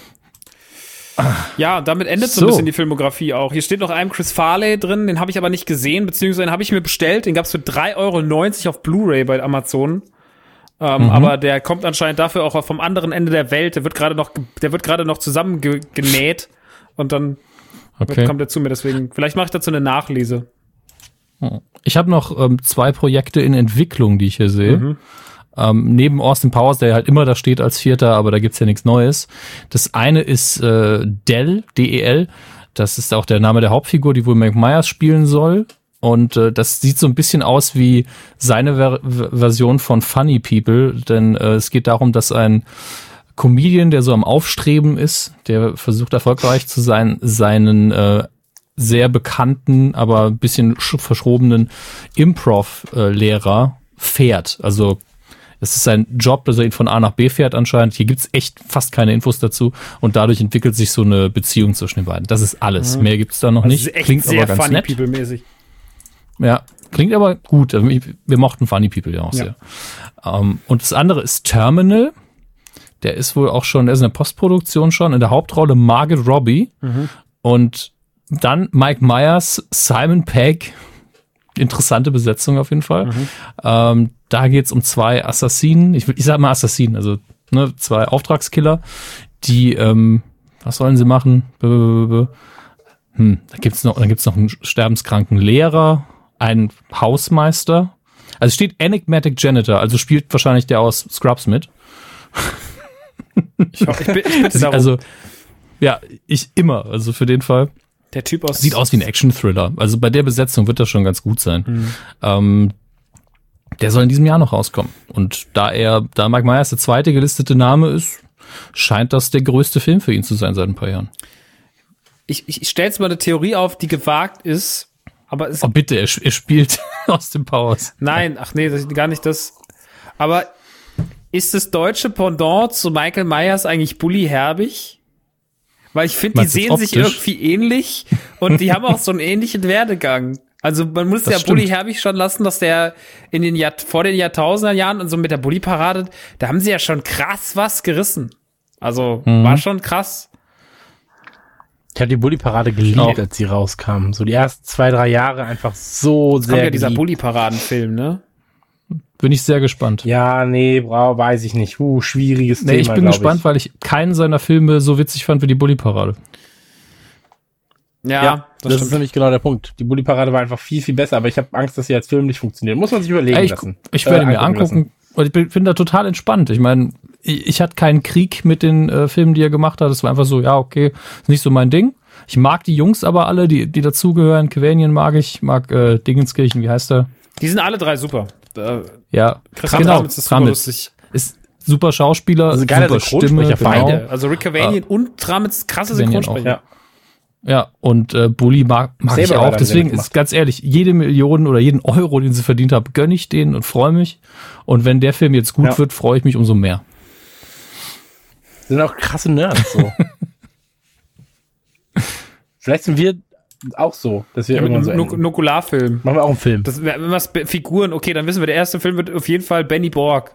Ja, damit endet so, So. ein bisschen die Filmografie auch. Hier steht noch ein Chris Farley drin, den habe ich aber nicht gesehen, beziehungsweise den habe ich mir bestellt. Den gab's für 3,90 Euro auf Blu-ray bei Amazon. Ähm, Mhm. Aber der kommt anscheinend dafür auch vom anderen Ende der Welt. Der wird gerade noch, der wird gerade noch zusammengenäht und dann Okay. kommt er zu mir. Deswegen, vielleicht mache ich dazu eine Nachlese. Ich habe noch ähm, zwei Projekte in Entwicklung, die ich hier sehe. Ähm, neben Austin Powers, der halt immer da steht als Vierter, aber da gibt's ja nichts Neues. Das eine ist äh, Dell, D-E-L. Das ist auch der Name der Hauptfigur, die wohl Mike Myers spielen soll. Und äh, das sieht so ein bisschen aus wie seine Ver Ver- Version von Funny People, denn äh, es geht darum, dass ein Comedian, der so am Aufstreben ist, der versucht erfolgreich zu sein, seinen äh, sehr bekannten, aber ein bisschen sch- verschrobenen Improv-Lehrer fährt. Also es ist sein Job, dass er ihn von A nach B fährt anscheinend. Hier gibt's echt fast keine Infos dazu und dadurch entwickelt sich so eine Beziehung zwischen den beiden. Das ist alles. Mehr gibt's da noch Das nicht. Klingt aber ganz funny nett. people-mäßig. Ja, klingt aber gut. Also Wir mochten Funny People ja auch Ja. sehr. Ähm, und das andere ist Terminal. Der ist wohl auch schon, der ist in der Postproduktion schon, in der Hauptrolle Margaret Robbie. Und dann Mike Myers, Simon Pegg. Interessante Besetzung auf jeden Fall. Ähm, da geht's um zwei Assassinen. Ich, ich sag mal Assassinen, also ne, zwei Auftragskiller, die, ähm, was sollen sie machen? Hm, da gibt's noch, dann gibt's noch einen sterbenskranken Lehrer, einen Hausmeister. Also steht Enigmatic Janitor, also spielt wahrscheinlich der aus Scrubs mit. Ich, ho- ich, bi- ich bitte darum. Also ja, ich immer, also für den Fall. Der Typ aus Sieht aus wie ein Action-Thriller. Also bei der Besetzung wird das schon ganz gut sein. Ähm, der soll in diesem Jahr noch rauskommen. Und da er, da Mike Myers der zweite gelistete Name ist, scheint das der größte Film für ihn zu sein seit ein paar Jahren. Ich, ich stelle jetzt mal eine Theorie auf, die gewagt ist, aber es Oh bitte, er, er spielt aus dem Powers. Nein, ach nee, das ist gar nicht das. Aber ist das deutsche Pendant zu Michael Myers eigentlich Bully Herbig? Weil ich finde, die sehen sich irgendwie ähnlich und die haben auch so einen ähnlichen Werdegang. Also man muss Das ja stimmt. Bully Herbig schon lassen, dass der in den Jahr, vor den Jahrtausenderjahren und so mit der Bully-Parade, da haben sie ja schon krass was gerissen. Also Mhm. war schon krass. Ich habe die Bully-Parade geliebt, Auch. als sie rauskam. So die ersten zwei, drei Jahre einfach so Kommt sehr ja dieser geliebt. Bully-Paraden-Film, ne? Bin ich sehr gespannt. Ja, nee, brau, weiß ich nicht. Uh, schwieriges Nee, Thema, ich bin gespannt, weil ich keinen seiner Filme so witzig fand wie die Bully-Parade. Ja, Ja, das, das, ist nämlich genau der Punkt. Die Bully-Parade war einfach viel, viel besser, aber ich habe Angst, dass sie als Film nicht funktioniert. Muss man sich überlegen ich, lassen. ich werde Äh, mir angucken. Und ich bin, bin da total entspannt. Ich meine, ich, ich hatte keinen Krieg mit den äh, Filmen, die er gemacht hat. Es war einfach so, ja, okay, ist nicht so mein Ding. Ich mag die Jungs aber alle, die, die dazugehören. Kevanian mag ich, mag äh, Dingenskirchen, wie heißt er? die sind alle drei super. Äh, Ja, Christian genau, Ramitz ist super Ramitz. lustig. Ist super Schauspieler, Also geiler super Synchronsprecher, Stimme. genau. Beide. Also Rick Cavanian und Ramitz krasse Synchronsprecher. Ja. Ja, und äh, Bully mag, mag ich auch. Deswegen ist ganz ehrlich, jede Million oder jeden Euro, den sie verdient haben, gönne ich denen und freue mich. Und wenn der Film jetzt gut Ja. wird, freue ich mich umso mehr. Sind auch krasse Nerds so. Vielleicht sind wir auch so, dass wir irgendwann so Nuk-. Nukularfilm. Machen wir auch einen Film. Das wäre was Be- Figuren, okay, dann wissen wir, der erste Film wird auf jeden Fall Benny Borg.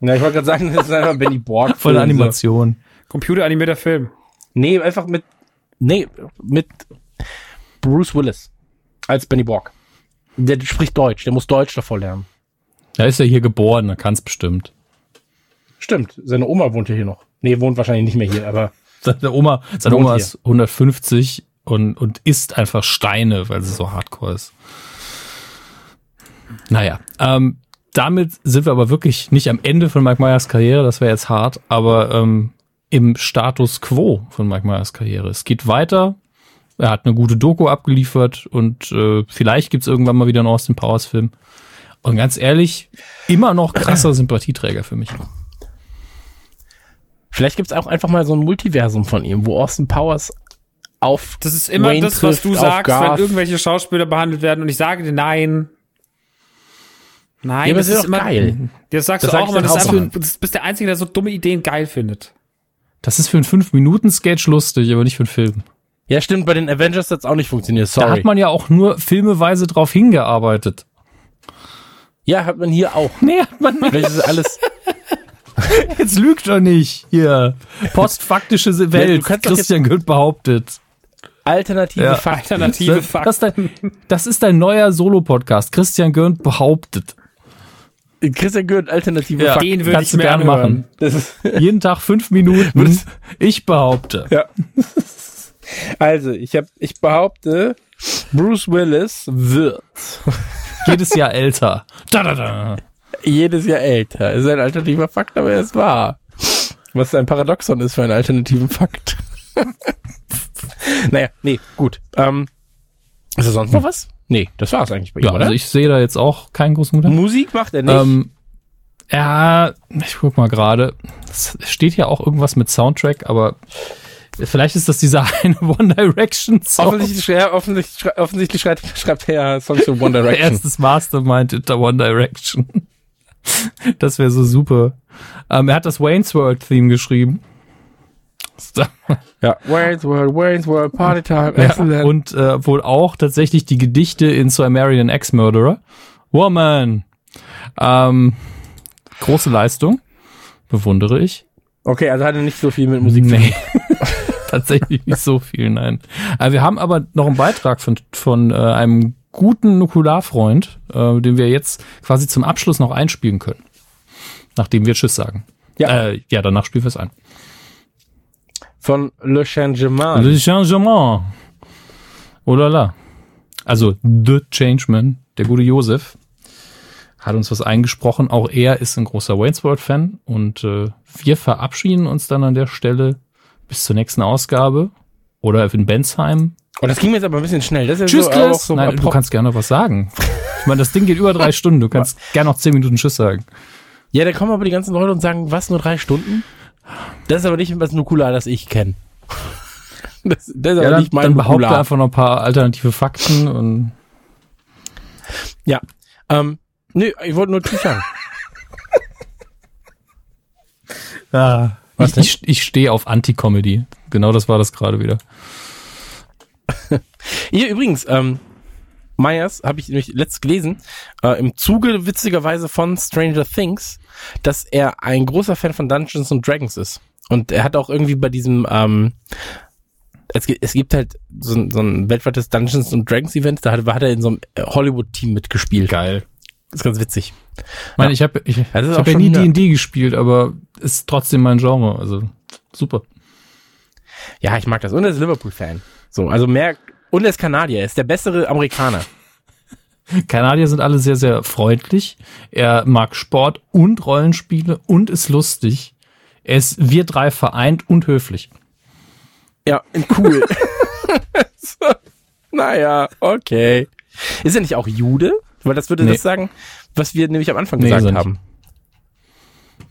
Ja, ich wollte gerade sagen, das ist einfach Benny Borg. Voll Film, Animation. Computeranimierter Film. So. Nee, einfach mit, nee, mit Bruce Willis als Benny Borg. Der spricht Deutsch, der muss Deutsch davor lernen. Da ist er hier geboren, da kann es bestimmt. Stimmt, seine Oma wohnt ja hier noch. Nee, wohnt wahrscheinlich nicht mehr hier, aber Seine Oma, seine Oma ist 150 und, und isst einfach Steine, weil sie so hardcore ist. Naja, ähm, damit sind wir aber wirklich nicht am Ende von Mike Myers Karriere, das wäre jetzt hart, aber ähm, im Status quo von Mike Myers Karriere. Es geht weiter, er hat eine gute Doku abgeliefert und äh, vielleicht gibt's irgendwann mal wieder einen Austin Powers Film. Und ganz ehrlich, immer noch krasser Sympathieträger für mich. vielleicht gibt's auch einfach mal so ein Multiversum von ihm, wo Austin Powers auf Das ist immer Wayne das, was du sagst, wenn Garth. irgendwelche Schauspieler behandelt werden und ich sage dir nein. Nein, Ja, das das ist immer geil. Das sagst Das du sag auch immer, das einfach, du bist der Einzige, der so dumme Ideen geil findet. Das ist für einen 5-Minuten-Sketch lustig, aber nicht für einen Film. Ja, stimmt, bei den Avengers hat's auch nicht funktioniert, Da sorry. hat man ja auch nur filmeweise drauf hingearbeitet. ja, hat man hier auch. Nee, hat man nicht. Vielleicht ist es alles, Jetzt lügt doch nicht. Hier. Postfaktische du Welt. doch Christian Güld behauptet. Alternative Ja. Fakten. Alternative Das, das, ist Fakten. dein, das ist dein neuer Solo-Podcast. Christian Gürnt behauptet. Christian Gürnt, alternative Ja. Fakten. Den würde Kannst ich gerne machen. Das ist, Jeden Tag fünf Minuten. Ich behaupte. ja. Also, ich hab, ich behaupte, Bruce Willis wird Jedes Jahr älter. Da, da, da. jedes Jahr älter. Ist ein alternativer Fakt, aber er ist wahr. Was ein Paradoxon ist für einen alternativen Fakt. naja, nee, gut. Ähm, ist da sonst noch was? Nee, das war's eigentlich bei ihm, Ja, oder? also ich sehe da jetzt auch keinen großen Guten. Musik macht er nicht. Ähm, ja, ich guck mal gerade. Es steht ja auch irgendwas mit Soundtrack, aber vielleicht ist das dieser eine One Direction Song. offensichtlich, ja, offensichtlich, offensichtlich schreibt, schreibt er Songs für One Direction. Erstes Mastermind hinter One Direction. Das wäre so super. Ähm, er hat das Wayne's World Theme geschrieben. Ja. Wayne's World, Wayne's World, Party Time, Ja, excellent. und äh, wohl auch tatsächlich die Gedichte in So I Married an Ex-Murderer. Woman. Ähm, große Leistung. Bewundere ich. Okay, also hat er nicht so viel mit Musik zu tun. Nee. Tatsächlich nicht so viel, nein. Äh, wir haben aber noch einen Beitrag von, von äh, einem guten Nukularfreund, äh, den wir jetzt quasi zum Abschluss noch einspielen können. Nachdem wir Tschüss sagen. Ja. Äh, ja, danach spielen wir es ein. Von Le Changement. Le Changement. Oh la la. Also, The Changeman, der gute Josef, hat uns was eingesprochen. Auch er ist ein großer Wayne's World Fan und äh, wir verabschieden uns dann an der Stelle bis zur nächsten Ausgabe oder in Bensheim. Und das ging mir jetzt aber ein bisschen schnell. Das ist Tschüss, so, Chris. so Nein, du kannst gerne noch was sagen. Ich meine, das Ding geht über drei Stunden. Du kannst gerne noch zehn Minuten Tschüss sagen. Ja, da kommen aber die ganzen Leute und sagen, was, nur drei Stunden? Das ist aber nicht das Nukular, das ich kenne. Das, das ist aber Ja, dann, nicht mein dann behaupte Nukular. einfach noch ein paar alternative Fakten und Ja. Ähm, nö, ich wollte nur sagen. Ah, Was ich, ich, ich stehe auf Anti-Comedy. Genau das war das gerade wieder. Hier übrigens, ähm, Myers habe ich nämlich letzt gelesen, äh, im Zuge witzigerweise von Stranger Things, dass er ein großer Fan von Dungeons and Dragons ist. Und er hat auch irgendwie bei diesem, ähm, es, gibt- es gibt halt so, ein- so ein weltweites Dungeons and Dragons Event, da hat, hat er in so einem äh, Hollywood-Team mitgespielt. Geil. ist ganz witzig. Ich meine, ich habe ich, ich hab ja nie D&D gespielt, aber ist trotzdem mein Genre. Also super. Ja, ich mag das. Und er ist Liverpool-Fan. So, also mehr, und er ist Kanadier, er ist der bessere Amerikaner. Kanadier sind alle sehr, sehr freundlich. Er mag Sport und Rollenspiele und ist lustig. Er ist wir drei vereint und höflich. Ja, cool. so, naja, okay. Ist er nicht auch Jude? Weil das würde Nee. das sagen, was wir nämlich am Anfang Nee, gesagt haben.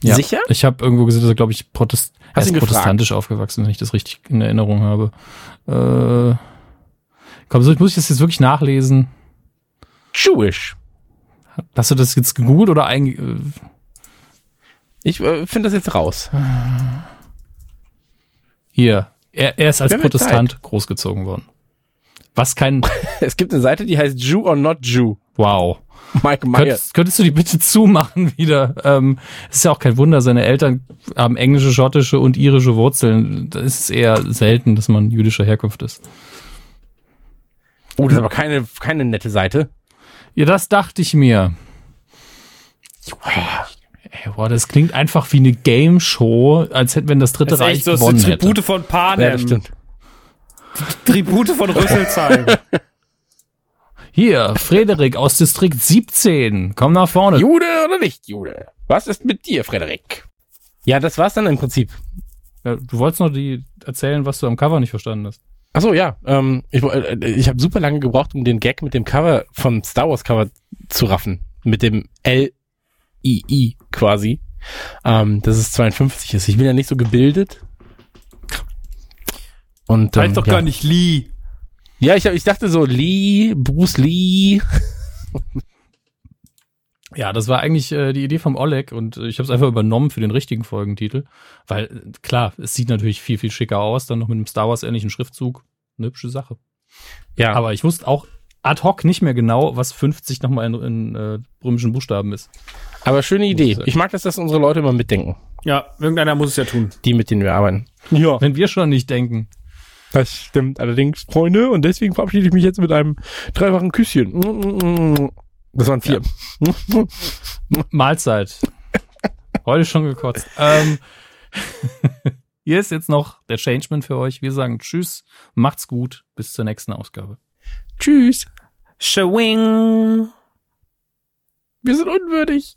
Ja. Sicher? Ich habe irgendwo gesehen, dass er, glaube ich, Protest er ist ihn gefragt? protestantisch aufgewachsen, wenn ich das richtig in Erinnerung habe. Äh, komm, so, muss ich das jetzt wirklich nachlesen? Jewish. Hast du das jetzt gegoogelt oder eigentlich? Äh, Ich äh, finde das jetzt raus. hier. Er, er ist als Protestant großgezogen worden. Was kein, Es gibt eine Seite, die heißt Jew or Not Jew. wow. Mike Myers. Könntest, könntest du die bitte zumachen wieder? Ähm, es ist ja auch kein Wunder, seine Eltern haben englische, schottische und irische Wurzeln. Da ist eher selten, dass man jüdischer Herkunft ist. Oh, das ist aber keine, keine nette Seite. Ja, das dachte ich mir. Ey, boah, das klingt einfach wie eine Game Show, als hätten wir das dritte Das ist Reich echt so, das gewonnen sind hätte. Tribute von Panem. Ja, das stimmt. Tribute von Rüsselsheim. Hier, Frederik aus Distrikt 17. Komm nach vorne. Jude oder nicht Jude? Was ist mit dir, Frederik? Ja, das war's dann im Prinzip. Ja, du wolltest noch die erzählen, was du am Cover nicht verstanden hast. Ach so, ja. Ähm, ich äh, ich habe super lange gebraucht, um den Gag mit dem Cover vom Star Wars Cover zu raffen. Mit dem L-I-I quasi. Ähm, dass es 52 ist. Ich bin ja nicht so gebildet. Und, ähm, heißt doch ja. gar nicht Lee. Ja, ich, ich dachte so, Lee, Bruce Lee. Ja, das war eigentlich äh, die Idee vom Oleg und äh, ich habe es einfach übernommen für den richtigen Folgentitel. Weil, äh, klar, es sieht natürlich viel, viel schicker aus, dann noch mit einem Star Wars-ähnlichen Schriftzug. Eine hübsche Sache. Ja, Aber ich wusste auch ad hoc nicht mehr genau, was 50 nochmal in, in äh, römischen Buchstaben ist. aber schöne Idee. Ich mag das, dass unsere Leute immer mitdenken. Ja, irgendeiner muss es ja tun. Die, mit denen wir arbeiten. Ja. Wenn wir schon nicht denken. Das stimmt allerdings, Freunde. Und deswegen verabschiede ich mich jetzt mit einem dreifachen Küsschen. Das waren vier. Mahlzeit. Heute schon gekotzt. Ähm, hier ist jetzt noch der Changeman für euch. Wir sagen Tschüss, macht's gut, bis zur nächsten Ausgabe. Tschüss. Schwing. Wir sind unwürdig.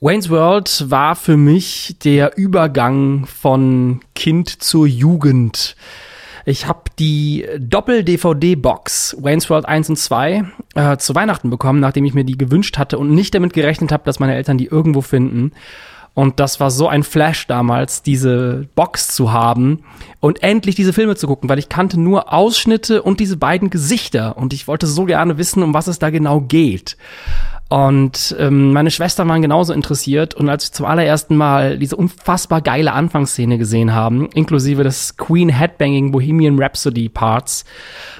Wayne's World war für mich der Übergang von Kind zur Jugend. Ich habe die Doppel-DVD-Box Wayne's World 1 und 2 äh, zu Weihnachten bekommen, nachdem ich mir die gewünscht hatte und nicht damit gerechnet habe, dass meine Eltern die irgendwo finden. Und das war so ein Flash damals, diese Box zu haben und endlich diese Filme zu gucken, weil ich kannte nur Ausschnitte und diese beiden Gesichter und ich wollte so gerne wissen, um was es da genau geht. Und ähm, meine Schwestern waren genauso interessiert. Und als wir zum allerersten Mal diese unfassbar geile Anfangsszene gesehen haben, inklusive des Queen Headbanging Bohemian Rhapsody Parts,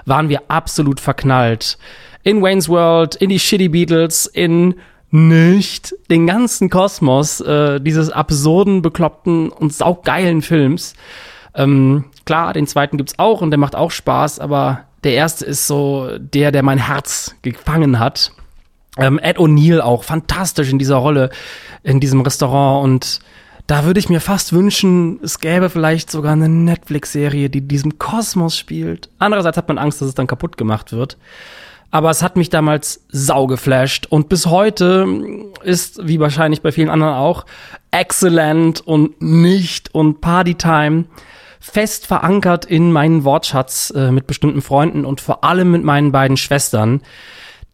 waren wir absolut verknallt. In Wayne's World, in die Shitty Beatles, in nicht den ganzen Kosmos äh, dieses absurden, bekloppten und saugeilen Films. Ähm, klar, den zweiten gibt's auch und der macht auch Spaß, aber der erste ist so der, der mein Herz gefangen hat. Ähm, Ed O'Neill auch fantastisch in dieser Rolle in diesem Restaurant und da würde ich mir fast wünschen, es gäbe vielleicht sogar eine Netflix-Serie, die diesem Kosmos spielt. Andererseits hat man Angst, dass es dann kaputt gemacht wird. Aber es hat mich damals sau geflasht und bis heute ist, wie wahrscheinlich bei vielen anderen auch, excellent und nicht und Partytime fest verankert in meinen Wortschatz äh, mit bestimmten Freunden und vor allem mit meinen beiden Schwestern,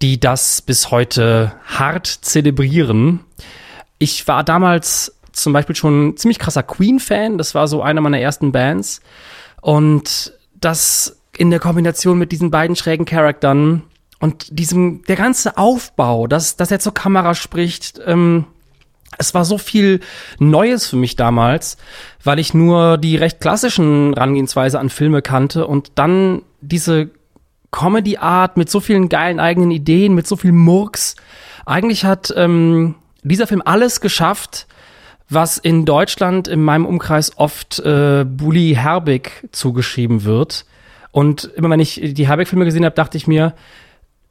die das bis heute hart zelebrieren. Ich war damals zum Beispiel schon ein ziemlich krasser Queen-Fan. Das war so eine meiner ersten Bands. Und das in der Kombination mit diesen beiden schrägen Charaktern und diesem, der ganze Aufbau, dass, dass er zur Kamera spricht, ähm, es war so viel Neues für mich damals, weil ich nur die recht klassischen Rangehensweise an Filme kannte und dann diese Comedy-Art mit so vielen geilen eigenen Ideen, mit so viel Murks. Eigentlich hat ähm, dieser Film alles geschafft, was in Deutschland in meinem Umkreis oft äh, Bully Herbig zugeschrieben wird. Und immer wenn ich die Herbig-Filme gesehen habe, dachte ich mir,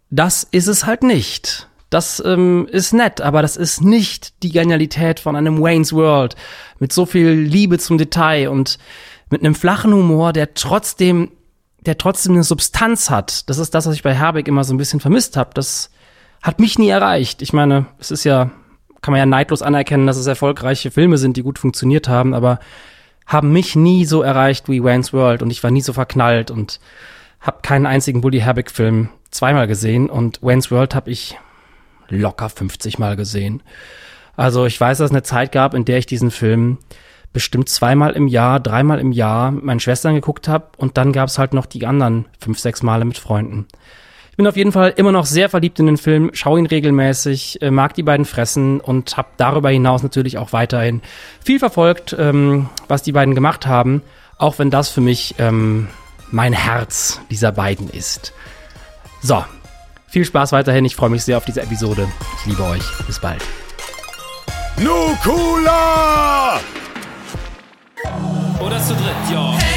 das ist es halt nicht. Das ähm, ist nett, aber das ist nicht die Genialität von einem Wayne's World mit so viel Liebe zum Detail und mit einem flachen Humor, der trotzdem, der trotzdem eine Substanz hat. Das ist das, was ich bei Herbig immer so ein bisschen vermisst habe. Das hat mich nie erreicht. Ich meine, es ist ja, kann man ja neidlos anerkennen, dass es erfolgreiche Filme sind, die gut funktioniert haben, aber haben mich nie so erreicht wie Wayne's World und ich war nie so verknallt und habe keinen einzigen Bully Herbig Film zweimal gesehen und Wayne's World habe ich locker 50 Mal gesehen. Also ich weiß, dass es eine Zeit gab, in der ich diesen Film bestimmt zweimal im Jahr, dreimal im Jahr mit meinen Schwestern geguckt habe und dann gab es halt noch die anderen fünf, sechs Male mit Freunden. Ich bin auf jeden Fall immer noch sehr verliebt in den Film, schaue ihn regelmäßig, äh, mag die beiden Fressen und habe darüber hinaus natürlich auch weiterhin viel verfolgt, ähm, was die beiden gemacht haben, auch wenn das für mich ähm, mein Herz dieser beiden ist. So, viel Spaß weiterhin. Ich freue mich sehr auf diese Episode. Ich liebe euch. Bis bald. Nukula! Oder zu dritt, ja. Hey,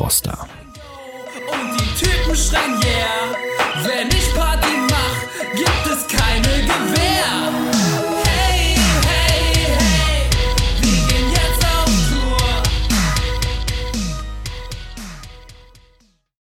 Froster. Und die Typen schreien